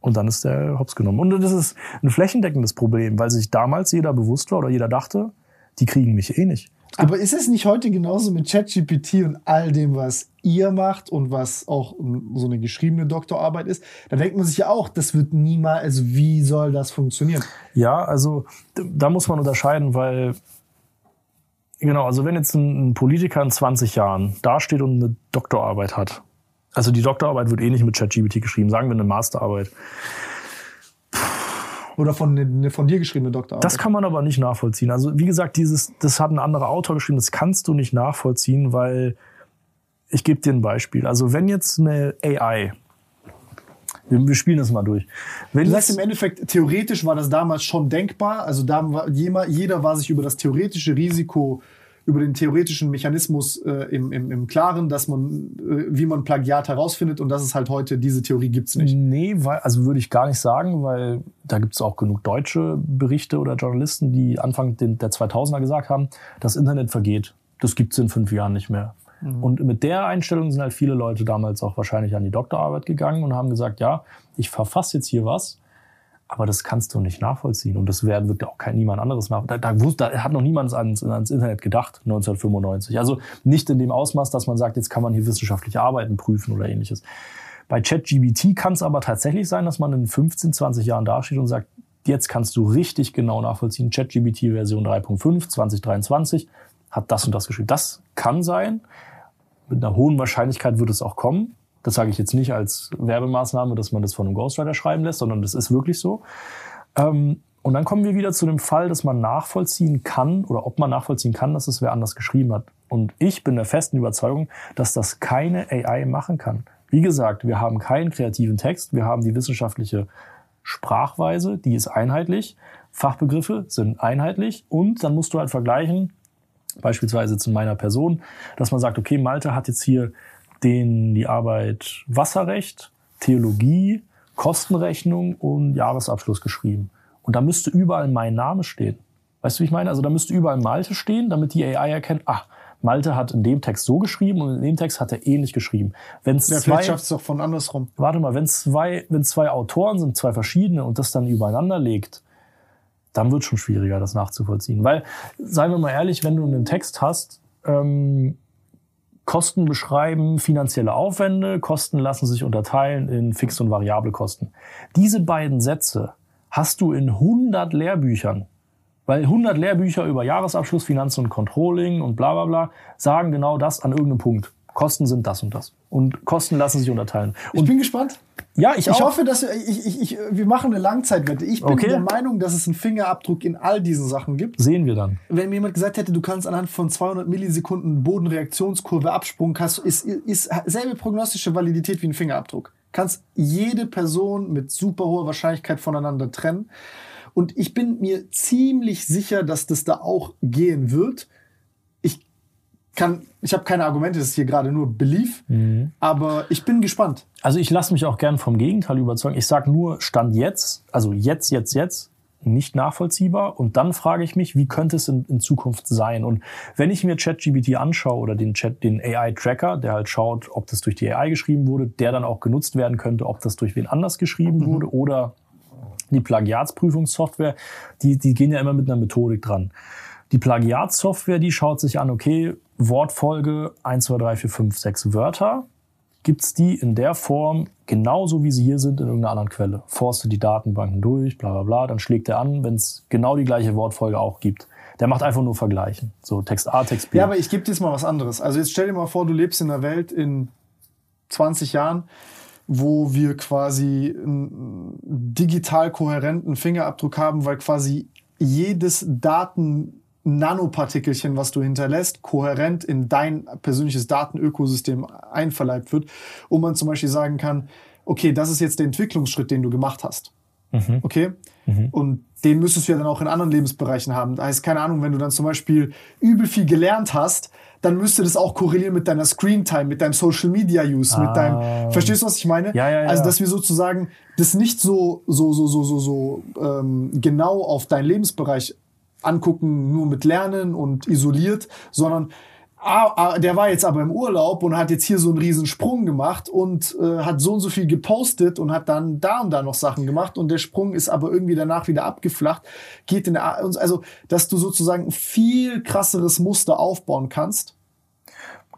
Und dann ist der hops genommen. Und das ist ein flächendeckendes Problem, weil sich damals jeder bewusst war oder jeder dachte, die kriegen mich eh nicht. Aber ist es nicht heute genauso mit ChatGPT und all dem, was ihr macht und was auch so eine geschriebene Doktorarbeit ist? Da denkt man sich ja auch, das wird niemals, also wie soll das funktionieren? Ja, also da muss man unterscheiden, weil genau, also wenn jetzt ein Politiker in 20 Jahren dasteht und eine Doktorarbeit hat, also die Doktorarbeit wird eh nicht mit ChatGPT geschrieben, sagen wir eine Masterarbeit. Oder von, eine von dir geschriebene Doktorarbeit? Das kann man aber nicht nachvollziehen. Also wie gesagt, dieses, das hat ein anderer Autor geschrieben, das kannst du nicht nachvollziehen, weil ich gebe dir ein Beispiel. Also wenn jetzt eine AI, wir, spielen das mal durch. Wenn sagst jetzt- im Endeffekt, theoretisch war das damals schon denkbar. Also da war, jeder, jeder war sich über das theoretische Risiko, über den theoretischen Mechanismus äh, im, im, im Klaren, dass man, äh, wie man Plagiat herausfindet und das ist halt heute, diese Theorie gibt's nicht. Nee, weil, also würde ich gar nicht sagen, weil da gibt es auch genug deutsche Berichte oder Journalisten, die Anfang den, der 2000er gesagt haben, das Internet vergeht. Das gibt's in fünf Jahren nicht mehr. Und mit der Einstellung sind halt viele Leute damals auch wahrscheinlich an die Doktorarbeit gegangen und haben gesagt, ja, ich verfasse jetzt hier was, aber das kannst du nicht nachvollziehen. Und das wird auch kein, niemand anderes nach. Da, da, da hat noch niemand ans, ans Internet gedacht, 1995. Also nicht in dem Ausmaß, dass man sagt, jetzt kann man hier wissenschaftliche Arbeiten prüfen oder ähnliches. Bei ChatGBT kann es aber tatsächlich sein, dass man in 15, 20 Jahren dasteht und sagt, jetzt kannst du richtig genau nachvollziehen, ChatGBT Version 3.5 2023 hat das und das geschrieben. Das kann sein. Mit einer hohen Wahrscheinlichkeit wird es auch kommen. Das sage ich jetzt nicht als Werbemaßnahme, dass man das von einem Ghostwriter schreiben lässt, sondern das ist wirklich so. Ähm, und dann kommen wir wieder zu dem Fall, dass man nachvollziehen kann oder ob man nachvollziehen kann, dass es wer anders geschrieben hat. Und ich bin der festen Überzeugung, dass das keine AI machen kann. Wie gesagt, wir haben keinen kreativen Text, wir haben die wissenschaftliche Sprachweise, die ist einheitlich, Fachbegriffe sind einheitlich und dann musst du halt vergleichen, beispielsweise zu meiner Person, dass man sagt, okay, Malte hat jetzt hier den, die Arbeit Wasserrecht, Theologie, Kostenrechnung und Jahresabschluss geschrieben. Und da müsste überall mein Name stehen. Weißt du, wie ich meine? Also da müsste überall Malte stehen, damit die AI erkennt, ach, Malte hat in dem Text so geschrieben und in dem Text hat er ähnlich geschrieben. Wenn es Ja, zwei, vielleicht schafft es auch von andersrum. warte mal, wenn zwei, wenn zwei Autoren sind, zwei verschiedene und das dann übereinander legt, dann wird schon schwieriger, das nachzuvollziehen. Weil, seien wir mal ehrlich, wenn du einen Text hast, ähm, Kosten beschreiben finanzielle Aufwände, Kosten lassen sich unterteilen in fix und variable Kosten. Diese beiden Sätze hast du in 100 Lehrbüchern. Weil 100 Lehrbücher über Jahresabschluss, Finanzen und Controlling und bla bla bla sagen genau das an irgendeinem Punkt. Kosten sind das und das. Und Kosten lassen sich unterteilen. Ich Und bin gespannt. Ja, ich, Ich auch. hoffe, dass wir, ich, ich, ich, wir machen eine Langzeitwette. Ich bin Okay. der Meinung, dass es einen Fingerabdruck in all diesen Sachen gibt. Sehen wir dann. Wenn mir jemand gesagt hätte, du kannst anhand von 200 Millisekunden Bodenreaktionskurve Absprung, kannst, ist, ist selbe prognostische Validität wie ein Fingerabdruck. Kannst jede Person mit super hoher Wahrscheinlichkeit voneinander trennen. Und ich bin mir ziemlich sicher, dass das da auch gehen wird. Ich kann, ich habe keine Argumente, das ist hier gerade nur Belief, aber ich bin gespannt. Also ich lasse mich auch gern vom Gegenteil überzeugen. Ich sage nur, Stand jetzt, also jetzt, jetzt, jetzt, nicht nachvollziehbar. Und dann frage ich mich, wie könnte es in, in Zukunft sein? Und wenn ich mir ChatGPT anschaue oder den, Chat, den AI-Tracker, der halt schaut, ob das durch die AI geschrieben wurde, der dann auch genutzt werden könnte, ob das durch wen anders geschrieben wurde oder die Plagiatsprüfungssoftware, die, die gehen ja immer mit einer Methodik dran. Die Plagiatssoftware, die schaut sich an, okay, Wortfolge 1, 2, 3, 4, 5, 6 Wörter. Gibt's die in der Form genauso wie sie hier sind in irgendeiner anderen Quelle? Forstet die Datenbanken durch, bla bla bla, dann schlägt er an, wenn es genau die gleiche Wortfolge auch gibt. Der macht einfach nur Vergleichen. So Text A, Text B. Ja, aber ich gebe dir jetzt mal was anderes. Also jetzt stell dir mal vor, du lebst in einer Welt in 20 Jahren, wo wir quasi einen digital kohärenten Fingerabdruck haben, weil quasi jedes Daten Nanopartikelchen, was du hinterlässt, kohärent in dein persönliches Datenökosystem einverleibt wird, und man zum Beispiel sagen kann, okay, das ist jetzt der Entwicklungsschritt, den du gemacht hast. Okay? Und den müsstest du ja dann auch in anderen Lebensbereichen haben. Da heißt, keine Ahnung, wenn du dann zum Beispiel übel viel gelernt hast, dann müsste das auch korrelieren mit deiner Screentime, mit deinem Social Media Use, mit deinem, verstehst du, was ich meine? Ja, ja, ja. Also, dass wir sozusagen das nicht so, so, so, so, so, so ähm, genau auf deinen Lebensbereich angucken, nur mit Lernen und isoliert, sondern ah, ah, der war jetzt aber im Urlaub und hat jetzt hier so einen riesen Sprung gemacht und äh, hat so und so viel gepostet und hat dann da und da noch Sachen gemacht und der Sprung ist aber irgendwie danach wieder abgeflacht, geht in der, also, dass du sozusagen ein viel krasseres Muster aufbauen kannst.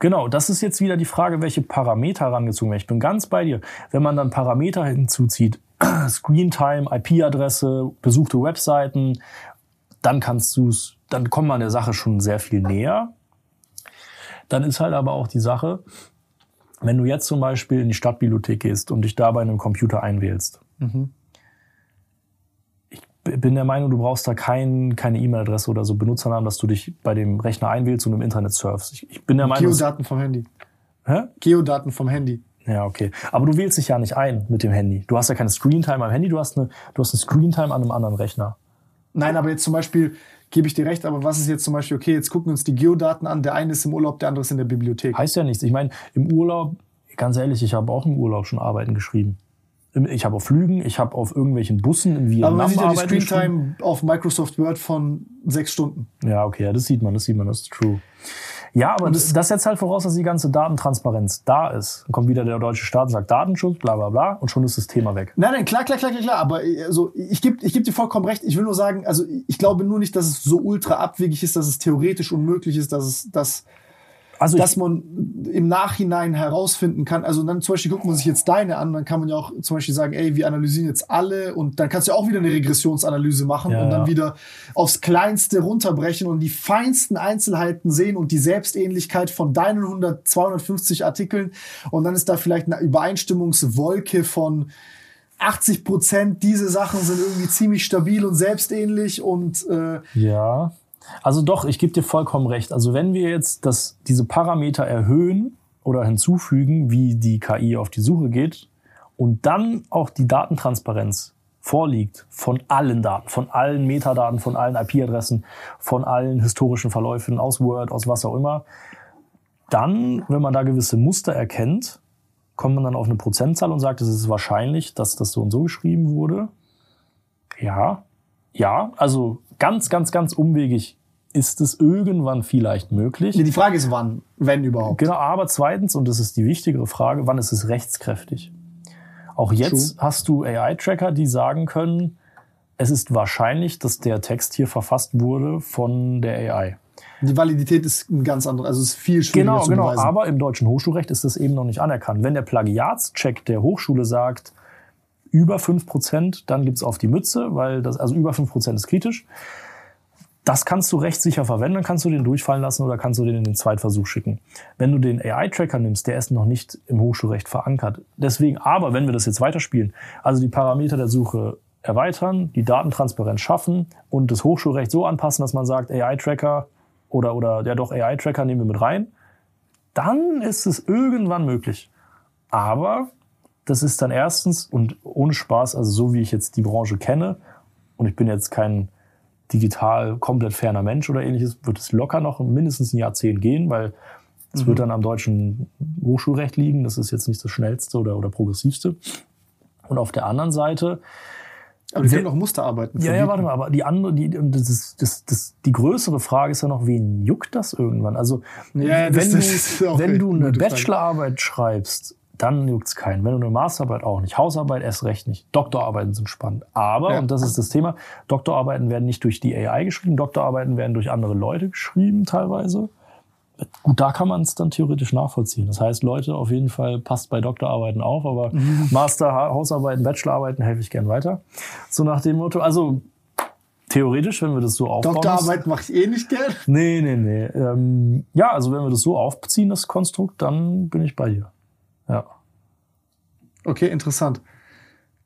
Genau, das ist jetzt wieder die Frage, welche Parameter herangezogen werden. Ich bin ganz bei dir. Wenn man dann Parameter hinzuzieht, Screentime, IP-Adresse, besuchte Webseiten, dann kannst du es, dann kommt man der Sache schon sehr viel näher. Dann ist halt aber auch die Sache, wenn du jetzt zum Beispiel in die Stadtbibliothek gehst und dich da bei einem Computer einwählst. Ich b- bin der Meinung, du brauchst da kein, keine E-Mail-Adresse oder so Benutzernamen, dass du dich bei dem Rechner einwählst und im Internet surfst. Ich, ich bin der Meinung, Geodaten vom Handy. Hä? Geodaten vom Handy. Ja, okay. Aber du wählst dich ja nicht ein mit dem Handy. Du hast ja keine Screentime am Handy, du hast eine, du hast eine Screentime an einem anderen Rechner. Nein, aber jetzt zum Beispiel gebe ich dir recht, aber was ist jetzt zum Beispiel, okay, jetzt gucken wir uns die Geodaten an, der eine ist im Urlaub, der andere ist in der Bibliothek. Heißt ja nichts. Ich meine, im Urlaub, ganz ehrlich, ich habe auch im Urlaub schon Arbeiten geschrieben. Ich habe auf Flügen, ich habe auf irgendwelchen Bussen in Vietnam Aber man sieht ja die. Screentime auf Microsoft Word von sechs Stunden. Ja, okay, ja, das sieht man, das sieht man, das ist true. Ja, aber das, das setzt halt voraus, dass die ganze Datentransparenz da ist. Dann kommt wieder der deutsche Staat und sagt Datenschutz, bla bla bla, und schon ist das Thema weg. Nein, nein, klar, klar, klar, klar, klar. Aber also, ich gebe ich geb dir vollkommen recht. Ich will nur sagen, also ich glaube nur nicht, dass es so ultra abwegig ist, dass es theoretisch unmöglich ist, dass es, dass, Also dass man im Nachhinein herausfinden kann. Also dann zum Beispiel guckt man sich jetzt deine an, dann kann man ja auch zum Beispiel sagen, ey, wir analysieren jetzt alle und dann kannst du ja auch wieder eine Regressionsanalyse machen Ja, und dann wieder aufs Kleinste runterbrechen und die feinsten Einzelheiten sehen und die Selbstähnlichkeit von deinen 100, 250 Artikeln und dann ist da vielleicht eine Übereinstimmungswolke von 80 Prozent, diese Sachen sind irgendwie ziemlich stabil und selbstähnlich und äh, ja. Also doch, ich gebe dir vollkommen recht. Also wenn wir jetzt das, diese Parameter erhöhen oder hinzufügen, wie die KI auf die Suche geht und dann auch die Datentransparenz vorliegt von allen Daten, von allen Metadaten, von allen IP-Adressen, von allen historischen Verläufen aus Word, aus was auch immer, dann, wenn man da gewisse Muster erkennt, kommt man dann auf eine Prozentzahl und sagt, es ist wahrscheinlich, dass das so und so geschrieben wurde. Ja, ja, also ganz, ganz, ganz umwegig ist es irgendwann vielleicht möglich. die Frage ist wann, wenn überhaupt. Genau, aber zweitens, und das ist die wichtigere Frage, wann ist es rechtskräftig? Auch jetzt hast du AI-Tracker, die sagen können, es ist wahrscheinlich, dass der Text hier verfasst wurde von der AI. Die Validität ist ein ganz anderes, also es ist viel schwieriger Genau, zu genau. beweisen. Aber im deutschen Hochschulrecht ist das eben noch nicht anerkannt. Wenn der Plagiatscheck der Hochschule sagt, über 5%, dann gibt's auf die Mütze, weil das, also über 5% ist kritisch. Das kannst du rechtssicher verwenden, dann kannst du den durchfallen lassen oder kannst du den in den Zweitversuch schicken. Wenn du den AI-Tracker nimmst, der ist noch nicht im Hochschulrecht verankert. Deswegen, aber wenn wir das jetzt weiterspielen, also die Parameter der Suche erweitern, die Datentransparenz schaffen und das Hochschulrecht so anpassen, dass man sagt, AI-Tracker oder, oder ja doch AI-Tracker nehmen wir mit rein, dann ist es irgendwann möglich. Aber das ist dann erstens und ohne Spaß, also so wie ich jetzt die Branche kenne, und ich bin jetzt kein digital komplett ferner Mensch oder ähnliches, wird es locker noch mindestens ein Jahrzehnt gehen, weil es wird dann am deutschen Hochschulrecht liegen. Das ist jetzt nicht das schnellste oder, oder progressivste. Und auf der anderen Seite, aber die können auch Musterarbeiten ja, ja, warte mal, aber die andere, die, das ist, das, das, die größere Frage ist ja noch, wen juckt das irgendwann? Also, Ja, das- wenn, du, das auch wenn du eine. Bachelorarbeit schreibst, dann juckt's keinen. Wenn du eine Masterarbeit auch nicht. Hausarbeit erst recht nicht. Doktorarbeiten sind spannend. Aber, Ja. und das ist das Thema, Doktorarbeiten werden nicht durch die AI geschrieben, Doktorarbeiten werden durch andere Leute geschrieben teilweise. Gut, da kann man es dann theoretisch nachvollziehen. Das heißt, Leute, auf jeden Fall passt bei Doktorarbeiten auf, aber Master, Ha- Hausarbeiten, Bachelorarbeiten helfe ich gern weiter. So nach dem Motto, also theoretisch, wenn wir das so aufbauen. Doktorarbeit mache ich eh nicht gern. Nee, nee, nee. Ähm, ja, also wenn wir das so aufziehen, das Konstrukt, dann bin ich bei dir. Ja. Okay, interessant.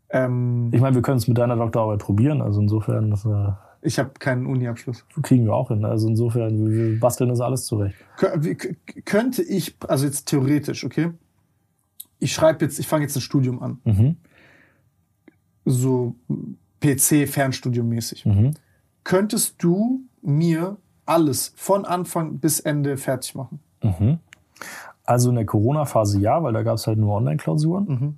Ähm, Ich meine, wir können es mit deiner Doktorarbeit probieren, also insofern. Das, äh, Ich habe keinen Uni-Abschluss. Kriegen wir auch hin. Also insofern, wir wir basteln das alles zurecht. Könnte ich, also jetzt theoretisch, okay? Ich schreibe jetzt, ich fange jetzt ein Studium an. Mhm. So PC-Fernstudium mäßig. Mhm. Könntest du mir alles von Anfang bis Ende fertig machen? Also in der Corona-Phase ja, weil da gab es halt nur Online-Klausuren. Mhm.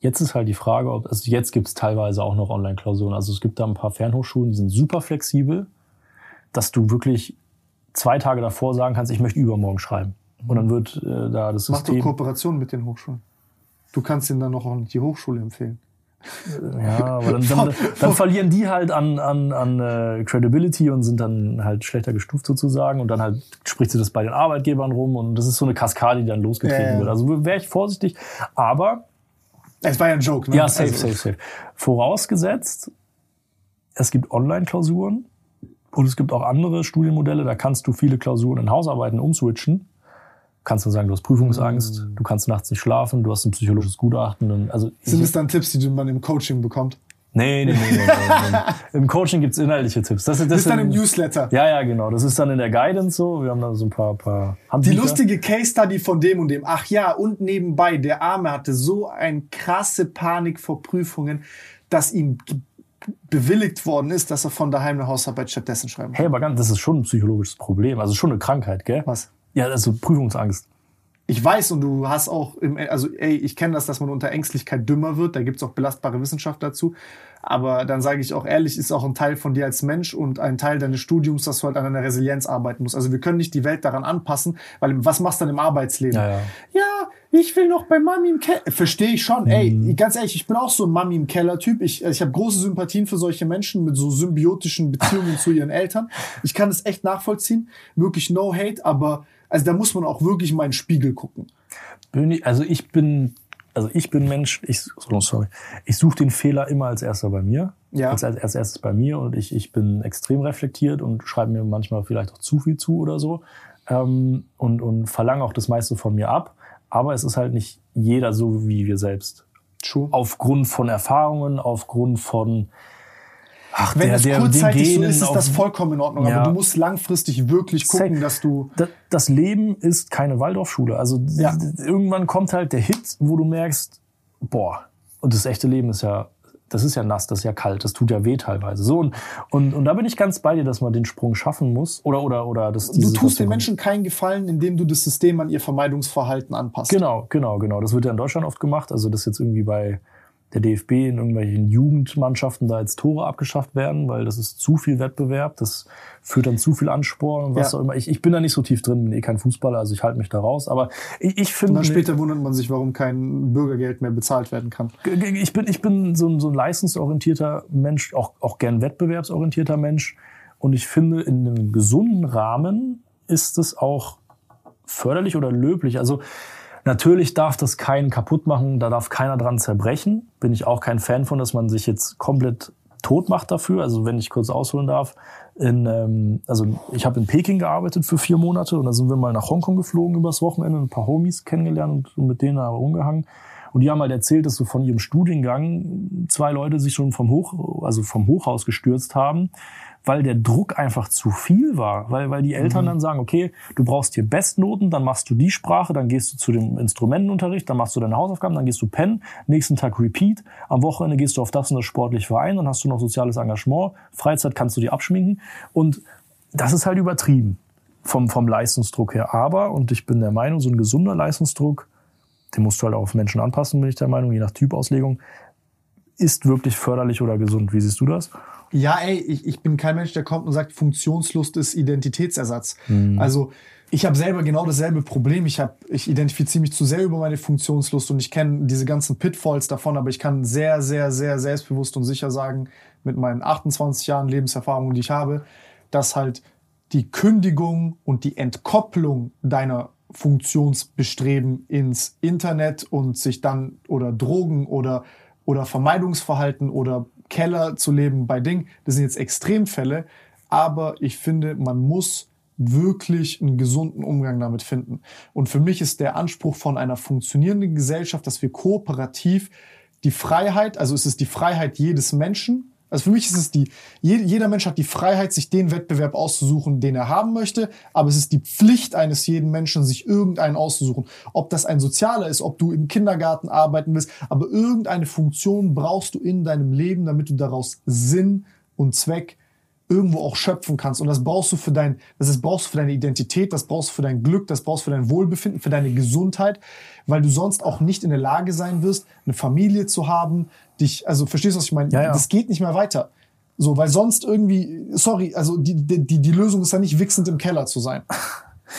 Jetzt ist halt die Frage, ob, also jetzt gibt es teilweise auch noch Online-Klausuren. Also es gibt da ein paar Fernhochschulen, die sind super flexibel, dass du wirklich zwei Tage davor sagen kannst, ich möchte übermorgen schreiben. Und dann wird äh, da das Mach doch System. Kooperation mit den Hochschulen. Du kannst ihnen dann noch auch die Hochschule empfehlen. Ja, aber dann, dann, dann verlieren die halt an, an, an äh, Credibility und sind dann halt schlechter gestuft sozusagen. Und dann halt spricht sie das bei den Arbeitgebern rum und das ist so eine Kaskade, die dann losgetreten Ja, wird. Also wäre ich vorsichtig. Aber Es war ja ein Joke, ne? Ja, safe, Also- safe, safe. Vorausgesetzt, es gibt Online-Klausuren und es gibt auch andere Studienmodelle, da kannst du viele Klausuren in Hausarbeiten umswitchen. Kannst du sagen, du hast Prüfungsangst, du kannst nachts nicht schlafen, du hast ein psychologisches Gutachten. Also Sind es dann Tipps, die man im Coaching bekommt? nee, nee, nee, nee, nee. Im Coaching gibt's inhaltliche Tipps. Das, das, Das ist dann im Newsletter. Ja, ja, genau. Das ist dann in der Guidance so. Wir haben da so ein paar, paar Die lustige Case Study von dem und dem. Ach ja, und nebenbei, der Arme hatte so eine krasse Panik vor Prüfungen, dass ihm bewilligt worden ist, dass er von daheim eine Hausarbeit stattdessen schreiben kann. Hey, aber ganz, das ist schon ein psychologisches Problem. Also schon eine Krankheit, gell? Was? Ja, also Prüfungsangst. Ich weiß und du hast auch, im, also ey, ich kenne das, dass man unter Ängstlichkeit dümmer wird. Da gibt's auch belastbare Wissenschaft dazu. Aber dann sage ich auch ehrlich, ist auch ein Teil von dir als Mensch und ein Teil deines Studiums, dass du halt an deiner Resilienz arbeiten musst. Also wir können nicht die Welt daran anpassen, weil was machst du dann im Arbeitsleben? Ja, ja. ja, ich will noch bei Mami im Keller. Verstehe ich schon. Mhm. Ey, ganz ehrlich, ich bin auch so ein Mami im Keller-Typ. Ich, ich habe große Sympathien für solche Menschen mit so symbiotischen Beziehungen zu ihren Eltern. Ich kann es echt nachvollziehen. Wirklich no hate, aber also da muss man auch wirklich mal in den Spiegel gucken. Also ich bin, also ich bin Mensch, ich, oh, sorry, ich suche den Fehler immer als erster bei mir. Ja. Als, als, als erstes bei mir und ich, ich bin extrem reflektiert und schreibe mir manchmal vielleicht auch zu viel zu oder so. Ähm, und, und verlange auch das meiste von mir ab. Aber es ist halt nicht jeder so wie wir selbst. True. Aufgrund von Erfahrungen, aufgrund von ach, Wenn der, es der, kurzzeitig so ist, ist das vollkommen in Ordnung. Ja. Aber du musst langfristig wirklich gucken, dass du. Da- das Leben ist keine Waldorfschule. Also Ja. irgendwann kommt halt der Hit, wo du merkst, boah, und das echte Leben ist ja, das ist ja nass, das ist ja kalt, das tut ja weh teilweise. So und, und, und da bin ich ganz bei dir, dass man den Sprung schaffen muss oder oder oder dass Du tust den Menschen keinen Gefallen, indem du das System an ihr Vermeidungsverhalten anpasst. Genau, genau, genau. Das wird ja in Deutschland oft gemacht. Also dass jetzt irgendwie bei der DFB in irgendwelchen Jugendmannschaften da jetzt Tore abgeschafft werden, weil das ist zu viel Wettbewerb, das führt dann zu viel Ansporn und was Ja. auch immer. Ich, ich bin da nicht so tief drin, bin eh kein Fußballer, also ich halte mich da raus. Aber ich, ich Und finde, dann später wundert man sich, warum kein Bürgergeld mehr bezahlt werden kann. ich bin, ich bin so ein, so ein leistungsorientierter Mensch, auch, auch gern wettbewerbsorientierter Mensch. Und ich finde, in einem gesunden Rahmen ist es auch förderlich oder löblich. Also natürlich darf das keinen kaputt machen, da darf keiner dran zerbrechen. Bin ich auch kein Fan von, dass man sich jetzt komplett tot macht dafür. Also wenn ich kurz ausholen darf, in, ähm, also ich habe in Peking gearbeitet für vier Monate und dann sind wir mal nach Hongkong geflogen übers Wochenende, ein paar Homies kennengelernt und mit denen da rumgehangen. Und die haben halt erzählt, dass so von ihrem Studiengang zwei Leute sich schon vom Hoch, also vom Hochhaus gestürzt haben, weil der Druck einfach zu viel war. Weil, weil die Eltern dann sagen, okay, du brauchst hier Bestnoten, dann machst du die Sprache, dann gehst du zu dem Instrumentenunterricht, dann machst du deine Hausaufgaben, dann gehst du pennen, nächsten Tag Repeat, am Wochenende gehst du auf das und das sportliche Verein, dann hast du noch soziales Engagement, Freizeit kannst du dir abschminken. Und das ist halt übertrieben vom, vom Leistungsdruck her. Aber, und ich bin der Meinung, so ein gesunder Leistungsdruck, den musst du halt auch auf Menschen anpassen, bin ich der Meinung, je nach Typauslegung, ist wirklich förderlich oder gesund. Wie siehst du das? Ja, ey, ich, ich bin kein Mensch, der kommt und sagt, Funktionslust ist Identitätsersatz. Also ich habe selber genau dasselbe Problem. Ich, hab, ich identifiziere mich zu sehr über meine Funktionslust und ich kenne diese ganzen Pitfalls davon, aber ich kann sehr, sehr, sehr selbstbewusst und sicher sagen, mit meinen 28 Jahren Lebenserfahrung, die ich habe, dass halt die Kündigung und die Entkopplung deiner Funktionsbestreben ins Internet und sich dann oder Drogen oder, oder Vermeidungsverhalten oder Keller zu leben bei Ding, das sind jetzt Extremfälle, aber ich finde, man muss wirklich einen gesunden Umgang damit finden. Und für mich ist der Anspruch von einer funktionierenden Gesellschaft, dass wir kooperativ die Freiheit, also es ist die Freiheit jedes Menschen, Also für mich ist es die, je- jeder Mensch hat die Freiheit, sich den Wettbewerb auszusuchen, den er haben möchte, aber es ist die Pflicht eines jeden Menschen, sich irgendeinen auszusuchen. Ob das ein sozialer ist, ob du im Kindergarten arbeiten willst, aber irgendeine Funktion brauchst du in deinem Leben, damit du daraus Sinn und Zweck irgendwo auch schöpfen kannst. Und das brauchst du für dein, das ist, brauchst du für deine Identität, das brauchst du für dein Glück, das brauchst du für dein Wohlbefinden, für deine Gesundheit, weil du sonst auch nicht in der Lage sein wirst, eine Familie zu haben, dich, also verstehst du, was ich meine? Ja, ja. Das geht nicht mehr weiter. So, weil sonst irgendwie, sorry, also die, die, die Lösung ist ja nicht wichsend im Keller zu sein.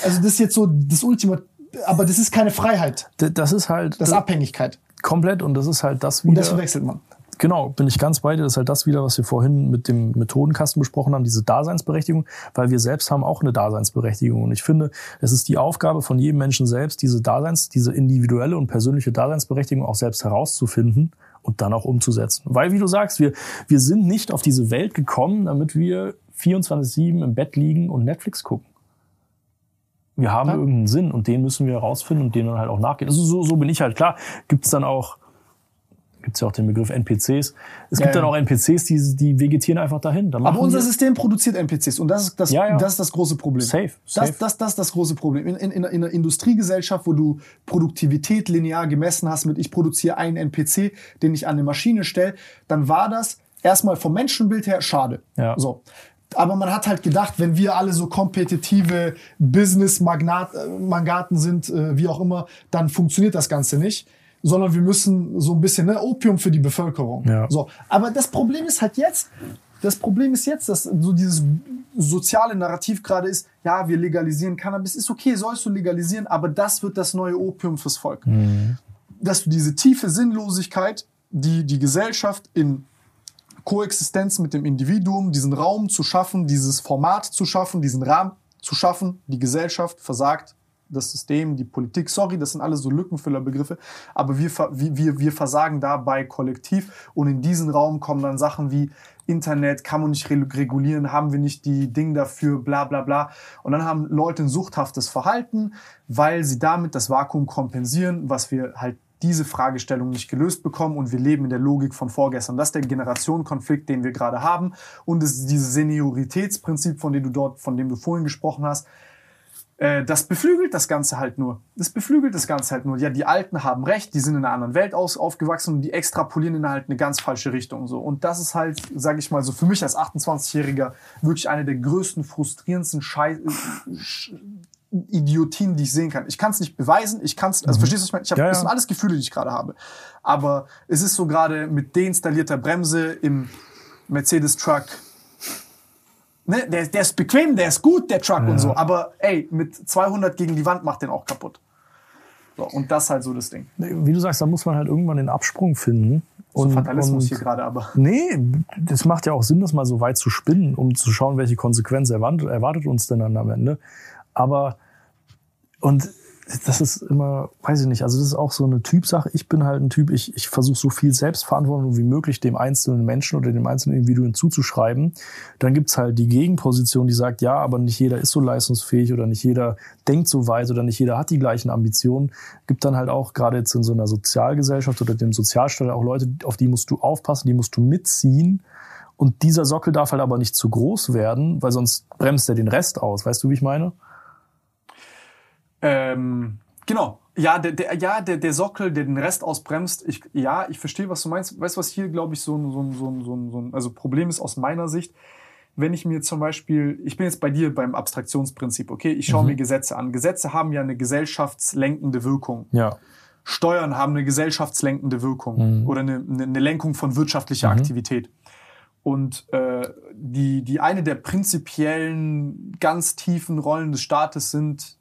Also das ist jetzt so das Ultima, aber das ist keine Freiheit, Das ist halt das ist Abhängigkeit. komplett und das ist halt das Und wieder. das verwechselt man. Genau, bin ich ganz bei dir. Das ist halt das wieder, was wir vorhin mit dem Methodenkasten besprochen haben, diese Daseinsberechtigung, weil wir selbst haben auch eine Daseinsberechtigung. Und ich finde, es ist die Aufgabe von jedem Menschen selbst, diese Daseins, diese individuelle und persönliche Daseinsberechtigung auch selbst herauszufinden und dann auch umzusetzen. Weil, wie du sagst, wir, wir sind nicht auf diese Welt gekommen, damit wir 24-7 im Bett liegen und Netflix gucken. Wir haben Ja. irgendeinen Sinn und den müssen wir herausfinden und den dann halt auch nachgehen. Also so, so bin ich halt. Klar, gibt's dann auch gibt's ja auch den Begriff NPCs. Es gibt Ja, dann auch NPCs, die, die vegetieren einfach dahin. Da Aber unser System produziert NPCs und das ist das, Ja, ja. das, ist das große Problem. Safe, safe. Das, das, das ist das große Problem. In, in, in einer Industriegesellschaft, wo du Produktivität linear gemessen hast mit ich produziere einen NPC, den ich an eine Maschine stelle, dann war das erstmal vom Menschenbild her schade. Ja. So. Aber man hat halt gedacht, wenn wir alle so kompetitive Business-Mangaten sind, äh, wie auch immer, dann funktioniert das Ganze nicht. Sondern wir müssen so ein bisschen ne, Opium für die Bevölkerung. Ja. So. Aber das Problem ist halt jetzt, das Problem ist jetzt, dass so dieses soziale Narrativ gerade ist, ja, wir legalisieren Cannabis, ist okay, sollst du legalisieren, aber das wird das neue Opium fürs Volk. Dass du diese tiefe Sinnlosigkeit, die die Gesellschaft in Koexistenz mit dem Individuum, diesen Raum zu schaffen, dieses Format zu schaffen, diesen Rahmen zu schaffen, die Gesellschaft versagt, das System, die Politik, sorry, das sind alles so Lückenfüllerbegriffe, aber wir, wir, wir, versagen dabei kollektiv und in diesen Raum kommen dann Sachen wie Internet, kann man nicht re- regulieren, haben wir nicht die Dinge dafür, bla bla bla. Und dann haben Leute ein suchthaftes Verhalten, weil sie damit das Vakuum kompensieren, was wir halt diese Fragestellung nicht gelöst bekommen und wir leben in der Logik von vorgestern. Das ist der Generationenkonflikt, den wir gerade haben und es ist dieses Senioritätsprinzip, von dem du dort, von dem du vorhin gesprochen hast, äh, das beflügelt das Ganze halt nur. Das beflügelt das Ganze halt nur. Ja, die Alten haben recht, die sind in einer anderen Welt aus, aufgewachsen und die extrapolieren in halt eine ganz falsche Richtung. So. Und das ist halt, sage ich mal, so für mich als 28-Jähriger wirklich eine der größten, frustrierendsten Schei Sch Idiotien, die ich sehen kann. Ich kann es nicht beweisen, ich kann es, also verstehst du, was ich meine? Ich hab, Ja, ja. Das sind alles Gefühle, die ich gerade habe. Aber es ist so gerade mit deinstallierter Bremse im Mercedes-Truck ne, der, der ist bequem, der ist gut, der Truck und so. Aber ey, mit 200 gegen die Wand macht den auch kaputt. So, und das ist halt so das Ding. Wie du sagst, da muss man halt irgendwann den Absprung finden. So Fatalismus und- hier gerade aber. Nee, das macht ja auch Sinn, das mal so weit zu spinnen, um zu schauen, welche Konsequenz erwartet, erwartet uns denn dann am Ende. Aber, und das ist immer, weiß ich nicht, also das ist auch so eine Typsache. Ich bin halt ein Typ, ich, ich versuche so viel Selbstverantwortung wie möglich dem einzelnen Menschen oder dem einzelnen Individuen zuzuschreiben. Dann gibt's halt die Gegenposition, die sagt, ja, aber nicht jeder ist so leistungsfähig oder nicht jeder denkt so weit oder nicht jeder hat die gleichen Ambitionen. Gibt dann halt auch gerade jetzt in so einer Sozialgesellschaft oder dem Sozialstaat auch Leute, auf die musst du aufpassen, die musst du mitziehen. Und dieser Sockel darf halt aber nicht zu groß werden, weil sonst bremst er den Rest aus. Weißt du, wie ich meine? Ähm, genau. Ja, der, der, ja der, der Sockel, der den Rest ausbremst. Ich, ja, ich verstehe, was du meinst. Weißt du, was hier, glaube ich, so ein, so, ein, so, ein, so, ein, so ein also Problem ist aus meiner Sicht? Wenn ich mir zum Beispiel, ich bin jetzt bei dir beim Abstraktionsprinzip, okay? Ich schaue mir Gesetze an. Gesetze haben ja eine gesellschaftslenkende Wirkung. Ja. Steuern haben eine gesellschaftslenkende Wirkung oder eine, eine eine Lenkung von wirtschaftlicher Aktivität. Und äh, die, die eine der prinzipiellen ganz tiefen Rollen des Staates sind,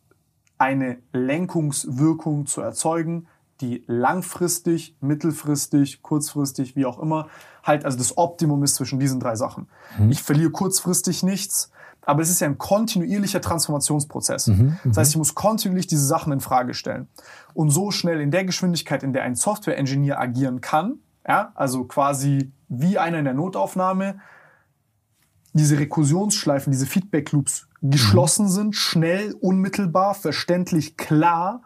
eine Lenkungswirkung zu erzeugen, die langfristig, mittelfristig, kurzfristig, wie auch immer, halt, also das Optimum ist zwischen diesen drei Sachen. Ich verliere kurzfristig nichts, aber es ist ja ein kontinuierlicher Transformationsprozess. Das heißt, ich muss kontinuierlich diese Sachen in Frage stellen. Und so schnell in der Geschwindigkeit, in der ein Software-Engineer agieren kann, ja, also quasi wie einer in der Notaufnahme, diese Rekursionsschleifen, diese Feedback-Loops geschlossen sind, schnell, unmittelbar, verständlich, klar,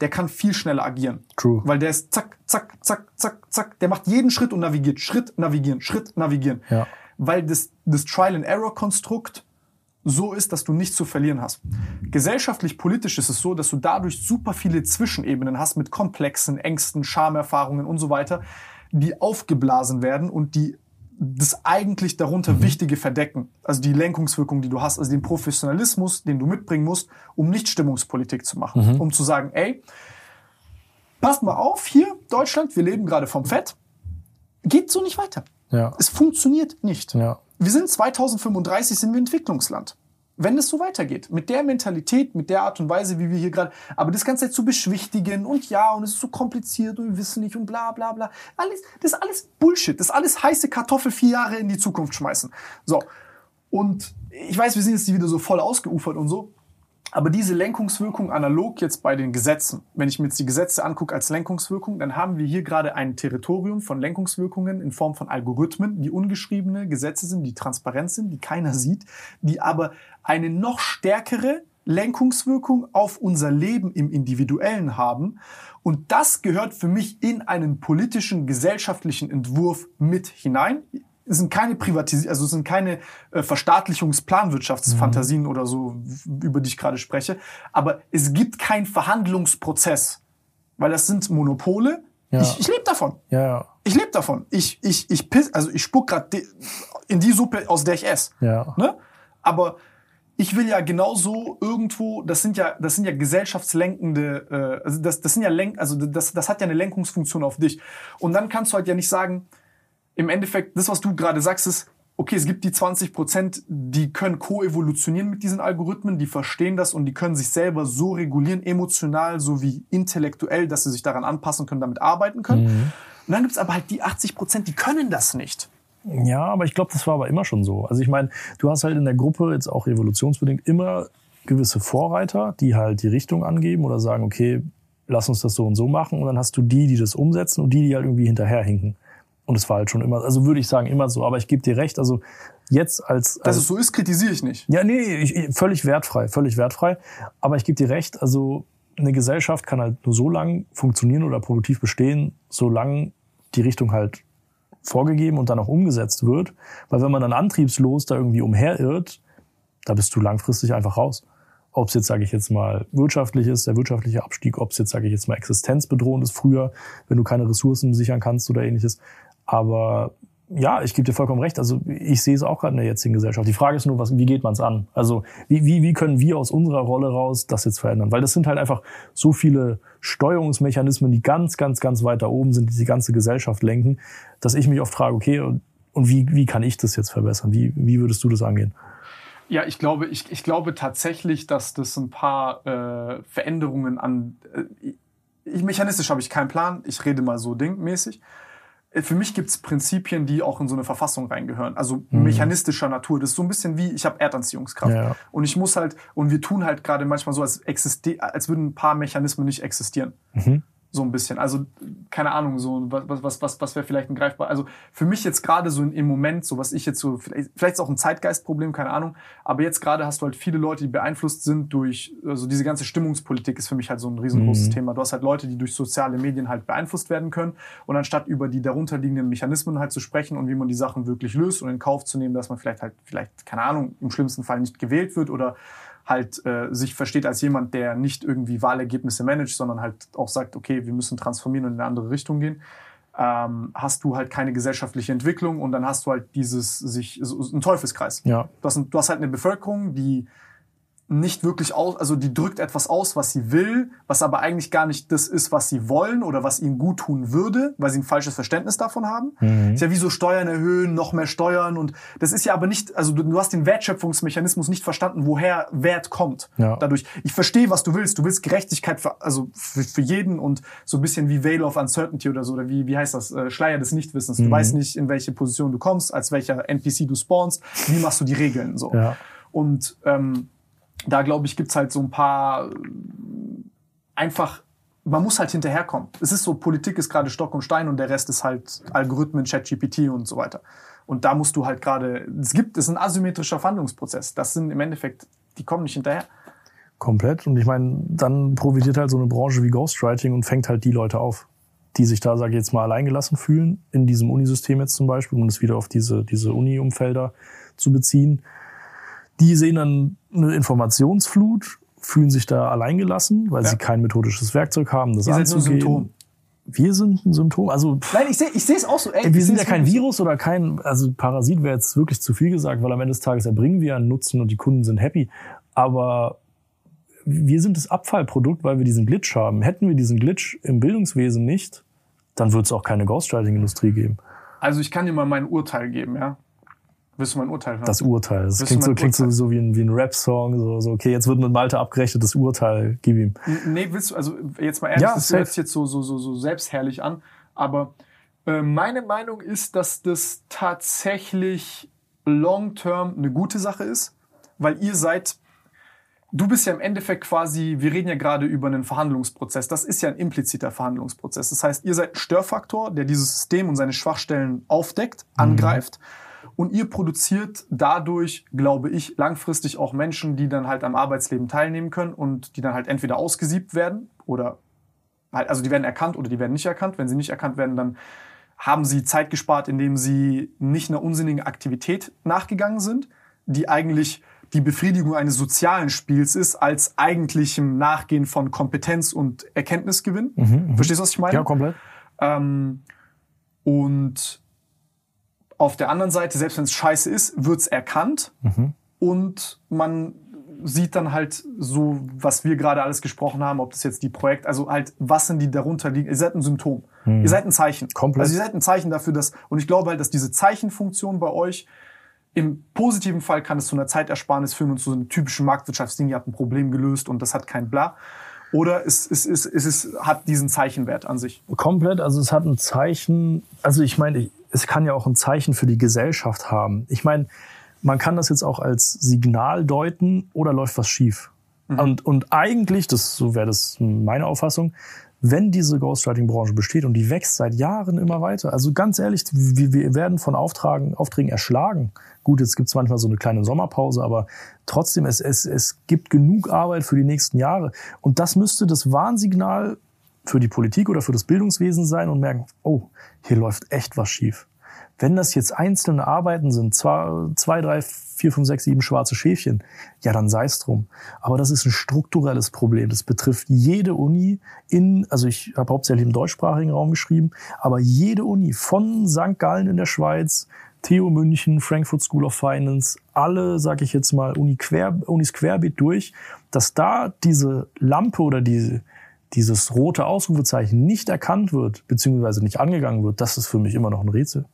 der kann viel schneller agieren. True. Weil der ist zack, zack, zack, zack, zack. Der macht jeden Schritt und navigiert. Schritt, navigieren, Schritt, navigieren. Ja. Weil das, das Trial-and-Error-Konstrukt so ist, dass du nichts zu verlieren hast. Gesellschaftlich, politisch ist es so, dass du dadurch super viele Zwischenebenen hast mit komplexen Ängsten, Schamerfahrungen und so weiter, die aufgeblasen werden und die das eigentlich darunter Wichtige verdecken. Also die Lenkungswirkung, die du hast, also den Professionalismus, den du mitbringen musst, um nicht Stimmungspolitik zu machen. Um zu sagen, ey, passt mal auf, hier, Deutschland, wir leben gerade vom Fett. Geht so nicht weiter. Ja. Es funktioniert nicht. Ja. Wir sind 2035, sind wir Entwicklungsland. Wenn es so weitergeht, mit der Mentalität, mit der Art und Weise, wie wir hier gerade, aber das Ganze zu beschwichtigen und ja, und es ist so kompliziert und wir wissen nicht und bla bla bla. Alles, das ist alles Bullshit. Das ist alles heiße Kartoffel vier Jahre in die Zukunft schmeißen. So. Und ich weiß, wir sind jetzt wieder so voll ausgeufert und so. Aber diese Lenkungswirkung analog jetzt bei den Gesetzen, wenn ich mir jetzt die Gesetze angucke als Lenkungswirkung, dann haben wir hier gerade ein Territorium von Lenkungswirkungen in Form von Algorithmen, die ungeschriebene Gesetze sind, die transparent sind, die keiner sieht, die aber eine noch stärkere Lenkungswirkung auf unser Leben im Individuellen haben. Und das gehört für mich in einen politischen, gesellschaftlichen Entwurf mit hinein es sind keine Privatisierung, also es sind keine äh, Verstaatlichungsplanwirtschaftsfantasien oder so, über die ich gerade spreche. Aber es gibt keinen Verhandlungsprozess, weil das sind Monopole. Ja. Ich, ich lebe davon. Ja, ja. Ich lebe davon. Ich, ich, ich piss, also ich spuck gerade in die Suppe, aus der ich esse. Ja. Ne? Aber ich will ja genauso irgendwo, das sind ja, das sind ja gesellschaftslenkende, äh, also das, das sind ja Lenk, also das, das hat ja eine Lenkungsfunktion auf dich. Und dann kannst du halt ja nicht sagen, im Endeffekt, das, was du gerade sagst, ist, okay, es gibt die 20 Prozent, die können koevolutionieren mit diesen Algorithmen, die verstehen das und die können sich selber so regulieren, emotional sowie intellektuell, dass sie sich daran anpassen können, damit arbeiten können. Und dann gibt's aber halt die 80 Prozent, die können das nicht. Ja, aber ich glaube, das war aber immer schon so. Also ich meine, du hast halt in der Gruppe jetzt auch evolutionsbedingt immer gewisse Vorreiter, die halt die Richtung angeben oder sagen, okay, lass uns das so und so machen. Und dann hast du die, die das umsetzen und die, die halt irgendwie hinterherhinken. Und es war halt schon immer, also würde ich sagen, immer so. Aber ich gebe dir recht, also jetzt als... Dass es so ist, kritisiere ich nicht. ja, nee, ich, völlig wertfrei, völlig wertfrei. Aber ich gebe dir recht, also eine Gesellschaft kann halt nur so lang funktionieren oder produktiv bestehen, solange die Richtung halt vorgegeben und dann auch umgesetzt wird. Weil wenn man dann antriebslos da irgendwie umherirrt, da bist du langfristig einfach raus. Ob es jetzt, sage ich jetzt mal, wirtschaftlich ist, der wirtschaftliche Abstieg, ob es jetzt, sage ich jetzt mal, existenzbedrohend ist früher, wenn du keine Ressourcen sichern kannst oder ähnliches. Aber ja, ich gebe dir vollkommen recht. Also ich sehe es auch gerade in der jetzigen Gesellschaft. Die Frage ist nur, was, wie geht man es an? Also wie, wie, wie können wir aus unserer Rolle raus das jetzt verändern? Weil das sind halt einfach so viele Steuerungsmechanismen, die ganz, ganz, ganz weit da oben sind, die die ganze Gesellschaft lenken, dass ich mich oft frage, okay, und, und wie, wie kann ich das jetzt verbessern? Wie, wie würdest du das angehen? Ja, ich glaube, ich, ich glaube tatsächlich, dass das ein paar äh, Veränderungen an. Äh, ich, mechanistisch habe ich keinen Plan, ich rede mal so dingmäßig. Äh, Für mich gibt's Prinzipien, die auch in so eine Verfassung reingehören. Also mechanistischer Natur. Das ist so ein bisschen wie, ich habe Erdanziehungskraft. Ja. Und ich muss halt, und wir tun halt gerade manchmal so, als, existi als würden ein paar Mechanismen nicht existieren. So ein bisschen. Also, keine Ahnung, so, was, was, was, was wäre vielleicht ein greifbar. Also, für mich jetzt gerade so im Moment, so was ich jetzt so, vielleicht, vielleicht ist auch ein Zeitgeistproblem, keine Ahnung. Aber jetzt gerade hast du halt viele Leute, die beeinflusst sind durch, also diese ganze Stimmungspolitik ist für mich halt so ein riesengroßes Thema. Du hast halt Leute, die durch soziale Medien halt beeinflusst werden können. Und anstatt über die darunterliegenden Mechanismen halt zu sprechen und wie man die Sachen wirklich löst und in Kauf zu nehmen, dass man vielleicht halt, vielleicht, keine Ahnung, im schlimmsten Fall nicht gewählt wird oder halt äh, sich versteht als jemand, der nicht irgendwie Wahlergebnisse managt, sondern halt auch sagt, okay, wir müssen transformieren und in eine andere Richtung gehen, ähm, hast du halt keine gesellschaftliche Entwicklung und dann hast du halt dieses sich so, ein Teufelskreis. Ja. Du hast, du hast halt eine Bevölkerung, die nicht wirklich aus, also die drückt etwas aus, was sie will, was aber eigentlich gar nicht das ist, was sie wollen oder was ihnen gut tun würde, weil sie ein falsches Verständnis davon haben. Ist ja wie so Steuern erhöhen, noch mehr Steuern und das ist ja aber nicht, also du, du hast den Wertschöpfungsmechanismus nicht verstanden, woher Wert kommt. Ja. Dadurch, ich verstehe, was du willst. Du willst Gerechtigkeit für, also für, für jeden und so ein bisschen wie Veil of Uncertainty oder so, oder wie, wie heißt das? Äh, Schleier des Nichtwissens. Du weißt nicht, in welche Position du kommst, als welcher NPC du spawnst, wie machst du die Regeln so. Ja. Und ähm, da glaube ich, gibt's halt so ein paar äh, einfach, man muss halt hinterherkommen. Es ist so, Politik ist gerade Stock und Stein und der Rest ist halt Algorithmen, ChatGPT und so weiter. Und da musst du halt gerade, es gibt, es ist ein asymmetrischer Verhandlungsprozess. Das sind im Endeffekt, die kommen nicht hinterher. Komplett. Und ich meine, dann profitiert halt so eine Branche wie Ghostwriting und fängt halt die Leute auf, die sich da, sage ich jetzt mal, alleingelassen fühlen, in diesem Unisystem jetzt zum Beispiel, um es wieder auf diese, diese Uni-Umfelder zu beziehen. Die sehen dann eine Informationsflut, fühlen sich da alleingelassen, weil Ja. sie kein methodisches Werkzeug haben, das Ihr anzugehen. Symptom. Wir sind ein Symptom. Also Nein, ich sehe ich sehe es auch so. Ey, wir sind ja kein. Virus oder kein, also Parasit wäre jetzt wirklich zu viel gesagt, weil am Ende des Tages erbringen wir einen Nutzen und die Kunden sind happy. Aber wir sind das Abfallprodukt, weil wir diesen Glitch haben. Hätten wir diesen Glitch im Bildungswesen nicht, dann würde es auch keine Ghostwriting-Industrie geben. Also ich kann dir mal mein Urteil geben, ja? Willst du mein Urteil hören? Das Urteil. Das Willst klingt, so, klingt Urteil? so wie ein, wie ein Rap-Song. So, so, okay, jetzt wird mit Malte abgerechnet, das Urteil, gib ihm. Nee, willst du, also jetzt mal ehrlich, Ja, das hört sich jetzt so, so, so, so selbstherrlich an, aber äh, meine Meinung ist, dass das tatsächlich long-term eine gute Sache ist, weil ihr seid, du bist ja im Endeffekt quasi, wir reden ja gerade über einen Verhandlungsprozess, das ist ja ein impliziter Verhandlungsprozess. Das heißt, ihr seid ein Störfaktor, der dieses System und seine Schwachstellen aufdeckt, angreift. Und ihr produziert dadurch, glaube ich, langfristig auch Menschen, die dann halt am Arbeitsleben teilnehmen können und die dann halt entweder ausgesiebt werden oder halt, also die werden erkannt oder die werden nicht erkannt. Wenn sie nicht erkannt werden, dann haben sie Zeit gespart, indem sie nicht einer unsinnigen Aktivität nachgegangen sind, die eigentlich die Befriedigung eines sozialen Spiels ist, als eigentlichem Nachgehen von Kompetenz und Erkenntnisgewinn. Verstehst du, was ich meine? Ja, komplett. Ähm, und auf der anderen Seite, selbst wenn es scheiße ist, wird's erkannt und man sieht dann halt so, was wir gerade alles gesprochen haben, ob das jetzt die Projekt, also halt, was sind die darunter liegen. Ihr seid ein Symptom. Ihr seid ein Zeichen. Komplett. Also ihr seid ein Zeichen dafür, dass, und ich glaube halt, dass diese Zeichenfunktion bei euch im positiven Fall kann es zu einer Zeitersparnis führen und zu einem typischen Marktwirtschaftsding, ihr habt ein Problem gelöst und das hat kein Bla. Oder es, es, es, es, es hat diesen Zeichenwert an sich. Komplett, also es hat ein Zeichen, also ich meine, es kann ja auch ein Zeichen für die Gesellschaft haben. Ich meine, man kann das jetzt auch als Signal deuten oder läuft was schief. Und, und eigentlich, das, so wäre das meine Auffassung, wenn diese Ghostwriting-Branche besteht und die wächst seit Jahren immer weiter, also ganz ehrlich, wir, wir werden von Auftragen, Aufträgen erschlagen. Gut, jetzt gibt's manchmal so eine kleine Sommerpause, aber trotzdem, es, es, es gibt genug Arbeit für die nächsten Jahre. Und das müsste das Warnsignal für die Politik oder für das Bildungswesen sein und merken, oh, hier läuft echt was schief. Wenn das jetzt einzelne Arbeiten sind, zwei, drei, vier, fünf, sechs, sieben schwarze Schäfchen, ja, dann sei es drum. Aber das ist ein strukturelles Problem. Das betrifft jede Uni in, also ich habe hauptsächlich im deutschsprachigen Raum geschrieben, aber jede Uni von St. Gallen in der Schweiz, TU München, Frankfurt School of Finance, alle, sage ich jetzt mal, Uni quer, Unis querbeet durch, dass da diese Lampe oder diese, dieses rote Ausrufezeichen nicht erkannt wird, beziehungsweise nicht angegangen wird, das ist für mich immer noch ein Rätsel.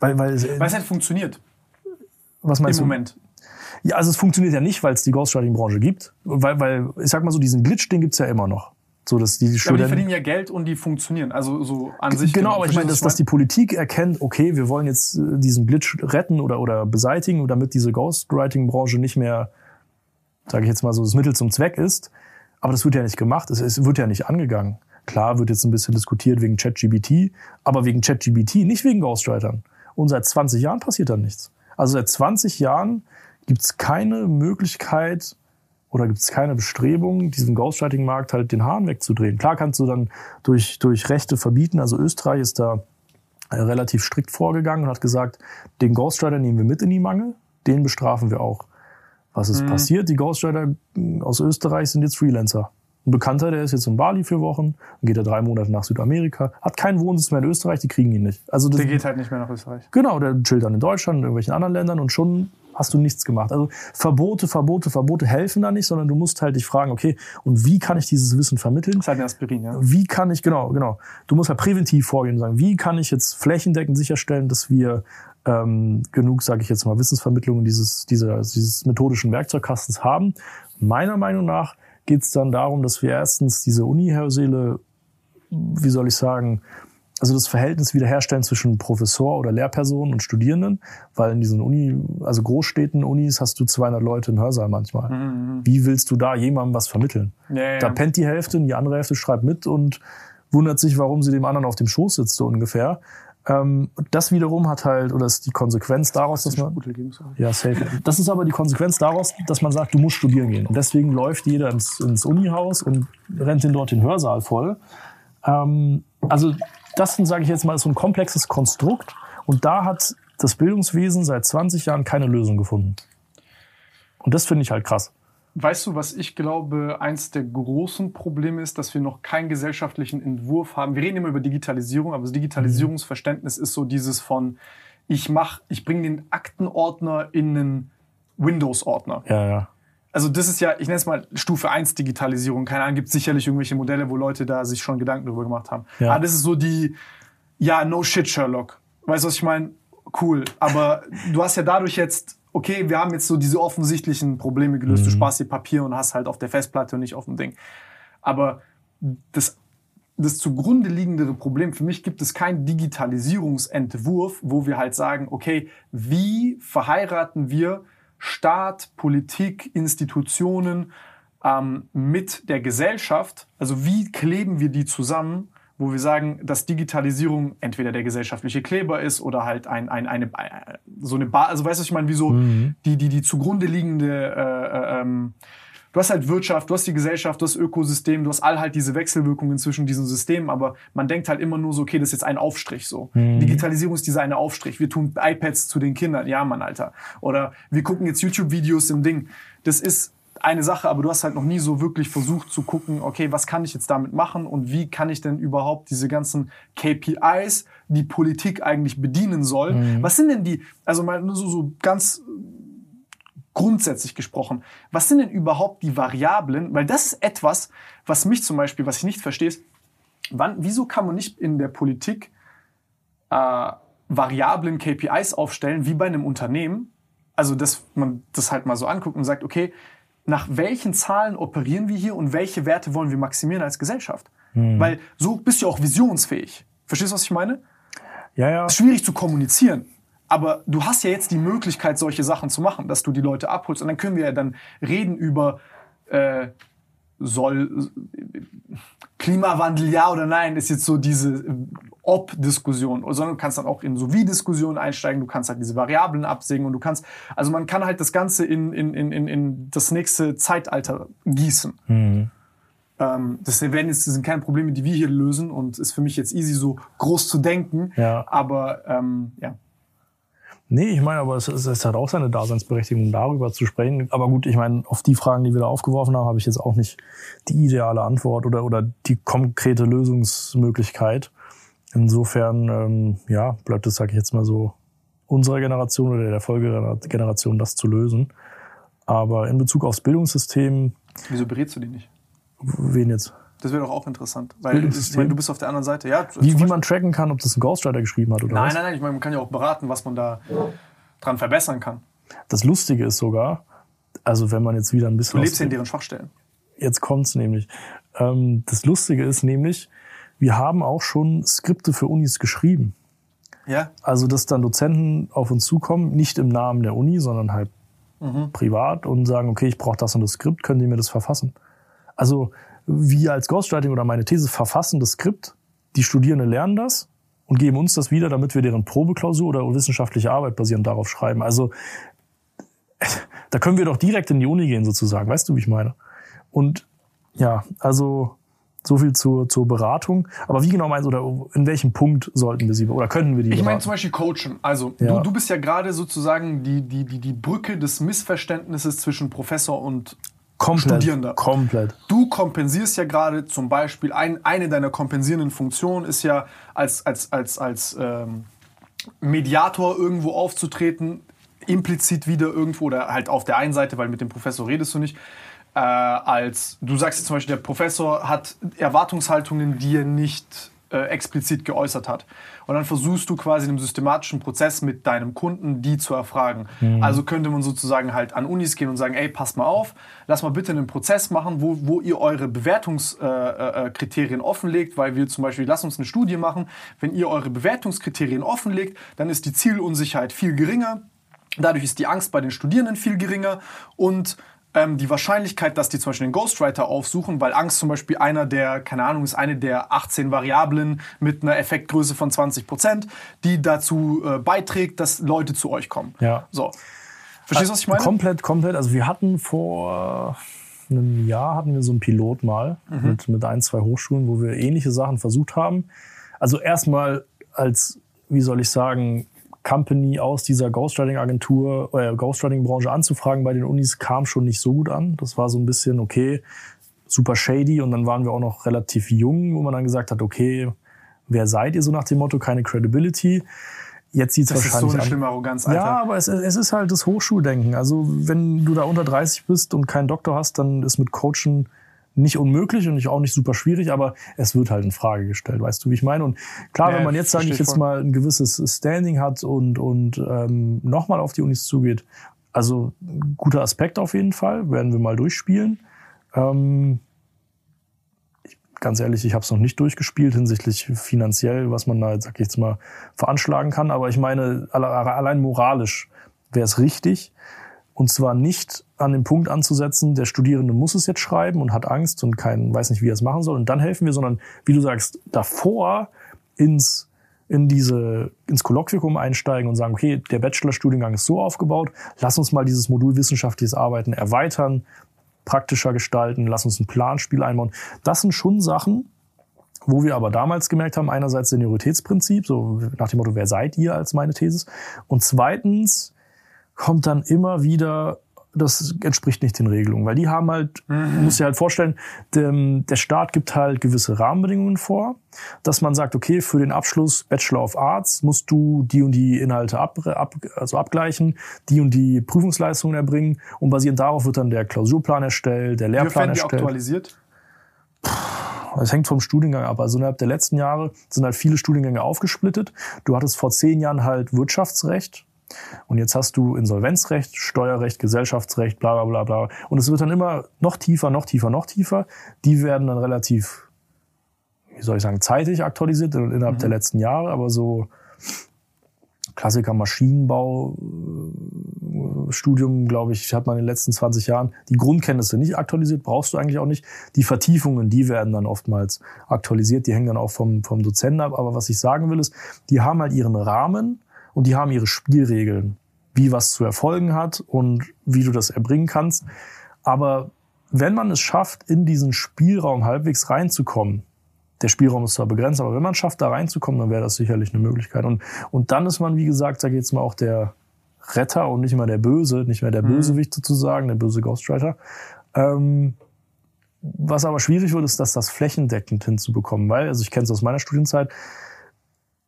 Weil, weil, Weil es halt funktioniert was im meinst du? Moment. Ja, also es funktioniert ja nicht, weil es die Ghostwriting-Branche gibt. Weil, weil, ich sag mal so, diesen Glitch, den gibt's ja immer noch. So, dass die Ja, aber die Studenten- verdienen ja Geld und die funktionieren. Also so an sich. Genau, aber ich meine, dass, dass die Politik erkennt, okay, wir wollen jetzt äh, diesen Glitch retten oder, oder beseitigen, damit diese Ghostwriting-Branche nicht mehr, sage ich jetzt mal so, das Mittel zum Zweck ist. Aber das wird ja nicht gemacht, es, es wird ja nicht angegangen. Klar wird jetzt ein bisschen diskutiert wegen ChatGBT, aber wegen ChatGBT, nicht wegen Ghostwritern. Und seit 20 Jahren passiert da nichts. Also seit 20 Jahren gibt's keine Möglichkeit oder gibt's keine Bestrebung, diesen Ghostwriting-Markt halt den Hahn wegzudrehen. Klar kannst du dann durch, durch Rechte verbieten. Also Österreich ist da äh, relativ strikt vorgegangen und hat gesagt, den Ghostwriter nehmen wir mit in die Mangel, den bestrafen wir auch. Was ist passiert? Die Ghostwriter mh, aus Österreich sind jetzt Freelancer. Ein Bekannter, der ist jetzt in Bali vier Wochen, dann geht er drei Monate nach Südamerika, hat keinen Wohnsitz mehr in Österreich, die kriegen ihn nicht. Also das, Der geht halt nicht mehr nach Österreich. Genau, der chillt dann in Deutschland, in irgendwelchen anderen Ländern und schon hast du nichts gemacht. Also Verbote, Verbote, Verbote helfen da nicht, sondern du musst halt dich fragen, okay, und wie kann ich dieses Wissen vermitteln? Das ist halt Aspirin, ja. Wie kann ich, genau, genau. Du musst halt präventiv vorgehen und sagen, wie kann ich jetzt flächendeckend sicherstellen, dass wir ähm, genug, sage ich jetzt mal, Wissensvermittlung dieses, dieser, dieses methodischen Werkzeugkastens haben. Meiner Meinung nach geht es dann darum, dass wir erstens diese Uni-Hörsäle, wie soll ich sagen, also das Verhältnis wiederherstellen zwischen Professor oder Lehrperson und Studierenden, weil in diesen Uni, also Großstädten, Unis hast du 200 Leute im Hörsaal manchmal. Wie willst du da jemandem was vermitteln? Ja, ja, Da pennt die Hälfte und die andere Hälfte schreibt mit und wundert sich, warum sie dem anderen auf dem Schoß sitzt, so ungefähr. Ähm, das wiederum hat halt, oder ist die Konsequenz daraus, dass man. Ja, safe. Das ist aber die Konsequenz daraus, dass man sagt, du musst studieren gehen. Und deswegen läuft jeder ins, ins Unihaus und rennt den dort den Hörsaal voll. Ähm, also, das, sage ich jetzt mal, ist so ein komplexes Konstrukt. Und da hat das Bildungswesen seit 20 Jahren keine Lösung gefunden. Und das finde ich halt krass. Weißt du, was ich glaube, eins der großen Probleme ist, dass wir noch keinen gesellschaftlichen Entwurf haben. Wir reden immer über Digitalisierung, aber das Digitalisierungsverständnis ist so dieses von, ich mach, ich bringe den Aktenordner in einen Windows-Ordner. Ja, ja. Also das ist ja, ich nenne es mal Stufe 1 Digitalisierung. Keine Ahnung, gibt sicherlich irgendwelche Modelle, wo Leute da sich schon Gedanken darüber gemacht haben. Ja. Aber das ist so die, ja, no shit, Sherlock. Weißt du, was ich meine? Cool. Aber du hast ja dadurch jetzt, okay, wir haben jetzt so diese offensichtlichen Probleme gelöst. Du sparst dir Papier und hast halt auf der Festplatte und nicht auf dem Ding. Aber das, das zugrunde liegendere Problem, für mich gibt es keinen Digitalisierungsentwurf, wo wir halt sagen, okay, wie verheiraten wir Staat, Politik, Institutionen ähm, mit der Gesellschaft? Also wie kleben wir die zusammen, wo wir sagen, dass Digitalisierung entweder der gesellschaftliche Kleber ist oder halt ein, ein, eine, so eine Bar, also weißt du, was ich meine, wie so die, die, die zugrunde liegende, äh, äh, ähm, du hast halt Wirtschaft, du hast die Gesellschaft, du hast Ökosystem, du hast all halt diese Wechselwirkungen zwischen diesen Systemen, aber man denkt halt immer nur so, okay, das ist jetzt ein Aufstrich so. Digitalisierung ist dieser eine Aufstrich. Wir tun iPads zu den Kindern, ja, Mann, Alter. Oder wir gucken jetzt YouTube-Videos im Ding. Das ist eine Sache, aber du hast halt noch nie so wirklich versucht zu gucken, okay, was kann ich jetzt damit machen und wie kann ich denn überhaupt diese ganzen KPIs, die Politik eigentlich bedienen soll, was sind denn die, also mal nur so, so ganz grundsätzlich gesprochen, was sind denn überhaupt die Variablen? Weil das ist etwas, was mich zum Beispiel, was ich nicht verstehe, ist, wann, wieso kann man nicht in der Politik äh, Variablen, KPIs aufstellen, wie bei einem Unternehmen? Also, dass man das halt mal so anguckt und sagt, okay, nach welchen Zahlen operieren wir hier und welche Werte wollen wir maximieren als Gesellschaft? Weil so bist du auch visionsfähig. Verstehst du, was ich meine? Ja, ja. ist schwierig zu kommunizieren. Aber du hast ja jetzt die Möglichkeit, solche Sachen zu machen, dass du die Leute abholst. Und dann können wir ja dann reden über, äh, soll Klimawandel ja oder nein, ist jetzt so diese äh, Ob-Diskussion. Sondern du kannst dann auch in so Wie-Diskussionen einsteigen, du kannst halt diese Variablen absägen und du kannst, also man kann halt das Ganze in, in, in, in, das nächste Zeitalter gießen. Ähm, das werden jetzt das sind keine Probleme, die wir hier lösen und ist für mich jetzt easy, so groß zu denken. Ja. Aber ähm, ja. Nee, ich meine, aber es, es, es hat auch seine Daseinsberechtigung, darüber zu sprechen. Aber gut, ich meine, auf die Fragen, die wir da aufgeworfen haben, habe ich jetzt auch nicht die ideale Antwort oder, oder die konkrete Lösungsmöglichkeit. Insofern, ähm, ja, bleibt es, sage ich jetzt mal so, unserer Generation oder der Folgegeneration, das zu lösen. Aber in Bezug aufs Bildungssystem, Wieso berätst du die nicht? wen jetzt? Das wäre doch auch interessant. Weil ich meine, du bist auf der anderen Seite. Ja, Wie, wie man tracken kann, ob das ein Ghostwriter geschrieben hat oder Nein, was? nein, nein. Ich meine, man kann ja auch beraten, was man da dran verbessern kann. Das Lustige ist sogar, also wenn man jetzt wieder ein Du bisschen... lebst aus- ja in deren Schwachstellen. Jetzt kommt's nämlich. Ähm, das Lustige ist nämlich, wir haben auch schon Skripte für Unis geschrieben. Ja. Also, dass dann Dozenten auf uns zukommen, nicht im Namen der Uni, sondern halt privat und sagen, okay, ich brauche das und das Skript, können die mir das verfassen? Also, wir als Ghostwriting oder meine These verfassen das Skript, die Studierenden lernen das und geben uns das wieder, damit wir deren Probeklausur oder wissenschaftliche Arbeit basierend darauf schreiben. Also, da können wir doch direkt in die Uni gehen sozusagen. Weißt du, wie ich meine? Und ja, also so viel zur, zur Beratung. Aber wie genau meinst du, oder in welchem Punkt sollten wir sie oder können wir die Ich meine zum Beispiel Coachen. Also Ja. du, du bist ja gerade sozusagen die, die, die, die Brücke des Missverständnisses zwischen Professor und komplett, Studierender. Komplett. Du kompensierst ja gerade zum Beispiel, ein, eine deiner kompensierenden Funktionen ist ja als, als, als, als ähm, Mediator irgendwo aufzutreten, implizit wieder irgendwo oder halt auf der einen Seite, weil mit dem Professor redest du nicht. Äh, als du sagst zum Beispiel, der Professor hat Erwartungshaltungen, die er nicht äh, explizit geäußert hat. Und dann versuchst du quasi in einem systematischen Prozess mit deinem Kunden, die zu erfragen. Also könnte man sozusagen halt an Unis gehen und sagen, ey, passt mal auf, lass mal bitte einen Prozess machen, wo, wo ihr eure Bewertungskriterien äh, äh, Kriterien offenlegt, weil wir zum Beispiel, lasst uns eine Studie machen, wenn ihr eure Bewertungskriterien offenlegt, dann ist die Zielunsicherheit viel geringer. Dadurch ist die Angst bei den Studierenden viel geringer und ähm, die Wahrscheinlichkeit, dass die zum Beispiel den Ghostwriter aufsuchen, weil Angst zum Beispiel einer der, keine Ahnung, ist eine der 18 Variablen mit einer Effektgröße von 20 Prozent, die dazu äh, beiträgt, dass Leute zu euch kommen. Ja. So. Verstehst du, was ich meine? Komplett, komplett. Also wir hatten vor einem Jahr hatten wir so einen Pilot mal Mhm. mit, mit ein, zwei Hochschulen, wo wir ähnliche Sachen versucht haben. Also erstmal als, wie soll ich sagen, Company aus dieser Ghostwriting-Agentur, äh, Ghostwriting-Branche anzufragen bei den Unis kam schon nicht so gut an. Das war so ein bisschen, okay, super shady und dann waren wir auch noch relativ jung, wo man dann gesagt hat, okay, wer seid ihr so nach dem Motto, keine Credibility. Jetzt sieht es das ist wahrscheinlich so eine an. schlimme Arroganz, Alter. Ja, aber es, es ist halt das Hochschuldenken. Also wenn du da unter 30 bist und keinen Doktor hast, dann ist mit Coachen nicht unmöglich und nicht auch nicht super schwierig, aber es wird halt in Frage gestellt. Weißt du, wie ich meine? Und klar, Ja, wenn man jetzt, sage ich jetzt voll. mal, ein gewisses Standing hat und, und ähm, nochmal auf die Unis zugeht, also guter Aspekt auf jeden Fall, werden wir mal durchspielen. Ähm, ich, ganz ehrlich, ich habe es noch nicht durchgespielt hinsichtlich finanziell, was man da, sag ich jetzt mal, veranschlagen kann. Aber ich meine, alle- allein moralisch wäre es richtig. Und zwar nicht an den Punkt anzusetzen, der Studierende muss es jetzt schreiben und hat Angst und kein, weiß nicht, wie er es machen soll. Und dann helfen wir, sondern, wie du sagst, davor ins, in diese, ins Kolloquium einsteigen und sagen, okay, der Bachelorstudiengang ist so aufgebaut, lass uns mal dieses Modul wissenschaftliches Arbeiten erweitern, praktischer gestalten, lass uns ein Planspiel einbauen. Das sind schon Sachen, wo wir aber damals gemerkt haben, einerseits Senioritätsprinzip, so nach dem Motto, wer seid ihr als meine Thesis? Und zweitens kommt dann immer wieder, das entspricht nicht den Regelungen, weil die haben halt, mhm. muss dir halt vorstellen, dem, der Staat gibt halt gewisse Rahmenbedingungen vor, dass man sagt, okay, für den Abschluss Bachelor of Arts musst du die und die Inhalte ab, ab, also abgleichen, die und die Prüfungsleistungen erbringen und basierend darauf wird dann der Klausurplan erstellt, der Lehrplan werden die erstellt. aktualisiert? Das hängt vom Studiengang ab. Also innerhalb der letzten Jahre sind halt viele Studiengänge aufgesplittet. Du hattest vor zehn Jahren halt Wirtschaftsrecht. Und jetzt hast du Insolvenzrecht, Steuerrecht, Gesellschaftsrecht, bla bla bla bla. Und es wird dann immer noch tiefer, noch tiefer, noch tiefer. Die werden dann relativ, wie soll ich sagen, zeitig aktualisiert innerhalb Mhm. der letzten Jahre. Aber so Klassiker Maschinenbau, äh, Studium, glaube ich, hat man in den letzten 20 Jahren die Grundkenntnisse nicht aktualisiert, brauchst du eigentlich auch nicht. Die Vertiefungen, die werden dann oftmals aktualisiert, die hängen dann auch vom, vom Dozenten ab. Aber was ich sagen will, ist, die haben halt ihren Rahmen und die haben ihre Spielregeln, wie was zu erfolgen hat und wie du das erbringen kannst. Aber wenn man es schafft, in diesen Spielraum halbwegs reinzukommen, der Spielraum ist zwar begrenzt, aber wenn man es schafft, da reinzukommen, dann wäre das sicherlich eine Möglichkeit. Und, und dann ist man, wie gesagt, sag ich jetzt mal auch der Retter und nicht mehr der Böse, nicht mehr der Bösewicht sozusagen, der böse Ghostwriter. Ähm, was aber schwierig wird, ist, dass das flächendeckend hinzubekommen, weil, also ich kenne es aus meiner Studienzeit,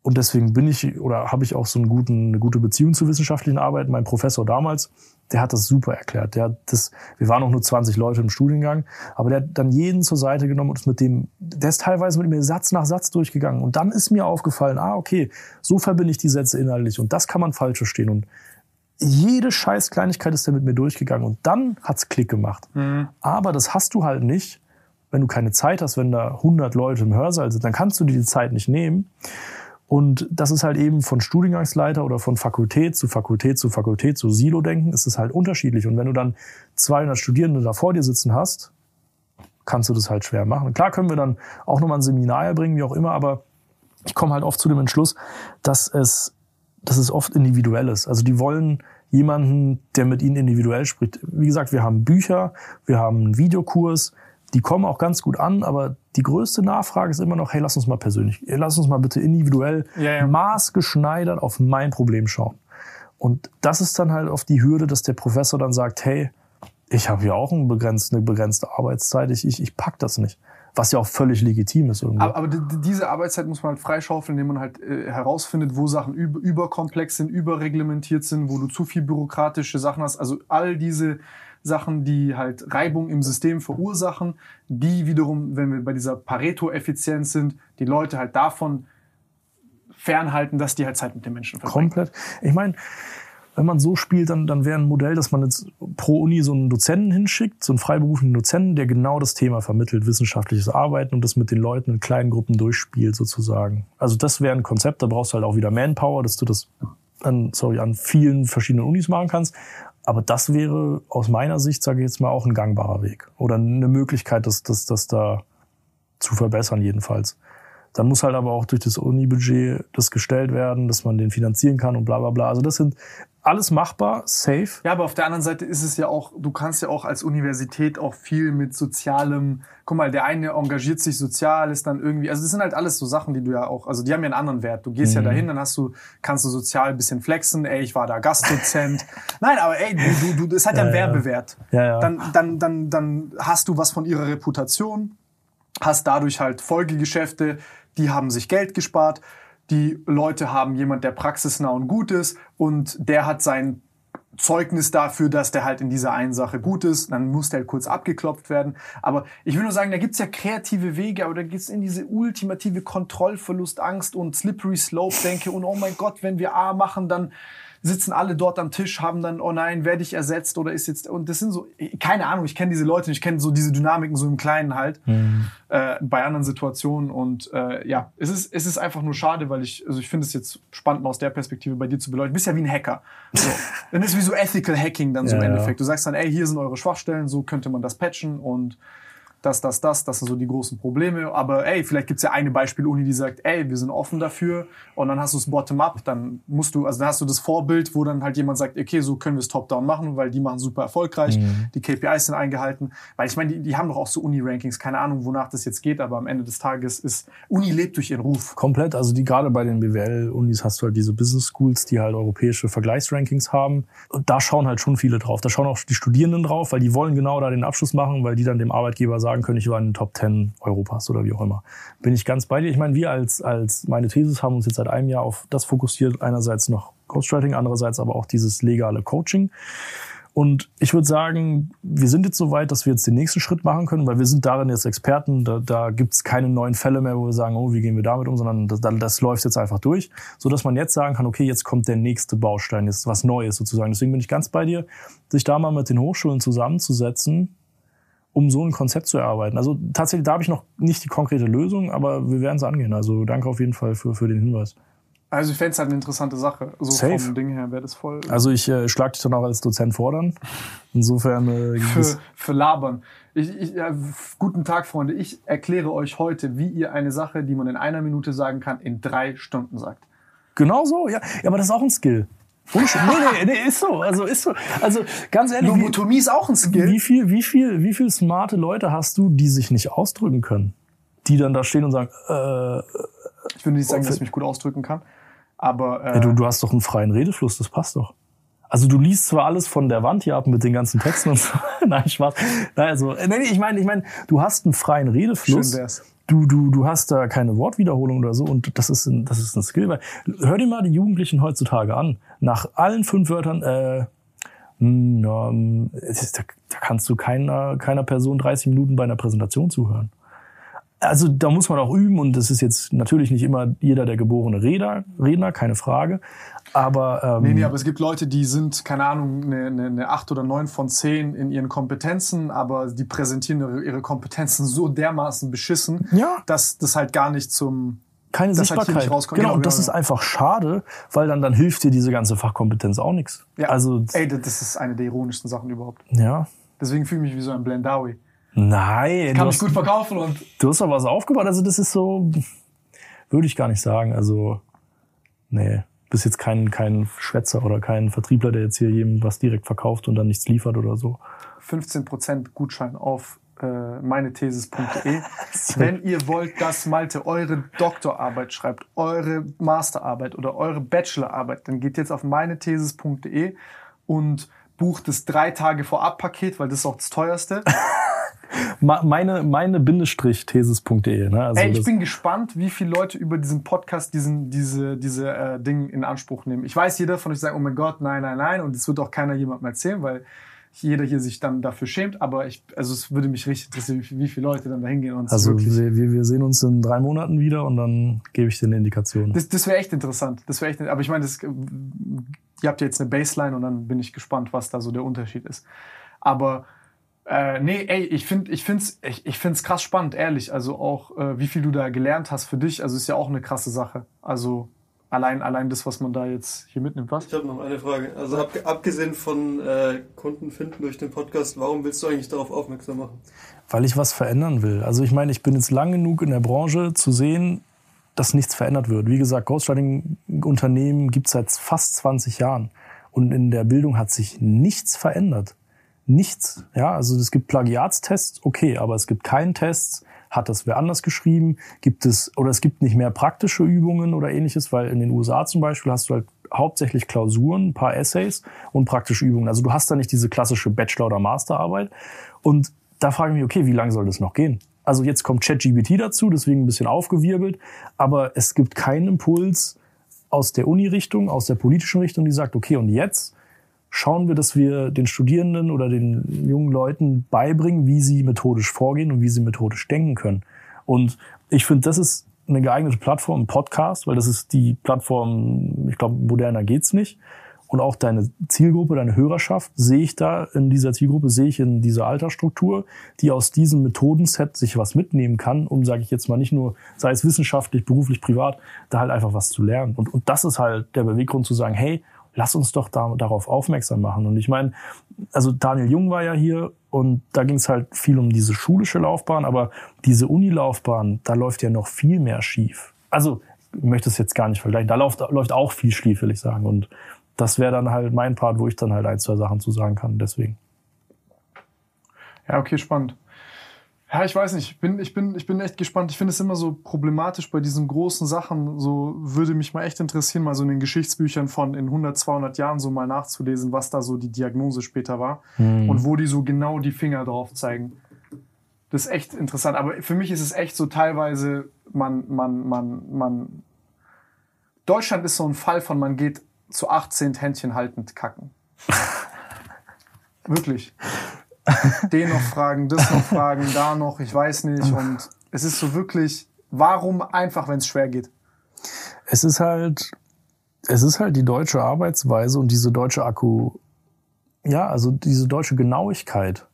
und deswegen bin ich oder habe ich auch so einen guten, eine gute Beziehung zur wissenschaftlichen Arbeit. Mein Professor damals, der hat das super erklärt. Der hat das, wir waren auch nur 20 Leute im Studiengang, aber der hat dann jeden zur Seite genommen und ist mit dem, der ist teilweise mit mir Satz nach Satz durchgegangen. Und dann ist mir aufgefallen, ah, okay, so verbinde ich die Sätze inhaltlich und das kann man falsch verstehen. Und jede scheiß Kleinigkeit ist er mit mir durchgegangen und dann hat's Klick gemacht. Aber das hast du halt nicht, wenn du keine Zeit hast, wenn da 100 Leute im Hörsaal sind, dann kannst du dir die Zeit nicht nehmen. Und das ist halt eben von Studiengangsleiter oder von Fakultät zu Fakultät zu Fakultät zu Silo-Denken ist es halt unterschiedlich. Und wenn du dann 200 Studierende da vor dir sitzen hast, kannst du das halt schwer machen. Klar können wir dann auch nochmal ein Seminar erbringen, wie auch immer, aber ich komme halt oft zu dem Entschluss, dass es, dass es oft individuell ist. Also die wollen jemanden, der mit ihnen individuell spricht. Wie gesagt, wir haben Bücher, wir haben einen Videokurs, die kommen auch ganz gut an, aber die größte Nachfrage ist immer noch, hey, lass uns mal persönlich, lass uns mal bitte individuell, Ja, ja. maßgeschneidert auf mein Problem schauen. Und das ist dann halt oft die Hürde, dass der Professor dann sagt, hey, ich habe ja auch eine begrenzte, eine begrenzte Arbeitszeit, ich, ich, ich pack das nicht. Was ja auch völlig legitim ist irgendwie. Aber, aber die- die- diese Arbeitszeit muss man halt freischaufeln, indem man halt äh, herausfindet, wo Sachen über, überkomplex sind, überreglementiert sind, wo du zu viel bürokratische Sachen hast. Also all diese Sachen, die halt Reibung im System verursachen, die wiederum, wenn wir bei dieser Pareto-Effizienz sind, die Leute halt davon fernhalten, dass die halt Zeit mit den Menschen verbringen. Komplett. Ich meine, wenn man so spielt, dann, dann wäre ein Modell, dass man jetzt pro Uni so einen Dozenten hinschickt, so einen freiberuflichen Dozenten, der genau das Thema vermittelt, wissenschaftliches Arbeiten und das mit den Leuten in kleinen Gruppen durchspielt sozusagen. Also das wäre ein Konzept, da brauchst du halt auch wieder Manpower, dass du das an, sorry, an vielen verschiedenen Unis machen kannst. Aber das wäre aus meiner Sicht, sage ich jetzt mal, auch ein gangbarer Weg. Oder eine Möglichkeit, das, das, das da zu verbessern jedenfalls. Dann muss halt aber auch durch das Uni-Budget das gestellt werden, dass man den finanzieren kann und bla bla bla. Also das sind alles machbar, safe. Ja, aber auf der anderen Seite ist es ja auch, du kannst ja auch als Universität auch viel mit sozialem, guck mal, der eine engagiert sich sozial, ist dann irgendwie, also das sind halt alles so Sachen, die du ja auch, also die haben ja einen anderen Wert. Du gehst ja dahin, dann hast du, kannst du sozial ein bisschen flexen, ey, ich war da Gastdozent. Nein, aber ey, du, du, du das hat ja einen Ja, ja. Werbewert. Ja, ja. Dann, dann, dann, dann hast du was von ihrer Reputation, hast dadurch halt Folgegeschäfte, die haben sich Geld gespart, die Leute haben jemand, der praxisnah und gut ist und der hat sein Zeugnis dafür, dass der halt in dieser einen Sache gut ist, dann muss der halt kurz abgeklopft werden. Aber ich will nur sagen, da gibt's ja kreative Wege, aber da geht's in diese ultimative Kontrollverlust, Angst und Slippery Slope denke und oh mein Gott, wenn wir A machen, dann sitzen alle dort am Tisch, haben dann, oh nein, werde ich ersetzt oder ist jetzt, und das sind so, keine Ahnung, ich kenne diese Leute, ich kenne so diese Dynamiken so im Kleinen halt, äh, bei anderen Situationen und äh, ja, es ist, es ist einfach nur schade, weil ich, also ich finde es jetzt spannend, mal aus der Perspektive bei dir zu beleuchten. Du bist ja wie ein Hacker. So. dann ist wie so Ethical Hacking dann so im Ja. Endeffekt. Du sagst dann, ey, hier sind eure Schwachstellen, so könnte man das patchen und das, das, das, das sind so die großen Probleme. Aber ey, vielleicht gibt's ja eine Beispiel-Uni, die sagt, ey, wir sind offen dafür. Und dann hast du es bottom-up, dann musst du, also dann hast du das Vorbild, wo dann halt jemand sagt, okay, so können wir es top-down machen, weil die machen super erfolgreich, die KPIs sind eingehalten. Weil ich meine, die, die haben doch auch so Uni-Rankings, keine Ahnung, wonach das jetzt geht, aber am Ende des Tages ist, Uni lebt durch ihren Ruf. Komplett, also die gerade bei den BWL-Unis hast du halt diese Business Schools, die halt europäische Vergleichsrankings haben. Und da schauen halt schon viele drauf. Da schauen auch die Studierenden drauf, weil die wollen genau da den Abschluss machen, weil die dann dem Arbeitgeber sagen können, ich war in den Top 10 Europas oder wie auch immer. Bin ich ganz bei dir. Ich meine, wir als, als meine Thesis haben uns jetzt seit einem Jahr auf das fokussiert. Einerseits noch Ghostwriting, andererseits aber auch dieses legale Coaching. Und ich würde sagen, wir sind jetzt so weit, dass wir jetzt den nächsten Schritt machen können, weil wir sind darin jetzt Experten. Da, da gibt es keine neuen Fälle mehr, wo wir sagen, oh, wie gehen wir damit um, sondern das, das läuft jetzt einfach durch, so dass man jetzt sagen kann, okay, jetzt kommt der nächste Baustein, jetzt was Neues sozusagen. Deswegen bin ich ganz bei dir, sich da mal mit den Hochschulen zusammenzusetzen, um so ein Konzept zu erarbeiten. Also tatsächlich, da habe ich noch nicht die konkrete Lösung, aber wir werden es angehen. Also danke auf jeden Fall für, für den Hinweis. Also ich fände halt eine interessante Sache. So Safe. vom Ding her wäre das voll Also ich äh, schlage dich dann auch als Dozent fordern. Insofern äh, für, es- für Labern. Ich, ich, ja, guten Tag, Freunde. Ich erkläre euch heute, wie ihr eine Sache, die man in einer Minute sagen kann, in drei Stunden sagt. Genau so, ja. Ja, aber das ist auch ein Skill. Sch- nee, nee, nee, ist so. Also ist so. Also ganz ehrlich, Lobotomie ist auch ein Skill. wie viel, wie viel, wie viel smarte Leute hast du, die sich nicht ausdrücken können? Die dann da stehen und sagen, äh, Ich würde nicht sagen, dass ich mich gut ausdrücken kann. Aber äh, ja, du, du hast doch einen freien Redefluss, das passt doch. Also du liest zwar alles von der Wand hier ab mit den ganzen Texten und so. Nein, Spaß. Nein, also, äh, nee, ich meine, ich meine, du hast einen freien Redefluss. Schön wär's. Du, du, du hast da keine Wortwiederholung oder so und das ist ein, das ist ein Skill. Weil, hör dir mal die Jugendlichen heutzutage an. Nach allen fünf Wörtern, äh, hm, ja, hm, es ist, da, da kannst du keiner, keiner Person 30 Minuten bei einer Präsentation zuhören. Also da muss man auch üben und das ist jetzt natürlich nicht immer jeder der geborene Redner, Redner keine Frage. Aber, ähm, Nee, nee, aber es gibt Leute, die sind, keine Ahnung, eine, eine, eine 8 oder 9 von 10 in ihren Kompetenzen, aber die präsentieren ihre, ihre Kompetenzen so dermaßen beschissen, Ja. dass das halt gar nicht zum... keine das halt Sichtbarkeit. rauskommt. Genau, Genau, und das genau, ist ja. einfach schade, weil dann, dann hilft dir diese ganze Fachkompetenz auch nichts. Ja, Also, ey, das das ist eine der ironischsten Sachen überhaupt. ja. Deswegen fühle ich mich wie so ein Blendawi. Nein, Kann du mich hast, gut verkaufen und du hast doch was aufgebaut. Also das ist so, würde ich gar nicht sagen. Also, nee, bist jetzt kein, kein Schwätzer oder kein Vertriebler, der jetzt hier jedem was direkt verkauft und dann nichts liefert oder so. 15% Gutschein auf äh, meinethesis.de. Wenn ihr wollt, dass Malte eure Doktorarbeit schreibt, eure Masterarbeit oder eure Bachelorarbeit, dann geht jetzt auf meinethesis.de und bucht das drei Tage vorab-Paket, weil das ist auch das teuerste. Meine, meine Bindestrich-thesis.de. Ne? Also Ey, ich bin gespannt, wie viele Leute über diesen Podcast diesen, diese, diese äh, Ding in Anspruch nehmen. Ich weiß, jeder von euch sagt, oh mein Gott, nein, nein, nein. Und es wird auch keiner jemandem erzählen, weil jeder hier sich dann dafür schämt. Aber ich, also es würde mich richtig interessieren, wie, viele Leute dann da hingehen und also wirklich. wir, wir wir sehen uns in drei Monaten wieder und dann gebe ich dir eine Indikation. Das, das wäre echt interessant. Das wäre echt, aber ich meine, das, ihr habt ja jetzt eine Baseline und dann bin ich gespannt, was da so der Unterschied ist. Aber äh, nee, ey, ich finde, ich find's, ich, ich find's krass spannend, ehrlich. Also auch, äh, wie viel du da gelernt hast für dich. Also ist ja auch eine krasse Sache. Also Allein, allein das, was man da jetzt hier mitnimmt, was? Ich habe noch eine Frage. Also ab, abgesehen von äh, Kunden finden durch den Podcast, warum willst du eigentlich darauf aufmerksam machen? Weil ich was verändern will. Also ich meine, ich bin jetzt lang genug in der Branche zu sehen, dass nichts verändert wird. Wie gesagt, Ghostwriting-Unternehmen gibt es seit fast 20 Jahren. Und in der Bildung hat sich nichts verändert. Nichts. Ja, also es gibt Plagiatstests, okay, aber es gibt keinen Test, hat das wer anders geschrieben? Gibt es, oder es gibt nicht mehr praktische Übungen oder ähnliches, weil in den USA zum Beispiel hast du halt hauptsächlich Klausuren, ein paar Essays und praktische Übungen. Also du hast da nicht diese klassische Bachelor- oder Masterarbeit. Und da frage ich mich, okay, wie lange soll das noch gehen? Also jetzt kommt ChatGPT dazu, deswegen ein bisschen aufgewirbelt, aber es gibt keinen Impuls aus der Uni-Richtung, aus der politischen Richtung, die sagt, okay, und jetzt schauen wir, dass wir den Studierenden oder den jungen Leuten beibringen, wie sie methodisch vorgehen und wie sie methodisch denken können. Und ich finde, das ist eine geeignete Plattform, ein Podcast, weil das ist die Plattform, ich glaube, moderner geht's nicht. Und auch deine Zielgruppe, deine Hörerschaft sehe ich da in dieser Zielgruppe, sehe ich in dieser Altersstruktur, die aus diesem Methodenset sich was mitnehmen kann, um, sage ich jetzt mal, nicht nur, sei es wissenschaftlich, beruflich, privat, da halt einfach was zu lernen. Und, und das ist halt der Beweggrund zu sagen, hey, lass uns doch da, darauf aufmerksam machen. Und ich meine, also Daniel Jung war ja hier und da ging es halt viel um diese schulische Laufbahn, aber diese Unilaufbahn, da läuft ja noch viel mehr schief. Also ich möchte es jetzt gar nicht vergleichen. Da läuft, läuft auch viel schief, will ich sagen. Und das wäre dann halt mein Part, wo ich dann halt ein, zwei Sachen zu sagen kann. Deswegen. Ja, okay, spannend. Ja, ich weiß nicht. Ich bin, ich bin, ich bin echt gespannt. Ich finde es immer so problematisch bei diesen großen Sachen. So würde mich mal echt interessieren, mal so in den Geschichtsbüchern von in 100, 200 Jahren so mal nachzulesen, was da so die Diagnose später war Mhm. und wo die so genau die Finger drauf zeigen. Das ist echt interessant. Aber für mich ist es echt so teilweise, man, man, man, man. Deutschland ist so ein Fall von, man geht zu 18 Händchen haltend kacken. Wirklich. Den noch fragen, das noch fragen, da noch, ich weiß nicht. Und es ist so wirklich, warum einfach, wenn es schwer geht? Es ist halt, es ist halt die deutsche Arbeitsweise und diese deutsche Akku, ja, also diese deutsche Genauigkeit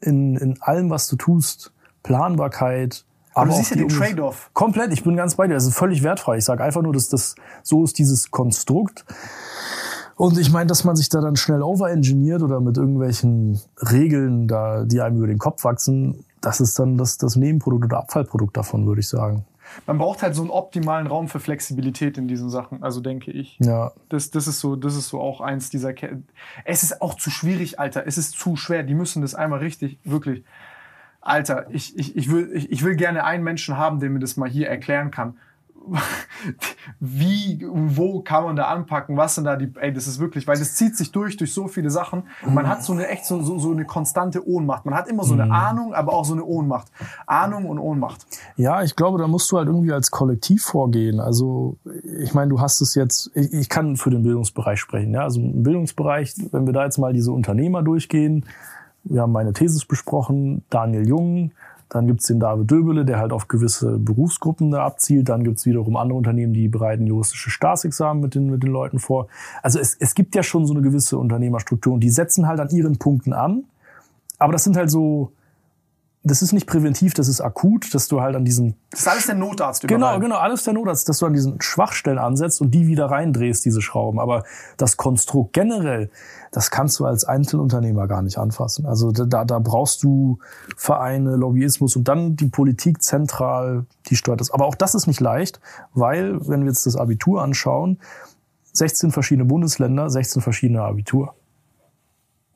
in, in allem, was du tust, Planbarkeit, Aber du auch siehst ja die den Trade-off. Komplett, ich bin ganz bei dir. Das ist völlig wertfrei. Ich sage einfach nur, dass das so ist dieses Konstrukt. Und ich meine, dass man sich da dann schnell overengineert oder mit irgendwelchen Regeln, da, die einem über den Kopf wachsen, das ist dann das, das Nebenprodukt oder Abfallprodukt davon, würde ich sagen. Man braucht halt so einen optimalen Raum für Flexibilität in diesen Sachen, also denke ich. Ja, Das, das, ist so, das ist so auch eins dieser. Ke es ist auch zu schwierig, Alter. Es ist zu schwer. Die müssen das einmal richtig, wirklich. Alter, ich, ich, ich, will, ich, ich will gerne einen Menschen haben, der mir das mal hier erklären kann. Wie, wo kann man da anpacken? Was sind da die, ey, das ist wirklich, weil das zieht sich durch, durch so viele Sachen. Man hat so eine echt so, so, so eine konstante Ohnmacht. Man hat immer so eine Ahnung, aber auch so eine Ohnmacht. Ahnung und Ohnmacht. Ja, ich glaube, da musst du halt irgendwie als Kollektiv vorgehen. Also, ich meine, du hast es jetzt, ich, ich kann für den Bildungsbereich sprechen. Ja? Also im Bildungsbereich, wenn wir da jetzt mal diese Unternehmer durchgehen, wir haben meine Thesis besprochen, Daniel Jung, dann gibt's den David Döbele, der halt auf gewisse Berufsgruppen da abzielt. Dann gibt's wiederum andere Unternehmen, die bereiten juristische Staatsexamen mit den, mit den Leuten vor. Also es, es gibt ja schon so eine gewisse Unternehmerstruktur und die setzen halt an ihren Punkten an. Aber das sind halt so, das ist nicht präventiv, das ist akut, dass du halt an diesen Das ist alles der Notarzt Genau, überall. genau, alles der Notarzt, dass du an diesen Schwachstellen ansetzt und die wieder reindrehst, diese Schrauben. Aber das Konstrukt generell, das kannst du als Einzelunternehmer gar nicht anfassen. Also da, da brauchst du Vereine, Lobbyismus und dann die Politik zentral, die steuert das. Aber auch das ist nicht leicht, weil, wenn wir jetzt das Abitur anschauen, 16 verschiedene Bundesländer, 16 verschiedene Abitur.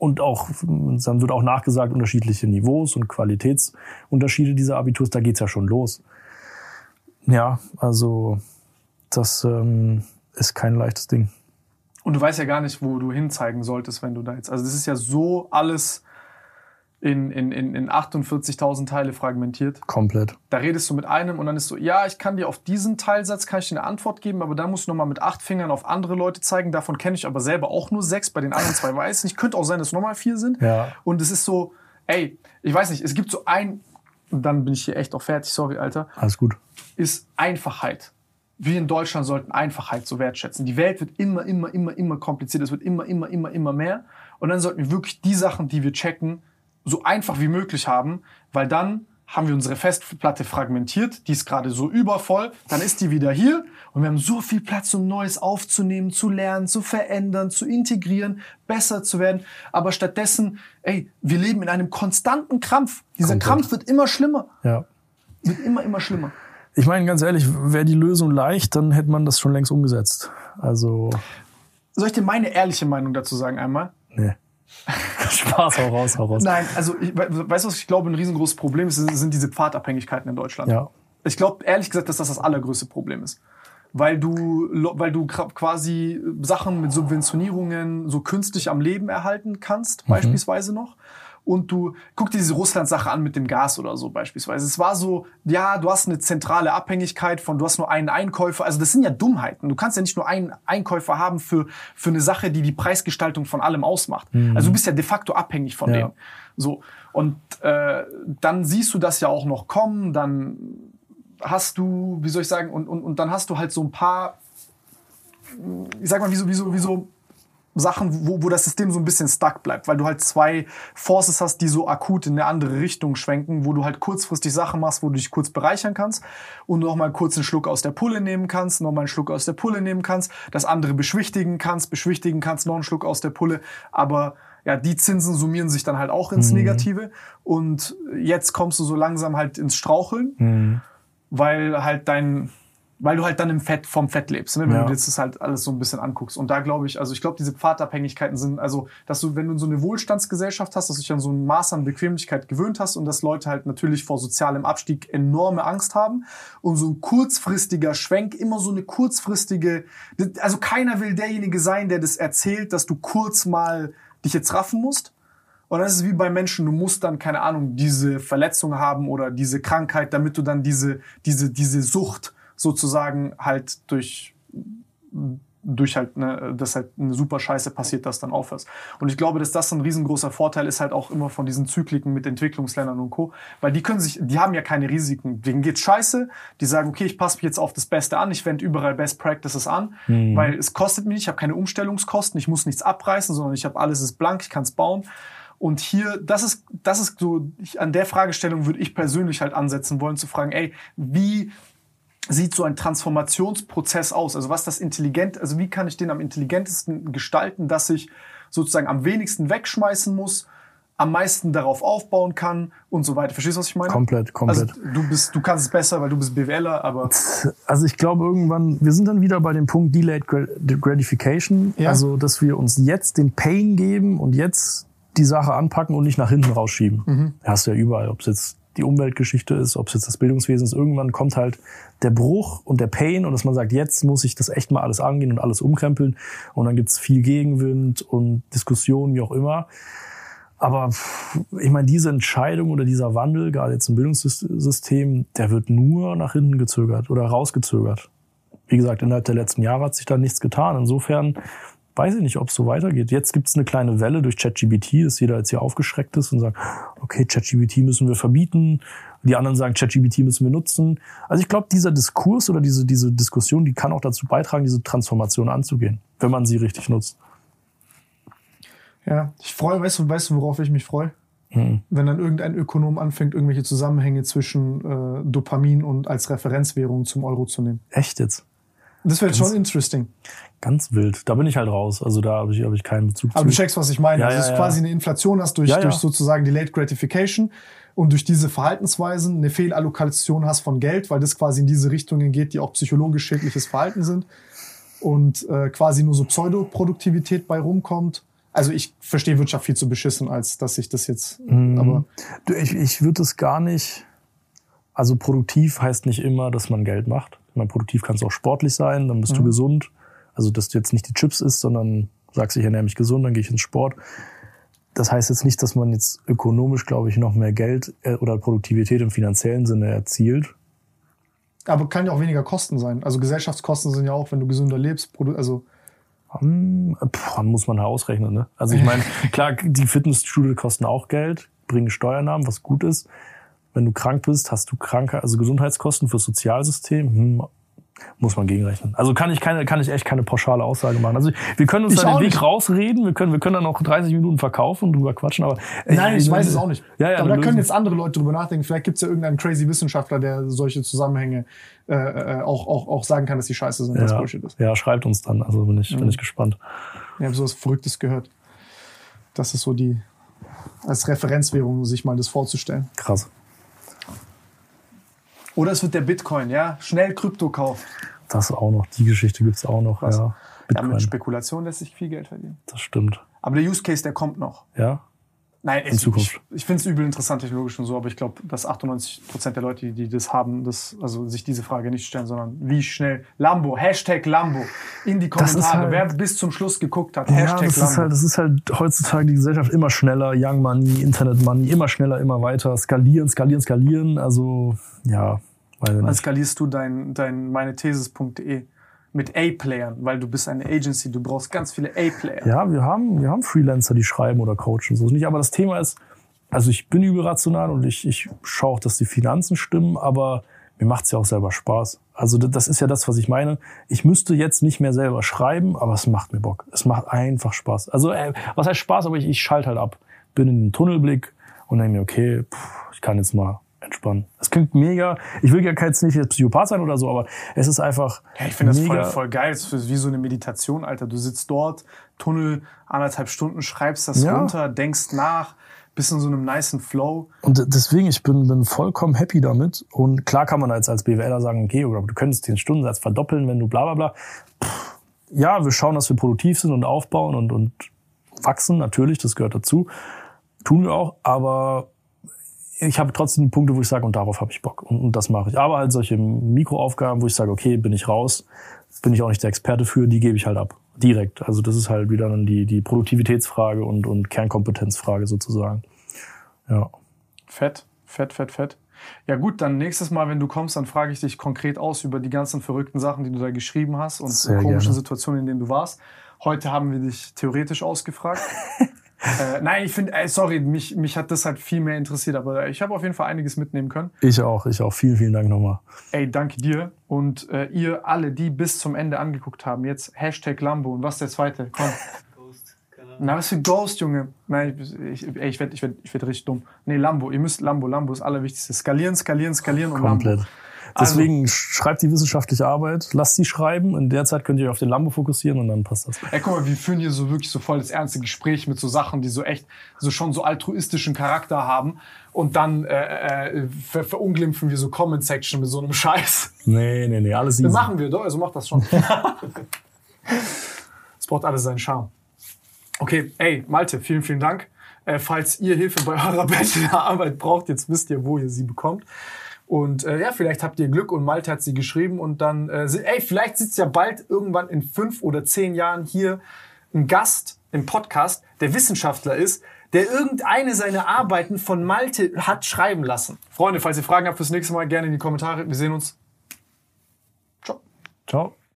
Und auch, dann wird auch nachgesagt, unterschiedliche Niveaus und Qualitätsunterschiede dieser Abiturs, da geht's ja schon los. Ja, also das ähm, ist kein leichtes Ding. Und du weißt ja gar nicht, wo du hinzeigen solltest, wenn du da jetzt. Also das ist ja so alles in, in, in, in 48.000 Teile fragmentiert. Komplett. Da redest du mit einem und dann ist so, ja, ich kann dir auf diesen Teilsatz kann ich dir eine Antwort geben, aber dann musst du nochmal mit acht Fingern auf andere Leute zeigen. Davon kenne ich aber selber auch nur sechs, bei den anderen zwei weiß ich nicht. Könnte auch sein, dass es nochmal vier sind. Ja. Und es ist so, ey, ich weiß nicht, es gibt so ein, und dann bin ich hier echt auch fertig, sorry, Alter Alles gut. ist Einfachheit. Wir in Deutschland sollten Einfachheit so wertschätzen. Die Welt wird immer, immer, immer, immer komplizierter. Es wird immer, immer, immer, immer mehr. Und dann sollten wir wirklich die Sachen, die wir checken, so einfach wie möglich haben, weil dann haben wir unsere Festplatte fragmentiert, die ist gerade so übervoll, dann ist die wieder hier und wir haben so viel Platz, um Neues aufzunehmen, zu lernen, zu verändern, zu integrieren, besser zu werden. Aber stattdessen, ey, wir leben in einem konstanten Krampf. Dieser Komplett. Krampf wird immer schlimmer. Ja. Wird immer, immer schlimmer. Ich meine, ganz ehrlich, wäre die Lösung leicht, dann hätte man das schon längst umgesetzt. Also, Soll ich dir meine ehrliche Meinung dazu sagen einmal? nee. Spaß, hau raus, hau raus. Nein, also ich, we- weißt du, was ich glaube, ein riesengroßes Problem ist, sind diese Pfadabhängigkeiten in Deutschland. Ja. Ich glaube ehrlich gesagt, dass das das allergrößte Problem ist. Weil du, weil du quasi Sachen mit Subventionierungen so künstlich am Leben erhalten kannst, beispielsweise noch. Und du guck dir diese Russland-Sache an mit dem Gas oder so beispielsweise. Es war so, ja, du hast eine zentrale Abhängigkeit von, du hast nur einen Einkäufer. Also das sind ja Dummheiten. Du kannst ja nicht nur einen Einkäufer haben für, für eine Sache, die die Preisgestaltung von allem ausmacht. Also du bist ja de facto abhängig von Ja. denen. So. Und äh, dann siehst du das ja auch noch kommen, dann hast du, wie soll ich sagen, und, und, und dann hast du halt so ein paar, ich sag mal, wie so, wie so, wie so Sachen, wo, wo das System so ein bisschen stuck bleibt, weil du halt zwei Forces hast, die so akut in eine andere Richtung schwenken, wo du halt kurzfristig Sachen machst, wo du dich kurz bereichern kannst und noch mal kurz einen Schluck aus der Pulle nehmen kannst, noch mal einen Schluck aus der Pulle nehmen kannst, das andere beschwichtigen kannst, beschwichtigen kannst, noch einen Schluck aus der Pulle, aber ja, die Zinsen summieren sich dann halt auch ins Negative. Und jetzt kommst du so langsam halt ins Straucheln, weil halt dein weil du halt dann im Fett vom Fett lebst, ne? wenn Ja. du jetzt das halt alles so ein bisschen anguckst. Und da glaube ich, also ich glaube, diese Pfadabhängigkeiten sind, also, dass du, wenn du so eine Wohlstandsgesellschaft hast, dass du dich an so ein Maß an Bequemlichkeit gewöhnt hast und dass Leute halt natürlich vor sozialem Abstieg enorme Angst haben und so ein kurzfristiger Schwenk, immer so eine kurzfristige, also keiner will derjenige sein, der das erzählt, dass du kurz mal dich jetzt raffen musst. Und das ist wie bei Menschen, du musst dann, keine Ahnung, diese Verletzung haben oder diese Krankheit, damit du dann diese, diese, diese Sucht sozusagen halt durch, durch halt, ne, dass halt eine super Scheiße passiert, dass dann aufhörst. Und ich glaube, dass das ein riesengroßer Vorteil ist halt auch immer von diesen Zykliken mit Entwicklungsländern und Co. Weil die können sich, die haben ja keine Risiken. Denen geht's scheiße. Die sagen, okay, ich passe mich jetzt auf das Beste an. Ich wende überall Best Practices an, weil es kostet mich nicht. Ich habe keine Umstellungskosten. Ich muss nichts abreißen, sondern ich habe alles ist blank. Ich kann es bauen. Und hier, das ist, das ist so, ich, an der Fragestellung würde ich persönlich halt ansetzen wollen, zu fragen, ey, wie sieht so ein Transformationsprozess aus? Also was das intelligent, also wie kann ich den am intelligentesten gestalten, dass ich sozusagen am wenigsten wegschmeißen muss, am meisten darauf aufbauen kann und so weiter. Verstehst du, was ich meine? Komplett, komplett. Also du bist, du kannst es besser, weil du bist BWLer, aber Also ich glaube irgendwann, wir sind dann wieder bei dem Punkt Delayed Gra- Gratification. Ja. Also, dass wir uns jetzt den Pain geben und jetzt die Sache anpacken und nicht nach hinten rausschieben. Mhm. Hast du ja überall, ob es jetzt die Umweltgeschichte ist, ob es jetzt das Bildungswesen ist. Irgendwann kommt halt der Bruch und der Pain und dass man sagt, jetzt muss ich das echt mal alles angehen und alles umkrempeln. Und dann gibt's viel Gegenwind und Diskussionen, wie auch immer. Aber ich meine, diese Entscheidung oder dieser Wandel, gerade jetzt im Bildungssystem, der wird nur nach hinten gezögert oder rausgezögert. Wie gesagt, innerhalb der letzten Jahre hat sich da nichts getan. Insofern weiß ich nicht, ob es so weitergeht. Jetzt gibt es eine kleine Welle durch ChatGPT, dass jeder jetzt hier aufgeschreckt ist und sagt, okay, ChatGPT müssen wir verbieten. Die anderen sagen, ChatGPT müssen wir nutzen. Also ich glaube, dieser Diskurs oder diese, diese Diskussion, die kann auch dazu beitragen, diese Transformation anzugehen, wenn man sie richtig nutzt. ja, ich freue, weißt du, weißt du, worauf ich mich freue? Mhm. Wenn dann irgendein Ökonom anfängt, irgendwelche Zusammenhänge zwischen äh, Dopamin und als Referenzwährung zum Euro zu nehmen. Echt jetzt? Das wäre schon interesting. Ganz wild. Da bin ich halt raus. Also da habe ich, hab ich keinen Bezug Aber zu. du checkst, was ich meine. Ja, also ja, ist quasi eine Inflation hast durch, durch sozusagen Delayed Gratification und durch diese Verhaltensweisen eine Fehlallokation hast von Geld, weil das quasi in diese Richtungen geht, die auch psychologisch schädliches Verhalten sind und äh, quasi nur so Pseudoproduktivität bei rumkommt. Also ich verstehe Wirtschaft viel zu beschissen, als dass ich das jetzt, Mhm. aber Du, ich ich würde es gar nicht. Also produktiv heißt nicht immer, dass man Geld macht. Ich meine, produktiv kann es auch sportlich sein, dann bist du gesund. Also, dass du jetzt nicht die Chips isst, sondern sagst, ich ernähre mich gesund, dann gehe ich ins Sport. Das heißt jetzt nicht, dass man jetzt ökonomisch, glaube ich, noch mehr Geld äh, oder Produktivität im finanziellen Sinne erzielt. aber kann ja auch weniger Kosten sein. Also Gesellschaftskosten sind ja auch, wenn du gesünder lebst, also Hm, Puh, muss man ausrechnen, ne? Also ich meine, klar, die Fitnessstudio kosten auch Geld, bringen Steuernahmen, was gut ist. Wenn du krank bist, hast du kranke, also Gesundheitskosten fürs Sozialsystem. Hm. muss man gegenrechnen. Also kann ich keine, kann ich echt keine pauschale Aussage machen. Also wir können uns Ich da den Weg nicht. rausreden, wir können, wir können dann noch 30 Minuten verkaufen und drüber quatschen, aber äh, Nein, ich weiß es auch nicht. Ja, ja, Aber da können jetzt andere Leute drüber nachdenken. Vielleicht gibt es ja irgendeinen crazy Wissenschaftler, der solche Zusammenhänge äh, äh, auch, auch, auch sagen kann, dass die scheiße sind, dass ja, Bullshit ist. ja, schreibt uns dann. Also bin ich, bin ich gespannt. Ich habe sowas Verrücktes gehört. Das ist so die, als Referenzwährung, sich mal das vorzustellen. Krass. Oder es wird der Bitcoin, ja? Schnell Krypto kaufen. Das auch noch. Die Geschichte gibt's auch noch. Was? Ja. Ja, mit Spekulation lässt sich viel Geld verdienen. das stimmt. Aber der Use Case, der kommt noch. Ja. Nein, In Zukunft. Ich, ich finde es übel interessant technologisch und so, aber ich glaube, dass 98 Prozent der Leute, die, die das haben, das, also sich diese Frage nicht stellen, sondern wie schnell Lambo, Hashtag Lambo in die Kommentare. halt- Wer bis zum Schluss geguckt hat, Ja, Hashtag das Lambo. ist, halt, das ist halt heutzutage die Gesellschaft immer schneller, Young Money, Internet Money, immer schneller, immer weiter, skalieren, skalieren, skalieren. Also, ja, weiß ich Dann nicht. skalierst du dein, dein meinethesis.de mit A-Playern, weil du bist eine Agency, du brauchst ganz viele A-Player. Ja, wir haben, wir haben Freelancer, die schreiben oder coachen, so nicht. Aber das Thema ist, also ich bin überrational und ich, ich schaue auch, dass die Finanzen stimmen, aber mir macht's ja auch selber Spaß. Also das- das ist ja das, was ich meine. Ich müsste jetzt nicht mehr selber schreiben, aber es macht mir Bock. Es macht einfach Spaß. Also äh, was heißt Spaß, aber ich, ich schalte halt ab. Bin in den Tunnelblick und denke mir, okay, pff, ich kann jetzt mal entspannen. Es klingt mega. Ich will ja jetzt nicht jetzt Psychopath sein oder so, aber es ist einfach Ja, ich finde das voll, voll geil. Das ist wie so eine Meditation, Alter. Du sitzt dort, Tunnel, anderthalb Stunden, schreibst das Ja. runter, denkst nach, bist in so einem nicen Flow. Und deswegen, ich bin, bin vollkommen happy damit. Und klar kann man jetzt als BWLer sagen, okay, oder du könntest den Stundensatz verdoppeln, wenn du bla bla bla. Pff, Ja, wir schauen, dass wir produktiv sind und aufbauen und, und wachsen, natürlich, das gehört dazu. Tun wir auch, aber ich habe trotzdem Punkte, wo ich sage, und darauf habe ich Bock. Und, und das mache ich. Aber halt solche Mikroaufgaben, wo ich sage, okay, bin ich raus, bin ich auch nicht der Experte für, die gebe ich halt ab. Direkt. Also das ist halt wieder dann die, die Produktivitätsfrage und, und Kernkompetenzfrage sozusagen. Ja. Fett, fett, fett, fett. Ja gut, dann nächstes Mal, wenn du kommst, dann frage ich dich konkret aus über die ganzen verrückten Sachen, die du da geschrieben hast und Sehr komischen gerne. Situationen, in denen du warst. Heute haben wir dich theoretisch ausgefragt. äh, nein, ich finde, ey, sorry, mich, mich hat das halt viel mehr interessiert, aber ich habe auf jeden Fall einiges mitnehmen können. Ich auch, ich auch. Vielen, vielen Dank nochmal. Ey, danke dir. Und äh, ihr alle, die bis zum Ende angeguckt haben, jetzt Hashtag Lambo. Und was ist der zweite? Komm. Na, was für Ghost, Junge. Nein, ich, ich, ey, ich werde ich werd, ich werd richtig dumm. Nee, Lambo. Ihr müsst Lambo. Lambo ist das Allerwichtigste. Skalieren, skalieren, skalieren und Komplett. Lambo. Also- Deswegen schreibt die wissenschaftliche Arbeit, lasst sie schreiben. In der Zeit könnt ihr euch auf den Lambo fokussieren und dann passt das. Ey, guck mal, wir führen hier so wirklich so voll das ernste Gespräch mit so Sachen, die so echt so schon so altruistischen Charakter haben. Und dann äh, äh, ver verunglimpfen wir so Comment Section mit so einem Scheiß. Nee, nee, nee, alles easy. Das machen wir, doch, also macht das schon. Es braucht alles seinen Charme. Okay, ey, Malte, vielen, vielen Dank. Äh, falls ihr Hilfe bei eurer Bachelorarbeit braucht, jetzt wisst ihr, wo ihr sie bekommt. Und äh, ja, vielleicht habt ihr Glück und Malte hat sie geschrieben und dann, äh, ey, vielleicht sitzt ja bald irgendwann in fünf oder zehn Jahren hier ein Gast im Podcast, der Wissenschaftler ist, der irgendeine seiner Arbeiten von Malte hat schreiben lassen. Freunde, falls ihr Fragen habt fürs nächste Mal, gerne in die Kommentare. Wir sehen uns. Ciao. Ciao.